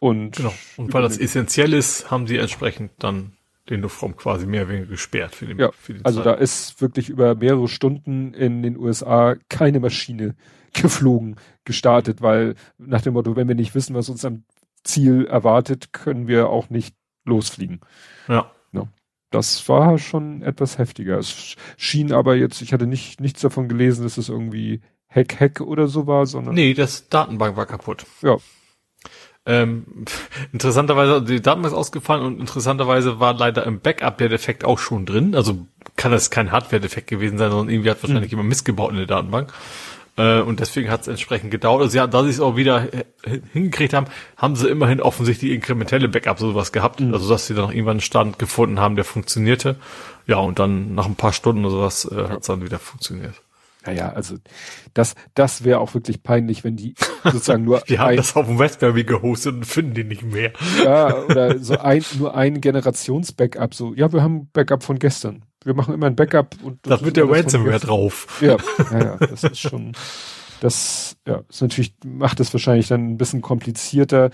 Speaker 2: Und,
Speaker 3: genau. und weil das essentiell ist, haben sie entsprechend dann den Luftraum quasi mehr oder weniger gesperrt für den,
Speaker 2: ja,
Speaker 3: für den
Speaker 2: Also Zeit. da ist wirklich über mehrere Stunden in den USA keine Maschine *laughs* geflogen, gestartet, weil nach dem Motto, wenn wir nicht wissen, was uns am Ziel erwartet, können wir auch nicht losfliegen.
Speaker 3: Ja.
Speaker 2: ja. Das war schon etwas heftiger. Es schien aber jetzt, ich hatte nicht, nichts davon gelesen, dass es irgendwie Hack Hack oder so war, sondern.
Speaker 3: Nee, das Datenbank war kaputt.
Speaker 2: Ja,
Speaker 3: ähm, interessanterweise, die Datenbank ist ausgefallen und interessanterweise war leider im Backup der Defekt auch schon drin. Also kann das kein Hardware-Defekt gewesen sein, sondern irgendwie hat wahrscheinlich mhm. jemand missgebaut in der Datenbank. Äh, und deswegen hat es entsprechend gedauert. Also ja, da sie es auch wieder hingekriegt haben, haben sie immerhin offensichtlich inkrementelle Backup sowas gehabt. Mhm. Also dass sie dann noch irgendwann einen Stand gefunden haben, der funktionierte. Ja, und dann nach ein paar Stunden oder sowas äh, hat es dann wieder funktioniert.
Speaker 2: Naja, also das, das wäre auch wirklich peinlich, wenn die *laughs* sozusagen nur.
Speaker 3: Wir haben das auf dem Raspberry gehostet und finden die nicht mehr.
Speaker 2: Ja, *laughs* oder so ein, nur ein Generations-Backup, so, ja, wir haben Backup von gestern. wir machen immer ein Backup und
Speaker 3: da wird der Ransomware drauf.
Speaker 2: Ja, *laughs* ja, ja, das ist schon, das, ja, ist natürlich, macht es wahrscheinlich dann ein bisschen komplizierter,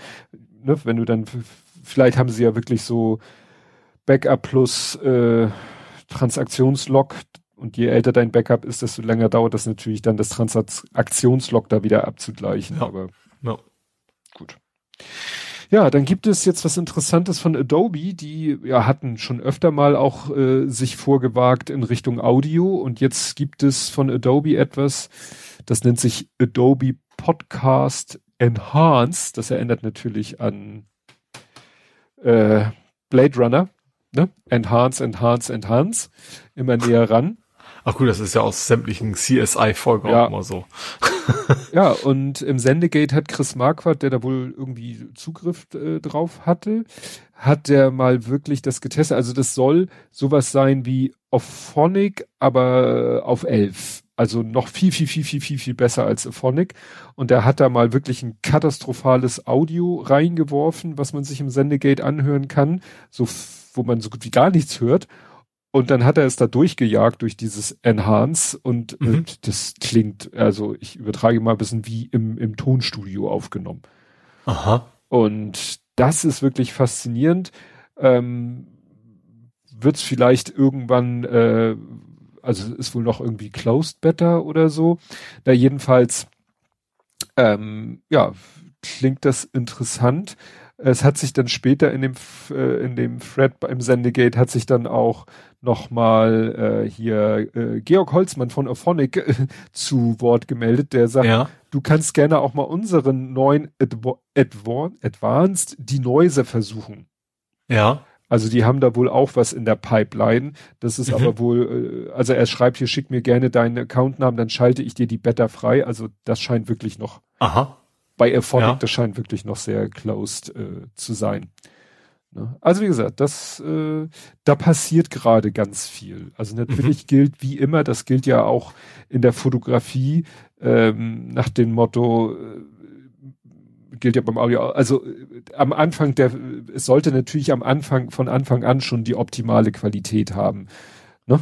Speaker 2: ne, wenn du dann, vielleicht haben sie ja wirklich so Backup plus äh, Transaktionslog und je älter dein Backup ist, desto länger dauert das natürlich dann, das Transaktionslog da wieder abzugleichen. Ja. Aber ja. gut. Ja, dann gibt es jetzt was Interessantes von Adobe, die ja hatten schon öfter mal auch äh, sich vorgewagt in Richtung Audio und jetzt gibt es von Adobe etwas, das nennt sich Adobe Podcast Enhance. Das erinnert natürlich an äh, Blade Runner. Ne? Enhance, Enhance, Enhance. Immer näher ran.
Speaker 3: Ach gut, das ist ja aus sämtlichen CSI-Folgen ja. auch immer so. *laughs*
Speaker 2: ja, und im Sendegate hat Chris Marquardt, der da wohl irgendwie Zugriff äh, drauf hatte, hat der mal wirklich das getestet. Also das soll sowas sein wie Ophonic, aber auf elf. Also noch viel, viel, viel, viel, viel, viel besser als Ophonic. Und er hat da mal wirklich ein katastrophales Audio reingeworfen, was man sich im Sendegate anhören kann, so, wo man so gut wie gar nichts hört. Und dann hat er es da durchgejagt durch dieses Enhance und mhm. äh, das klingt, also ich übertrage mal ein bisschen wie im, im Tonstudio aufgenommen.
Speaker 3: Aha.
Speaker 2: Und das ist wirklich faszinierend. Ähm, Wird es vielleicht irgendwann, äh, also ist wohl noch irgendwie Closed Beta oder so. Da jedenfalls, ähm, ja, klingt das interessant. Es hat sich dann später in dem, äh, in dem Thread beim Sendegate hat sich dann auch nochmal äh, hier äh, Georg Holzmann von Ophonic äh, zu Wort gemeldet, der sagt, ja. du kannst gerne auch mal unseren neuen Advo Advo Advanced Denoiser versuchen.
Speaker 3: Ja.
Speaker 2: Also die haben da wohl auch was in der Pipeline. Das ist mhm. aber wohl, äh, also er schreibt hier, schick mir gerne deinen Accountnamen, dann schalte ich dir die Beta frei. Also das scheint wirklich noch.
Speaker 3: Aha.
Speaker 2: Bei Aphonic, ja. das scheint wirklich noch sehr closed äh, zu sein. Ne? Also wie gesagt, das, äh, da passiert gerade ganz viel. Also natürlich mhm. gilt wie immer, das gilt ja auch in der Fotografie ähm, nach dem Motto, äh, gilt ja beim Audio, also äh, am Anfang der, es sollte natürlich am Anfang, von Anfang an schon die optimale Qualität haben. Ne?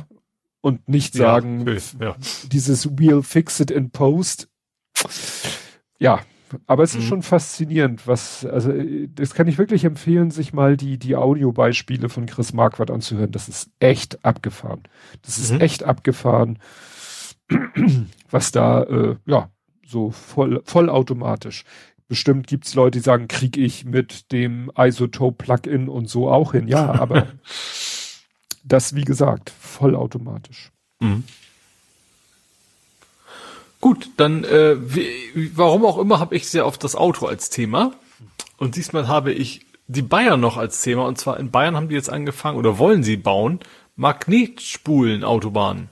Speaker 2: Und nicht sagen, ja, ja. dieses We'll fix it in post. Ja, aber es ist mhm. schon faszinierend, was, also das kann ich wirklich empfehlen, sich mal die, die Audiobeispiele von Chris Marquardt anzuhören. Das ist echt abgefahren. Das ist mhm. echt abgefahren, *clears throat* was da, äh, ja, so voll, vollautomatisch. Bestimmt gibt's Leute, die sagen, krieg ich mit dem Isotope-Plugin und so auch hin. Ja, aber *laughs* das, wie gesagt, vollautomatisch. Mhm.
Speaker 3: Gut, dann äh, wie, warum auch immer habe ich sehr oft das Auto als Thema. Und diesmal habe ich die Bayern noch als Thema. Und zwar in Bayern haben die jetzt angefangen oder wollen sie bauen Magnetspulen Autobahnen.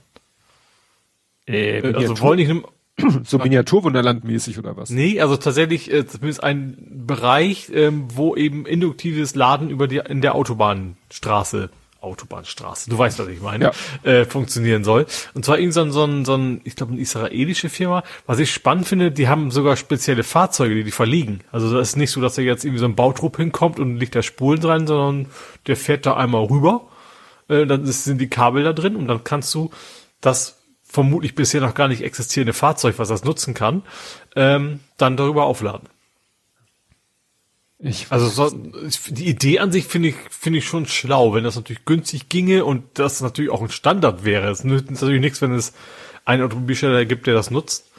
Speaker 2: Äh, äh also wollen nicht *clears throat* so Miniaturwunderland-mäßig oder was?
Speaker 3: Nee, also tatsächlich äh, zumindest ein Bereich, ähm, wo eben induktives Laden über die in der Autobahnstraße Autobahnstraße, du weißt, was ich meine, ja. äh, funktionieren soll. Und zwar irgend so ein, so ein, so ein ich glaube, eine israelische Firma. Was ich spannend finde, die haben sogar spezielle Fahrzeuge, die die verliegen. Also das ist nicht so, dass da jetzt irgendwie so ein Bautrupp hinkommt und liegt da Spulen dran, sondern der fährt da einmal rüber, äh, dann sind die Kabel da drin und dann kannst du das vermutlich bisher noch gar nicht existierende Fahrzeug, was das nutzen kann, ähm, dann darüber aufladen. Ich also so, die Idee an sich finde ich finde ich schon schlau, wenn das natürlich günstig ginge und das natürlich auch ein Standard wäre. Es nützt natürlich nichts, wenn es einen Automobilsteller gibt, der das nutzt.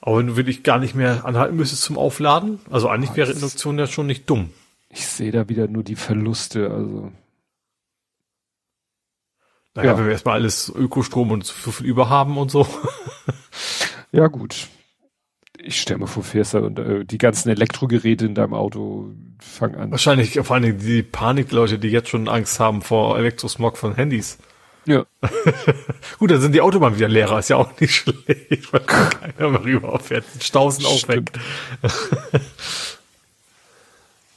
Speaker 3: Aber wenn du wirklich gar nicht mehr anhalten müsstest zum Aufladen, also eigentlich wäre Induktion ja schon nicht dumm.
Speaker 2: Ich sehe da wieder nur die Verluste, also.
Speaker 3: Naja, ja. wenn wir erstmal alles Ökostrom und so viel überhaben und so.
Speaker 2: ja, gut ich stelle mir vor, fährst da und äh, die ganzen Elektrogeräte in deinem Auto fangen an.
Speaker 3: Wahrscheinlich vor allem die Panikleute, die jetzt schon Angst haben vor Elektrosmog von Handys.
Speaker 2: Ja. *laughs*
Speaker 3: Gut, dann sind die Autobahnen wieder leerer, ist ja auch nicht *laughs* schlecht, weil keiner mehr rüberfährt. Staus sind auch weg. *laughs*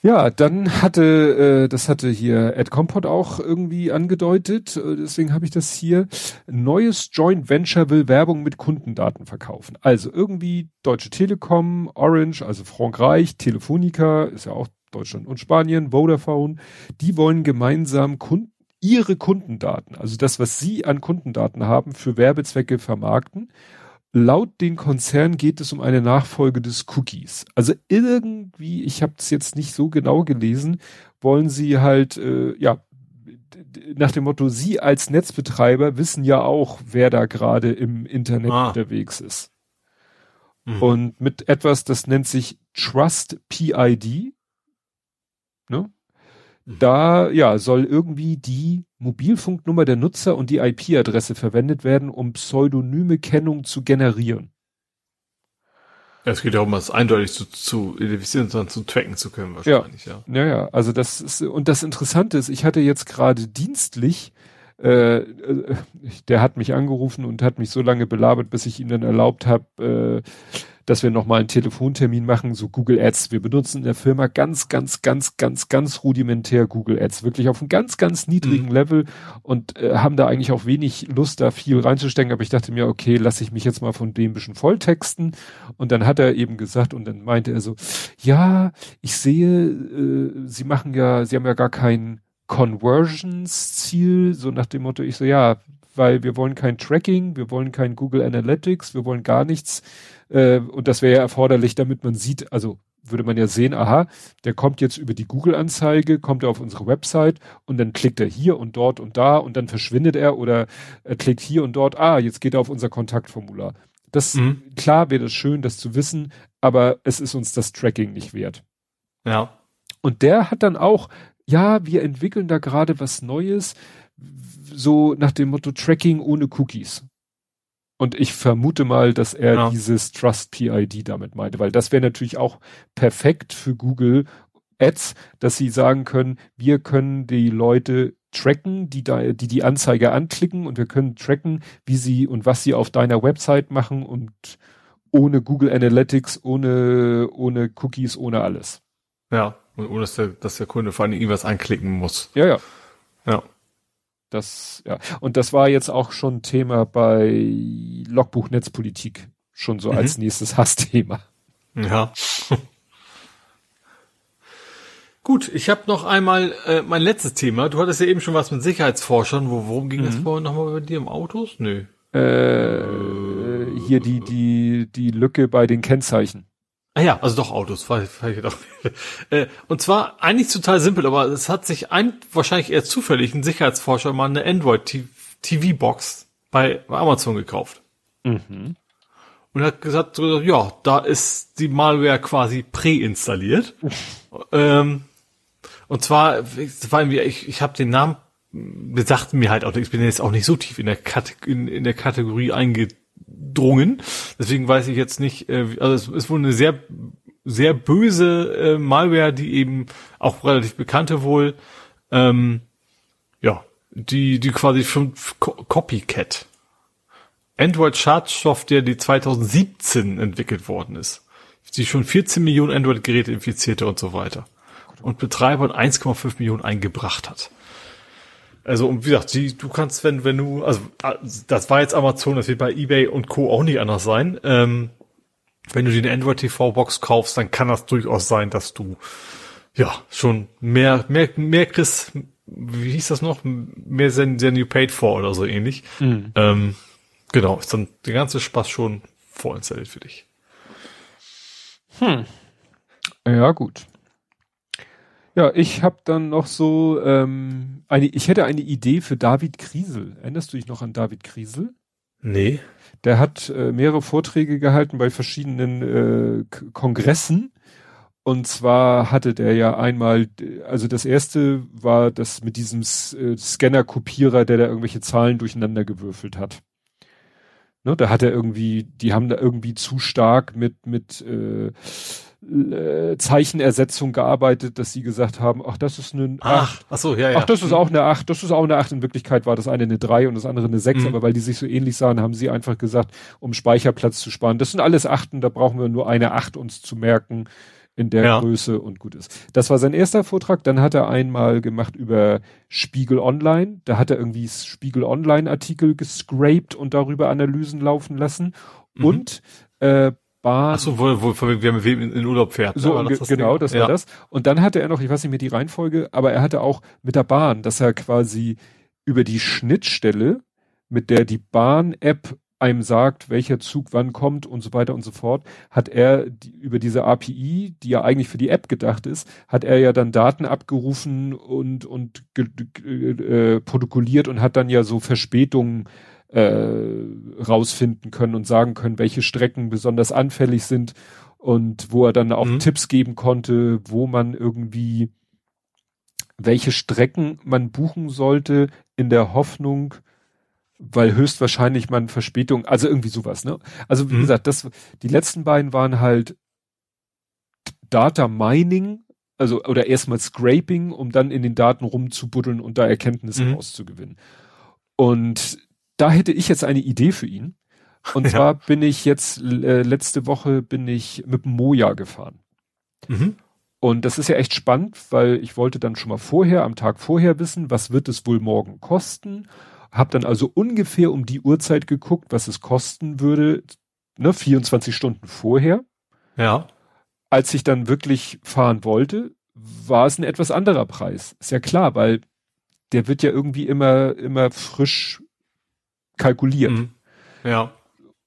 Speaker 2: Ja, dann hatte, äh, das hatte hier Ed Compot auch irgendwie angedeutet, äh, deswegen habe ich das hier. Neues Joint Venture will Werbung mit Kundendaten verkaufen. Also irgendwie Deutsche Telekom, Orange, also Frankreich, Telefonica, ist ja auch Deutschland und Spanien, Vodafone, die wollen gemeinsam Kunden ihre Kundendaten, also das, was sie an Kundendaten haben, für Werbezwecke vermarkten. Laut den Konzern geht es um eine Nachfolge des Cookies. Also irgendwie, ich habe es jetzt nicht so genau gelesen, wollen sie halt, äh, ja, nach dem Motto, Sie als Netzbetreiber wissen ja auch, wer da gerade im Internet ah. unterwegs ist. Mhm. Und mit etwas, das nennt sich Trust PID, ne? Da, ja, soll irgendwie die Mobilfunknummer der Nutzer und die IP-Adresse verwendet werden, um pseudonyme Kennung zu generieren.
Speaker 3: Es geht ja um das eindeutig zu, zu identifizieren und dann zu tracken zu können wahrscheinlich, ja.
Speaker 2: Ja, ja, also das ist, und das Interessante ist, ich hatte jetzt gerade dienstlich, äh, äh der hat mich angerufen und hat mich so lange belabert, bis ich ihm dann erlaubt habe, äh, dass wir nochmal einen Telefontermin machen, so Google Ads. Wir benutzen in der Firma ganz, ganz, ganz, ganz, ganz rudimentär Google Ads, wirklich auf einem ganz, ganz niedrigen mhm. Level und äh, haben da eigentlich auch wenig Lust, da viel reinzustecken. Aber ich dachte mir, okay, lasse ich mich jetzt mal von dem bisschen volltexten. Und dann hat er eben gesagt und dann meinte er so, ja, ich sehe, äh, Sie machen ja, Sie haben ja gar kein Conversions-Ziel, so nach dem Motto, ich so, ja, weil wir wollen kein Tracking, wir wollen kein Google Analytics, wir wollen gar nichts äh, und das wäre ja erforderlich, damit man sieht, also würde man ja sehen, aha, der kommt jetzt über die Google-Anzeige, kommt er auf unsere Website und dann klickt er hier und dort und da und dann verschwindet er oder er klickt hier und dort, ah, jetzt geht er auf unser Kontaktformular. Das, mhm. klar wäre das schön, das zu wissen, aber es ist uns das Tracking nicht wert.
Speaker 3: Ja.
Speaker 2: Und der hat dann auch, ja, wir entwickeln da gerade was Neues, so nach dem Motto Tracking ohne Cookies. Und ich vermute mal, dass er ja. dieses Trust PID damit meinte, weil das wäre natürlich auch perfekt für Google Ads, dass sie sagen können, wir können die Leute tracken, die da, die die Anzeige anklicken und wir können tracken, wie sie und was sie auf deiner Website machen und ohne Google Analytics, ohne, ohne Cookies, ohne alles.
Speaker 3: Ja, und ohne dass der, dass der Kunde vor allem irgendwas anklicken muss.
Speaker 2: Ja, ja. Ja. Das, ja. Und das war jetzt auch schon Thema bei Logbuch Netzpolitik. Schon so mhm. als nächstes Hassthema.
Speaker 3: Ja. *laughs* Gut, ich habe noch einmal äh, mein letztes Thema. Du hattest ja eben schon was mit Sicherheitsforschern. Wo, worum ging mhm. das vorhin nochmal bei dir im Autos? Nö.
Speaker 2: Äh, hier die, die, die Lücke bei den Kennzeichen.
Speaker 3: Ah ja, also doch Autos. Ich doch. *laughs* äh, und zwar eigentlich total simpel, aber es hat sich ein, wahrscheinlich eher zufällig, ein Sicherheitsforscher mal eine Android-TV-Box bei Amazon gekauft. Mhm. Und hat gesagt, so, ja, da ist die Malware quasi präinstalliert. *laughs* ähm, und zwar, war irgendwie, ich, ich habe den Namen, wir sagten mir halt auch, ich bin jetzt auch nicht so tief in der, Kate in, in der Kategorie einge gedrungen. Deswegen weiß ich jetzt nicht, äh, also es ist wohl eine sehr, sehr böse äh, Malware, die eben auch relativ bekannte wohl, ähm, ja, die, die quasi schon Copycat. Android Schadsoftware, die 2017 entwickelt worden ist. Die schon 14 Millionen Android-Geräte infizierte und so weiter. Und Betreiber 1,5 Millionen eingebracht hat. Also, und wie gesagt, die, du kannst, wenn, wenn du, also, das war jetzt Amazon, das wird bei eBay und Co. auch nicht anders sein. Ähm, wenn du eine Android TV Box kaufst, dann kann das durchaus sein, dass du, ja, schon mehr, mehr, mehr kriegst, wie hieß das noch? Mehr than, than you paid for oder so ähnlich. Mhm. Ähm, genau, ist dann der ganze Spaß schon vorinstalliert für dich.
Speaker 2: Hm. Ja, gut. Ja, ich habe dann noch so ähm, eine, ich hätte eine Idee für David Kriesel. Erinnerst du dich noch an David Kriesel?
Speaker 3: Nee.
Speaker 2: Der hat äh, mehrere Vorträge gehalten bei verschiedenen äh, Kongressen. Und zwar hatte der ja einmal, also das erste war das mit diesem äh, Scanner-Kopierer, der da irgendwelche Zahlen durcheinander gewürfelt hat. Ne, da hat er irgendwie, die haben da irgendwie zu stark mit, mit äh, äh, Zeichenersetzung gearbeitet, dass sie gesagt haben, ach, das ist eine
Speaker 3: ach, ach so, ja, ja.
Speaker 2: Ach, das ist auch eine 8, das ist auch eine 8. In Wirklichkeit war das eine eine 3 und das andere eine 6, mhm. aber weil die sich so ähnlich sahen, haben sie einfach gesagt, um Speicherplatz zu sparen. Das sind alles Achten, da brauchen wir nur eine 8 uns zu merken in der ja. Größe und gut ist. Das war sein erster Vortrag. Dann hat er einmal gemacht über Spiegel Online. Da hat er irgendwie Spiegel Online Artikel gescraped und darüber Analysen laufen lassen. Mhm. Und äh, Bahn.
Speaker 3: Ach so, wo, wo, wer mit wem in, in Urlaub fährt.
Speaker 2: So,
Speaker 3: Aber
Speaker 2: ge-
Speaker 3: das
Speaker 2: genau, das war
Speaker 3: ja.
Speaker 2: das. Und dann hatte er noch, ich weiß nicht mehr die Reihenfolge, aber er hatte auch mit der Bahn, dass er quasi über die Schnittstelle, mit der die Bahn-App einem sagt, welcher Zug wann kommt und so weiter und so fort, hat er die, über diese API, die ja eigentlich für die App gedacht ist, hat er ja dann Daten abgerufen und, und äh, protokolliert und hat dann ja so Verspätungen äh, rausfinden können und sagen können, welche Strecken besonders anfällig sind und wo er dann auch
Speaker 3: Mhm.
Speaker 2: Tipps geben konnte, wo man irgendwie welche Strecken man buchen sollte in der Hoffnung, weil höchstwahrscheinlich man Verspätung, also irgendwie sowas, ne? Also wie
Speaker 3: Mhm.
Speaker 2: gesagt, das, die letzten beiden waren halt Data Mining, also oder erstmal Scraping, um dann in den Daten rumzubuddeln und da Erkenntnisse
Speaker 3: Mhm.
Speaker 2: rauszugewinnen. Und da hätte ich jetzt eine Idee für ihn. Und
Speaker 3: Ja.
Speaker 2: zwar bin ich jetzt äh, letzte Woche bin ich mit dem Moja gefahren.
Speaker 3: Mhm.
Speaker 2: Und das ist ja echt spannend, weil ich wollte dann schon mal vorher, am Tag vorher wissen, was wird es wohl morgen kosten. Hab dann also ungefähr um die Uhrzeit geguckt, was es kosten würde, ne, 24 Stunden vorher.
Speaker 3: Ja.
Speaker 2: Als ich dann wirklich fahren wollte, war es ein etwas anderer Preis. Ist ja klar, weil der wird ja irgendwie immer, immer frisch kalkuliert.
Speaker 3: Mhm. Ja.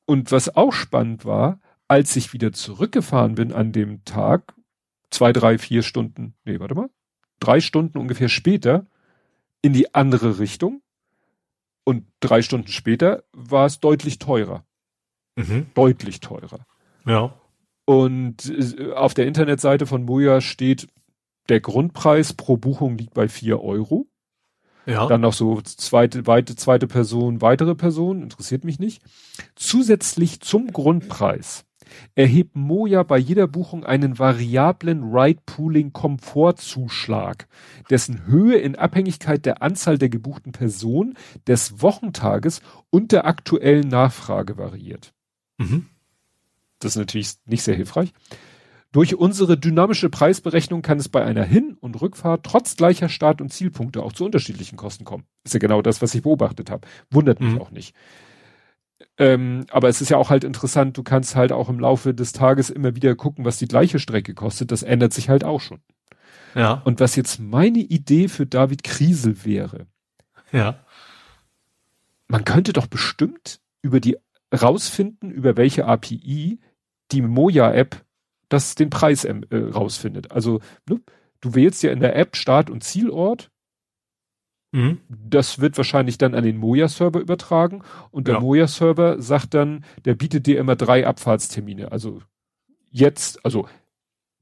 Speaker 2: Und was auch spannend war, als ich wieder zurückgefahren bin an dem Tag, zwei, drei, vier Stunden, nee, warte mal, drei Stunden ungefähr später, in die andere Richtung. Und drei Stunden später war es deutlich teurer.
Speaker 3: Mhm.
Speaker 2: Deutlich teurer.
Speaker 3: Ja.
Speaker 2: Und äh, auf der Internetseite von Moja steht, der Grundpreis pro Buchung liegt bei vier Euro.
Speaker 3: Ja.
Speaker 2: Dann noch so zweite, weite, zweite Person, weitere Person, interessiert mich nicht. Zusätzlich zum Grundpreis erhebt Moja bei jeder Buchung einen variablen Ride-Pooling-Komfortzuschlag, dessen Höhe in Abhängigkeit der Anzahl der gebuchten Personen, des Wochentages und der aktuellen Nachfrage variiert.
Speaker 3: Mhm.
Speaker 2: Das ist natürlich nicht sehr hilfreich. Durch unsere dynamische Preisberechnung kann es bei einer Hin- und Rückfahrt trotz gleicher Start- und Zielpunkte auch zu unterschiedlichen Kosten kommen. Ist ja genau das, was ich beobachtet habe. Wundert mich
Speaker 3: Mhm.
Speaker 2: auch nicht. Ähm, aber es ist ja auch halt interessant, du kannst halt auch im Laufe des Tages immer wieder gucken, was die gleiche Strecke kostet. Das ändert sich halt auch schon.
Speaker 3: Ja.
Speaker 2: Und was jetzt meine Idee für David Kriesel wäre,
Speaker 3: Ja.
Speaker 2: man könnte doch bestimmt über die rausfinden, über welche API die Moja-App das den Preis ähm, äh, rausfindet. Also ne, du wählst ja in der App Start- und Zielort.
Speaker 3: Mhm.
Speaker 2: Das wird wahrscheinlich dann an den Moja-Server übertragen und der
Speaker 3: Ja.
Speaker 2: Moja-Server sagt dann, der bietet dir immer drei Abfahrtstermine. Also jetzt, also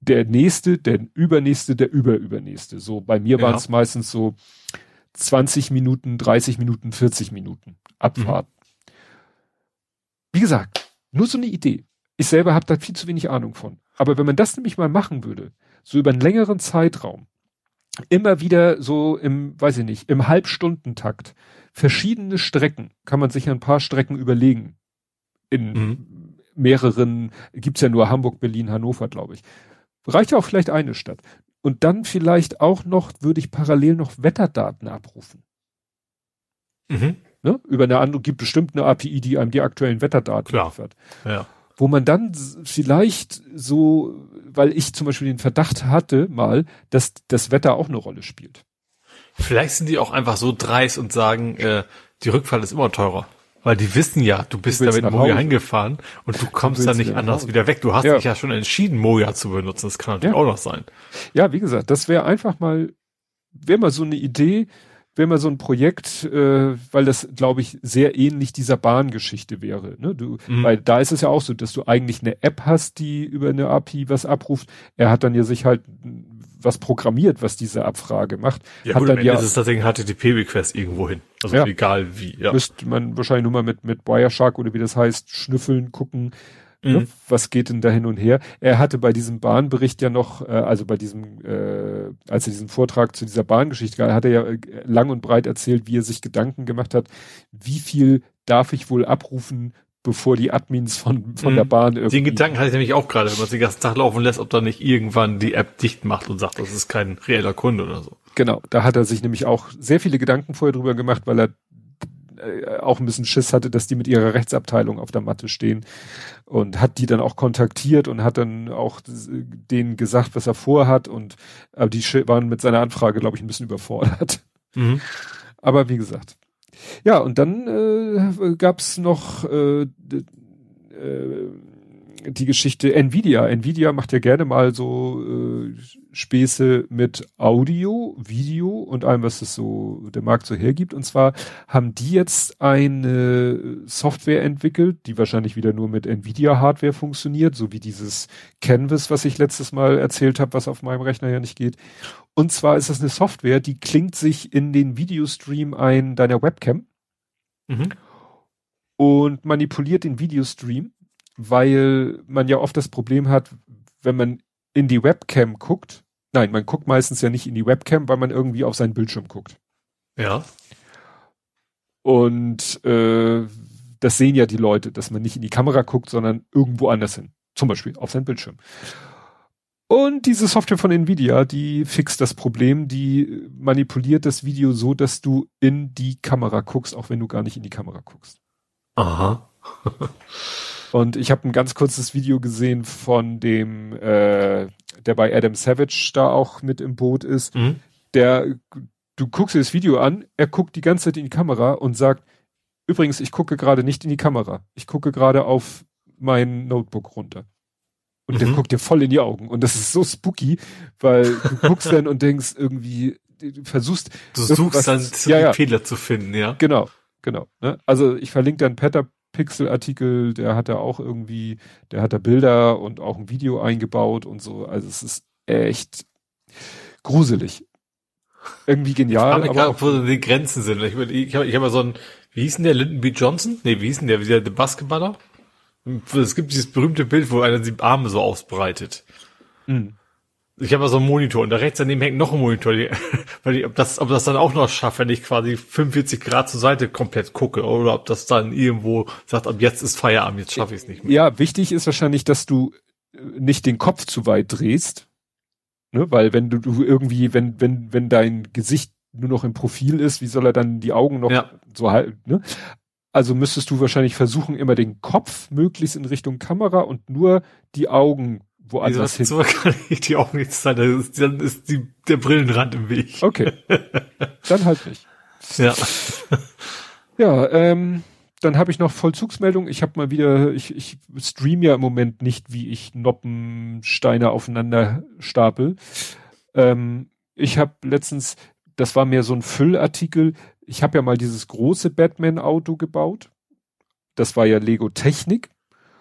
Speaker 2: der nächste, der übernächste, der überübernächste. So bei mir
Speaker 3: Ja.
Speaker 2: waren es meistens so 20 Minuten, 30 Minuten, 40 Minuten Abfahrt. Wie gesagt, nur so eine Idee. Ich selber habe da viel zu wenig Ahnung von. Aber wenn man das nämlich mal machen würde, so über einen längeren Zeitraum, immer wieder so im, weiß ich nicht, im Halbstundentakt, verschiedene Strecken, kann man sich ein paar Strecken überlegen. In
Speaker 3: Mhm.
Speaker 2: mehreren, gibt's ja nur Hamburg, Berlin, Hannover, glaube ich. Reicht ja auch vielleicht eine Stadt. Und dann vielleicht auch noch, würde ich parallel noch Wetterdaten abrufen.
Speaker 3: Mhm.
Speaker 2: Ne? Über eine andere, gibt bestimmt eine API, die einem die aktuellen Wetterdaten
Speaker 3: Klar.
Speaker 2: liefert.
Speaker 3: Ja.
Speaker 2: Wo man dann vielleicht so, weil ich zum Beispiel den Verdacht hatte mal, dass das Wetter auch eine Rolle spielt.
Speaker 3: Vielleicht sind die auch einfach so dreist und sagen, äh, die Rückfahrt ist immer teurer. Weil die wissen ja, du bist
Speaker 2: Du
Speaker 3: damit
Speaker 2: nach
Speaker 3: Moja hingefahren und du kommst
Speaker 2: willst
Speaker 3: dann nicht anders
Speaker 2: Hause.
Speaker 3: wieder weg. Du hast
Speaker 2: Ja.
Speaker 3: dich ja schon entschieden, Moja zu benutzen. Das kann natürlich
Speaker 2: Ja.
Speaker 3: auch noch sein.
Speaker 2: Ja, wie gesagt, das wäre einfach mal, wäre mal so eine Idee, wäre mal so ein Projekt, äh, weil das, glaube ich, sehr ähnlich dieser Bahngeschichte wäre. Ne? Du,
Speaker 3: Mhm.
Speaker 2: Weil da ist es ja auch so, dass du eigentlich eine App hast, die über eine API was abruft. Er hat dann ja sich halt was programmiert, was diese Abfrage macht.
Speaker 3: Ja,
Speaker 2: hat
Speaker 3: gut, am
Speaker 2: dann
Speaker 3: Ende
Speaker 2: ja,
Speaker 3: ist es tatsächlich ein HTTP-Request irgendwo hin. Also
Speaker 2: Ja.
Speaker 3: egal wie. Ja.
Speaker 2: müsste man wahrscheinlich nur mal mit, mit Wireshark oder wie das heißt, schnüffeln, gucken,
Speaker 3: Mhm.
Speaker 2: was geht denn da hin und her. Er hatte bei diesem Bahnbericht ja noch, äh, also bei diesem, äh, als er diesen Vortrag zu dieser Bahngeschichte hat er ja äh, lang und breit erzählt, wie er sich Gedanken gemacht hat, wie viel darf ich wohl abrufen, bevor die Admins von, von
Speaker 3: Mhm.
Speaker 2: der Bahn irgendwie.
Speaker 3: Den Gedanken hatte ich nämlich auch gerade, wenn man es den ganzen Tag laufen lässt, ob da nicht irgendwann die App dicht macht und sagt, das ist kein reeller Kunde oder so.
Speaker 2: Genau, da hat er sich nämlich auch sehr viele Gedanken vorher drüber gemacht, weil er äh, auch ein bisschen Schiss hatte, dass die mit ihrer Rechtsabteilung auf der Matte stehen und hat die dann auch kontaktiert und hat dann auch denen gesagt, was er vorhat und aber die waren mit seiner Anfrage, glaube ich, ein bisschen überfordert. Mhm. Aber wie gesagt. Ja, und dann äh, gab es noch äh, äh, die Geschichte Nvidia. Nvidia macht ja gerne mal so äh, Späße mit Audio, Video und allem, was es so der Markt so hergibt. Und zwar haben die jetzt eine Software entwickelt, die wahrscheinlich wieder nur mit Nvidia Hardware funktioniert, so wie dieses Canvas, was ich letztes Mal erzählt habe, was auf meinem Rechner ja nicht geht. Und zwar ist das eine Software, die klingt sich in den Videostream ein deiner Webcam mhm. und manipuliert den Videostream weil man ja oft das Problem hat, wenn man in die Webcam guckt. Nein, man guckt meistens ja nicht in die Webcam, weil man irgendwie auf seinen Bildschirm guckt.
Speaker 3: Ja.
Speaker 2: Und äh, das sehen ja die Leute, dass man nicht in die Kamera guckt, sondern irgendwo anders hin. Zum Beispiel auf seinen Bildschirm. Und diese Software von Nvidia, die fixt das Problem, die manipuliert das Video so, dass du in die Kamera guckst, auch wenn du gar nicht in die Kamera guckst.
Speaker 3: Aha. *laughs*
Speaker 2: Und ich habe ein ganz kurzes Video gesehen von dem, äh, der bei Adam Savage da auch mit im Boot ist. Mhm. Der, du guckst dir das Video an, er guckt die ganze Zeit in die Kamera und sagt, übrigens, ich gucke gerade nicht in die Kamera. Ich gucke gerade auf mein Notebook runter. Und mhm. der guckt dir voll in die Augen. Und das ist so spooky, weil du guckst dann und denkst irgendwie, du versuchst.
Speaker 3: Du suchst dann
Speaker 2: ja, ja.
Speaker 3: Fehler zu finden, ja.
Speaker 2: Genau, genau. Ne? Also ich verlinke dann Peter Pixel-Artikel, der hat da auch irgendwie, der hat da Bilder und auch ein Video eingebaut und so. Also es ist echt gruselig. Irgendwie genial.
Speaker 3: Ich frage wo die Grenzen sind. Ich, ich habe ich hab mal so ein, wie hieß denn der, Lyndon B. Johnson? Nee, wie hieß denn der, wie der, der Basketballer? Es gibt dieses berühmte Bild, wo einer die Arme so ausbreitet. Mhm. Ich habe so einen Monitor und da rechts daneben hängt noch ein Monitor, die, *laughs* weil ich, ob das, ob das dann auch noch schafft, wenn ich quasi 45 Grad zur Seite komplett gucke oder ob das dann irgendwo sagt, ab jetzt ist Feierabend, jetzt schaffe ich es nicht mehr.
Speaker 2: Ja, wichtig ist wahrscheinlich, dass du äh, nicht den Kopf zu weit drehst, ne, weil wenn du, du irgendwie, wenn, wenn, wenn dein Gesicht nur noch im Profil ist, wie soll er dann die Augen noch ja. so halten, ne? Also müsstest du wahrscheinlich versuchen, immer den Kopf möglichst in Richtung Kamera und nur die Augen woanders hin.
Speaker 3: So kann ich die auch nicht sein. Dann ist die, der Brillenrand im Weg.
Speaker 2: Okay. Dann halt nicht.
Speaker 3: Ja.
Speaker 2: Ja, ähm, dann habe ich noch Vollzugsmeldung. Ich habe mal wieder, ich, ich stream ja im Moment nicht, wie ich Noppensteine aufeinander stapel. Ähm, ich habe letztens, das war mehr so ein Füllartikel, ich habe ja mal dieses große Batman-Auto gebaut. Das war ja Lego Technik.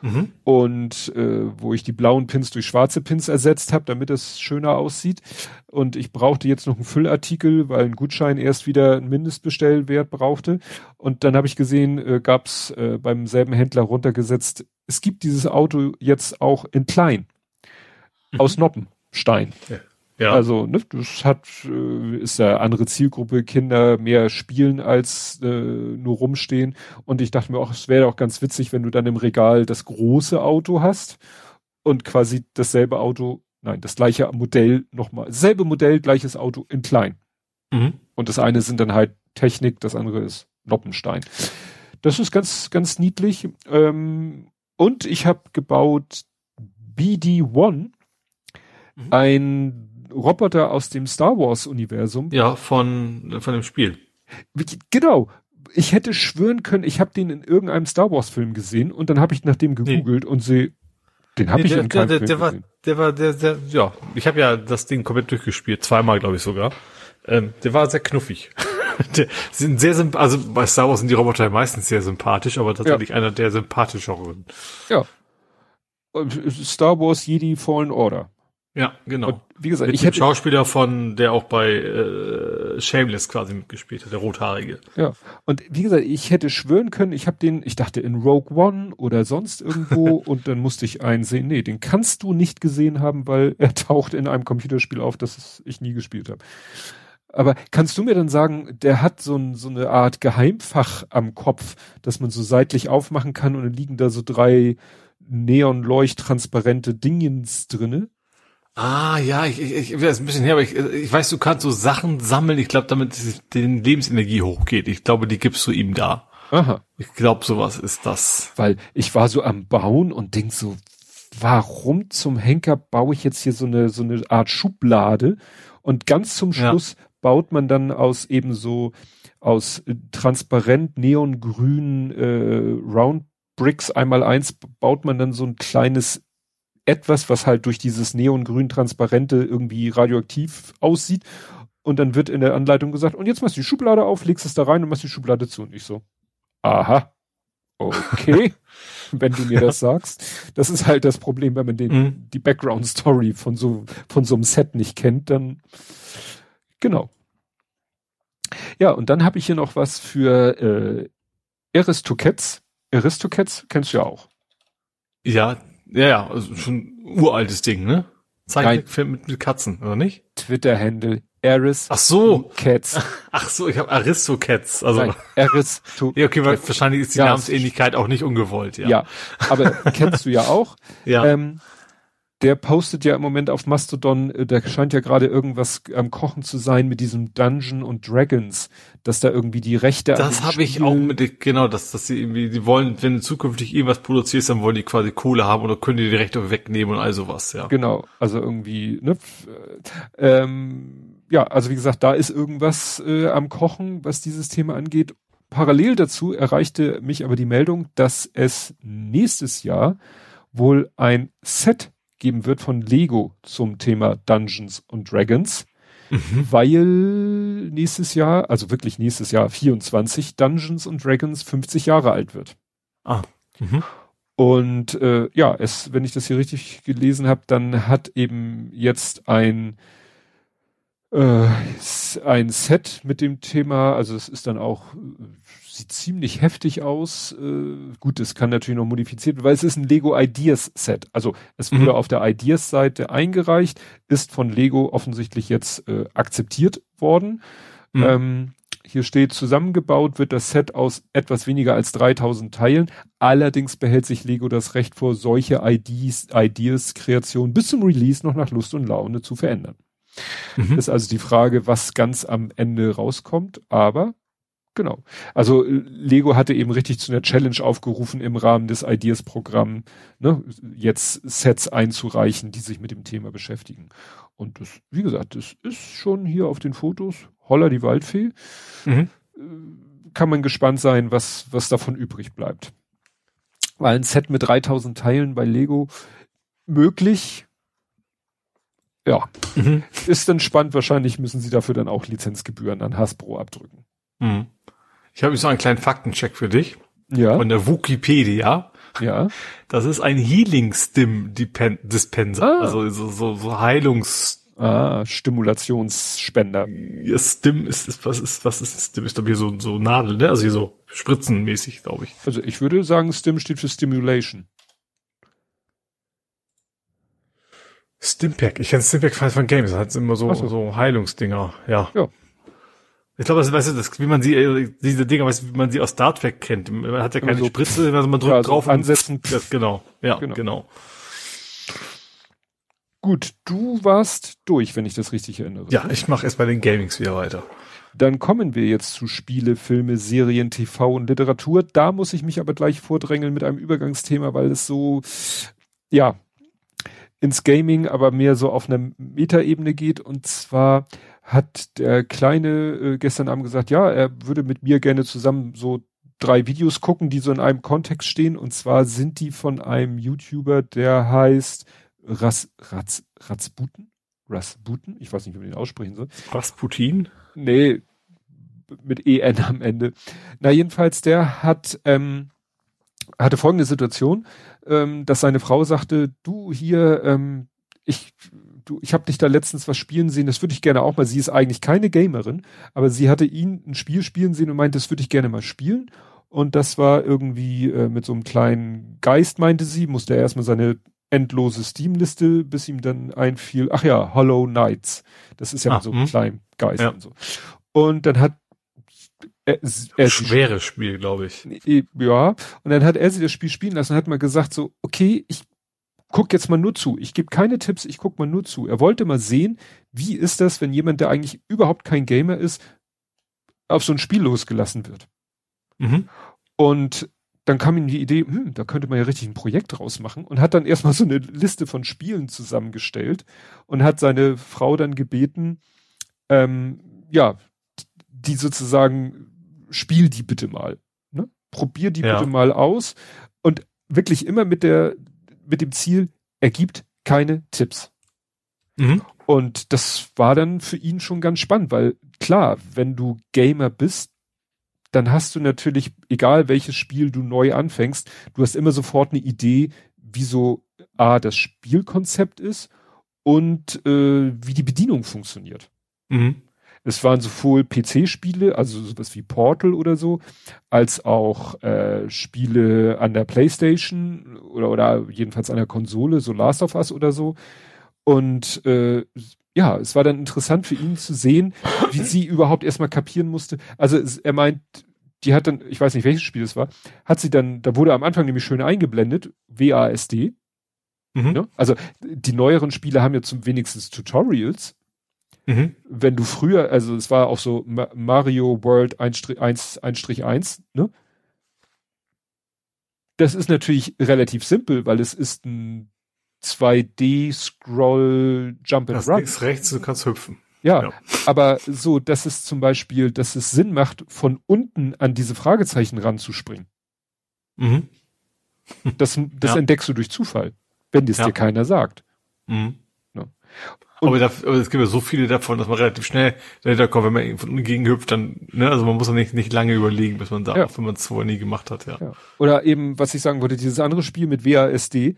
Speaker 2: Mhm. Und äh, wo ich die blauen Pins durch schwarze Pins ersetzt habe, damit es schöner aussieht. Und ich brauchte jetzt noch einen Füllartikel, weil ein Gutschein erst wieder einen Mindestbestellwert brauchte. Und dann habe ich gesehen, äh, gab es äh, beim selben Händler runtergesetzt, es gibt dieses Auto jetzt auch in klein. Mhm. Aus Noppenstein. Ja. Ja. Also, ne, das hat, äh, ist ja andere Zielgruppe, Kinder mehr spielen als äh, nur rumstehen. Und ich dachte mir auch, es wäre auch ganz witzig, wenn du dann im Regal das große Auto hast und quasi dasselbe Auto, nein, das gleiche Modell nochmal, selbe Modell, gleiches Auto in klein. Mhm. Und das eine sind dann halt Technik, das andere ist Noppenstein. Das ist ganz, ganz niedlich. Ähm, und ich habe gebaut BD-1, mhm. ein Roboter aus dem Star Wars Universum.
Speaker 3: Ja, von, von dem Spiel.
Speaker 2: Genau. Ich hätte schwören können, ich habe den in irgendeinem Star Wars Film gesehen und dann habe ich nach dem gegoogelt nee. und sehe, den habe nee, ich der, in keinem
Speaker 3: der,
Speaker 2: Film
Speaker 3: der gesehen. War, der war, der, der, ja, ich habe ja das Ding komplett durchgespielt, zweimal glaube ich sogar. Ähm, der war sehr knuffig. *laughs* der sind sehr also bei Star Wars sind die Roboter meistens sehr sympathisch, aber tatsächlich ja. einer der sympathischeren.
Speaker 2: Ja. Star Wars Jedi Fallen Order.
Speaker 3: Ja, genau. Und
Speaker 2: wie gesagt,
Speaker 3: Mit ich hätte Schauspieler von, der auch bei äh, Shameless quasi mitgespielt hat, der rothaarige.
Speaker 2: Ja. Und wie gesagt, ich hätte schwören können, ich habe den, ich dachte in Rogue One oder sonst irgendwo *laughs* und dann musste ich einsehen, nee, den kannst du nicht gesehen haben, weil *laughs* er taucht in einem Computerspiel auf, das ich nie gespielt habe. Aber kannst du mir dann sagen, der hat so, ein, so eine Art Geheimfach am Kopf, dass man so seitlich aufmachen kann und dann liegen da so drei neonleuchttransparente Dingens drinne?
Speaker 3: Ah, ja, ich, ich, ich weiß ein bisschen her, aber ich, ich weiß, du kannst so Sachen sammeln, ich glaube, damit die Lebensenergie hochgeht. Ich glaube, die gibst du ihm da.
Speaker 2: Aha.
Speaker 3: Ich glaube, sowas ist das.
Speaker 2: Weil ich war so am Bauen und denk so, warum zum Henker baue ich jetzt hier so eine, so eine Art Schublade? Und ganz zum Schluss ja. baut man dann aus eben so, aus transparent neongrün äh, Round Bricks einmal eins baut man dann so ein kleines etwas, was halt durch dieses neongrün transparente irgendwie radioaktiv aussieht. Und dann wird in der Anleitung gesagt, und jetzt machst du die Schublade auf, legst es da rein und machst die Schublade zu. Und ich so, aha, okay, *laughs* wenn du mir das sagst. Das ist halt das Problem, wenn man den, mhm. die Background Story von so, von so einem Set nicht kennt, dann, genau. Ja, und dann habe ich hier noch was für äh, Aristocats. Aristocats kennst du ja auch.
Speaker 3: Ja, ja, ja, also schon uraltes Ding, ne? Zeichentrickfilm mit, mit Katzen, oder nicht?
Speaker 2: Twitter-Handle Aris
Speaker 3: Ach so.
Speaker 2: Cats. *laughs*
Speaker 3: Ach so, ich habe Aristocats. Also
Speaker 2: Nein, Aristo *laughs*
Speaker 3: ja, okay, weil wahrscheinlich ist die ja, Namensähnlichkeit auch nicht ungewollt, ja.
Speaker 2: Ja, aber *laughs* kennst du ja auch.
Speaker 3: ja.
Speaker 2: Ähm, der postet ja im Moment auf Mastodon, äh, der scheint ja gerade irgendwas am Kochen zu sein mit diesem Dungeon und Dragons, dass da irgendwie die Rechte
Speaker 3: Das habe ich auch mit, genau, dass, dass sie irgendwie, die wollen, wenn du zukünftig irgendwas produzierst, dann wollen die quasi Kohle haben oder können die die Rechte wegnehmen und all sowas, ja.
Speaker 2: Genau, also irgendwie, ne, ähm, ja, also wie gesagt, da ist irgendwas äh, am Kochen, was dieses Thema angeht. Parallel dazu erreichte mich aber die Meldung, dass es nächstes Jahr wohl ein Set geben wird von Lego zum Thema Dungeons und Dragons, mhm. weil nächstes Jahr, also wirklich nächstes Jahr 24, Dungeons und Dragons 50 Jahre alt wird.
Speaker 3: Ah. Mhm.
Speaker 2: Und äh, ja, es, wenn ich das hier richtig gelesen habe, dann hat eben jetzt ein äh, ein Set mit dem Thema, also es ist dann auch sieht ziemlich heftig aus. Äh, gut, es kann natürlich noch modifiziert werden, weil es ist ein Lego Ideas Set. Also es wurde mhm. auf der Ideas Seite eingereicht, ist von Lego offensichtlich jetzt äh, akzeptiert worden. Mhm. Ähm, hier steht, zusammengebaut wird das Set aus etwas weniger als 3000 Teilen. Allerdings behält sich Lego das Recht vor, solche IDs, Ideas Kreationen bis zum Release noch nach Lust und Laune zu verändern. Mhm. ist also die Frage, was ganz am Ende rauskommt. Aber Genau. Also äh, Lego hatte eben richtig zu einer Challenge aufgerufen im Rahmen des Ideas-Programms, ne, jetzt Sets einzureichen, die sich mit dem Thema beschäftigen. Und das, wie gesagt, das ist schon hier auf den Fotos. Holler die Waldfee. Mhm. Äh, kann man gespannt sein, was, was davon übrig bleibt. Weil ein Set mit 3000 Teilen bei Lego möglich. Ja. Mhm. Ist dann spannend. Wahrscheinlich müssen sie dafür dann auch Lizenzgebühren an Hasbro abdrücken.
Speaker 3: Mhm. Ich habe jetzt noch einen kleinen Faktencheck für dich.
Speaker 2: Ja.
Speaker 3: Von der Wikipedia.
Speaker 2: Ja.
Speaker 3: Das ist ein Healing Stim Dispenser. Ah. Also so, so, so Heilungs
Speaker 2: Ah, Stimulationsspender.
Speaker 3: Ja, Stim ist, ist, was ist, was ist Stim? Ist, glaube ich, so, so Nadel, ne? Also hier so spritzenmäßig, glaube ich.
Speaker 2: Also ich würde sagen, Stim steht für Stimulation.
Speaker 3: Stimpack. Ich kenne Stimpack von Games. Das hat immer so, so. so Heilungsdinger. Ja.
Speaker 2: Ja.
Speaker 3: Ich glaube, das, weißt du, das, wie man sie, äh, diese Dinger, weißt du, wie man sie aus Star Trek kennt. Man hat ja keine so, Spritze, also man drückt ja, drauf
Speaker 2: so ansetzen. *laughs*
Speaker 3: Ja, genau, ja, genau. genau.
Speaker 2: Gut, du warst durch, wenn ich das richtig erinnere.
Speaker 3: Ja, ich mache erst bei den Gamings wieder weiter.
Speaker 2: Dann kommen wir jetzt zu Spiele, Filme, Serien, TV und Literatur. Da muss ich mich aber gleich vordrängeln mit einem Übergangsthema, weil es so, ja, ins Gaming, aber mehr so auf einer Metaebene geht. Und zwar hat der Kleine äh, gestern Abend gesagt, ja, er würde mit mir gerne zusammen so drei Videos gucken, die so in einem Kontext stehen. Und zwar sind die von einem YouTuber, der heißt Ras, Raz, Razbuten? Rasputin? Ich weiß nicht, wie man den aussprechen soll.
Speaker 3: Rasputin?
Speaker 2: Nee, mit EN am Ende. Na, jedenfalls, der hat, ähm, hatte folgende Situation, ähm, dass seine Frau sagte, du hier, ähm, ich du, ich habe dich da letztens was spielen sehen, das würde ich gerne auch mal. Sie ist eigentlich keine Gamerin, aber sie hatte ihn ein Spiel spielen sehen und meinte, das würde ich gerne mal spielen. Und das war irgendwie äh, mit so einem kleinen Geist, meinte sie, musste er erstmal seine endlose Steam-Liste, bis ihm dann einfiel, ach ja, Hollow Knights. Das ist ja ah, mit so einem hm. kleinen Geist ja. und so. Und dann hat
Speaker 3: er, er schweres Spiel, glaube ich.
Speaker 2: Ja, und dann hat er sie das Spiel spielen lassen und hat mal gesagt so, okay, ich guck jetzt mal nur zu. Ich gebe keine Tipps, ich guck mal nur zu. Er wollte mal sehen, wie ist das, wenn jemand, der eigentlich überhaupt kein Gamer ist, auf so ein Spiel losgelassen wird. Mhm. Und dann kam ihm die Idee, hm, da könnte man ja richtig ein Projekt draus machen und hat dann erstmal so eine Liste von Spielen zusammengestellt und hat seine Frau dann gebeten, ähm, ja, die sozusagen, spiel die bitte mal. Ne? Probier die ja. bitte mal aus und wirklich immer mit der, mit dem Ziel, er gibt keine Tipps. Mhm. Und das war dann für ihn schon ganz spannend, weil klar, wenn du Gamer bist, dann hast du natürlich, egal welches Spiel du neu anfängst, du hast immer sofort eine Idee, wie so A, das Spielkonzept ist und äh, wie die Bedienung funktioniert. Mhm. Es waren sowohl PC-Spiele, also sowas wie Portal oder so, als auch äh, Spiele an der Playstation oder, oder jedenfalls an der Konsole, so Last of Us oder so. Und äh, ja, es war dann interessant für ihn zu sehen, wie sie überhaupt erstmal kapieren musste. Also es, er meint, die hat dann, ich weiß nicht welches Spiel es war, hat sie dann, da wurde am Anfang nämlich schön eingeblendet, WASD. Mhm. Ne? Also die neueren Spiele haben ja zum wenigstens Tutorials. Mhm. Wenn du früher, also es war auch so Mario World 1-1, ne? Das ist natürlich relativ simpel, weil es ist ein 2D-Scroll Jump and
Speaker 3: Run. Links, rechts, du kannst hüpfen.
Speaker 2: Ja, ja, aber so, dass es zum Beispiel, dass es Sinn macht, von unten an diese Fragezeichen ranzuspringen. Mhm. Das, das ja. entdeckst du durch Zufall, wenn es ja. dir keiner sagt. Mhm.
Speaker 3: Aber, da, aber es gibt ja so viele davon, dass man relativ schnell dahinter kommt, wenn man von unten hüpft, dann, ne, also man muss ja nicht, nicht lange überlegen, bis man da, ja. wenn man es vorher nie gemacht hat, ja. ja.
Speaker 2: Oder eben, was ich sagen wollte, dieses andere Spiel mit WASD,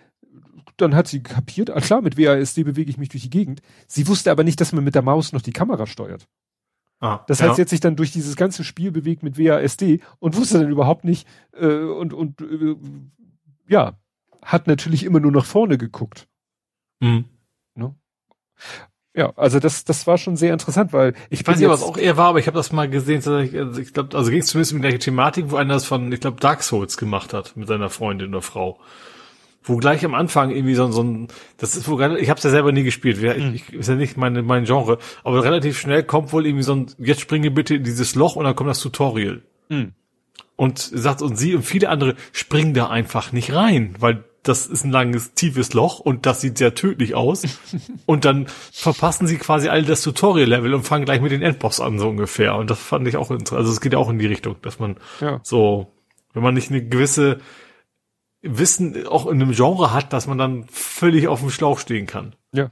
Speaker 2: dann hat sie kapiert, ah klar, mit WASD bewege ich mich durch die Gegend. Sie wusste aber nicht, dass man mit der Maus noch die Kamera steuert. Ah, das heißt, ja. sie hat sich dann durch dieses ganze Spiel bewegt mit WASD und wusste dann überhaupt nicht äh, und und äh, ja, hat natürlich immer nur nach vorne geguckt. Mhm. Ne? Ja, also das, das war schon sehr interessant, weil
Speaker 3: ich, ich weiß nicht, was auch eher war, aber ich habe das mal gesehen, also ich glaube, also ging es zumindest mit der Thematik, wo einer das von, ich glaube, Dark Souls gemacht hat mit seiner Freundin oder Frau wo gleich am Anfang irgendwie so, so ein, das ist wo ich habe es ja selber nie gespielt, ich, mhm. ich, ist ja nicht meine, mein Genre, aber relativ schnell kommt wohl irgendwie so ein, jetzt springe bitte in dieses Loch und dann kommt das Tutorial. Mhm. Und sagt, und sie und viele andere springen da einfach nicht rein, weil das ist ein langes, tiefes Loch und das sieht sehr tödlich aus. *laughs* und dann verpassen sie quasi alle das Tutorial-Level und fangen gleich mit den Endboss an, so ungefähr. Und das fand ich auch interessant. Also es geht ja auch in die Richtung, dass man ja. so, wenn man nicht eine gewisse Wissen auch in einem Genre hat, dass man dann völlig auf dem Schlauch stehen kann.
Speaker 2: Ja.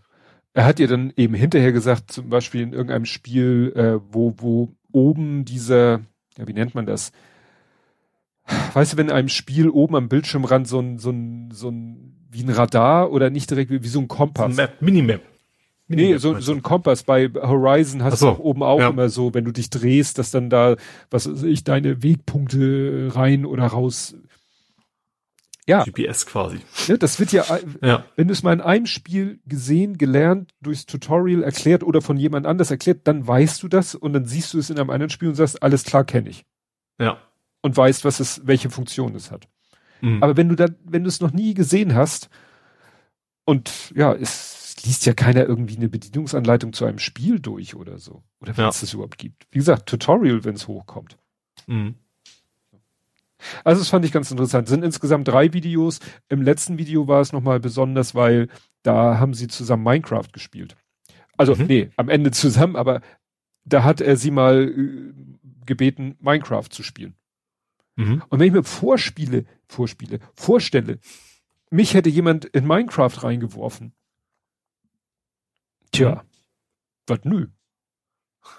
Speaker 2: Er hat ihr dann eben hinterher gesagt, zum Beispiel in irgendeinem Spiel, äh, wo, wo oben dieser, ja, wie nennt man das? Weißt du, wenn in einem Spiel oben am Bildschirmrand so ein, so ein, so ein, wie ein Radar oder nicht direkt wie, wie so ein Kompass.
Speaker 3: Map, Minimap.
Speaker 2: Nee, so, so ein Kompass. Bei Horizon hast so, du oben auch ja. immer so, wenn du dich drehst, dass dann da, was weiß ich, deine Wegpunkte rein oder raus
Speaker 3: ja. GPS quasi.
Speaker 2: Ja, das wird ja, ja. wenn du es mal in einem Spiel gesehen, gelernt, durchs Tutorial erklärt oder von jemand anders erklärt, dann weißt du das und dann siehst du es in einem anderen Spiel und sagst, alles klar, kenne ich.
Speaker 3: Ja.
Speaker 2: Und weißt, was es, welche Funktion es hat. Mhm. Aber wenn du da, wenn du es noch nie gesehen hast und ja, es liest ja keiner irgendwie eine Bedienungsanleitung zu einem Spiel durch oder so. Oder wenn ja. es das überhaupt gibt. Wie gesagt, Tutorial, wenn es hochkommt. Mhm. Also das fand ich ganz interessant. Es sind insgesamt drei Videos. Im letzten Video war es nochmal besonders, weil da haben sie zusammen Minecraft gespielt. Also, mhm. nee, am Ende zusammen, aber da hat er sie mal äh, gebeten, Minecraft zu spielen. Mhm. Und wenn ich mir vorspiele, vorspiele, vorstelle, mich hätte jemand in Minecraft reingeworfen. Tja, mhm. was nö.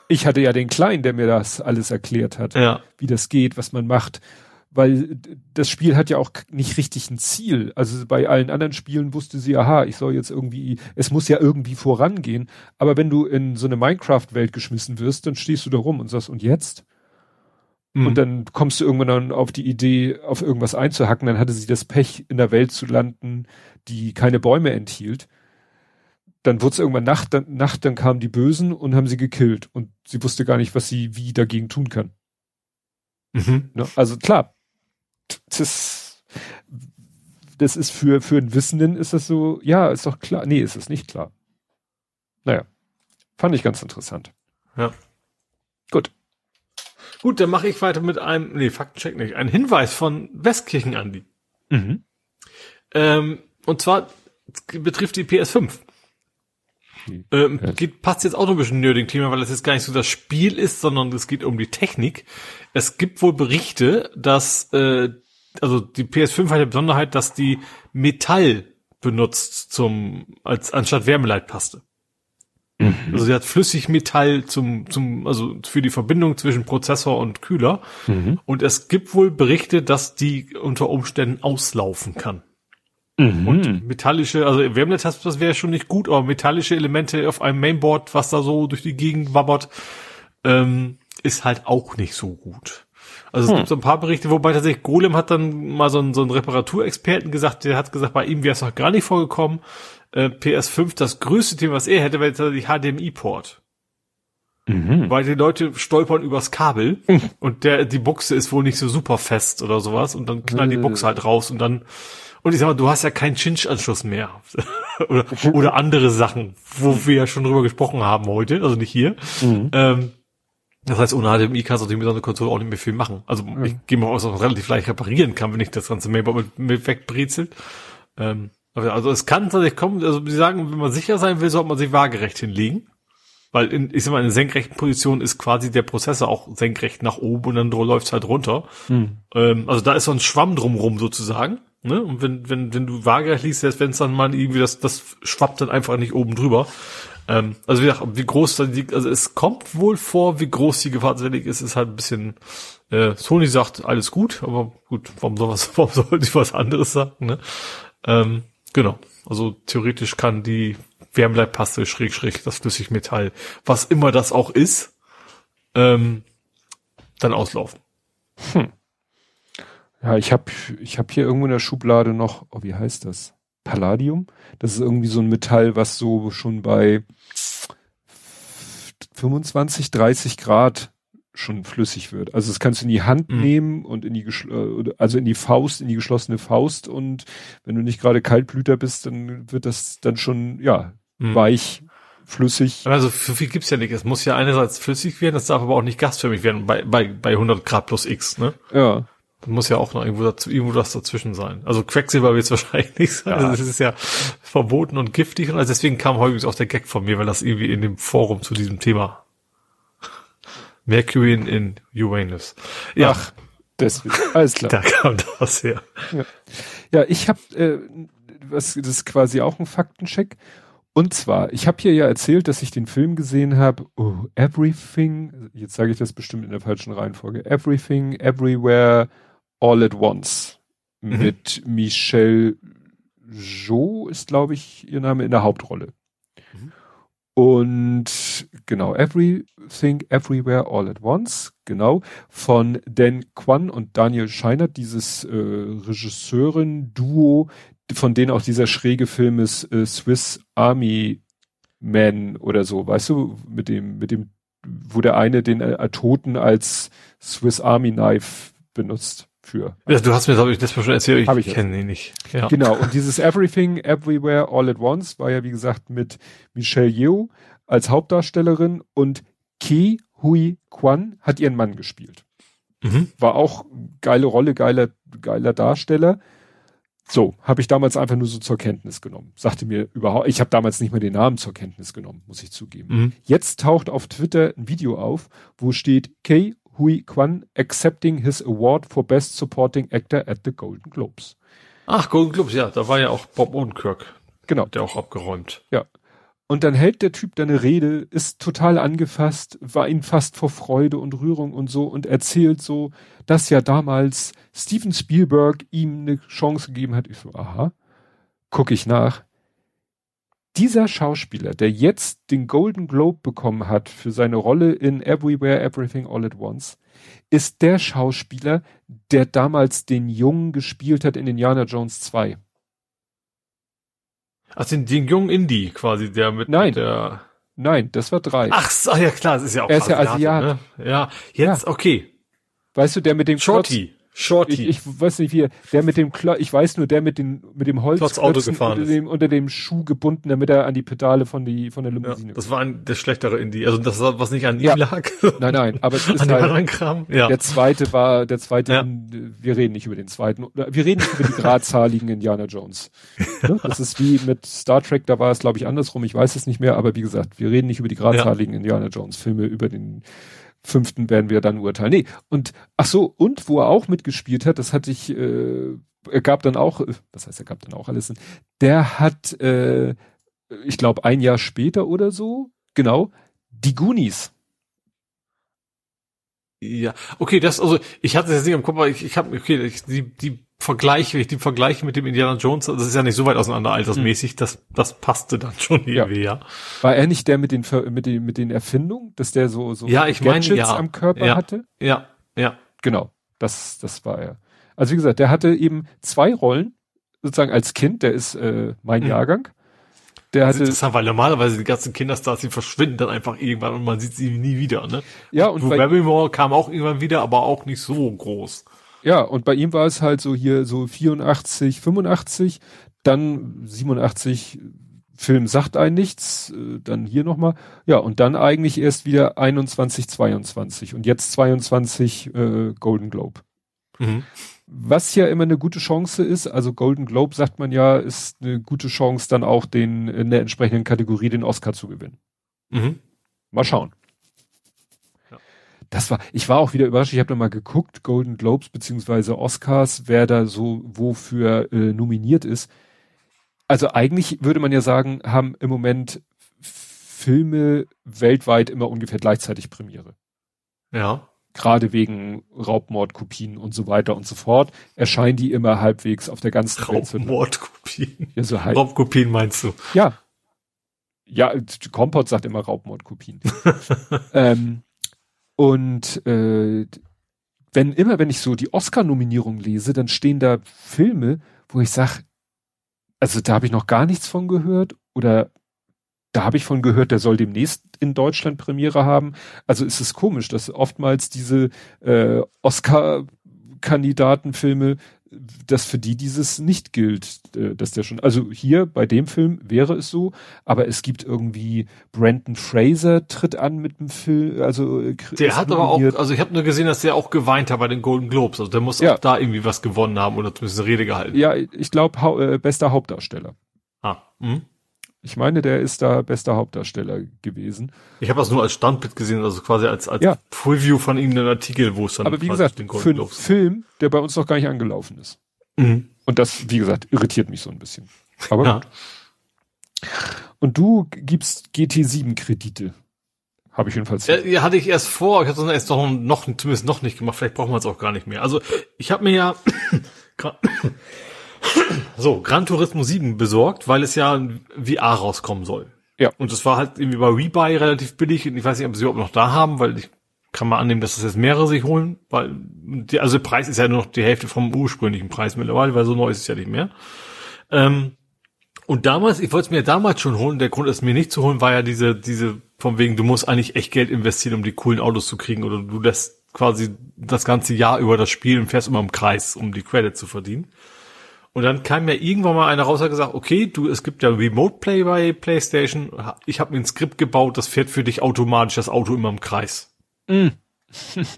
Speaker 2: Ich hatte ja den Kleinen, der mir das alles erklärt hat,
Speaker 3: ja.
Speaker 2: wie das geht, was man macht weil das Spiel hat ja auch nicht richtig ein Ziel. Also bei allen anderen Spielen wusste sie, aha, ich soll jetzt irgendwie, es muss ja irgendwie vorangehen. Aber wenn du in so eine Minecraft-Welt geschmissen wirst, dann stehst du da rum und sagst, und jetzt? Mhm. Und dann kommst du irgendwann dann auf die Idee, auf irgendwas einzuhacken. Dann hatte sie das Pech, in der Welt zu landen, die keine Bäume enthielt. Dann wurde es irgendwann Nacht, dann, Nacht, dann kamen die Bösen und haben sie gekillt. Und sie wusste gar nicht, was sie wie dagegen tun kann. Mhm. Ne? Also klar, das, das ist für, für einen Wissenden ist das so, ja, ist doch klar. Nee, ist es nicht klar. Naja, fand ich ganz interessant.
Speaker 3: Ja.
Speaker 2: Gut.
Speaker 3: Gut, dann mache ich weiter mit einem, nee, Faktencheck nicht, ein Hinweis von Westkirchen Andi.
Speaker 2: Mhm.
Speaker 3: Ähm, und zwar betrifft die PS5. Ähm,
Speaker 2: Ja.
Speaker 3: geht, passt jetzt auch noch ein bisschen nörding Thema, weil es jetzt gar nicht so das Spiel ist, sondern es geht um die Technik. Es gibt wohl Berichte, dass, äh, also die PS5 hat die Besonderheit, dass die Metall benutzt zum, als, anstatt Wärmeleitpaste. Also sie hat Flüssigmetall zum, zum, also für die Verbindung zwischen Prozessor und Kühler. Und es gibt wohl Berichte, dass die unter Umständen auslaufen kann. Und metallische, also Wärmeleitpaste, das wäre schon nicht gut, aber metallische Elemente auf einem Mainboard, was da so durch die Gegend wabbert, ähm, ist halt auch nicht so gut. Also es gibt so ein paar Berichte, wobei tatsächlich Golem hat dann mal so einen, so einen Reparaturexperten gesagt, der hat gesagt, bei ihm wäre es noch gar nicht vorgekommen. Äh, PS5, das größte Thema, was er hätte, wäre tatsächlich HDMI-Port.
Speaker 2: Mhm.
Speaker 3: Weil die Leute stolpern übers Kabel *laughs* und der, die Buchse ist wohl nicht so super fest oder sowas und dann knallt die
Speaker 2: Äh.
Speaker 3: Buchse halt raus und dann, und ich sag mal, du hast ja keinen Cinch-Anschluss mehr. *laughs* oder, oder andere Sachen, wo wir ja schon drüber gesprochen haben heute, also nicht hier.
Speaker 2: Mhm.
Speaker 3: Ähm, das heißt, ohne HDMI kannst du natürlich mit so einer Konsole auch nicht mehr viel machen. Also ich gehe mal aus, dass man relativ leicht reparieren kann, wenn ich das ganze Mainboard mit, mit wegbrezelt. Ähm, also es kann tatsächlich kommen, also sie sagen, wenn man sicher sein will, sollte man sich waagerecht hinlegen. Weil in, ich sag mal, in senkrechten Position ist quasi der Prozessor auch senkrecht nach oben und dann läuft's halt runter.
Speaker 2: Mhm.
Speaker 3: Ähm, also da ist so ein Schwamm drumrum sozusagen. Ne? Und wenn, wenn, wenn du waagerecht liegst, selbst wenn es dann mal irgendwie das, das schwappt dann einfach nicht oben drüber. Ähm, also wie gesagt, wie groß dann die, also es kommt wohl vor, wie groß die Gefahr tatsächlich ist, ist halt ein bisschen, äh, Sony sagt, alles gut, aber gut, warum soll was, *laughs* warum soll ich was anderes sagen, ne? Ähm, genau. Also theoretisch kann die Wärmeleitpaste schräg schräg das Flüssigmetall, was immer das auch ist, ähm, dann auslaufen.
Speaker 2: Ja, ich habe ich hab hier irgendwo in der Schublade noch, oh, wie heißt das? Palladium? Das ist irgendwie so ein Metall, was so schon bei 25, 30 Grad schon flüssig wird. Also das kannst du in die Hand
Speaker 3: Mhm.
Speaker 2: nehmen und in die äh, also in die Faust, in die geschlossene Faust und wenn du nicht gerade Kaltblüter bist, dann wird das dann schon ja
Speaker 3: Mhm.
Speaker 2: weich, flüssig.
Speaker 3: Also so viel gibt's ja nicht. Es muss ja einerseits flüssig werden, das darf aber auch nicht gasförmig werden bei, bei, bei 100 Grad plus X, ne?
Speaker 2: Ja.
Speaker 3: Da muss ja auch noch irgendwo, dazu, irgendwo das dazwischen sein. Also Quecksilber wird's *laughs* wahrscheinlich nicht sein.
Speaker 2: Ja.
Speaker 3: Also das ist ja verboten und giftig. Und also deswegen kam häufig auch der Gag von mir, weil das irgendwie in dem Forum zu diesem Thema Mercury in, in Uranus. Ja,
Speaker 2: Ach, deswegen. Alles klar. *laughs*
Speaker 3: da kam das her.
Speaker 2: Ja, ich habe, äh, was das ist quasi auch ein Faktencheck. Und zwar, ich habe hier ja erzählt, dass ich den Film gesehen habe, oh, Everything, jetzt sage ich das bestimmt in der falschen Reihenfolge, Everything, Everywhere, All at Once
Speaker 3: Mhm.
Speaker 2: mit Michelle Jo ist, glaube ich, ihr Name in der Hauptrolle. Und genau, Everything, Everywhere, All at Once, genau, von Dan Kwan und Daniel Scheinert, dieses äh, Regisseurin-Duo, von denen auch dieser schräge Film ist, äh, Swiss Army Man oder so, weißt du, mit dem, mit dem, wo der eine den äh, Toten als Swiss Army Knife benutzt für.
Speaker 3: Ja, du hast mir, glaube ich, das mal schon erzählt,
Speaker 2: Hab
Speaker 3: ich,
Speaker 2: ich
Speaker 3: kenne ihn nicht. Ja.
Speaker 2: Genau, und dieses Everything, Everywhere, All at Once war ja, wie gesagt, mit Michelle Yeoh als Hauptdarstellerin und Ke Hui Kwan hat ihren Mann gespielt.
Speaker 3: Mhm.
Speaker 2: War auch geile Rolle, geiler, geiler Darsteller. So, habe ich damals einfach nur so zur Kenntnis genommen. Sagte mir überhaupt, ich habe damals nicht mehr den Namen zur Kenntnis genommen, muss ich zugeben.
Speaker 3: Mhm.
Speaker 2: Jetzt taucht auf Twitter ein Video auf, wo steht Kei Hui Kwan accepting his award for best supporting actor at the Golden Globes.
Speaker 3: Ach, Golden Globes, ja, da war ja auch Bob Odenkirk,
Speaker 2: Genau.
Speaker 3: der auch abgeräumt.
Speaker 2: Und dann hält der Typ da eine Rede, ist total angefasst, war ihn fast vor Freude und Rührung und so und erzählt so, dass ja damals Steven Spielberg ihm eine Chance gegeben hat. Ich so, aha, guck ich nach. Dieser Schauspieler, der jetzt den Golden Globe bekommen hat für seine Rolle in Everywhere, Everything, All at Once, ist der Schauspieler, der damals den Jungen gespielt hat in Indiana Jones 2.
Speaker 3: Also den, den jungen Indie quasi, der mit
Speaker 2: Nein.
Speaker 3: der
Speaker 2: Nein, das war drei.
Speaker 3: Ach, so, ja klar, das ist ja auch
Speaker 2: Er ist ja Asiat.
Speaker 3: Ne? Ja, jetzt, okay.
Speaker 2: Weißt du, der mit dem
Speaker 3: Shorty. Shorty.
Speaker 2: Ich, ich weiß nicht wie, der mit dem Klo ich weiß nur, der mit dem mit dem Holz unter dem, unter dem Schuh gebunden, damit er an die Pedale von die von der
Speaker 3: ja,
Speaker 2: Limousine.
Speaker 3: das war ein, der schlechtere Indie. Also das war, was nicht an
Speaker 2: Ja.
Speaker 3: ihm lag.
Speaker 2: nein, nein, aber es *laughs* ist
Speaker 3: an
Speaker 2: halt
Speaker 3: anderen Kram. Ja.
Speaker 2: der zweite war der zweite.
Speaker 3: Ja.
Speaker 2: Wir reden nicht über den zweiten. Wir reden nicht über die gradzahligen Indiana Jones. *laughs* Ne? Das ist wie mit Star Trek. Da war es glaube ich andersrum. Ich weiß es nicht mehr. Aber wie gesagt, wir reden nicht über die gradzahligen Indiana Jones Filme. Über den fünften werden wir dann urteilen. Nee, und ach so, und wo er auch mitgespielt hat, das hatte ich, äh, er gab dann auch, was heißt, er gab dann auch alles, der hat, äh, ich glaube, ein Jahr später oder so, genau, die Goonies.
Speaker 3: Ja, okay, das, also, ich hatte es jetzt nicht im Kopf, aber ich, ich habe, okay, ich, die, die Vergleiche, die Vergleiche mit dem Indiana Jones, das ist ja nicht so weit auseinander altersmäßig, das, das passte dann schon
Speaker 2: Ja.
Speaker 3: irgendwie, ja.
Speaker 2: War er nicht der mit den, mit den, mit den Erfindungen, dass der so, so
Speaker 3: Ja, ich meine,
Speaker 2: Gadgets
Speaker 3: ja.
Speaker 2: am Körper
Speaker 3: Ja.
Speaker 2: hatte?
Speaker 3: Ja, ja.
Speaker 2: Genau, das, das war er. Also wie gesagt, der hatte eben zwei Rollen, sozusagen als Kind, der ist äh, mein
Speaker 3: Mhm.
Speaker 2: Jahrgang. Der
Speaker 3: Das ist
Speaker 2: hatte,
Speaker 3: interessant, weil normalerweise die ganzen Kinderstars, die verschwinden dann einfach irgendwann und man sieht sie nie wieder, ne?
Speaker 2: ja, und
Speaker 3: Drew Barrymore kam auch irgendwann wieder, aber auch nicht so groß.
Speaker 2: Ja, und bei ihm war es halt so hier so 84, 85, dann 87, Film sagt ein nichts, äh, dann hier nochmal, ja, und dann eigentlich erst wieder 21, 22 und jetzt 22 äh, Golden Globe.
Speaker 3: Mhm.
Speaker 2: Was ja immer eine gute Chance ist, also Golden Globe sagt man ja, ist eine gute Chance, dann auch den in der entsprechenden Kategorie den Oscar zu gewinnen.
Speaker 3: Mhm.
Speaker 2: Mal schauen. Das war, ich war auch wieder überrascht. Ich habe mal geguckt, Golden Globes beziehungsweise Oscars, wer da so wofür äh, nominiert ist. Also eigentlich würde man ja sagen, haben im Moment Filme weltweit immer ungefähr gleichzeitig Premiere.
Speaker 3: Ja.
Speaker 2: Gerade wegen Raubmordkopien und so weiter und so fort erscheinen die immer halbwegs auf der ganzen Welt.
Speaker 3: Raubmordkopien.
Speaker 2: Ja, so halb,
Speaker 3: Raubkopien meinst du?
Speaker 2: ja. Ja, Kompott sagt immer Raubmordkopien. *laughs* ähm, und äh, wenn immer, wenn ich so die Oscar-Nominierung lese, dann stehen da Filme, wo ich sage, also da habe ich noch gar nichts von gehört oder da habe ich von gehört, der soll demnächst in Deutschland Premiere haben. Also ist es komisch, dass oftmals diese äh, Oscar-Kandidatenfilme, dass für die dieses nicht gilt, äh, dass der schon, also hier bei dem Film wäre es so, aber es gibt irgendwie Brandon Fraser tritt an mit dem Film, also äh,
Speaker 3: Der hat aber auch, also ich habe nur gesehen, dass der auch geweint hat bei den Golden Globes. Also der muss
Speaker 2: Ja.
Speaker 3: auch da irgendwie was gewonnen haben oder zumindest eine Rede gehalten.
Speaker 2: ja, ich glaube hau äh, bester Hauptdarsteller.
Speaker 3: Ah, mhm.
Speaker 2: Ich meine, der ist da bester Hauptdarsteller gewesen.
Speaker 3: Ich habe das nur als Standbild gesehen, also quasi als, als
Speaker 2: Ja.
Speaker 3: Preview von ihm einen Artikel, wo es dann
Speaker 2: Aber wie
Speaker 3: quasi
Speaker 2: gesagt,
Speaker 3: den
Speaker 2: für einen. Film, der bei uns noch gar nicht angelaufen ist.
Speaker 3: Mhm.
Speaker 2: Und das, wie gesagt, irritiert mich so ein bisschen. Aber
Speaker 3: Ja.
Speaker 2: Und du gibst GT7 Kredite. Habe ich jedenfalls.
Speaker 3: Ja, ja, hatte ich erst vor, ich hatte das erst noch, noch, zumindest noch nicht gemacht, vielleicht brauchen wir es auch gar nicht mehr. Also, ich habe mir ja *coughs* so, Gran Turismo 7 besorgt, weil es ja ein VR rauskommen soll.
Speaker 2: Ja.
Speaker 3: Und es war halt irgendwie bei Rebuy relativ billig und ich weiß nicht, ob sie überhaupt noch da haben, weil ich kann mal annehmen, dass das jetzt mehrere sich holen, weil die, also der Preis ist ja nur noch die Hälfte vom ursprünglichen Preis mittlerweile, weil so neu ist es ja nicht mehr. Ähm, und damals, ich wollte es mir damals schon holen, der Grund, es mir nicht zu holen, war ja diese, diese, von wegen, du musst eigentlich echt Geld investieren, um die coolen Autos zu kriegen, oder du lässt quasi das ganze Jahr über das Spiel und fährst immer im Kreis, um die Credits zu verdienen. Und dann kam mir irgendwann mal einer raus und hat gesagt, okay, du, es gibt ja Remote Play bei PlayStation. Ich habe mir ein Skript gebaut, das fährt für dich automatisch das Auto immer im Kreis.
Speaker 2: Mm. *laughs*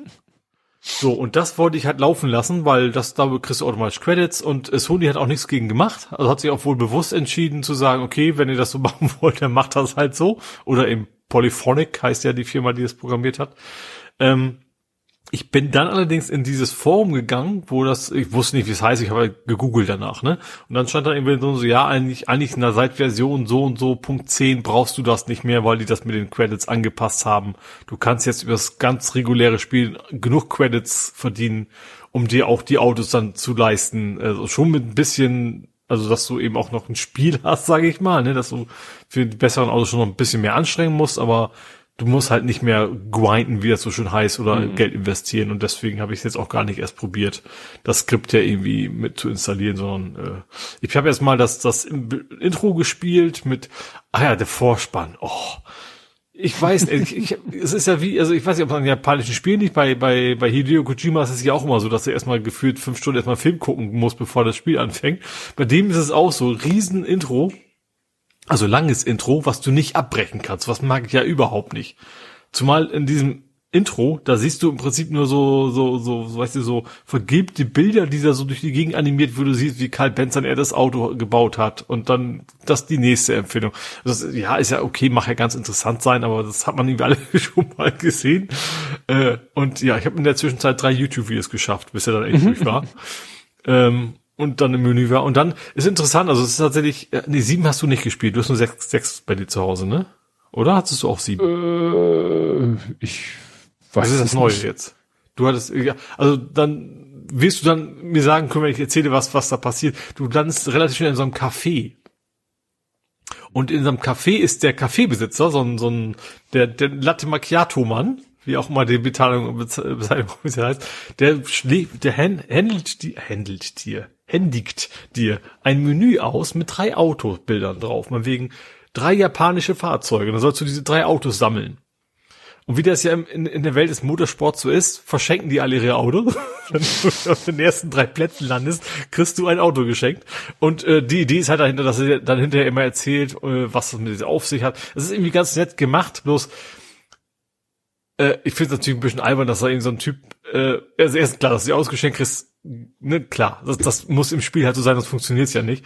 Speaker 3: So, und das wollte ich halt laufen lassen, weil das, da kriegst du automatisch Credits und äh, Sony hat auch nichts gegen gemacht. Also hat sich auch wohl bewusst entschieden zu sagen, okay, wenn ihr das so *laughs* machen wollt, dann macht das halt so. Oder eben Polyphonic heißt ja die Firma, die das programmiert hat. Ähm, ich bin dann allerdings in dieses Forum gegangen, wo das, ich wusste nicht, wie es heißt, ich habe gegoogelt danach, ne? Und dann stand da irgendwie so, ja, eigentlich, eigentlich in der Seit-Version so und so, Punkt 10 brauchst du das nicht mehr, weil die das mit den Credits angepasst haben. Du kannst jetzt über das ganz reguläre Spiel genug Credits verdienen, um dir auch die Autos dann zu leisten. Also schon mit ein bisschen, also dass du eben auch noch ein Spiel *laughs* hast, sage ich mal, ne? Dass du für die besseren Autos schon noch ein bisschen mehr anstrengen musst, aber du musst halt nicht mehr grinden, wie das so schön heißt, oder
Speaker 2: Mhm.
Speaker 3: Geld investieren. Und deswegen habe ich es jetzt auch gar nicht erst probiert, das Skript ja irgendwie mit zu installieren, sondern äh, ich habe jetzt mal das, das Intro gespielt mit, ah ja, der Vorspann. Oh, ich weiß, ich, ich, *laughs* es ist ja wie, also ich weiß nicht, ob man japanischen Spielen nicht, bei, bei, bei Hideo Kojima ist es ja auch immer so, dass er erstmal gefühlt fünf Stunden erstmal Film gucken muss, bevor das Spiel anfängt. Bei dem ist es auch so, riesen Intro, also langes Intro, was du nicht abbrechen kannst, was mag ich ja überhaupt nicht. Zumal in diesem Intro, da siehst du im Prinzip nur so, so, so, so weißt du, so vergilbte Bilder, die da so durch die Gegend animiert, wo du siehst, wie Karl Benson er das Auto gebaut hat und dann das die nächste Empfehlung. Das, ja, ist ja okay, mag ja ganz interessant sein, aber das hat man irgendwie *laughs* alle schon mal gesehen. Äh, und ja, ich habe in der Zwischenzeit drei YouTube-Videos geschafft, bis er dann echt durch war. *laughs* Ähm, und dann im Menü war. Und dann ist interessant, also es ist tatsächlich, äh, nee, sieben hast du nicht gespielt, du hast nur sechs, sechs bei dir zu Hause, ne? Oder hattest du auch sieben?
Speaker 2: Äh, ich
Speaker 3: was ist das Neue jetzt? Du hattest, ja, also dann wirst du dann mir sagen können, wenn ich erzähle, was, was da passiert. Du landest relativ schnell in so einem Café. Und in so einem Café ist der Kaffeebesitzer, so ein, so ein, der, der Latte Macchiato-Mann, wie auch immer die Bezahlung, Bezeichnung *laughs* heißt, der schlägt, der handelt die, handelt dir, händigt dir ein Menü aus mit drei Autobildern drauf, man wegen drei japanische Fahrzeuge. Dann sollst du diese drei Autos sammeln. Und wie das ja in, in der Welt des Motorsports so ist, verschenken die alle ihre Autos. *laughs* Wenn du auf den ersten drei Plätzen landest, kriegst du ein Auto geschenkt. Und äh, die Idee ist halt dahinter, dass er dann hinterher immer erzählt, äh, was das mit auf sich hat. Das ist irgendwie ganz nett gemacht, bloß äh, ich finde es natürlich ein bisschen albern, dass da irgendwie so ein Typ, äh, also erst klar, dass du ausgeschenkt kriegst, ne, klar, das, das muss im Spiel halt so sein, sonst funktioniert's ja nicht.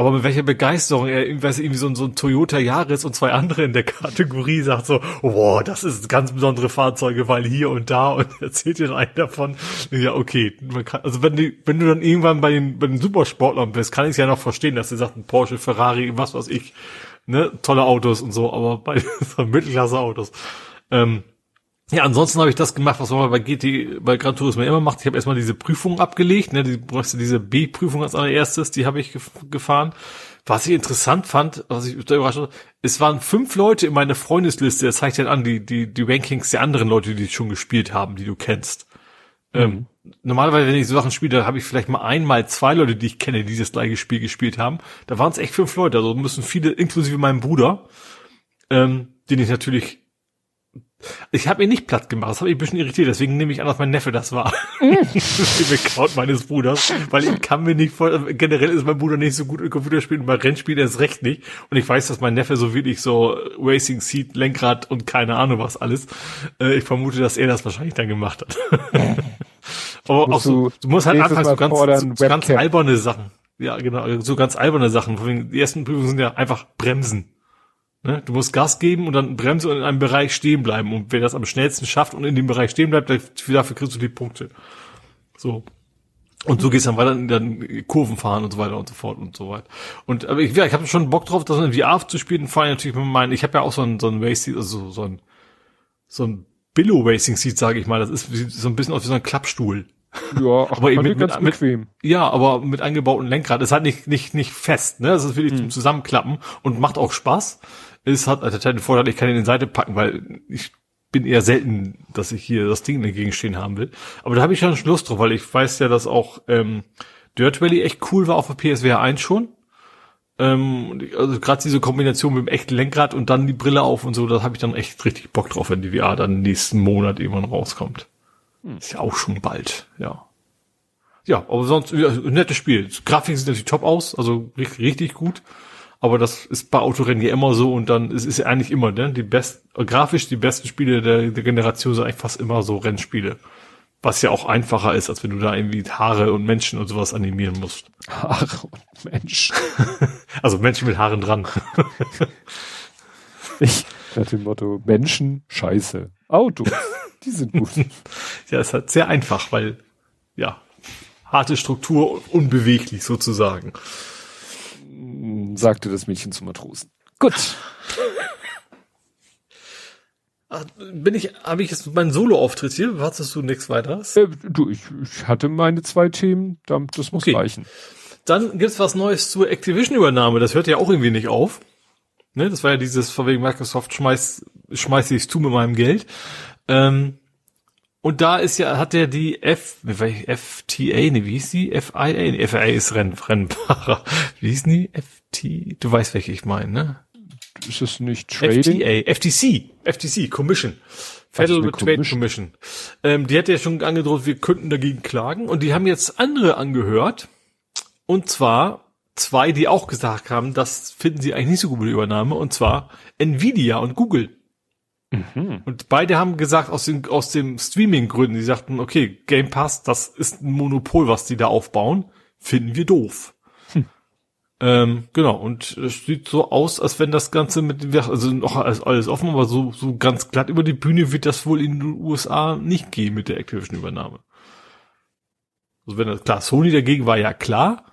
Speaker 3: Aber mit welcher Begeisterung er irgendwie so, so ein Toyota Yaris und zwei andere in der Kategorie sagt so, wow, das ist ganz besondere Fahrzeuge, weil hier und da *laughs* und erzählt dir einen davon. Ja, okay. Man kann, also wenn du, wenn du dann irgendwann bei den, bei den Supersportlern bist, kann ich es ja noch verstehen, dass sie sagt, ein Porsche, Ferrari, was weiß ich, ne, tolle Autos und so, aber bei *laughs* so Mittelklasse-Autos. Ähm, ja, ansonsten habe ich das gemacht, was man bei GT, bei Gran Turismo immer macht. Ich habe erstmal diese Prüfung abgelegt, ne, die brauchst du diese B-Prüfung als allererstes, die habe ich gefahren. Was ich interessant fand, was ich da überrascht habe, es waren fünf Leute in meiner Freundesliste, das zeigt halt an, die, die, die Rankings der anderen Leute, die schon gespielt haben, die du kennst. Mhm. Ähm, normalerweise, wenn ich so Sachen spiele, habe ich vielleicht mal einmal zwei Leute, die ich kenne, die das gleiche Spiel gespielt haben. Da waren es echt fünf Leute, also müssen viele, inklusive meinem Bruder, ähm, den ich natürlich ich habe ihn nicht platt gemacht, das habe ich ein bisschen irritiert, deswegen nehme ich an, dass mein Neffe das war. *laughs* Im Account meines Bruders, weil ich kann mir nicht vor, generell ist mein Bruder nicht so gut in Computerspielen, bei Rennspielen erst recht nicht. Und ich weiß, dass mein Neffe so wirklich so Racing Seat, Lenkrad und keine Ahnung was alles. Äh, ich vermute, dass er das wahrscheinlich dann gemacht hat. *laughs* Aber auch so, du musst halt anfangs so ganz, so ganz alberne Sachen. Ja, genau, so ganz alberne Sachen. Die ersten Prüfungen sind ja einfach Bremsen. Ne? Du musst Gas geben und dann bremse und in einem Bereich stehen bleiben. Und wer das am schnellsten schafft und in dem Bereich stehen bleibt, dafür kriegst du die Punkte. So. Und so gehst dann weiter in dann Kurven fahren und so weiter und so fort und so weiter. Und aber ich, ja, ich habe schon Bock drauf, das in VR zu spielen. Vor allem natürlich mit meinen, ich habe ja auch so ein so ein Race also so ein so ein Billow Racing Seat, sage ich mal. Das ist so ein bisschen aus wie so ein Klappstuhl.
Speaker 2: Ja, *laughs* ach, aber eben mit, ganz mit, bequem.
Speaker 3: ja, aber mit eingebautem Lenkrad. Es hat nicht nicht nicht fest, ne? Das ist wirklich hm. zum Zusammenklappen und macht auch Spaß ist, hat also den Vorteil, ich kann ihn in die Seite packen, weil ich bin eher selten, dass ich hier das Ding dagegen stehen haben will. Aber da habe ich schon Schluss drauf, weil ich weiß ja, dass auch ähm, Dirt Valley echt cool war auf der PSVR 1 schon. Ähm, also gerade diese Kombination mit dem echten Lenkrad und dann die Brille auf und so, da habe ich dann echt richtig Bock drauf, wenn die VR dann nächsten Monat irgendwann rauskommt. Hm. Ist ja auch schon bald, ja. Ja, aber sonst, ja, nettes Spiel. Grafik sieht natürlich top aus, also richtig, richtig gut. Aber das ist bei Autorennen ja immer so und dann ist es ja eigentlich immer, ne? Die best, grafisch die besten Spiele der, der Generation sind eigentlich fast immer so Rennspiele. Was ja auch einfacher ist, als wenn du da irgendwie Haare und Menschen und sowas animieren musst.
Speaker 2: Haare und Menschen. *laughs*
Speaker 3: also Menschen mit Haaren dran. *laughs*
Speaker 2: ich nach dem Motto Menschen, Scheiße. Autos, die sind gut. *laughs*
Speaker 3: ja, ist halt sehr einfach, weil, ja, harte Struktur, unbeweglich sozusagen
Speaker 2: sagte das Mädchen zum Matrosen. Gut.
Speaker 3: Ach, bin ich, habe ich jetzt meinen Solo-Auftritt hier? Wartest du nichts weiteres?
Speaker 2: Äh, du, ich, ich hatte meine zwei Themen, das muss okay. reichen.
Speaker 3: Dann gibt's was Neues zur Activision-Übernahme. Das hört ja auch irgendwie nicht auf. Ne, das war ja dieses, von wegen Microsoft schmeißt, schmeiß ich's zu mit meinem Geld. Ähm, und da ist ja, hat er die F, FTA, ne, wie hieß die? FIA, nee, FIA ist Renn, Rennfahrer. *laughs* Wie hieß die? FT, du weißt, welche ich meine, ne?
Speaker 2: ist das nicht Trading?
Speaker 3: FTA, FTC, FTC, Commission. Federal Trade
Speaker 2: Commission?
Speaker 3: Commission. Ähm, die hat ja schon angedroht, wir könnten dagegen klagen. Und die haben jetzt andere angehört. Und zwar zwei, die auch gesagt haben, das finden sie eigentlich nicht so gut mit der Übernahme. Und zwar Nvidia und Google.
Speaker 2: Mhm.
Speaker 3: Und beide haben gesagt, aus den, aus dem Streaming-Gründen, die sagten, okay, Game Pass, das ist ein Monopol, was die da aufbauen, finden wir doof. Ähm, genau, und es sieht so aus, als wenn das Ganze mit, also noch alles, alles offen, aber so, so ganz glatt über die Bühne wird das wohl in den USA nicht gehen mit der Activision-Übernahme. Also wenn das, klar, Sony dagegen war ja klar,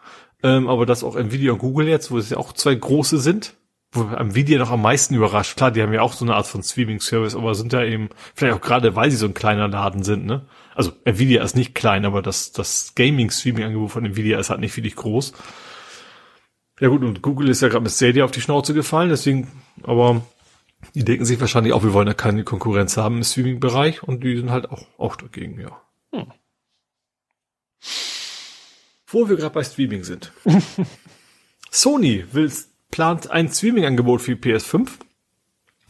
Speaker 3: ähm, aber dass auch Nvidia und Google jetzt, wo es ja auch zwei große sind, wo Nvidia noch am meisten überrascht. Klar, die haben ja auch so eine Art von Streaming-Service, aber sind ja eben, vielleicht auch gerade, weil sie so ein kleiner Laden sind, ne? Also Nvidia ist nicht klein, aber das, das Gaming-Streaming-Angebot von Nvidia ist halt nicht wirklich groß. Ja gut, und Google ist ja gerade mit Stadia auf die Schnauze gefallen, deswegen, aber die denken sich wahrscheinlich auch, wir wollen ja keine Konkurrenz haben im Streaming-Bereich und die sind halt auch, auch dagegen, ja.
Speaker 2: Hm.
Speaker 3: Wo wir gerade bei Streaming sind. *laughs* Sony will, plant ein Streaming-Angebot für die PS5.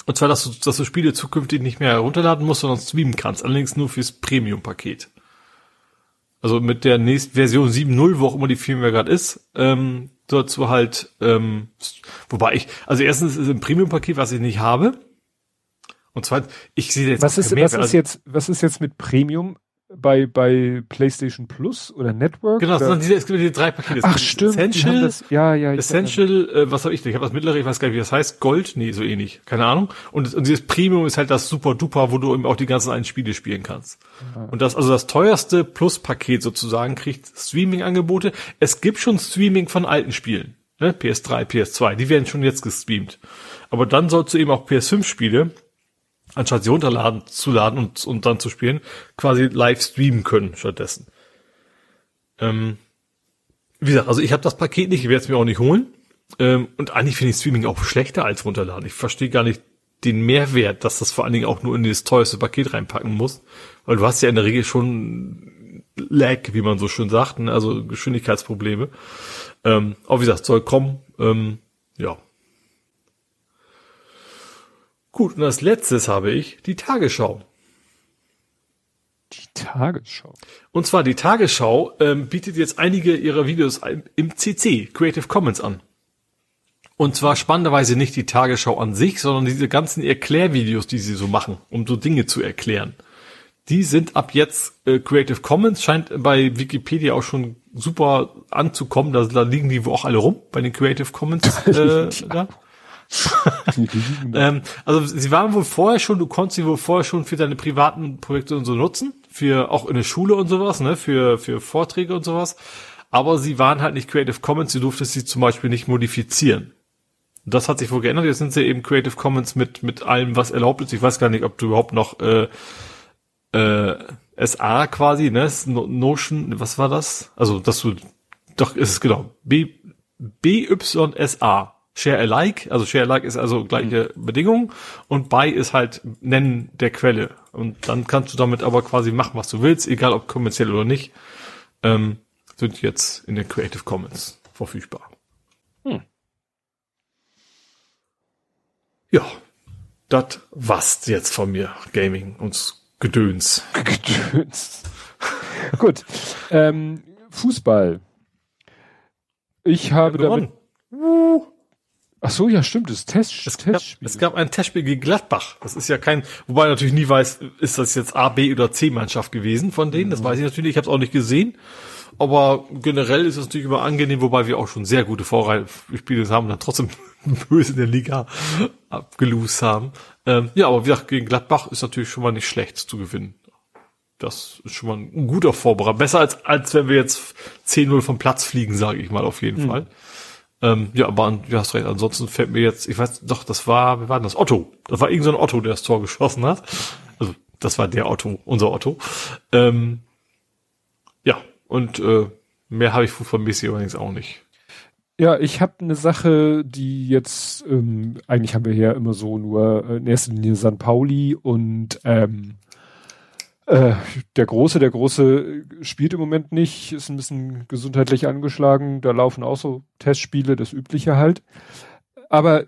Speaker 3: Und zwar, dass du, dass du Spiele zukünftig nicht mehr herunterladen musst, sondern streamen kannst. Allerdings nur fürs Premium-Paket. Also mit der nächsten Version 7.0, wo auch immer die Firmware gerade ist, ähm, sollst du halt, ähm, wobei ich, also erstens ist es ein Premium-Paket, was ich nicht habe. Und zweitens, ich sehe jetzt
Speaker 2: Was ist, was ist jetzt, was ist jetzt mit Premium bei, bei PlayStation Plus oder Network?
Speaker 3: Genau,
Speaker 2: oder?
Speaker 3: diese, es gibt diese drei Pakete. Es
Speaker 2: Ach
Speaker 3: gibt
Speaker 2: stimmt,
Speaker 3: Essential,
Speaker 2: das, ja, ja, ich
Speaker 3: Essential, äh, was habe ich denn? Ich habe das mittlere, ich weiß gar nicht, wie das heißt. Gold? Nee, so ähnlich. Keine Ahnung. Und, und dieses Premium ist halt das super duper, wo du eben auch die ganzen alten Spiele spielen kannst. Und das, also das teuerste Plus-Paket sozusagen kriegt Streaming-Angebote. Es gibt schon Streaming von alten Spielen. Ne? PS3, PS2, die werden schon jetzt gestreamt. Aber dann sollst du eben auch PS5-Spiele, anstatt sie runterladen, zu laden und, und dann zu spielen, quasi live streamen können stattdessen. Ähm, wie gesagt, also ich habe das Paket nicht, ich werde es mir auch nicht holen. Ähm, und eigentlich finde ich Streaming auch schlechter als runterladen. Ich verstehe gar nicht den Mehrwert, dass das vor allen Dingen auch nur in das teuerste Paket reinpacken muss. Weil du hast ja in der Regel schon Lag, wie man so schön sagt, ne? also Geschwindigkeitsprobleme. Ähm, aber wie gesagt, soll kommen. Ähm, ja. Gut, und als letztes habe ich die Tagesschau.
Speaker 2: Die Tagesschau.
Speaker 3: Und zwar die Tagesschau ähm, bietet jetzt einige ihrer Videos im CC, Creative Commons an. Und zwar spannenderweise nicht die Tagesschau an sich, sondern diese ganzen Erklärvideos, die sie so machen, um so Dinge zu erklären. Die sind ab jetzt äh, Creative Commons, scheint bei Wikipedia auch schon super anzukommen. Da, da liegen die auch alle rum, bei den Creative Commons. *laughs* Äh, da. *laughs* ähm, also sie waren wohl vorher schon, du konntest sie wohl vorher schon für deine privaten Projekte und so nutzen, für auch in der Schule und sowas, ne, für, für Vorträge und sowas. Aber sie waren halt nicht Creative Commons, sie durfte sie zum Beispiel nicht modifizieren. Das hat sich wohl geändert. Jetzt sind sie eben Creative Commons mit, mit allem, was erlaubt ist. Ich weiß gar nicht, ob du überhaupt noch äh, äh, SA quasi, ne? No- Notion, was war das? Also, dass du, doch, ist es genau, B, BYSA. Share alike, also share alike ist also gleiche Bedingungen und by ist halt Nennen der Quelle. Und dann kannst du damit aber quasi machen, was du willst, egal ob kommerziell oder nicht, ähm, sind jetzt in den Creative Commons verfügbar.
Speaker 2: Hm.
Speaker 3: Ja, das war's jetzt von mir, Gaming und Gedöns.
Speaker 2: Gedöns. *laughs* Gut. Ähm, Fußball. Ich habe damit.
Speaker 3: Gewonnen.
Speaker 2: Ach so, ja, stimmt. Das Test,
Speaker 3: Es gab,
Speaker 2: Testspiel.
Speaker 3: es gab ein Testspiel gegen Gladbach. Das ist ja kein, wobei ich natürlich nie weiß, ist das jetzt A, B oder C Mannschaft gewesen von denen. Das weiß ich natürlich. Ich habe es auch nicht gesehen. Aber generell ist es natürlich immer angenehm, wobei wir auch schon sehr gute Vorspiele haben und dann trotzdem *laughs* böse in der Liga abgelost haben. Ähm, ja, aber wie gesagt, gegen Gladbach ist natürlich schon mal nicht schlecht zu gewinnen. Das ist schon mal ein guter Vorbereitung. Besser als, als wenn wir jetzt 10-0 vom Platz fliegen, sage ich mal auf jeden Fall. Ähm, ja, aber du hast recht. Ansonsten fällt mir jetzt, ich weiß, doch, das war, wer war denn das? Otto. Das war irgend so Otto, der das Tor geschossen hat. Also, das war der Otto, unser Otto. Ähm, ja, und äh, mehr habe ich fußballmäßig übrigens auch nicht.
Speaker 2: Ja, ich habe eine Sache, die jetzt, ähm, eigentlich haben wir hier immer so nur äh, in erster Linie San Pauli und ähm, äh, der Große, der Große spielt im Moment nicht, ist ein bisschen gesundheitlich angeschlagen, da laufen auch so Testspiele, das Übliche halt. Aber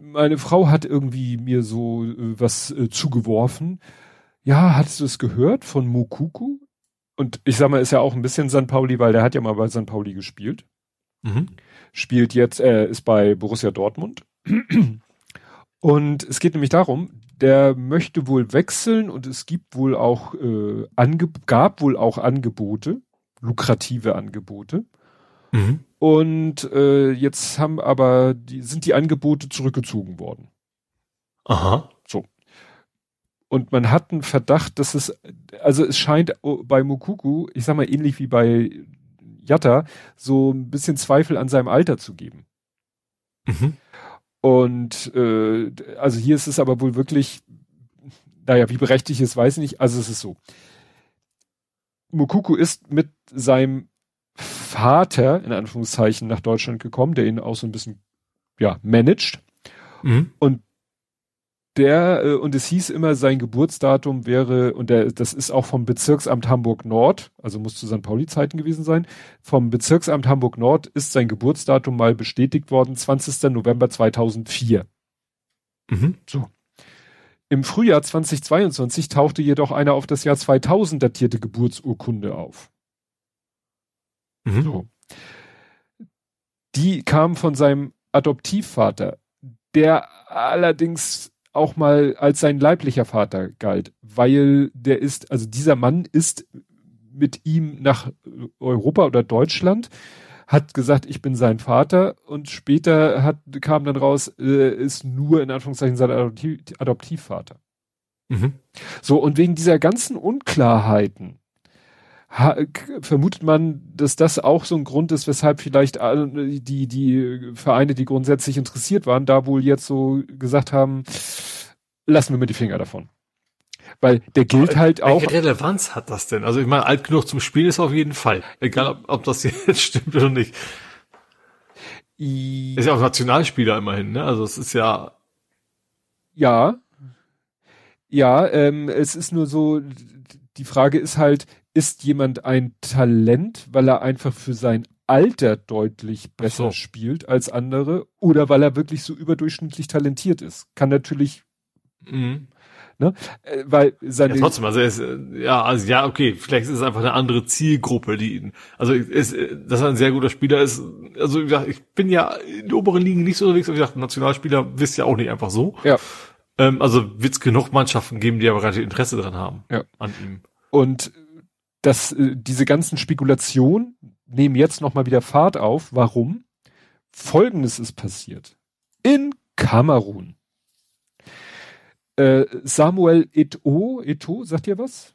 Speaker 2: meine Frau hat irgendwie mir so äh, was äh, zugeworfen. Ja, hattest du es gehört von Mukuku? Und ich sag mal, ist ja auch ein bisschen San Pauli, weil der hat ja mal bei San Pauli gespielt. Mhm. Spielt jetzt, er äh, ist bei Borussia Dortmund. Und es geht nämlich darum, der möchte wohl wechseln und es gibt wohl auch, äh, gab wohl auch Angebote, lukrative Angebote. Mhm. Und äh, jetzt haben aber die, sind die Angebote zurückgezogen worden.
Speaker 3: Aha.
Speaker 2: So. Und man hat einen Verdacht, dass es, also es scheint bei Mukuku, ich sag mal ähnlich wie bei Jatta, so ein bisschen Zweifel an seinem Alter zu geben. Mhm. Und äh, also hier ist es aber wohl wirklich, naja, wie berechtigt ist, weiß ich nicht. Also es ist so. Mukuku ist mit seinem Vater, in Anführungszeichen, nach Deutschland gekommen, der ihn auch so ein bisschen, ja, managt. Mhm. Und der, äh, und es hieß immer, sein Geburtsdatum wäre, und der, das ist auch vom Bezirksamt Hamburg Nord, also muss zu St. Pauli-Zeiten gewesen sein, vom Bezirksamt Hamburg Nord ist sein Geburtsdatum mal bestätigt worden, 20. November 2004. Mhm. So. Im Frühjahr 2022 tauchte jedoch eine auf das Jahr 2000 datierte Geburtsurkunde auf. Mhm. So. Die kam von seinem Adoptivvater, der allerdings auch mal als sein leiblicher Vater galt, weil der ist, also dieser Mann ist mit ihm nach Europa oder Deutschland, hat gesagt, ich bin sein Vater und später hat, kam dann raus, äh, ist nur in Anführungszeichen sein Adoptiv, Adoptivvater. Mhm. So, und wegen dieser ganzen Unklarheiten vermutet man, dass das auch so ein Grund ist, weshalb vielleicht die, die Vereine, die grundsätzlich interessiert waren, da wohl jetzt so gesagt haben, lassen wir mir die Finger davon. Weil der gilt halt auch.
Speaker 3: Welche Relevanz hat das denn? Also ich meine, alt genug zum Spiel ist auf jeden Fall. Egal, ob, ob das *laughs* jetzt stimmt oder nicht. I ist ja auch Nationalspieler immerhin, ne? Also es ist ja.
Speaker 2: Ja. Ja, ähm, es ist nur so, die Frage ist halt, ist jemand ein Talent, weil er einfach für sein Alter deutlich besser so. spielt als andere oder weil er wirklich so überdurchschnittlich talentiert ist? Kann natürlich, mhm. ne, äh, weil seine.
Speaker 3: Ja, trotzdem, also ist, äh, ja, also ja, okay, vielleicht ist es einfach eine andere Zielgruppe, die ihn, also ist, dass er ein sehr guter Spieler ist, also wie gesagt, ich bin ja in der oberen Ligen nicht so unterwegs, aber wie gesagt, Nationalspieler wisst ja auch nicht einfach so.
Speaker 2: Ja.
Speaker 3: Ähm, also wird es genug Mannschaften geben, die aber relativ Interesse dran haben.
Speaker 2: Ja. An ihm. Und dass äh, diese ganzen Spekulationen nehmen jetzt nochmal wieder Fahrt auf. Warum? Folgendes ist passiert. In Kamerun. Äh, Samuel Eto, Eto, sagt ihr was?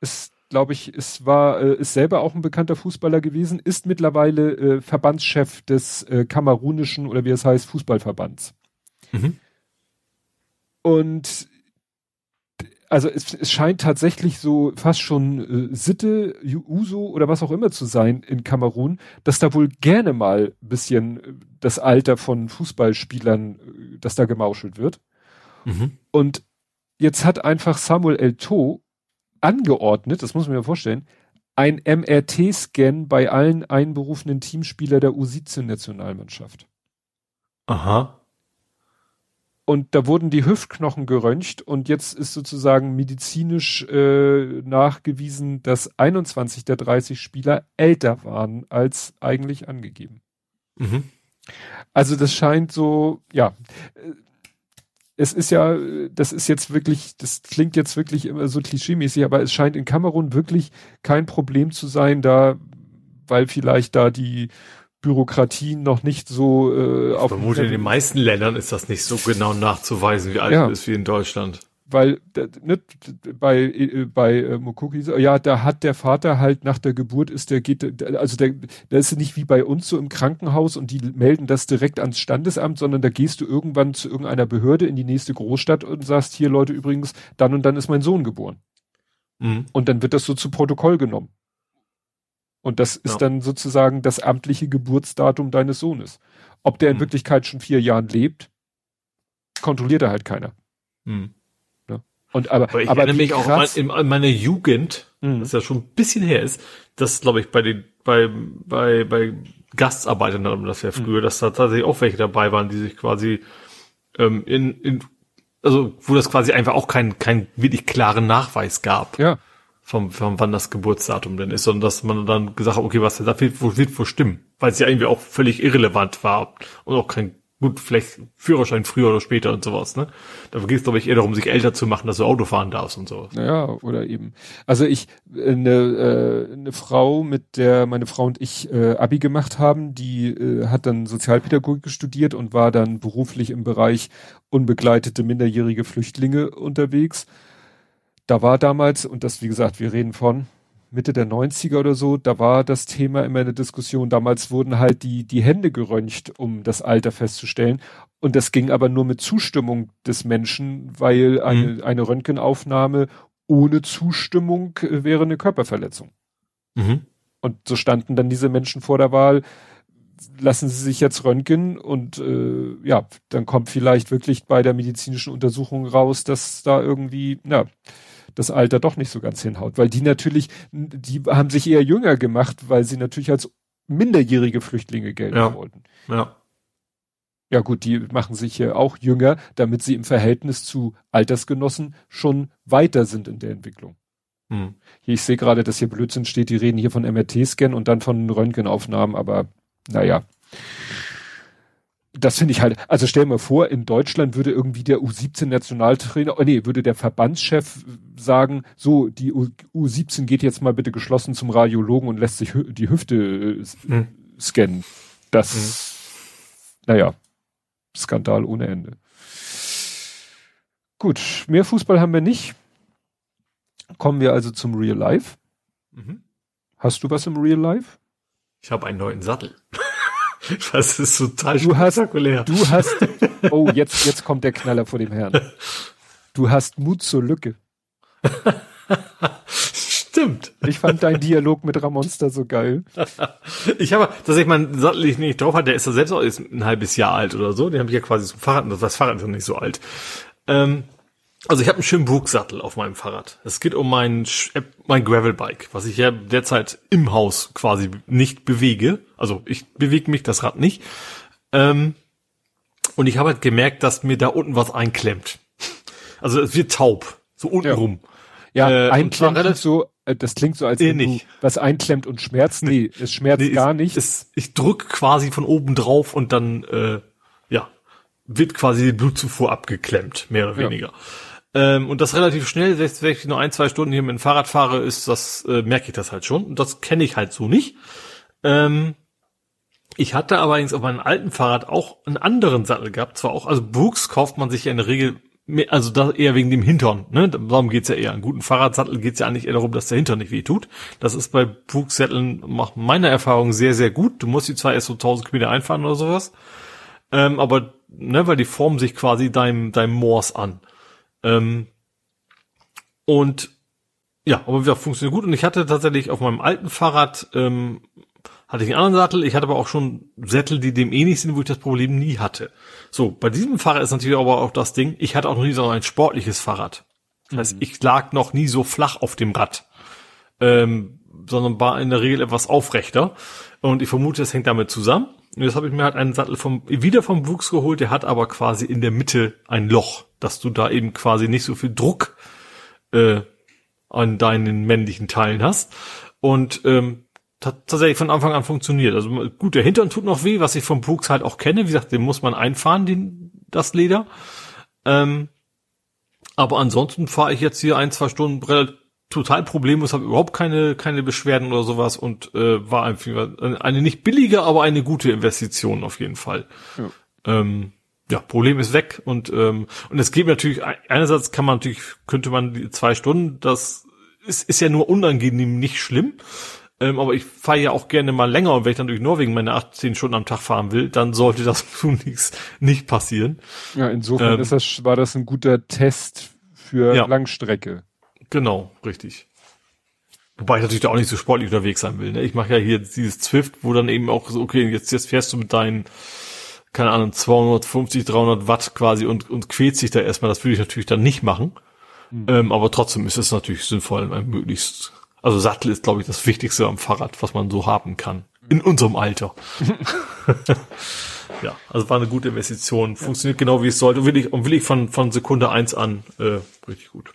Speaker 2: Ist, glaube ich, es war, äh, ist selber auch ein bekannter Fußballer gewesen, ist mittlerweile äh, Verbandschef des äh, kamerunischen oder wie es heißt, Fußballverbands. Mhm. Und also es, es scheint tatsächlich so fast schon äh, Sitte, Uso oder was auch immer zu sein in Kamerun, dass da wohl gerne mal bisschen äh, das Alter von Fußballspielern, äh, dass da gemauschelt wird. Mhm. Und jetzt hat einfach Samuel Elto angeordnet, das muss man mir vorstellen, ein MRT-Scan bei allen einberufenen Teamspieler der U17-Nationalmannschaft.
Speaker 3: Aha.
Speaker 2: Und da wurden die Hüftknochen geröntgt und jetzt ist sozusagen medizinisch äh, nachgewiesen, dass 21 der 30 Spieler älter waren als eigentlich angegeben. Mhm. Also das scheint so, ja, äh, es ist ja, das ist jetzt wirklich, das klingt jetzt wirklich immer so klischeemäßig, aber es scheint in Kamerun wirklich kein Problem zu sein, da, weil vielleicht da die Bürokratie noch nicht so äh,
Speaker 3: auf. Vermute, in den meisten Ländern ist das nicht so genau nachzuweisen, wie alt ja. ist wie in Deutschland.
Speaker 2: Weil ne, bei äh, bei äh, Mokoki, ja, da hat der Vater halt nach der Geburt ist der geht also der der ist nicht wie bei uns so im Krankenhaus und die melden das direkt ans Standesamt, sondern da gehst du irgendwann zu irgendeiner Behörde in die nächste Großstadt und sagst hier Leute übrigens, dann und dann ist mein Sohn geboren. Mhm. Und dann wird das so zu Protokoll genommen. Und das ist ja. dann sozusagen das amtliche Geburtsdatum deines Sohnes. Ob der in hm. Wirklichkeit schon vier Jahren lebt, kontrolliert er halt keiner. Hm. Ja. Und aber,
Speaker 3: aber ich
Speaker 2: aber
Speaker 3: erinnere mich auch an, in, an meine Jugend, mhm. das ja schon ein bisschen her ist, dass glaube ich bei den bei bei bei Gastarbeitern das ja früher, mhm. dass da tatsächlich auch welche dabei waren, die sich quasi ähm, in, in also wo das quasi einfach auch keinen kein wirklich klaren Nachweis gab.
Speaker 2: Ja.
Speaker 3: Vom, vom wann das Geburtsdatum denn ist, sondern dass man dann gesagt hat, okay, was da wird, wo wird wohl stimmen, weil es ja irgendwie auch völlig irrelevant war und auch kein gut, vielleicht Führerschein früher oder später und sowas, ne? Da geht es, glaube ich, eher darum, sich älter zu machen, dass du Auto fahren darfst und sowas.
Speaker 2: Ja, oder eben. Also ich, eine, äh, eine Frau, mit der meine Frau und ich äh, Abi gemacht haben, die äh, hat dann Sozialpädagogik studiert und war dann beruflich im Bereich unbegleitete minderjährige Flüchtlinge unterwegs. Da war damals, und das, wie gesagt, wir reden von Mitte der 90er oder so, da war das Thema immer eine Diskussion. Damals wurden halt die, die Hände geröntgt, um das Alter festzustellen. Und das ging aber nur mit Zustimmung des Menschen, weil eine, mhm. eine Röntgenaufnahme ohne Zustimmung äh, wäre eine Körperverletzung. Mhm. Und so standen dann diese Menschen vor der Wahl, lassen sie sich jetzt röntgen und äh, ja, dann kommt vielleicht wirklich bei der medizinischen Untersuchung raus, dass da irgendwie, ja, das Alter doch nicht so ganz hinhaut, weil die natürlich, die haben sich eher jünger gemacht, weil sie natürlich als minderjährige Flüchtlinge gelten ja. wollten.
Speaker 3: Ja.
Speaker 2: Ja gut, die machen sich ja auch jünger, damit sie im Verhältnis zu Altersgenossen schon weiter sind in der Entwicklung. Hm. Hier, ich sehe gerade, dass hier Blödsinn steht, die reden hier von MRT-Scan und dann von Röntgenaufnahmen, aber naja das finde ich halt, also stell mir vor, in Deutschland würde irgendwie der U17-Nationaltrainer, oh nee, würde der Verbandschef sagen, so, die U U17 geht jetzt mal bitte geschlossen zum Radiologen und lässt sich die Hüfte äh, hm. scannen. Das, hm. naja, Skandal ohne Ende. Gut, mehr Fußball haben wir nicht. Kommen wir also zum Real Life. Mhm. Hast du was im Real Life?
Speaker 3: Ich habe einen neuen Sattel. *laughs* Das ist total
Speaker 2: du spektakulär. Hast, du hast, oh, jetzt, jetzt kommt der Knaller vor dem Herrn. Du hast Mut zur Lücke. *laughs*
Speaker 3: Stimmt.
Speaker 2: Ich fand deinen Dialog mit Ramonster so geil. *laughs*
Speaker 3: ich habe, dass ich meinen Sattel nicht drauf hatte, der ist ja selbst auch ist ein halbes Jahr alt oder so. Den habe ich ja quasi zum Fahrrad, das Fahrrad ist noch nicht so alt. Ähm, also ich habe einen schönen Brook-Sattel auf meinem Fahrrad. Es geht um mein, mein Gravelbike, was ich ja derzeit im Haus quasi nicht bewege. Also ich bewege mich das Rad nicht. Ähm, und ich habe halt gemerkt, dass mir da unten was einklemmt. Also es wird taub, so unten
Speaker 2: ja.
Speaker 3: rum.
Speaker 2: Ja, äh, einklemmt so, äh, das klingt so, als wenn du was einklemmt und schmerzt. Nee, es schmerzt nee, gar nicht.
Speaker 3: Es, ich drück quasi von oben drauf und dann, äh, ja, wird quasi die Blutzufuhr abgeklemmt, mehr oder ja. weniger. Ähm, und das relativ schnell, selbst wenn ich nur ein, zwei Stunden hier mit dem Fahrrad fahre, ist das, äh, merke ich das halt schon. Und das kenne ich halt so nicht. Ähm, ich hatte allerdings auf meinem alten Fahrrad auch einen anderen Sattel gehabt. Zwar auch, also Brooks kauft man sich ja in der Regel, mehr, also da eher wegen dem Hintern. Ne? Darum geht's ja eher. Einen guten Fahrradsattel geht's ja eigentlich eher darum, dass der Hintern nicht weh tut. Das ist bei Brooks-Sätteln nach meiner Erfahrung sehr, sehr gut. Du musst die zwar erst so 1000 Kilometer einfahren oder sowas. Ähm, aber, ne, weil die formen sich quasi deinem, deinem Moors an. Ähm, und ja, aber wie funktioniert gut. Und ich hatte tatsächlich auf meinem alten Fahrrad ähm, hatte ich einen anderen Sattel. Ich hatte aber auch schon Sättel, die dem ähnlich sind, wo ich das Problem nie hatte. So, bei diesem Fahrrad ist natürlich aber auch das Ding, ich hatte auch noch nie so ein sportliches Fahrrad. Das heißt, mhm. ich lag noch nie so flach auf dem Rad, ähm, sondern war in der Regel etwas aufrechter. Und ich vermute, das hängt damit zusammen. Und jetzt habe ich mir halt einen Sattel vom, wieder vom Wuchs geholt, der hat aber quasi in der Mitte ein Loch, dass du da eben quasi nicht so viel Druck äh, an deinen männlichen Teilen hast. Und ähm, hat tatsächlich von Anfang an funktioniert. Also gut, der Hintern tut noch weh, was ich vom Brooks halt auch kenne. Wie gesagt, den muss man einfahren, den, das Leder. Ähm, aber ansonsten fahre ich jetzt hier ein, zwei Stunden total problemlos, habe überhaupt keine keine Beschwerden oder sowas und äh, war einfach eine nicht billige, aber eine gute Investition auf jeden Fall. Ja. Ähm, ja, Problem ist weg und ähm, und es geht natürlich einerseits kann man natürlich könnte man die zwei Stunden, das ist ist ja nur unangenehm, nicht schlimm. Ähm, aber ich fahre ja auch gerne mal länger und wenn ich dann durch Norwegen meine 18 Stunden am Tag fahren will, dann sollte das *laughs* zunächst nicht passieren.
Speaker 2: Ja, insofern ähm, ist das, war das ein guter Test für ja. Langstrecke.
Speaker 3: Genau, richtig. Wobei ich natürlich da auch nicht so sportlich unterwegs sein will. Ne? Ich mache ja hier dieses Zwift, wo dann eben auch so, okay, jetzt, jetzt fährst du mit deinen, keine Ahnung, 250, 300 Watt quasi und, und quälst dich da erstmal. Das würde ich natürlich dann nicht machen. Mhm. Ähm, aber trotzdem ist es natürlich sinnvoll, ein möglichst, also Sattel ist, glaube ich, das Wichtigste am Fahrrad, was man so haben kann. In unserem Alter. *laughs* *laughs* ja, also war eine gute Investition. Funktioniert genau wie es sollte. Und will ich, und will ich von, von Sekunde eins an äh, richtig gut.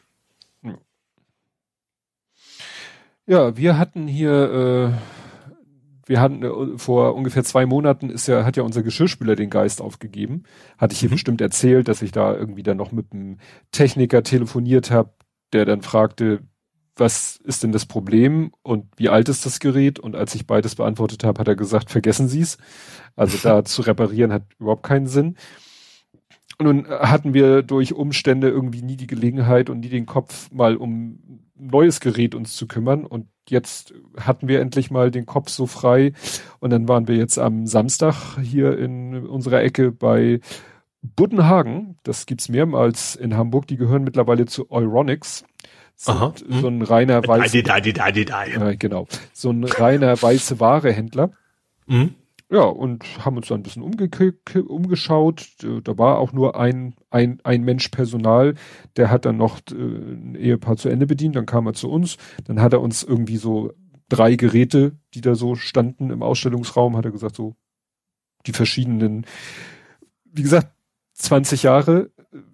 Speaker 2: Ja, wir hatten hier, äh, wir hatten äh, vor ungefähr zwei Monaten ist ja, hat ja unser Geschirrspüler den Geist aufgegeben. Hatte ich hier mhm. bestimmt erzählt, dass ich da irgendwie dann noch mit einem Techniker telefoniert habe, der dann fragte, was ist denn das Problem und wie alt ist das Gerät? Und als ich beides beantwortet habe, hat er gesagt, vergessen Sie es. Also da *laughs* zu reparieren hat überhaupt keinen Sinn. Und nun hatten wir durch Umstände irgendwie nie die Gelegenheit und nie den Kopf, mal um neues Gerät uns zu kümmern. Und jetzt hatten wir endlich mal den Kopf so frei. Und dann waren wir jetzt am Samstag hier in unserer Ecke bei Buddenhagen. Das gibt's mehrmals in Hamburg. Die gehören mittlerweile zu Euronics. Aha. So ein reiner weiße, äh, genau, so ein reiner weiße Ware Händler. Mhm. Ja, und haben uns dann ein bisschen umgeschaut. Da war auch nur ein, ein, ein Mensch Personal, der hat dann noch äh, ein Ehepaar zu Ende bedient, dann kam er zu uns, dann hat er uns irgendwie so drei Geräte, die da so standen im Ausstellungsraum, hat er gesagt, so die verschiedenen, wie gesagt, 20 Jahre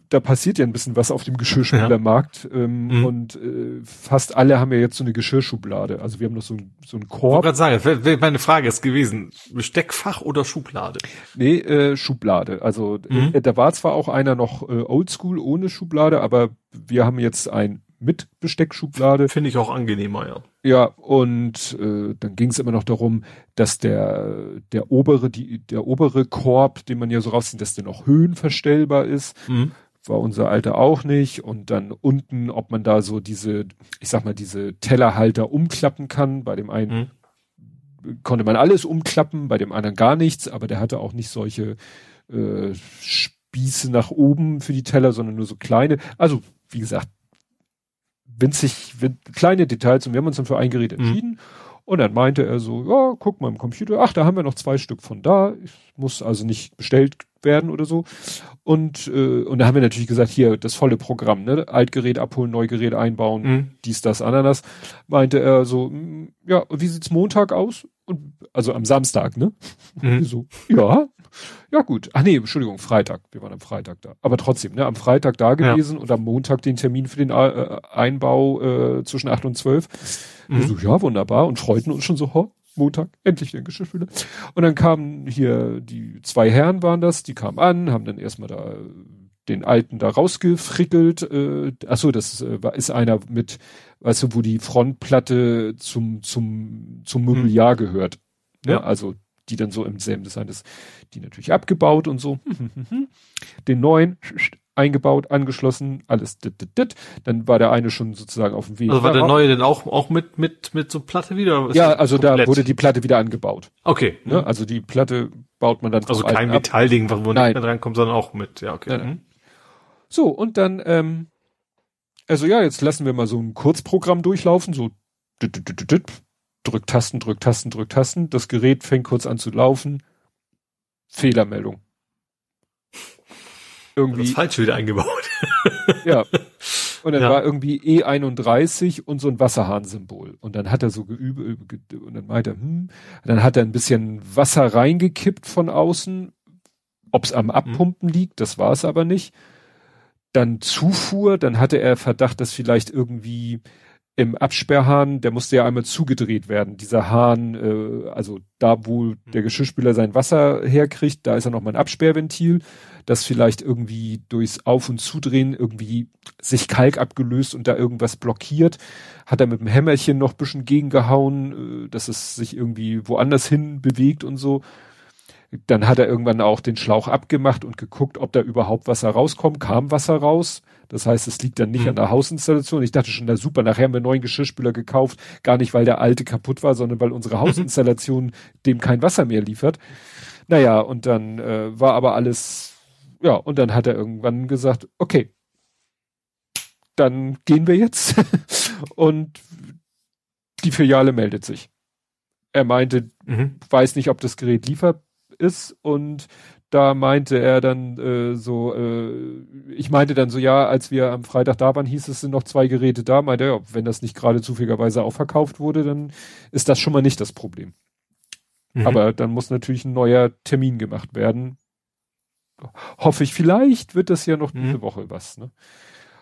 Speaker 2: da passiert ja ein bisschen was auf dem Geschirrspülermarkt ja. ähm, mhm. und äh, fast alle haben ja jetzt so eine Geschirrschublade. Also wir haben noch so, ein, so einen Korb.
Speaker 3: Ich wollte gerade sagen, meine Frage ist gewesen, Besteckfach oder Schublade?
Speaker 2: Nee, äh, Schublade. Also mhm. äh, da war zwar auch einer noch äh, oldschool ohne Schublade, aber wir haben jetzt ein mit Besteckschublade.
Speaker 3: Finde ich auch angenehmer, ja.
Speaker 2: Ja, und äh, dann ging es immer noch darum, dass der der obere die der obere Korb, den man ja so rauszieht, dass der noch höhenverstellbar ist. Mhm war unser Alter auch nicht. Und dann unten, ob man da so diese, ich sag mal, diese Tellerhalter umklappen kann. Bei dem einen mhm. konnte man alles umklappen, bei dem anderen gar nichts, aber der hatte auch nicht solche äh, Spieße nach oben für die Teller, sondern nur so kleine. Also, wie gesagt, winzig, win kleine Details und wir haben uns dann für ein Gerät mhm. entschieden. Mhm. Und dann meinte er so, ja, guck mal im Computer, ach, da haben wir noch zwei Stück von da. Ich muss also nicht bestellt werden oder so. Und, äh, und da haben wir natürlich gesagt, hier das volle Programm, ne? Altgerät abholen, Neugerät einbauen, mhm. dies, das, Ananas. Meinte er so, mm, ja, wie sieht's Montag aus? Und, also am Samstag, ne? Mhm. *laughs* So, ja, ja gut. Ach nee, Entschuldigung, Freitag. Wir waren am Freitag da. Aber trotzdem, ne? Am Freitag da gewesen ja. und am Montag den Termin für den äh, Einbau äh, zwischen acht und zwölf. Mhm. So, ja, wunderbar. Und freuten uns schon so, ho, Montag, endlich den Geschirrspüler. Und dann kamen hier, die zwei Herren waren das, die kamen an, haben dann erstmal da den alten da rausgefrickelt. Äh, achso, das äh, ist einer mit, weißt du, wo die Frontplatte zum, zum, zum Mobiliar mhm. gehört. Ne? Ja. Also die dann so im selben Design ist, die natürlich abgebaut und so. *laughs* Den neuen eingebaut, angeschlossen, alles dit, dit, dit. Dann war der eine schon sozusagen auf dem Weg.
Speaker 3: Also war der neue denn auch, auch mit, mit, mit so Platte wieder?
Speaker 2: Ja, also komplett? da wurde die Platte wieder angebaut.
Speaker 3: Okay.
Speaker 2: Ne? Also die Platte baut man dann
Speaker 3: Also kein Metallding, wo Nein. nicht mehr drankommt, sondern auch mit, ja, okay.
Speaker 2: Mhm. So, und dann, ähm, also ja, jetzt lassen wir mal so ein Kurzprogramm durchlaufen, so dit, dit, dit, dit, drück Tasten, drück Tasten, drück Tasten. Das Gerät fängt kurz an zu laufen. Fehlermeldung
Speaker 3: irgendwie. Das falsch wieder eingebaut.
Speaker 2: ja. Und dann ja. war irgendwie E31 und so ein Wasserhahnsymbol. Und dann hat er so geübt und dann meinte er, hm, dann hat er ein bisschen Wasser reingekippt von außen. Ob es am mhm. Abpumpen mhm. liegt, das war es aber nicht. Dann Zufuhr, dann hatte er Verdacht, dass vielleicht irgendwie im Absperrhahn, der musste ja einmal zugedreht werden. Dieser Hahn, äh, also da, wo der Geschirrspüler sein Wasser herkriegt, da ist ja noch mal ein Absperrventil, das vielleicht irgendwie durchs Auf- und Zudrehen irgendwie sich Kalk abgelöst und da irgendwas blockiert. Hat er mit dem Hämmerchen noch bisschen gegengehauen, äh, dass es sich irgendwie woanders hin bewegt und so. Dann hat er irgendwann auch den Schlauch abgemacht und geguckt, ob da überhaupt Wasser rauskommt. Kam Wasser raus. Das heißt, es liegt dann nicht mhm. an der Hausinstallation. Ich dachte schon, na super, nachher haben wir einen neuen Geschirrspüler gekauft. Gar nicht, weil der alte kaputt war, sondern weil unsere *laughs* Hausinstallation dem kein Wasser mehr liefert. Naja, und dann äh, war aber alles, ja, und dann hat er irgendwann gesagt, okay, dann gehen wir jetzt. *laughs* und die Filiale meldet sich. Er meinte, mhm. weiß nicht, ob das Gerät liefert ist und da meinte er dann äh, so, äh, ich meinte dann so, ja, als wir am Freitag da waren, hieß es, sind noch zwei Geräte da. Meinte er, ja, wenn das nicht gerade zufälligerweise auch verkauft wurde, dann ist das schon mal nicht das Problem. Mhm. Aber dann muss natürlich ein neuer Termin gemacht werden. Hoffe ich, vielleicht wird das ja noch mhm. diese Woche was. Ne?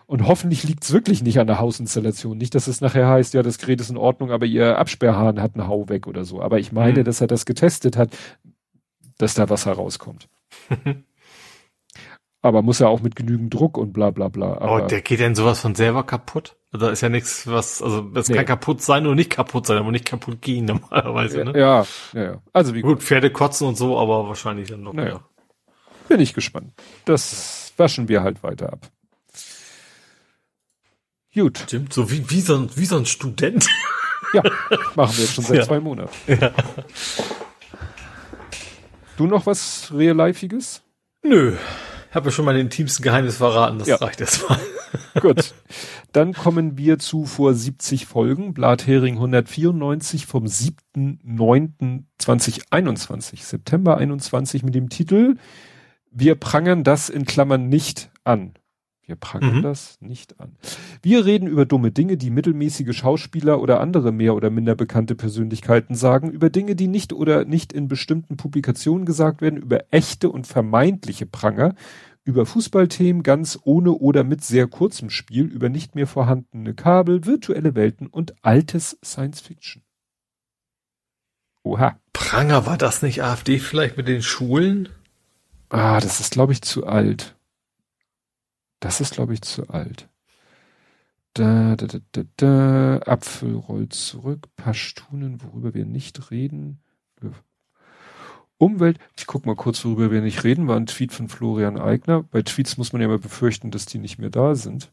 Speaker 2: Und hoffentlich liegt es wirklich nicht an der Hausinstallation. Nicht, dass es nachher heißt, ja, das Gerät ist in Ordnung, aber ihr Absperrhahn hat einen Hau weg oder so. Aber ich meine, mhm. dass er das getestet hat, dass da Wasser rauskommt. *laughs* aber muss ja auch mit genügend Druck und bla bla bla.
Speaker 3: Aber oh, der geht denn sowas von selber kaputt? Da ist ja nichts, was, also das nee. kann kaputt sein oder nicht kaputt sein, aber nicht kaputt gehen *laughs* normalerweise, ne?
Speaker 2: Ja, ja, ja.
Speaker 3: Also wie gut, Pferde kotzen und so, aber wahrscheinlich dann noch
Speaker 2: naja. mehr. Bin ich gespannt. Das waschen wir halt weiter ab.
Speaker 3: Gut. Stimmt, so wie, wie, so, ein, wie so ein Student.
Speaker 2: Ja, machen wir jetzt schon seit ja. zwei Monaten. Ja. Du noch was Real-Lifeiges?
Speaker 3: Nö. Habe ja schon mal den intimsten Geheimnis verraten, das ja. reicht erstmal. *laughs*
Speaker 2: Gut. Dann kommen wir zu vor 70 Folgen, Blathering 194 vom 7.9.2021, September 21 mit dem Titel Wir prangern das in Klammern nicht an. Wir prangern mhm. das nicht an. Wir reden über dumme Dinge, die mittelmäßige Schauspieler oder andere mehr oder minder bekannte Persönlichkeiten sagen, über Dinge, die nicht oder nicht in bestimmten Publikationen gesagt werden, über echte und vermeintliche Pranger, über Fußballthemen ganz ohne oder mit sehr kurzem Spiel, über nicht mehr vorhandene Kabel, virtuelle Welten und altes Science Fiction.
Speaker 3: Oha. Pranger war das nicht AfD vielleicht mit den Schulen?
Speaker 2: Ah, das ist glaube ich zu alt. Das ist, glaube ich, zu alt. Da, da, da, da, da. Apfel rollt zurück. Pashtunen, worüber wir nicht reden. Umwelt, ich guck mal kurz, worüber wir nicht reden, war ein Tweet von Florian Eigner. Bei Tweets muss man ja mal befürchten, dass die nicht mehr da sind.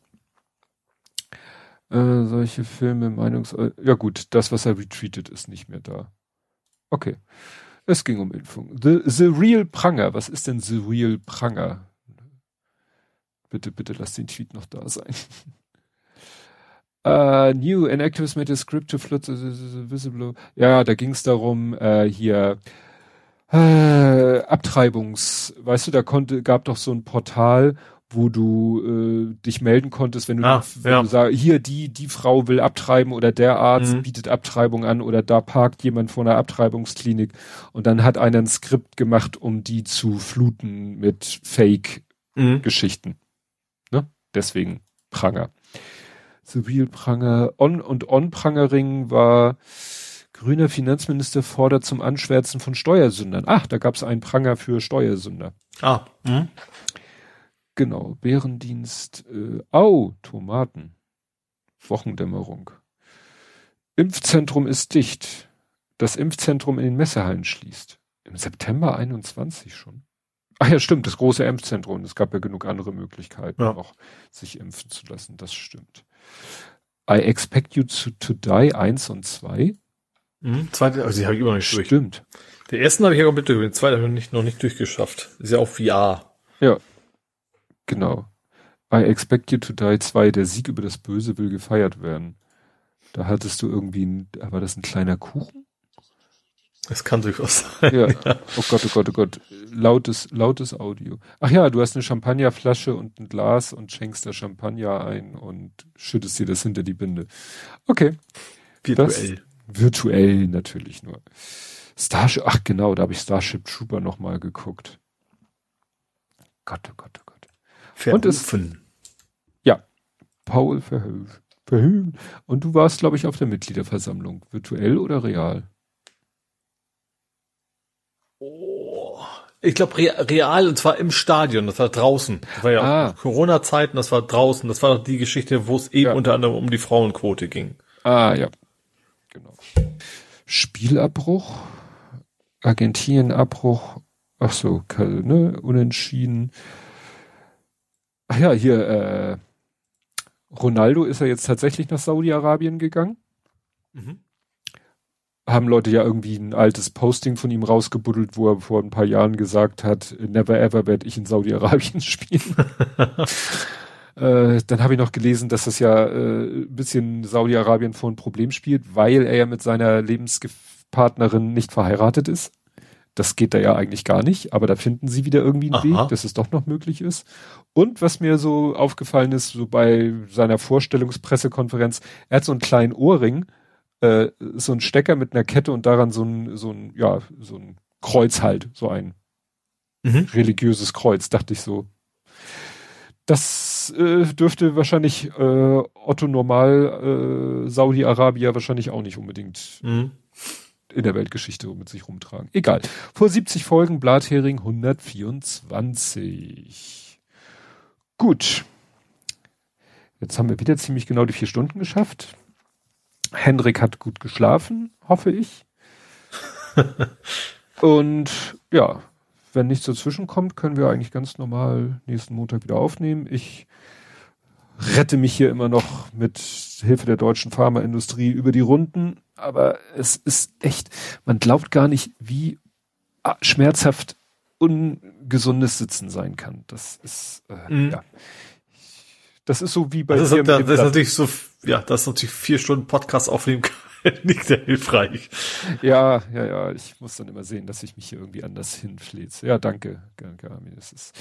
Speaker 2: Äh, solche Filme, Meinungs... Äh, ja gut, das, was er retweetet, ist nicht mehr da. Okay. Es ging um Impfung. The, the Real Pranger. Was ist denn The Real Pranger? Bitte, bitte lass den Tweet noch da sein. uh, *laughs* new, an activist made a script to flood the, whistleblower. Ja, da ging es darum, äh, hier äh, Abtreibungs, weißt du, da konnte, gab doch so ein Portal, wo du äh, dich melden konntest, wenn du, ah, wenn ja. du sagst, hier die die Frau will abtreiben oder der Arzt mhm. bietet Abtreibung an oder da parkt jemand vor einer Abtreibungsklinik und dann hat einer ein Skript gemacht, um die zu fluten mit Fake mhm. Geschichten. Deswegen Pranger. Civil Pranger. On- und On-Prangering war grüner Finanzminister fordert zum Anschwärzen von Steuersündern. Ach, da gab es einen Pranger für Steuersünder.
Speaker 3: Ah. Hm.
Speaker 2: Genau. Bärendienst. Äh, au, Tomaten. Wochendämmerung. Impfzentrum ist dicht. Das Impfzentrum in den Messehallen schließt. Im September 21 schon. Ach ja, stimmt, das große Impfzentrum. Es gab ja genug andere Möglichkeiten, ja. auch sich impfen zu lassen. Das stimmt. I expect you to, to die 1 und 2.
Speaker 3: Mhm, zweite, also die habe ich immer nicht
Speaker 2: durch. Stimmt.
Speaker 3: Der ersten habe ich ja mit durch, den zweiten habe ich noch nicht durchgeschafft. Ist ja auch VR.
Speaker 2: Ja. Genau. I expect you to die 2, der Sieg über das Böse will gefeiert werden. Da hattest du irgendwie, ein, war das ein kleiner Kuchen?
Speaker 3: Es kann durchaus sein.
Speaker 2: Ja. Oh Gott, oh Gott, oh Gott. Lautes, lautes Audio. Ach ja, du hast eine Champagnerflasche und ein Glas und schenkst da Champagner ein und schüttest dir das hinter die Binde. Okay.
Speaker 3: Virtuell.
Speaker 2: Das, virtuell natürlich nur. Starship, ach genau, da habe ich Starship Trooper nochmal geguckt. Gott, oh Gott, oh Gott.
Speaker 3: Es,
Speaker 2: ja. Paul Verhoeven. Verhoeven. Und du warst, glaube ich, auf der Mitgliederversammlung. Virtuell oder real?
Speaker 3: Ich glaube real und zwar im Stadion, das war draußen. Das war ja ah. Corona-Zeiten, das war draußen. Das war doch die Geschichte, wo es eben ja. unter anderem um die Frauenquote ging.
Speaker 2: Ah ja, genau. Spielabbruch, Argentinien-Abbruch, ach so, ne, unentschieden. Ach ja, hier, äh, Ronaldo ist ja jetzt tatsächlich nach Saudi-Arabien gegangen. Mhm haben Leute ja irgendwie ein altes Posting von ihm rausgebuddelt, wo er vor ein paar Jahren gesagt hat, never ever werde ich in Saudi-Arabien *laughs* spielen. *laughs* äh, dann habe ich noch gelesen, dass das ja äh, ein bisschen Saudi-Arabien vor ein Problem spielt, weil er ja mit seiner Lebenspartnerin nicht verheiratet ist. Das geht da ja eigentlich gar nicht, aber da finden sie wieder irgendwie einen Aha. Weg, dass es doch noch möglich ist. Und was mir so aufgefallen ist, so bei seiner Vorstellungspressekonferenz, er hat so einen kleinen Ohrring, äh, so ein Stecker mit einer Kette und daran so ein, so ein, ja, so ein Kreuz halt, so ein mhm. religiöses Kreuz, dachte ich so. Das äh, dürfte wahrscheinlich äh, Otto Normal äh, Saudi-Arabier wahrscheinlich auch nicht unbedingt mhm. In der Weltgeschichte mit sich rumtragen. Egal. Vor 70 Folgen Blathering 124. Gut. Jetzt haben wir wieder ziemlich genau die vier Stunden geschafft. Henrik hat gut geschlafen, hoffe ich. *laughs* Und ja, wenn nichts dazwischen kommt, können wir eigentlich ganz normal nächsten Montag wieder aufnehmen. Ich rette mich hier immer noch mit Hilfe der deutschen Pharmaindustrie über die Runden, aber es ist echt, man glaubt gar nicht, wie ah, schmerzhaft ungesundes Sitzen sein kann. Das ist äh, mhm. ja. Das ist so wie bei
Speaker 3: das ist, das ist natürlich so, ja, das ist natürlich vier Stunden Podcast aufnehmen kann *laughs* nicht sehr hilfreich.
Speaker 2: Ja, ja, ja, ich muss dann immer sehen, dass ich mich hier irgendwie anders hinfleze. Ja, danke, danke, Armin. Das ist,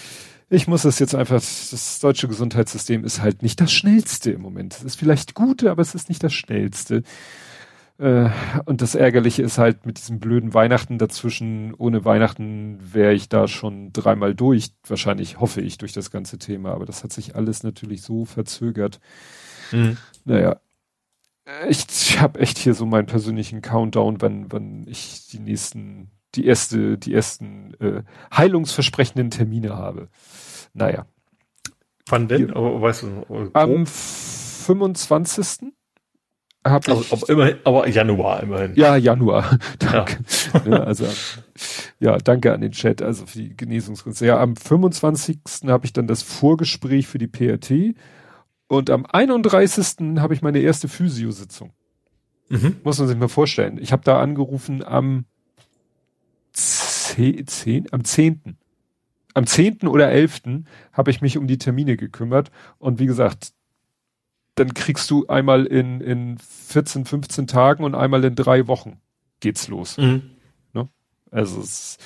Speaker 2: ich muss das jetzt einfach, das deutsche Gesundheitssystem ist halt nicht das schnellste im Moment. Es ist vielleicht gute, aber es ist nicht das schnellste. Äh, und das Ärgerliche ist halt mit diesem blöden Weihnachten dazwischen. Ohne Weihnachten wäre ich da schon dreimal durch, wahrscheinlich hoffe ich, durch das ganze Thema. Aber das hat sich alles natürlich so verzögert. Mhm. Naja, ich, ich habe echt hier so meinen persönlichen Countdown, wann, wann ich die nächsten, die erste, die ersten äh, heilungsversprechenden Termine habe. Naja.
Speaker 3: Wann denn? Hier, aber weißt du,
Speaker 2: oh. am 25.
Speaker 3: Hab ich, aber, immerhin, aber Januar immerhin.
Speaker 2: Ja, Januar. *laughs* danke. Ja. ja, also, ja, danke an den Chat, also für die Genesungskunst. Ja, am 25. habe ich dann das Vorgespräch für die PRT und am 31. habe ich meine erste Physio-Sitzung. Mhm. Muss man sich mal vorstellen. Ich habe da angerufen am 10, 10, am 10. Am 10. oder 11. habe ich mich um die Termine gekümmert. Und wie gesagt, dann kriegst du einmal in, in 14, 15 Tagen und einmal in drei Wochen geht's los. Mhm. Ne? Also es ist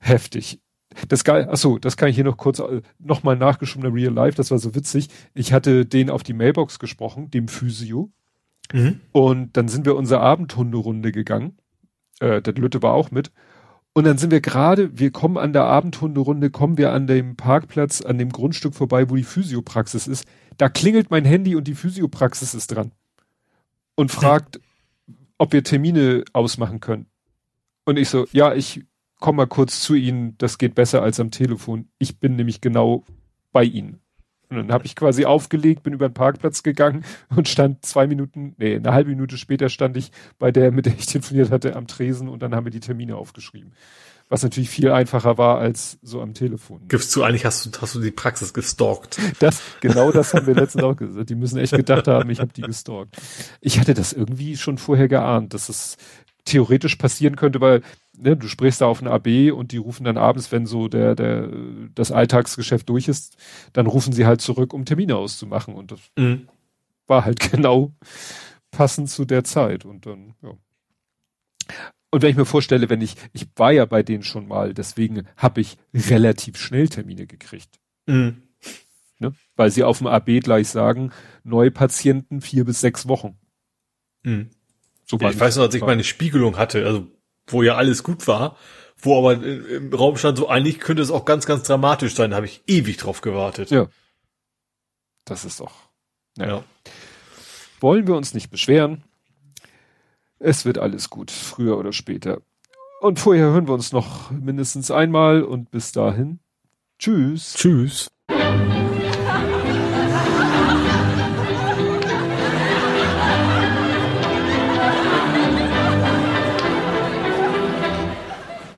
Speaker 2: heftig. Das geil, achso, das kann ich hier noch kurz äh, nochmal nachgeschoben, Real Life, das war so witzig. Ich hatte den auf die Mailbox gesprochen, dem Physio. Mhm. Und dann sind wir unsere Abendhunderunde gegangen. Äh, der Lütte war auch mit. Und dann sind wir gerade, wir kommen an der Abendhunderunde, kommen wir an dem Parkplatz, an dem Grundstück vorbei, wo die Physiopraxis ist. Da klingelt mein Handy und die Physiopraxis ist dran. Und fragt, ob wir Termine ausmachen können. Und ich so, ja, ich komm mal kurz zu Ihnen, das geht besser als am Telefon. Ich bin nämlich genau bei Ihnen. Und dann habe ich quasi aufgelegt, bin über den Parkplatz gegangen und stand zwei Minuten, nee, eine halbe Minute später stand ich bei der, mit der ich telefoniert hatte, am Tresen und dann haben wir die Termine aufgeschrieben. Was natürlich viel einfacher war als so am Telefon.
Speaker 3: Gibst du eigentlich, hast du, hast du die Praxis gestalkt?
Speaker 2: Das, genau das haben wir letztens auch gesagt. Die müssen echt gedacht haben, ich habe die gestalkt. Ich hatte das irgendwie schon vorher geahnt, dass es theoretisch passieren könnte, weil ne, du sprichst da auf ein AB und die rufen dann abends, wenn so der, der, das Alltagsgeschäft durch ist, dann rufen sie halt zurück, um Termine auszumachen. Und das mhm. war halt *laughs* genau passend zu der Zeit. Und dann, ja. Und wenn ich mir vorstelle, wenn ich, ich war ja bei denen schon mal, deswegen habe ich relativ schnell Termine gekriegt. Mhm. Ne? Weil sie auf dem AB gleich sagen, neue Patienten vier bis sechs Wochen.
Speaker 3: Mhm. So ja, ich weiß noch, als ich meine Spiegelung hatte, also wo ja alles gut war, wo aber im Raum stand, so eigentlich könnte es auch ganz, ganz dramatisch sein, da habe ich ewig drauf gewartet.
Speaker 2: Ja. Das ist doch. Ja. ja. Wollen wir uns nicht beschweren. Es wird alles gut, früher oder später. Und vorher hören wir uns noch mindestens einmal und bis dahin. Tschüss.
Speaker 3: Tschüss.